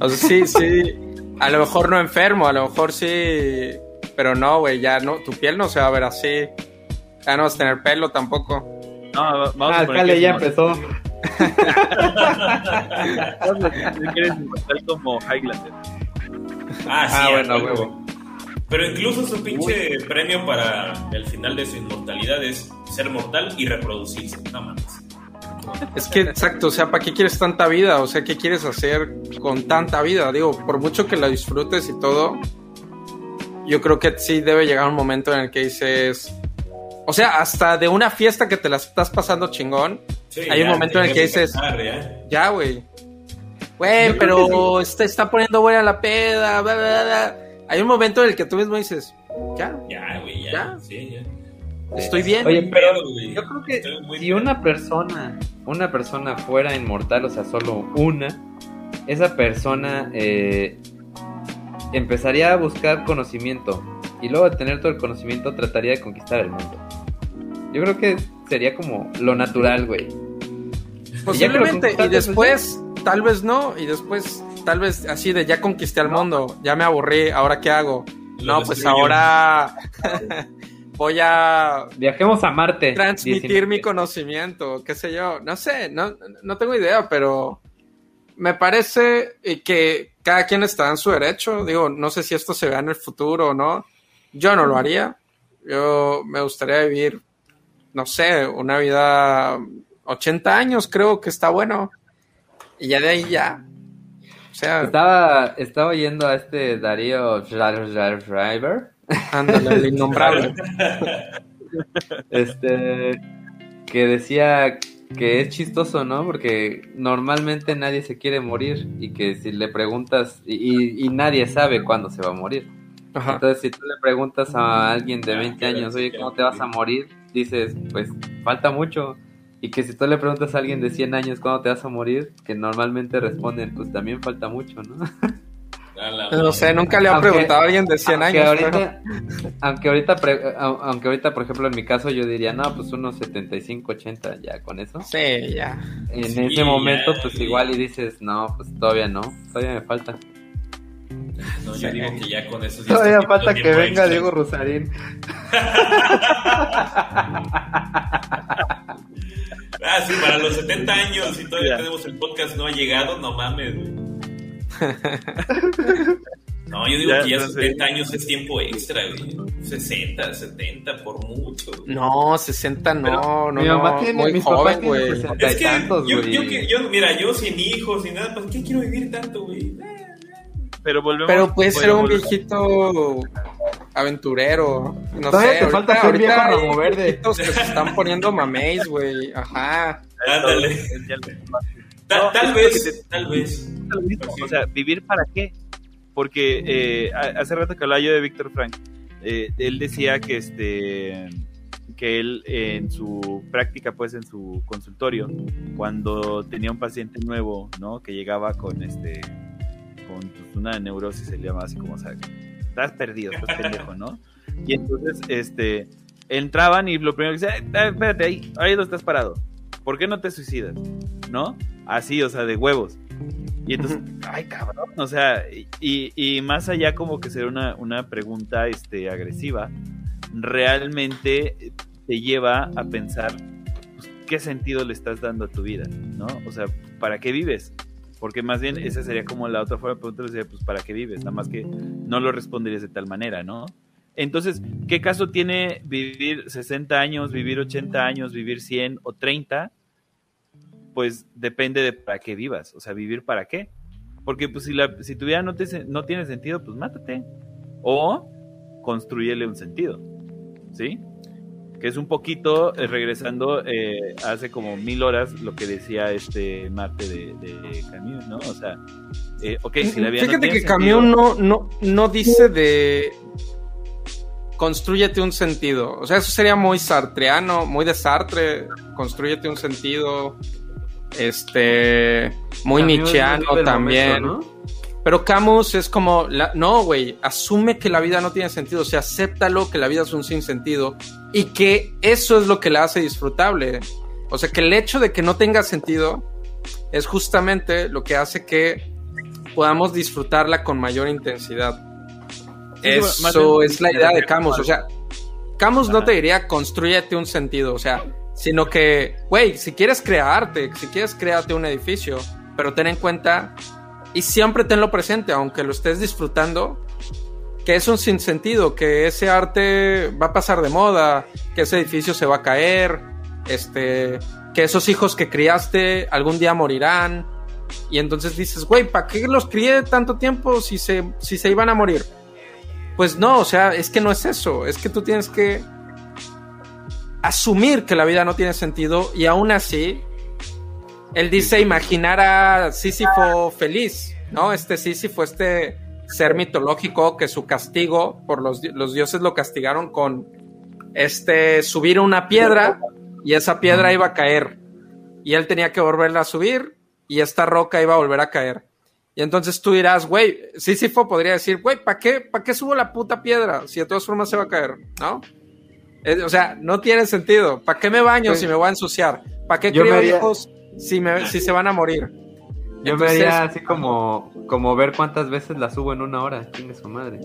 Speaker 1: O sea, sí, sí. A lo mejor no enfermo, a lo mejor sí. Pero no, güey, ya no, tu piel no se va a ver así. Ya no vas a tener pelo tampoco.
Speaker 4: No, va- vamos
Speaker 2: Ah,
Speaker 4: a poner
Speaker 2: Cale
Speaker 4: que
Speaker 2: ya empezó.
Speaker 4: Eres inmortal como Highlander.
Speaker 3: Ah, sí,
Speaker 2: Ah, bueno,
Speaker 3: huevo.
Speaker 2: huevo.
Speaker 3: Pero incluso su pinche premio para el final de su inmortalidad es ser mortal y reproducirse. No mames.
Speaker 1: Es que, exacto, o sea, ¿para qué quieres tanta vida? O sea, ¿qué quieres hacer con tanta vida? Digo, por mucho que la disfrutes y todo, yo creo que sí debe llegar un momento en el que dices. O sea, hasta de una fiesta que te la estás pasando chingón,
Speaker 3: Sí,
Speaker 1: Hay un
Speaker 3: ya,
Speaker 1: momento en el que dices-
Speaker 3: ya.
Speaker 1: güey. Güey, pero está, está poniendo buena la peda, bla, bla, bla. Hay un momento en el que tú mismo dices, ya,
Speaker 3: Ya, güey, ya.
Speaker 1: ¿Ya?
Speaker 3: Sí, ya.
Speaker 1: estoy bien.
Speaker 2: Oye, pero yo creo que si una persona, una persona fuera inmortal, o sea, solo una, esa persona eh, empezaría a buscar conocimiento y luego de tener todo el conocimiento trataría de conquistar el mundo. Yo creo que sería como lo natural, güey.
Speaker 1: Posiblemente,
Speaker 2: lo
Speaker 1: y después, tal vez no, y después, tal vez así de ya conquisté al mundo, ya me aburrí, ¿ahora qué hago?
Speaker 3: Lo
Speaker 1: No, pues ahora *laughs* voy a
Speaker 2: Viajemos a Marte.
Speaker 1: transmitir
Speaker 2: 19.
Speaker 1: mi conocimiento, qué sé yo, no sé, no, no tengo idea, pero me parece eh, que cada quien está en su derecho, digo, no sé si esto se vea en el futuro o no, yo no lo haría, yo me gustaría vivir, no sé, una vida 80 años, creo que está bueno, y ya de ahí ya, o sea,
Speaker 2: Estaba, estaba oyendo a este Darío Driver.
Speaker 1: ándale, el innombrable. *laughs*
Speaker 2: este que decía que es chistoso, ¿no? Porque normalmente nadie se quiere morir y que si le preguntas y, y- y nadie sabe cuándo se va a morir.
Speaker 1: Ajá.
Speaker 2: Entonces, si tú le preguntas a alguien de 20 años, oye, ¿cómo te vas a morir? Dices, pues falta mucho. Y que si tú le preguntas a alguien de 100 años, ¿cuándo te vas a morir? Que normalmente responden, pues también falta mucho, ¿no? *laughs*
Speaker 1: No sé, nunca le
Speaker 2: Aunque-
Speaker 1: preguntado a alguien de 100
Speaker 2: aunque
Speaker 1: años. pero-
Speaker 2: aunque ahorita, pre- aunque ahorita, por ejemplo, en mi caso, yo diría, no, pues unos 75, 80, ya con eso.
Speaker 1: Sí, ya.
Speaker 2: En
Speaker 3: Sí,
Speaker 2: ese momento,
Speaker 3: ya,
Speaker 2: pues
Speaker 3: sí.
Speaker 2: igual y dices, no, pues todavía no, todavía me falta.
Speaker 3: No, yo digo que ya con eso. ya
Speaker 2: Todavía falta que venga
Speaker 3: extra.
Speaker 2: Diego Rosarín. *laughs* *laughs*
Speaker 3: Ah, sí, para los 70 *laughs* años y todavía
Speaker 4: Ya.
Speaker 3: tenemos el podcast no ha llegado, no mames, güey. *laughs* No, yo digo
Speaker 4: Ya,
Speaker 3: que ya
Speaker 4: entonces-
Speaker 3: 70 años es tiempo extra, güey. 60, 70 por mucho. güey.
Speaker 1: No, 60 no, no,
Speaker 2: mi mamá
Speaker 1: no,
Speaker 2: tiene,
Speaker 1: muy joven, güey.
Speaker 2: 60
Speaker 3: Es que
Speaker 2: tantos,
Speaker 3: yo,
Speaker 2: güey.
Speaker 3: yo, que- yo- mira, yo sin hijos, sin nada, ¿para qué quiero vivir tanto, güey?
Speaker 4: Pero volvemos.
Speaker 1: Pero puede ser un viejito aventurero. No
Speaker 2: Todavía
Speaker 1: sé,
Speaker 2: te
Speaker 1: ahorita,
Speaker 2: falta ser viejo ramo verde.
Speaker 1: que se están poniendo mameis, güey. Ajá.
Speaker 3: Ándale.
Speaker 4: No,
Speaker 3: tal vez,
Speaker 4: te-
Speaker 3: tal vez.
Speaker 4: O sea, ¿vivir para qué? Porque eh, hace rato que hablaba yo de Víctor Frank, eh, él decía que este que él en su práctica, pues en su consultorio, cuando tenía un paciente nuevo, ¿no? Que llegaba con este con pues, una neurosis, se le llama así como, o sea, estás perdido, estás pendejo, ¿no? Y entonces, este, entraban y lo primero que decía, "Eh, espérate ahí, ahí no estás parado. ¿Por qué no te suicidas? ¿No? Así, o sea, de huevos. Y entonces, ay, cabrón, o sea, y, y más allá como que ser una, una pregunta este, agresiva, realmente te lleva a pensar pues, qué sentido le estás dando a tu vida, ¿no? O sea, ¿para qué vives? Porque más bien esa sería como la otra forma de preguntarle, pues, ¿para qué vives? Nada más que no lo responderías de tal manera, ¿no? Entonces, ¿qué caso tiene vivir 60 años, vivir 80 años, vivir 100 o 30? Pues depende de para qué vivas, o sea, vivir para qué. Porque pues si, la, si tu vida no, te, no tiene sentido, pues mátate. O construyele un sentido, ¿sí? Que es un poquito, eh, regresando eh, hace como mil horas, lo que decía este Marte de, de Camus, ¿no? O sea, eh, ok, si la vida
Speaker 1: Fíjate que Camus no, no, no dice de. construyete un sentido. O sea, eso sería muy sartreano, muy de Sartre. Construyete un sentido. Este. Muy nicheano también. Pero Camus es como. La, no, güey. Asume que la vida no tiene sentido. O sea, acéptalo que la vida es un sinsentido. Y que eso es lo que la hace disfrutable. O sea, que el hecho de que no tenga sentido es justamente lo que hace que podamos disfrutarla con mayor intensidad. Eso es la idea de Camus. O sea, Camus no te diría construyete un sentido, o sea, sino que, güey, si quieres crearte, si quieres crearte un edificio, pero ten en cuenta y siempre tenlo presente, aunque lo estés disfrutando, que es un sinsentido, que ese arte va a pasar de moda, que ese edificio se va a caer, este, que esos hijos que criaste algún día morirán. Y entonces dices, güey, ¿para qué los crié tanto tiempo si se, si se iban a morir? Pues no, o sea, es que no es eso, es que tú tienes que asumir que la vida no tiene sentido y aún así, él dice imaginar a Sísifo feliz, ¿no? Este Sísifo, este ser mitológico que su castigo por los, los dioses lo castigaron con este subir una piedra y esa piedra iba a caer y él tenía que volverla a subir y esta roca iba a volver a caer. Y entonces tú dirás, güey, Sísifo podría decir, güey, ¿para qué, ¿para qué subo la puta piedra si de todas formas se va a caer? ¿No? o sea, no tiene sentido. ¿Para qué me baño si me voy a ensuciar? ¿Para qué crío hijos si, me, si se van a morir?
Speaker 5: Yo me haría así como, como ver cuántas veces la subo en una hora. Tiene su madre.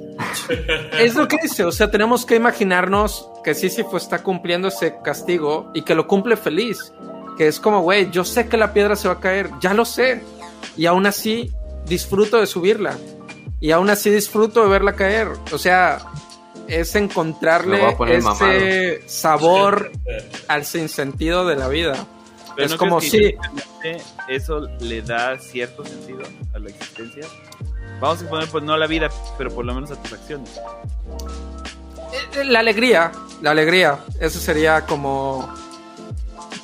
Speaker 5: *laughs*
Speaker 1: Es lo que dice. O sea, tenemos que imaginarnos que Sísifo está cumpliendo ese castigo y que lo cumple feliz. Que es como, güey, yo sé que la piedra se va a caer. Ya lo sé. Y aún así disfruto de subirla. Y aún así disfruto de verla caer. O sea, es encontrarle ese sabor al sinsentido de la vida. Es como si
Speaker 4: eso le da cierto sentido a la existencia. Vamos a poner, pues no a la vida, pero por lo menos a tus acciones.
Speaker 1: Eh, eh, la alegría, la alegría, eso sería como...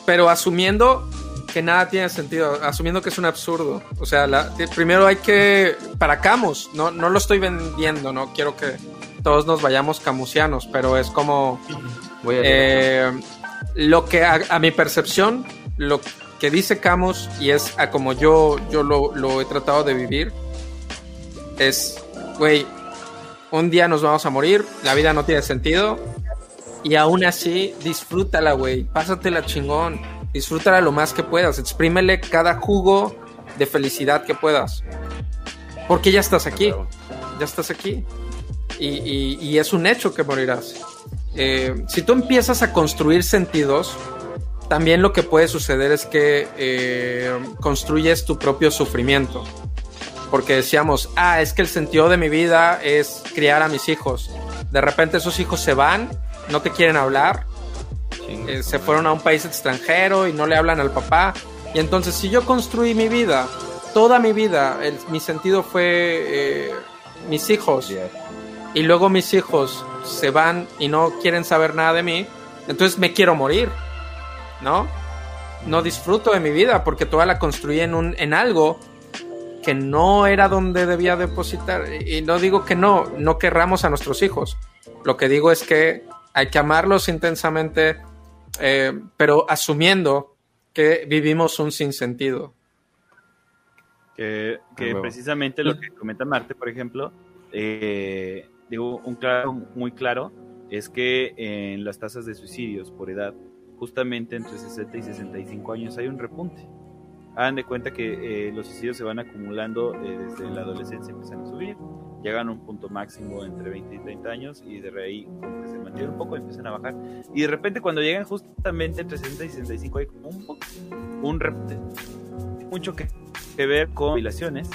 Speaker 1: Pero asumiendo que nada tiene sentido, asumiendo que es un absurdo. O sea, primero hay que, para Camus, no, no lo estoy vendiendo, no quiero que todos nos vayamos camusianos, pero es como eh, lo que a, mi percepción, lo que dice Camus y es a como yo, yo lo, lo he tratado de vivir, es, güey, un día nos vamos a morir, la vida no tiene sentido, y aún así, disfrútala, güey, pásatela chingón disfrútala lo más que puedas, exprímele cada jugo de felicidad que puedas. Porque ya estás aquí, ya estás aquí. Y, es un hecho que morirás. Eh, si tú empiezas a construir sentidos, también lo que puede suceder es que eh, construyes tu propio sufrimiento. Porque decíamos, ah, es que el sentido de mi vida es criar a mis hijos. De repente esos hijos se van, no te quieren hablar, eh, se fueron a un país extranjero y no le hablan al papá. Y entonces si yo construí mi vida, toda mi vida, mi sentido fue eh, mis hijos, y luego mis hijos se van y no quieren saber nada de mí, entonces me quiero morir, ¿no? No disfruto de mi vida porque toda la construí en, un, en algo que no era donde debía depositar. Y no digo que no, no querramos a nuestros hijos. Lo que digo es que hay que amarlos intensamente, eh, pero asumiendo que vivimos un sinsentido.
Speaker 4: Que, que precisamente lo que comenta Marte, por ejemplo, eh, digo, un claro, muy claro, es que en las tasas de suicidios por edad, justamente entre 60 y 65 años hay un repunte. Hagan de cuenta que eh, los suicidios se van acumulando desde la adolescencia, empiezan a subir, llegan a un punto máximo entre 20 y 30 años y de ahí como se mantienen un poco y empiezan a bajar. Y de repente cuando llegan justamente entre 60 y 65 hay como un repente, mucho que, que ver con jubilaciones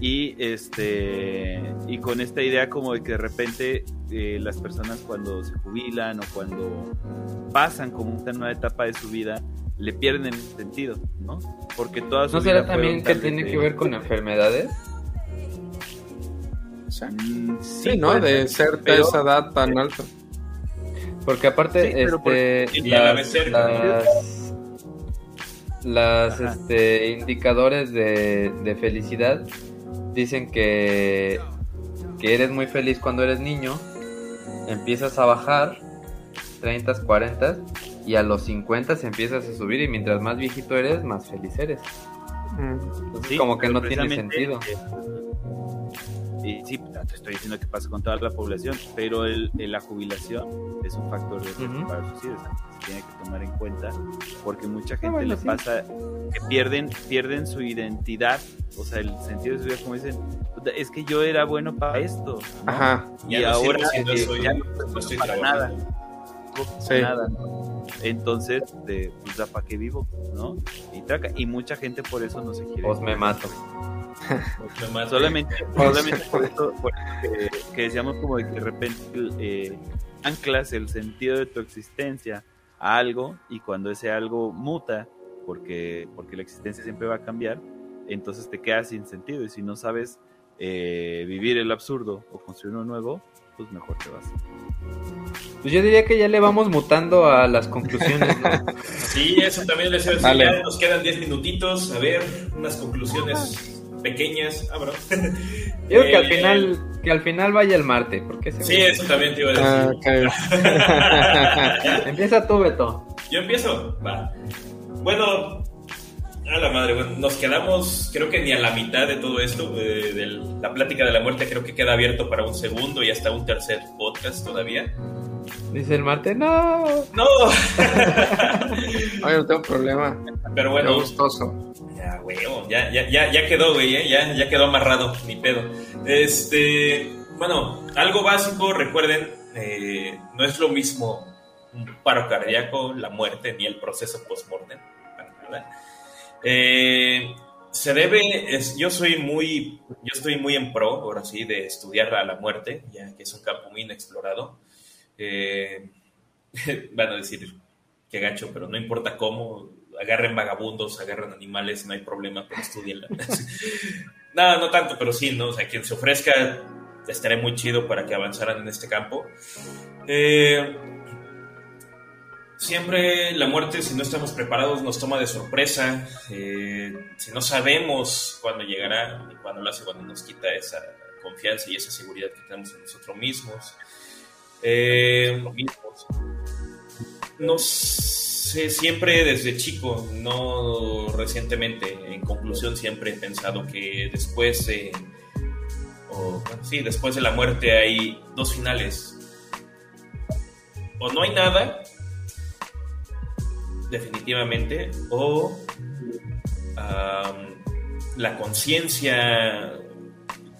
Speaker 4: y este y con esta idea como de que de repente eh, las personas cuando se jubilan o cuando pasan como una nueva etapa de su vida le pierden el sentido, ¿no? Porque todas
Speaker 5: ¿No será también que tiene que ver con enfermedades?
Speaker 1: Mm, sí, ¿no? De ser de esa edad tan alta.
Speaker 5: Porque aparte, este, las, este, indicadores de, felicidad dicen que, que eres muy feliz cuando eres niño
Speaker 2: empiezas a bajar 30, 40 y a los 50 empiezas a subir y mientras más viejito eres, más feliz eres. Entonces,
Speaker 4: Sí,
Speaker 2: como que no tiene sentido.
Speaker 4: eh, Y sí, te estoy diciendo que pasa con toda la población, pero el, el- la jubilación es un factor de riesgo
Speaker 2: Ujú.
Speaker 4: para el suicidio. Se tiene que tomar en cuenta porque mucha gente
Speaker 2: bueno,
Speaker 4: le
Speaker 2: sí.
Speaker 4: pasa que pierden, pierden su identidad, o sea, el sentido de su vida, como dicen, "Puta, es que yo era bueno para esto. ¿no?
Speaker 1: Ajá.
Speaker 4: Y
Speaker 3: Ya
Speaker 4: ahora
Speaker 3: no
Speaker 4: eh,
Speaker 3: soy-
Speaker 4: ya no
Speaker 3: estoy
Speaker 4: para nada.
Speaker 1: Sí.
Speaker 4: nada, ¿no? Entonces, de, pues, ¿da para qué vivo? ¿no? Y, traca, y mucha gente por eso no se quiere.
Speaker 2: Pues me mato. *laughs*
Speaker 4: Solamente, *laughs* solamente por eso por que, decíamos como de que de repente eh, anclas el sentido de tu existencia a algo y cuando ese algo muta, porque, porque la existencia siempre va a cambiar, entonces te quedas sin sentido y si no sabes eh, vivir el absurdo o construir uno nuevo, pues mejor te vas.
Speaker 2: Pues yo diría que ya le vamos mutando a las conclusiones, ¿no? *laughs*
Speaker 3: Sí, eso también les iba a decir. Ya nos quedan 10 minutitos. A ver, unas conclusiones pequeñas. Ah, bro.
Speaker 2: Yo creo que al
Speaker 3: Eh,
Speaker 2: final, que al final vaya el Marte, porque
Speaker 3: Sí, eso también te iba a decir.
Speaker 1: Ah, ok. *laughs*
Speaker 2: Empieza tú, Beto.
Speaker 3: Yo empiezo. Va. Bueno, a la madre, bueno, nos quedamos, creo que ni a la mitad de todo esto, eh, de la plática de la muerte, creo que queda abierto para un segundo y hasta un tercer podcast todavía.
Speaker 2: Dice el Marte, no.
Speaker 3: No, *laughs*
Speaker 1: Oye, no tengo problema.
Speaker 3: pero
Speaker 1: Bueno,
Speaker 3: bueno,
Speaker 1: gustoso.
Speaker 3: Ya, ya, ya, ya, ya quedó, güey, ¿eh? ya, ya quedó amarrado, ni pedo. Este, bueno, algo básico, recuerden, eh, no es lo mismo un paro cardíaco, la muerte, ni el proceso post-mortem, para nada. Eh, se debe, es- yo soy muy, yo estoy muy en pro, ahora sí, de estudiar a la muerte, ya que es un campo muy inexplorado. Eh, *laughs* van a decir que gacho, pero no importa cómo, agarren vagabundos, agarren animales, no hay problema, pero estudienla. *laughs* no, no tanto, pero sí, ¿no? O sea, quien se ofrezca, estaré muy chido para que avanzaran en este campo. Eh, siempre la muerte, si no estamos preparados, nos toma de sorpresa. Eh, si no sabemos cuándo llegará, cuándo lo hace, cuando nos quita esa confianza y esa seguridad que tenemos en nosotros mismos. Eh, mismos. No sé, siempre desde chico, no recientemente, en conclusión siempre he pensado que después de, o, sí, después de la muerte hay dos finales. O no hay nada, definitivamente, o am, la conciencia,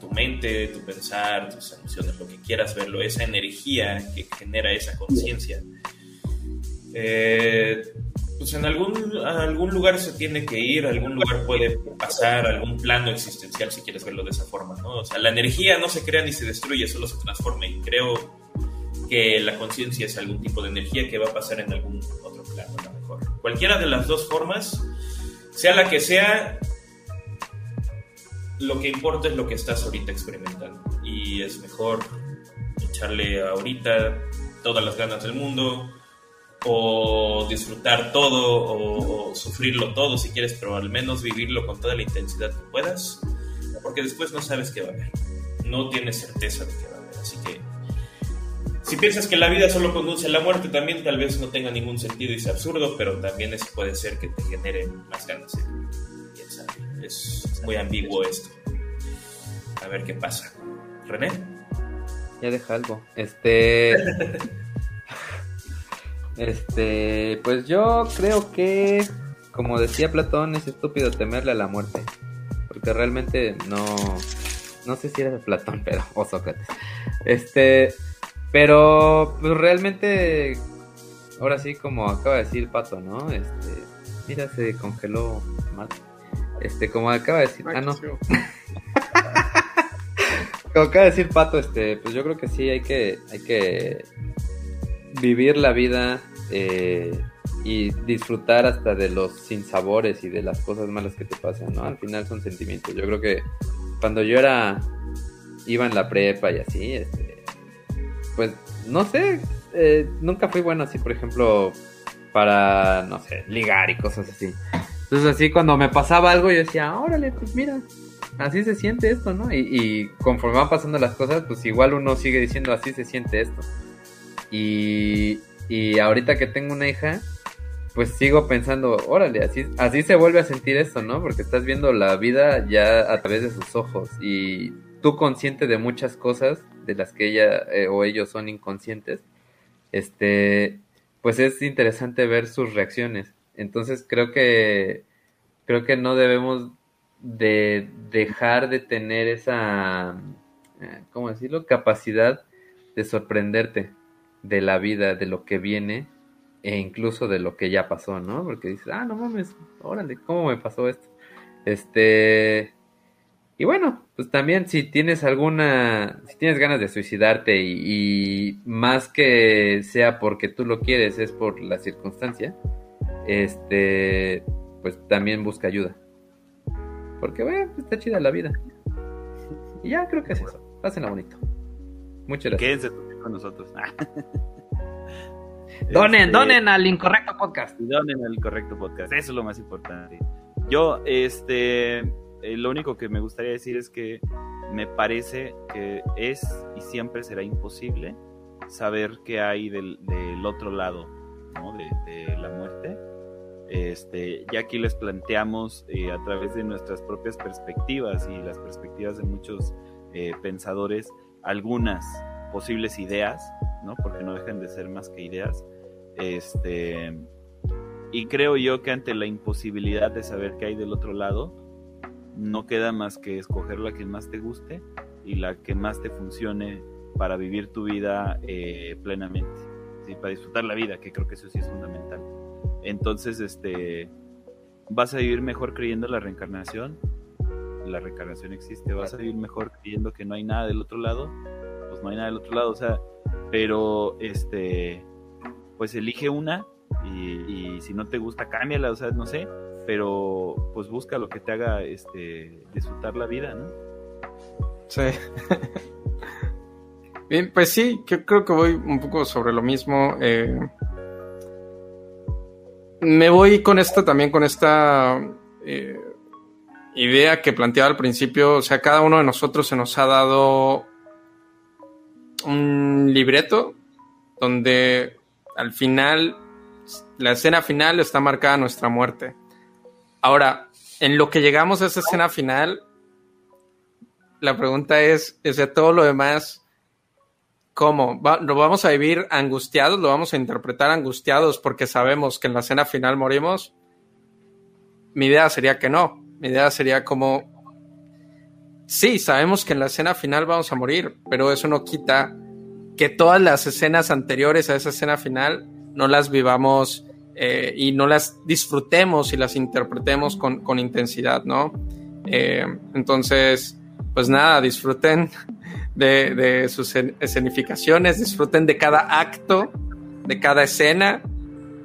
Speaker 3: tu mente, tu pensar, tus emociones, lo que quieras verlo, esa energía que genera esa conciencia. Eh, pues en algún, algún lugar se tiene que ir, algún lugar puede pasar, algún plano existencial, si quieres verlo de esa forma, ¿no? O sea, la energía no se crea ni se destruye, solo se transforma. Y creo que la conciencia es algún tipo de energía que va a pasar en algún otro plano, a lo mejor. Cualquiera de las dos formas, sea la que sea, lo que importa es lo que estás ahorita experimentando. Y es mejor echarle ahorita todas las ganas del mundo, o disfrutar todo, o, o sufrirlo todo si quieres, pero al menos vivirlo con toda la intensidad que puedas, porque después no sabes qué va a haber. No tienes certeza de qué va a haber. Así que si piensas que la vida solo conduce a la muerte, también tal vez no tenga ningún sentido y sea absurdo, pero también es, puede ser que te genere más ganas. ¿Quién sabe? Es muy ambiguo esto. A ver qué pasa. René.
Speaker 2: Ya deja algo. Este. *laughs* Este. Pues yo creo que. Como decía Platón, es estúpido temerle a la muerte. Porque realmente no. No sé si era de Platón, *laughs* pero. O Sócrates. Este. Pero. Pues realmente. Ahora sí, como acaba de decir Pato, ¿no? Este. Mira, se congeló Marte. Este, como acaba de decir. Ah, no. *laughs* Como acaba de decir Pato, este, pues yo creo que sí hay que, hay que vivir la vida eh, y disfrutar hasta de los sinsabores y de las cosas malas que te pasan, ¿no? Al final son sentimientos. Yo creo que cuando yo era, iba en la prepa y así, este, pues no sé, eh, nunca fui bueno así, por ejemplo, para, no sé, ligar y cosas así. Entonces así cuando me pasaba algo yo decía, órale, pues mira, así se siente esto, ¿no? Y, y, conforme van pasando las cosas, pues igual uno sigue diciendo, así se siente esto. Y, y ahorita que tengo una hija, pues sigo pensando, órale, así, así se vuelve a sentir esto, ¿no? Porque estás viendo la vida ya a través de sus ojos y tú consciente de muchas cosas de las que ella eh, o ellos son inconscientes, este, pues es interesante ver sus reacciones. Entonces creo que creo que no debemos de dejar de tener esa, eh, ¿cómo decirlo? Capacidad de sorprenderte de la vida, de lo que viene e incluso de lo que ya pasó, ¿no? Porque dices, ah, no mames, órale, ¿cómo me pasó esto? Este, y bueno, pues también si tienes alguna, si tienes ganas de suicidarte y, más que sea porque tú lo quieres, es por la circunstancia, este, pues también busca ayuda. Porque, bueno, está chida la vida. Y ya creo que es eso. Pásenla bonito. Muchas gracias.
Speaker 4: Quédense con nosotros. *laughs*
Speaker 2: donen, este, donen al incorrecto podcast.
Speaker 4: Donen al incorrecto podcast. Eso es lo más importante. Yo, este eh, lo único que me gustaría decir es que me parece que es y siempre será imposible saber qué hay del, otro lado de, la muerte. Este, ya aquí les planteamos eh, a través de nuestras propias perspectivas y las perspectivas de muchos eh, pensadores algunas posibles ideas, ¿no? porque no dejan de ser más que ideas. Este, y creo yo que ante la imposibilidad de saber qué hay del otro lado, no queda más que escoger la que más te guste y la que más te funcione para vivir tu vida eh, plenamente, ¿sí? para disfrutar la vida, que creo que eso sí es fundamental. Entonces, este, vas a vivir mejor creyendo la reencarnación, la reencarnación existe, vas a vivir mejor creyendo que no hay nada del otro lado, no hay nada del otro lado, o sea, pero este, pues elige una y, si no te gusta, cámbiala, o sea, no sé, pero pues busca lo que te haga este, disfrutar la vida, ¿no?
Speaker 1: Sí. *laughs* Bien, pues sí, yo creo que voy un poco sobre lo mismo. Eh, me voy con esto también, con esta eh, idea que planteaba al principio. O sea, cada uno de nosotros se nos ha dado un libreto donde al final, la escena final está marcada nuestra muerte. Ahora, en lo que llegamos a esa escena final, la pregunta es, ¿es de todo lo demás, ¿cómo? ¿Lo vamos a vivir angustiados? ¿Lo vamos a interpretar angustiados porque sabemos que en la escena final morimos? Mi idea sería que no. Mi idea sería como, sí, sabemos que en la escena final vamos a morir, pero eso no quita que todas las escenas anteriores a esa escena final no las vivamos eh, y no las disfrutemos y las interpretemos con, con intensidad, ¿no? Eh, entonces, pues nada, disfruten de, sus escenificaciones, disfruten de cada acto, de cada escena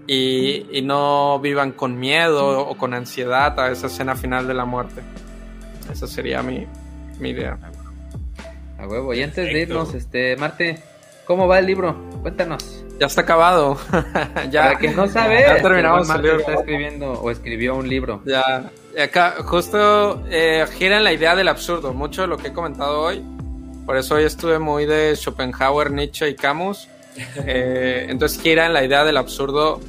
Speaker 1: y, y, no vivan con miedo o con ansiedad a esa escena final de la muerte. Esa sería mi, mi idea.
Speaker 2: A huevo, y antes de irnos, este, Marte, ¿cómo va el libro? Cuéntanos.
Speaker 1: Ya está acabado. *laughs*
Speaker 2: ya. Para que no sabe, ya terminamos el libro. Está escribiendo o escribió un libro.
Speaker 1: Ya. Acá, justo eh, gira en la idea del absurdo. Mucho de lo que he comentado hoy. Por eso hoy estuve muy de Schopenhauer, Nietzsche y Camus. *laughs* Eh, entonces gira en la idea del absurdo,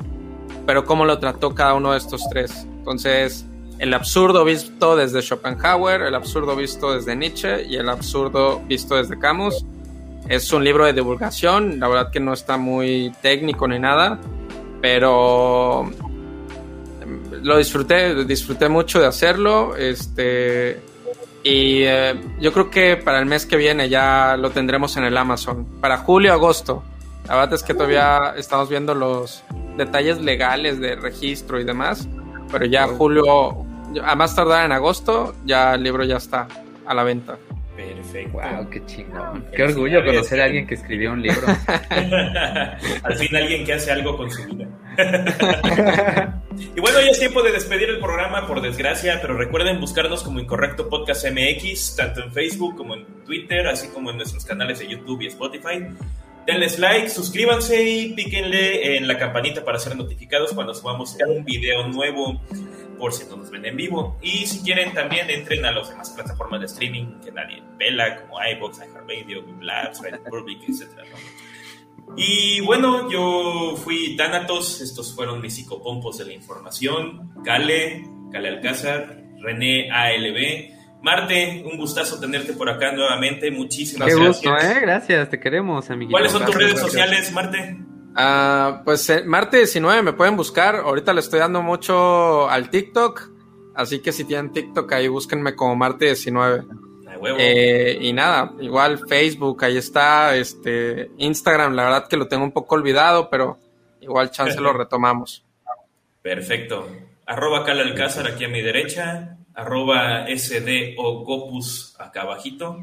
Speaker 1: pero cómo lo trató cada uno de estos tres. Entonces, el absurdo visto desde Schopenhauer, el absurdo visto desde Nietzsche y el absurdo visto desde Camus es un libro de divulgación, la verdad que no está muy técnico ni nada, pero lo disfruté, disfruté mucho de hacerlo, este, y eh, yo creo que para el mes que viene ya lo tendremos en el Amazon, para julio, agosto. La verdad es que todavía estamos viendo los detalles legales de registro y demás, pero ya julio, a más tardar en agosto, ya el libro ya está a la venta.
Speaker 3: Perfecto.
Speaker 2: Wow, qué chingón. Qué orgullo conocer a alguien que escribió un libro. *laughs* *laughs*
Speaker 3: Al fin alguien que hace algo con su vida. *laughs* y bueno, ya es tiempo de despedir el programa, por desgracia, pero recuerden buscarnos como Incorrecto Podcast MX, tanto en Facebook como en Twitter, así como en nuestros canales de YouTube y Spotify. Denles like, suscríbanse y píquenle en la campanita para ser notificados cuando subamos un video nuevo. Por si no nos ven en vivo. Y si quieren, también entren a las demás plataformas de streaming que nadie vela, como iVoox, iHeartRadio, Google Apps, Radio Public, *laughs* etc. Y bueno, yo fui Thanatos, estos fueron mis psicopompos de la información. Cale, Cale Alcázar, René ALB. Marte, un gustazo tenerte por acá nuevamente. Muchísimas
Speaker 5: Qué
Speaker 3: gracias.
Speaker 5: gusto, ¿eh? Gracias, te queremos, amiguito.
Speaker 3: ¿Cuáles son tus redes sociales, Marte?
Speaker 1: Ah, pues eh, Marte 19 me pueden buscar. Ahorita le estoy dando mucho al TikTok. Así que si tienen TikTok ahí, búsquenme como Marte 19.
Speaker 3: A huevo.
Speaker 1: Eh, y nada, igual Facebook, ahí está. Este, Instagram, la verdad que lo tengo un poco olvidado, pero igual chance lo retomamos.
Speaker 3: Perfecto. Arroba Cal Alcázar aquí a mi derecha. Arroba Gopus acá abajito.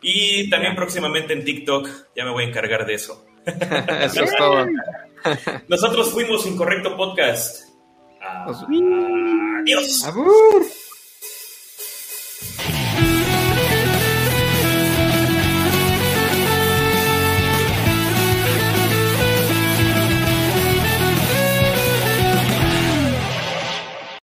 Speaker 3: Y también próximamente en TikTok. Ya me voy a encargar de eso. *laughs*
Speaker 1: Eso es todo.
Speaker 3: Nosotros fuimos Incorrecto Podcast. Adiós.
Speaker 5: Adiós.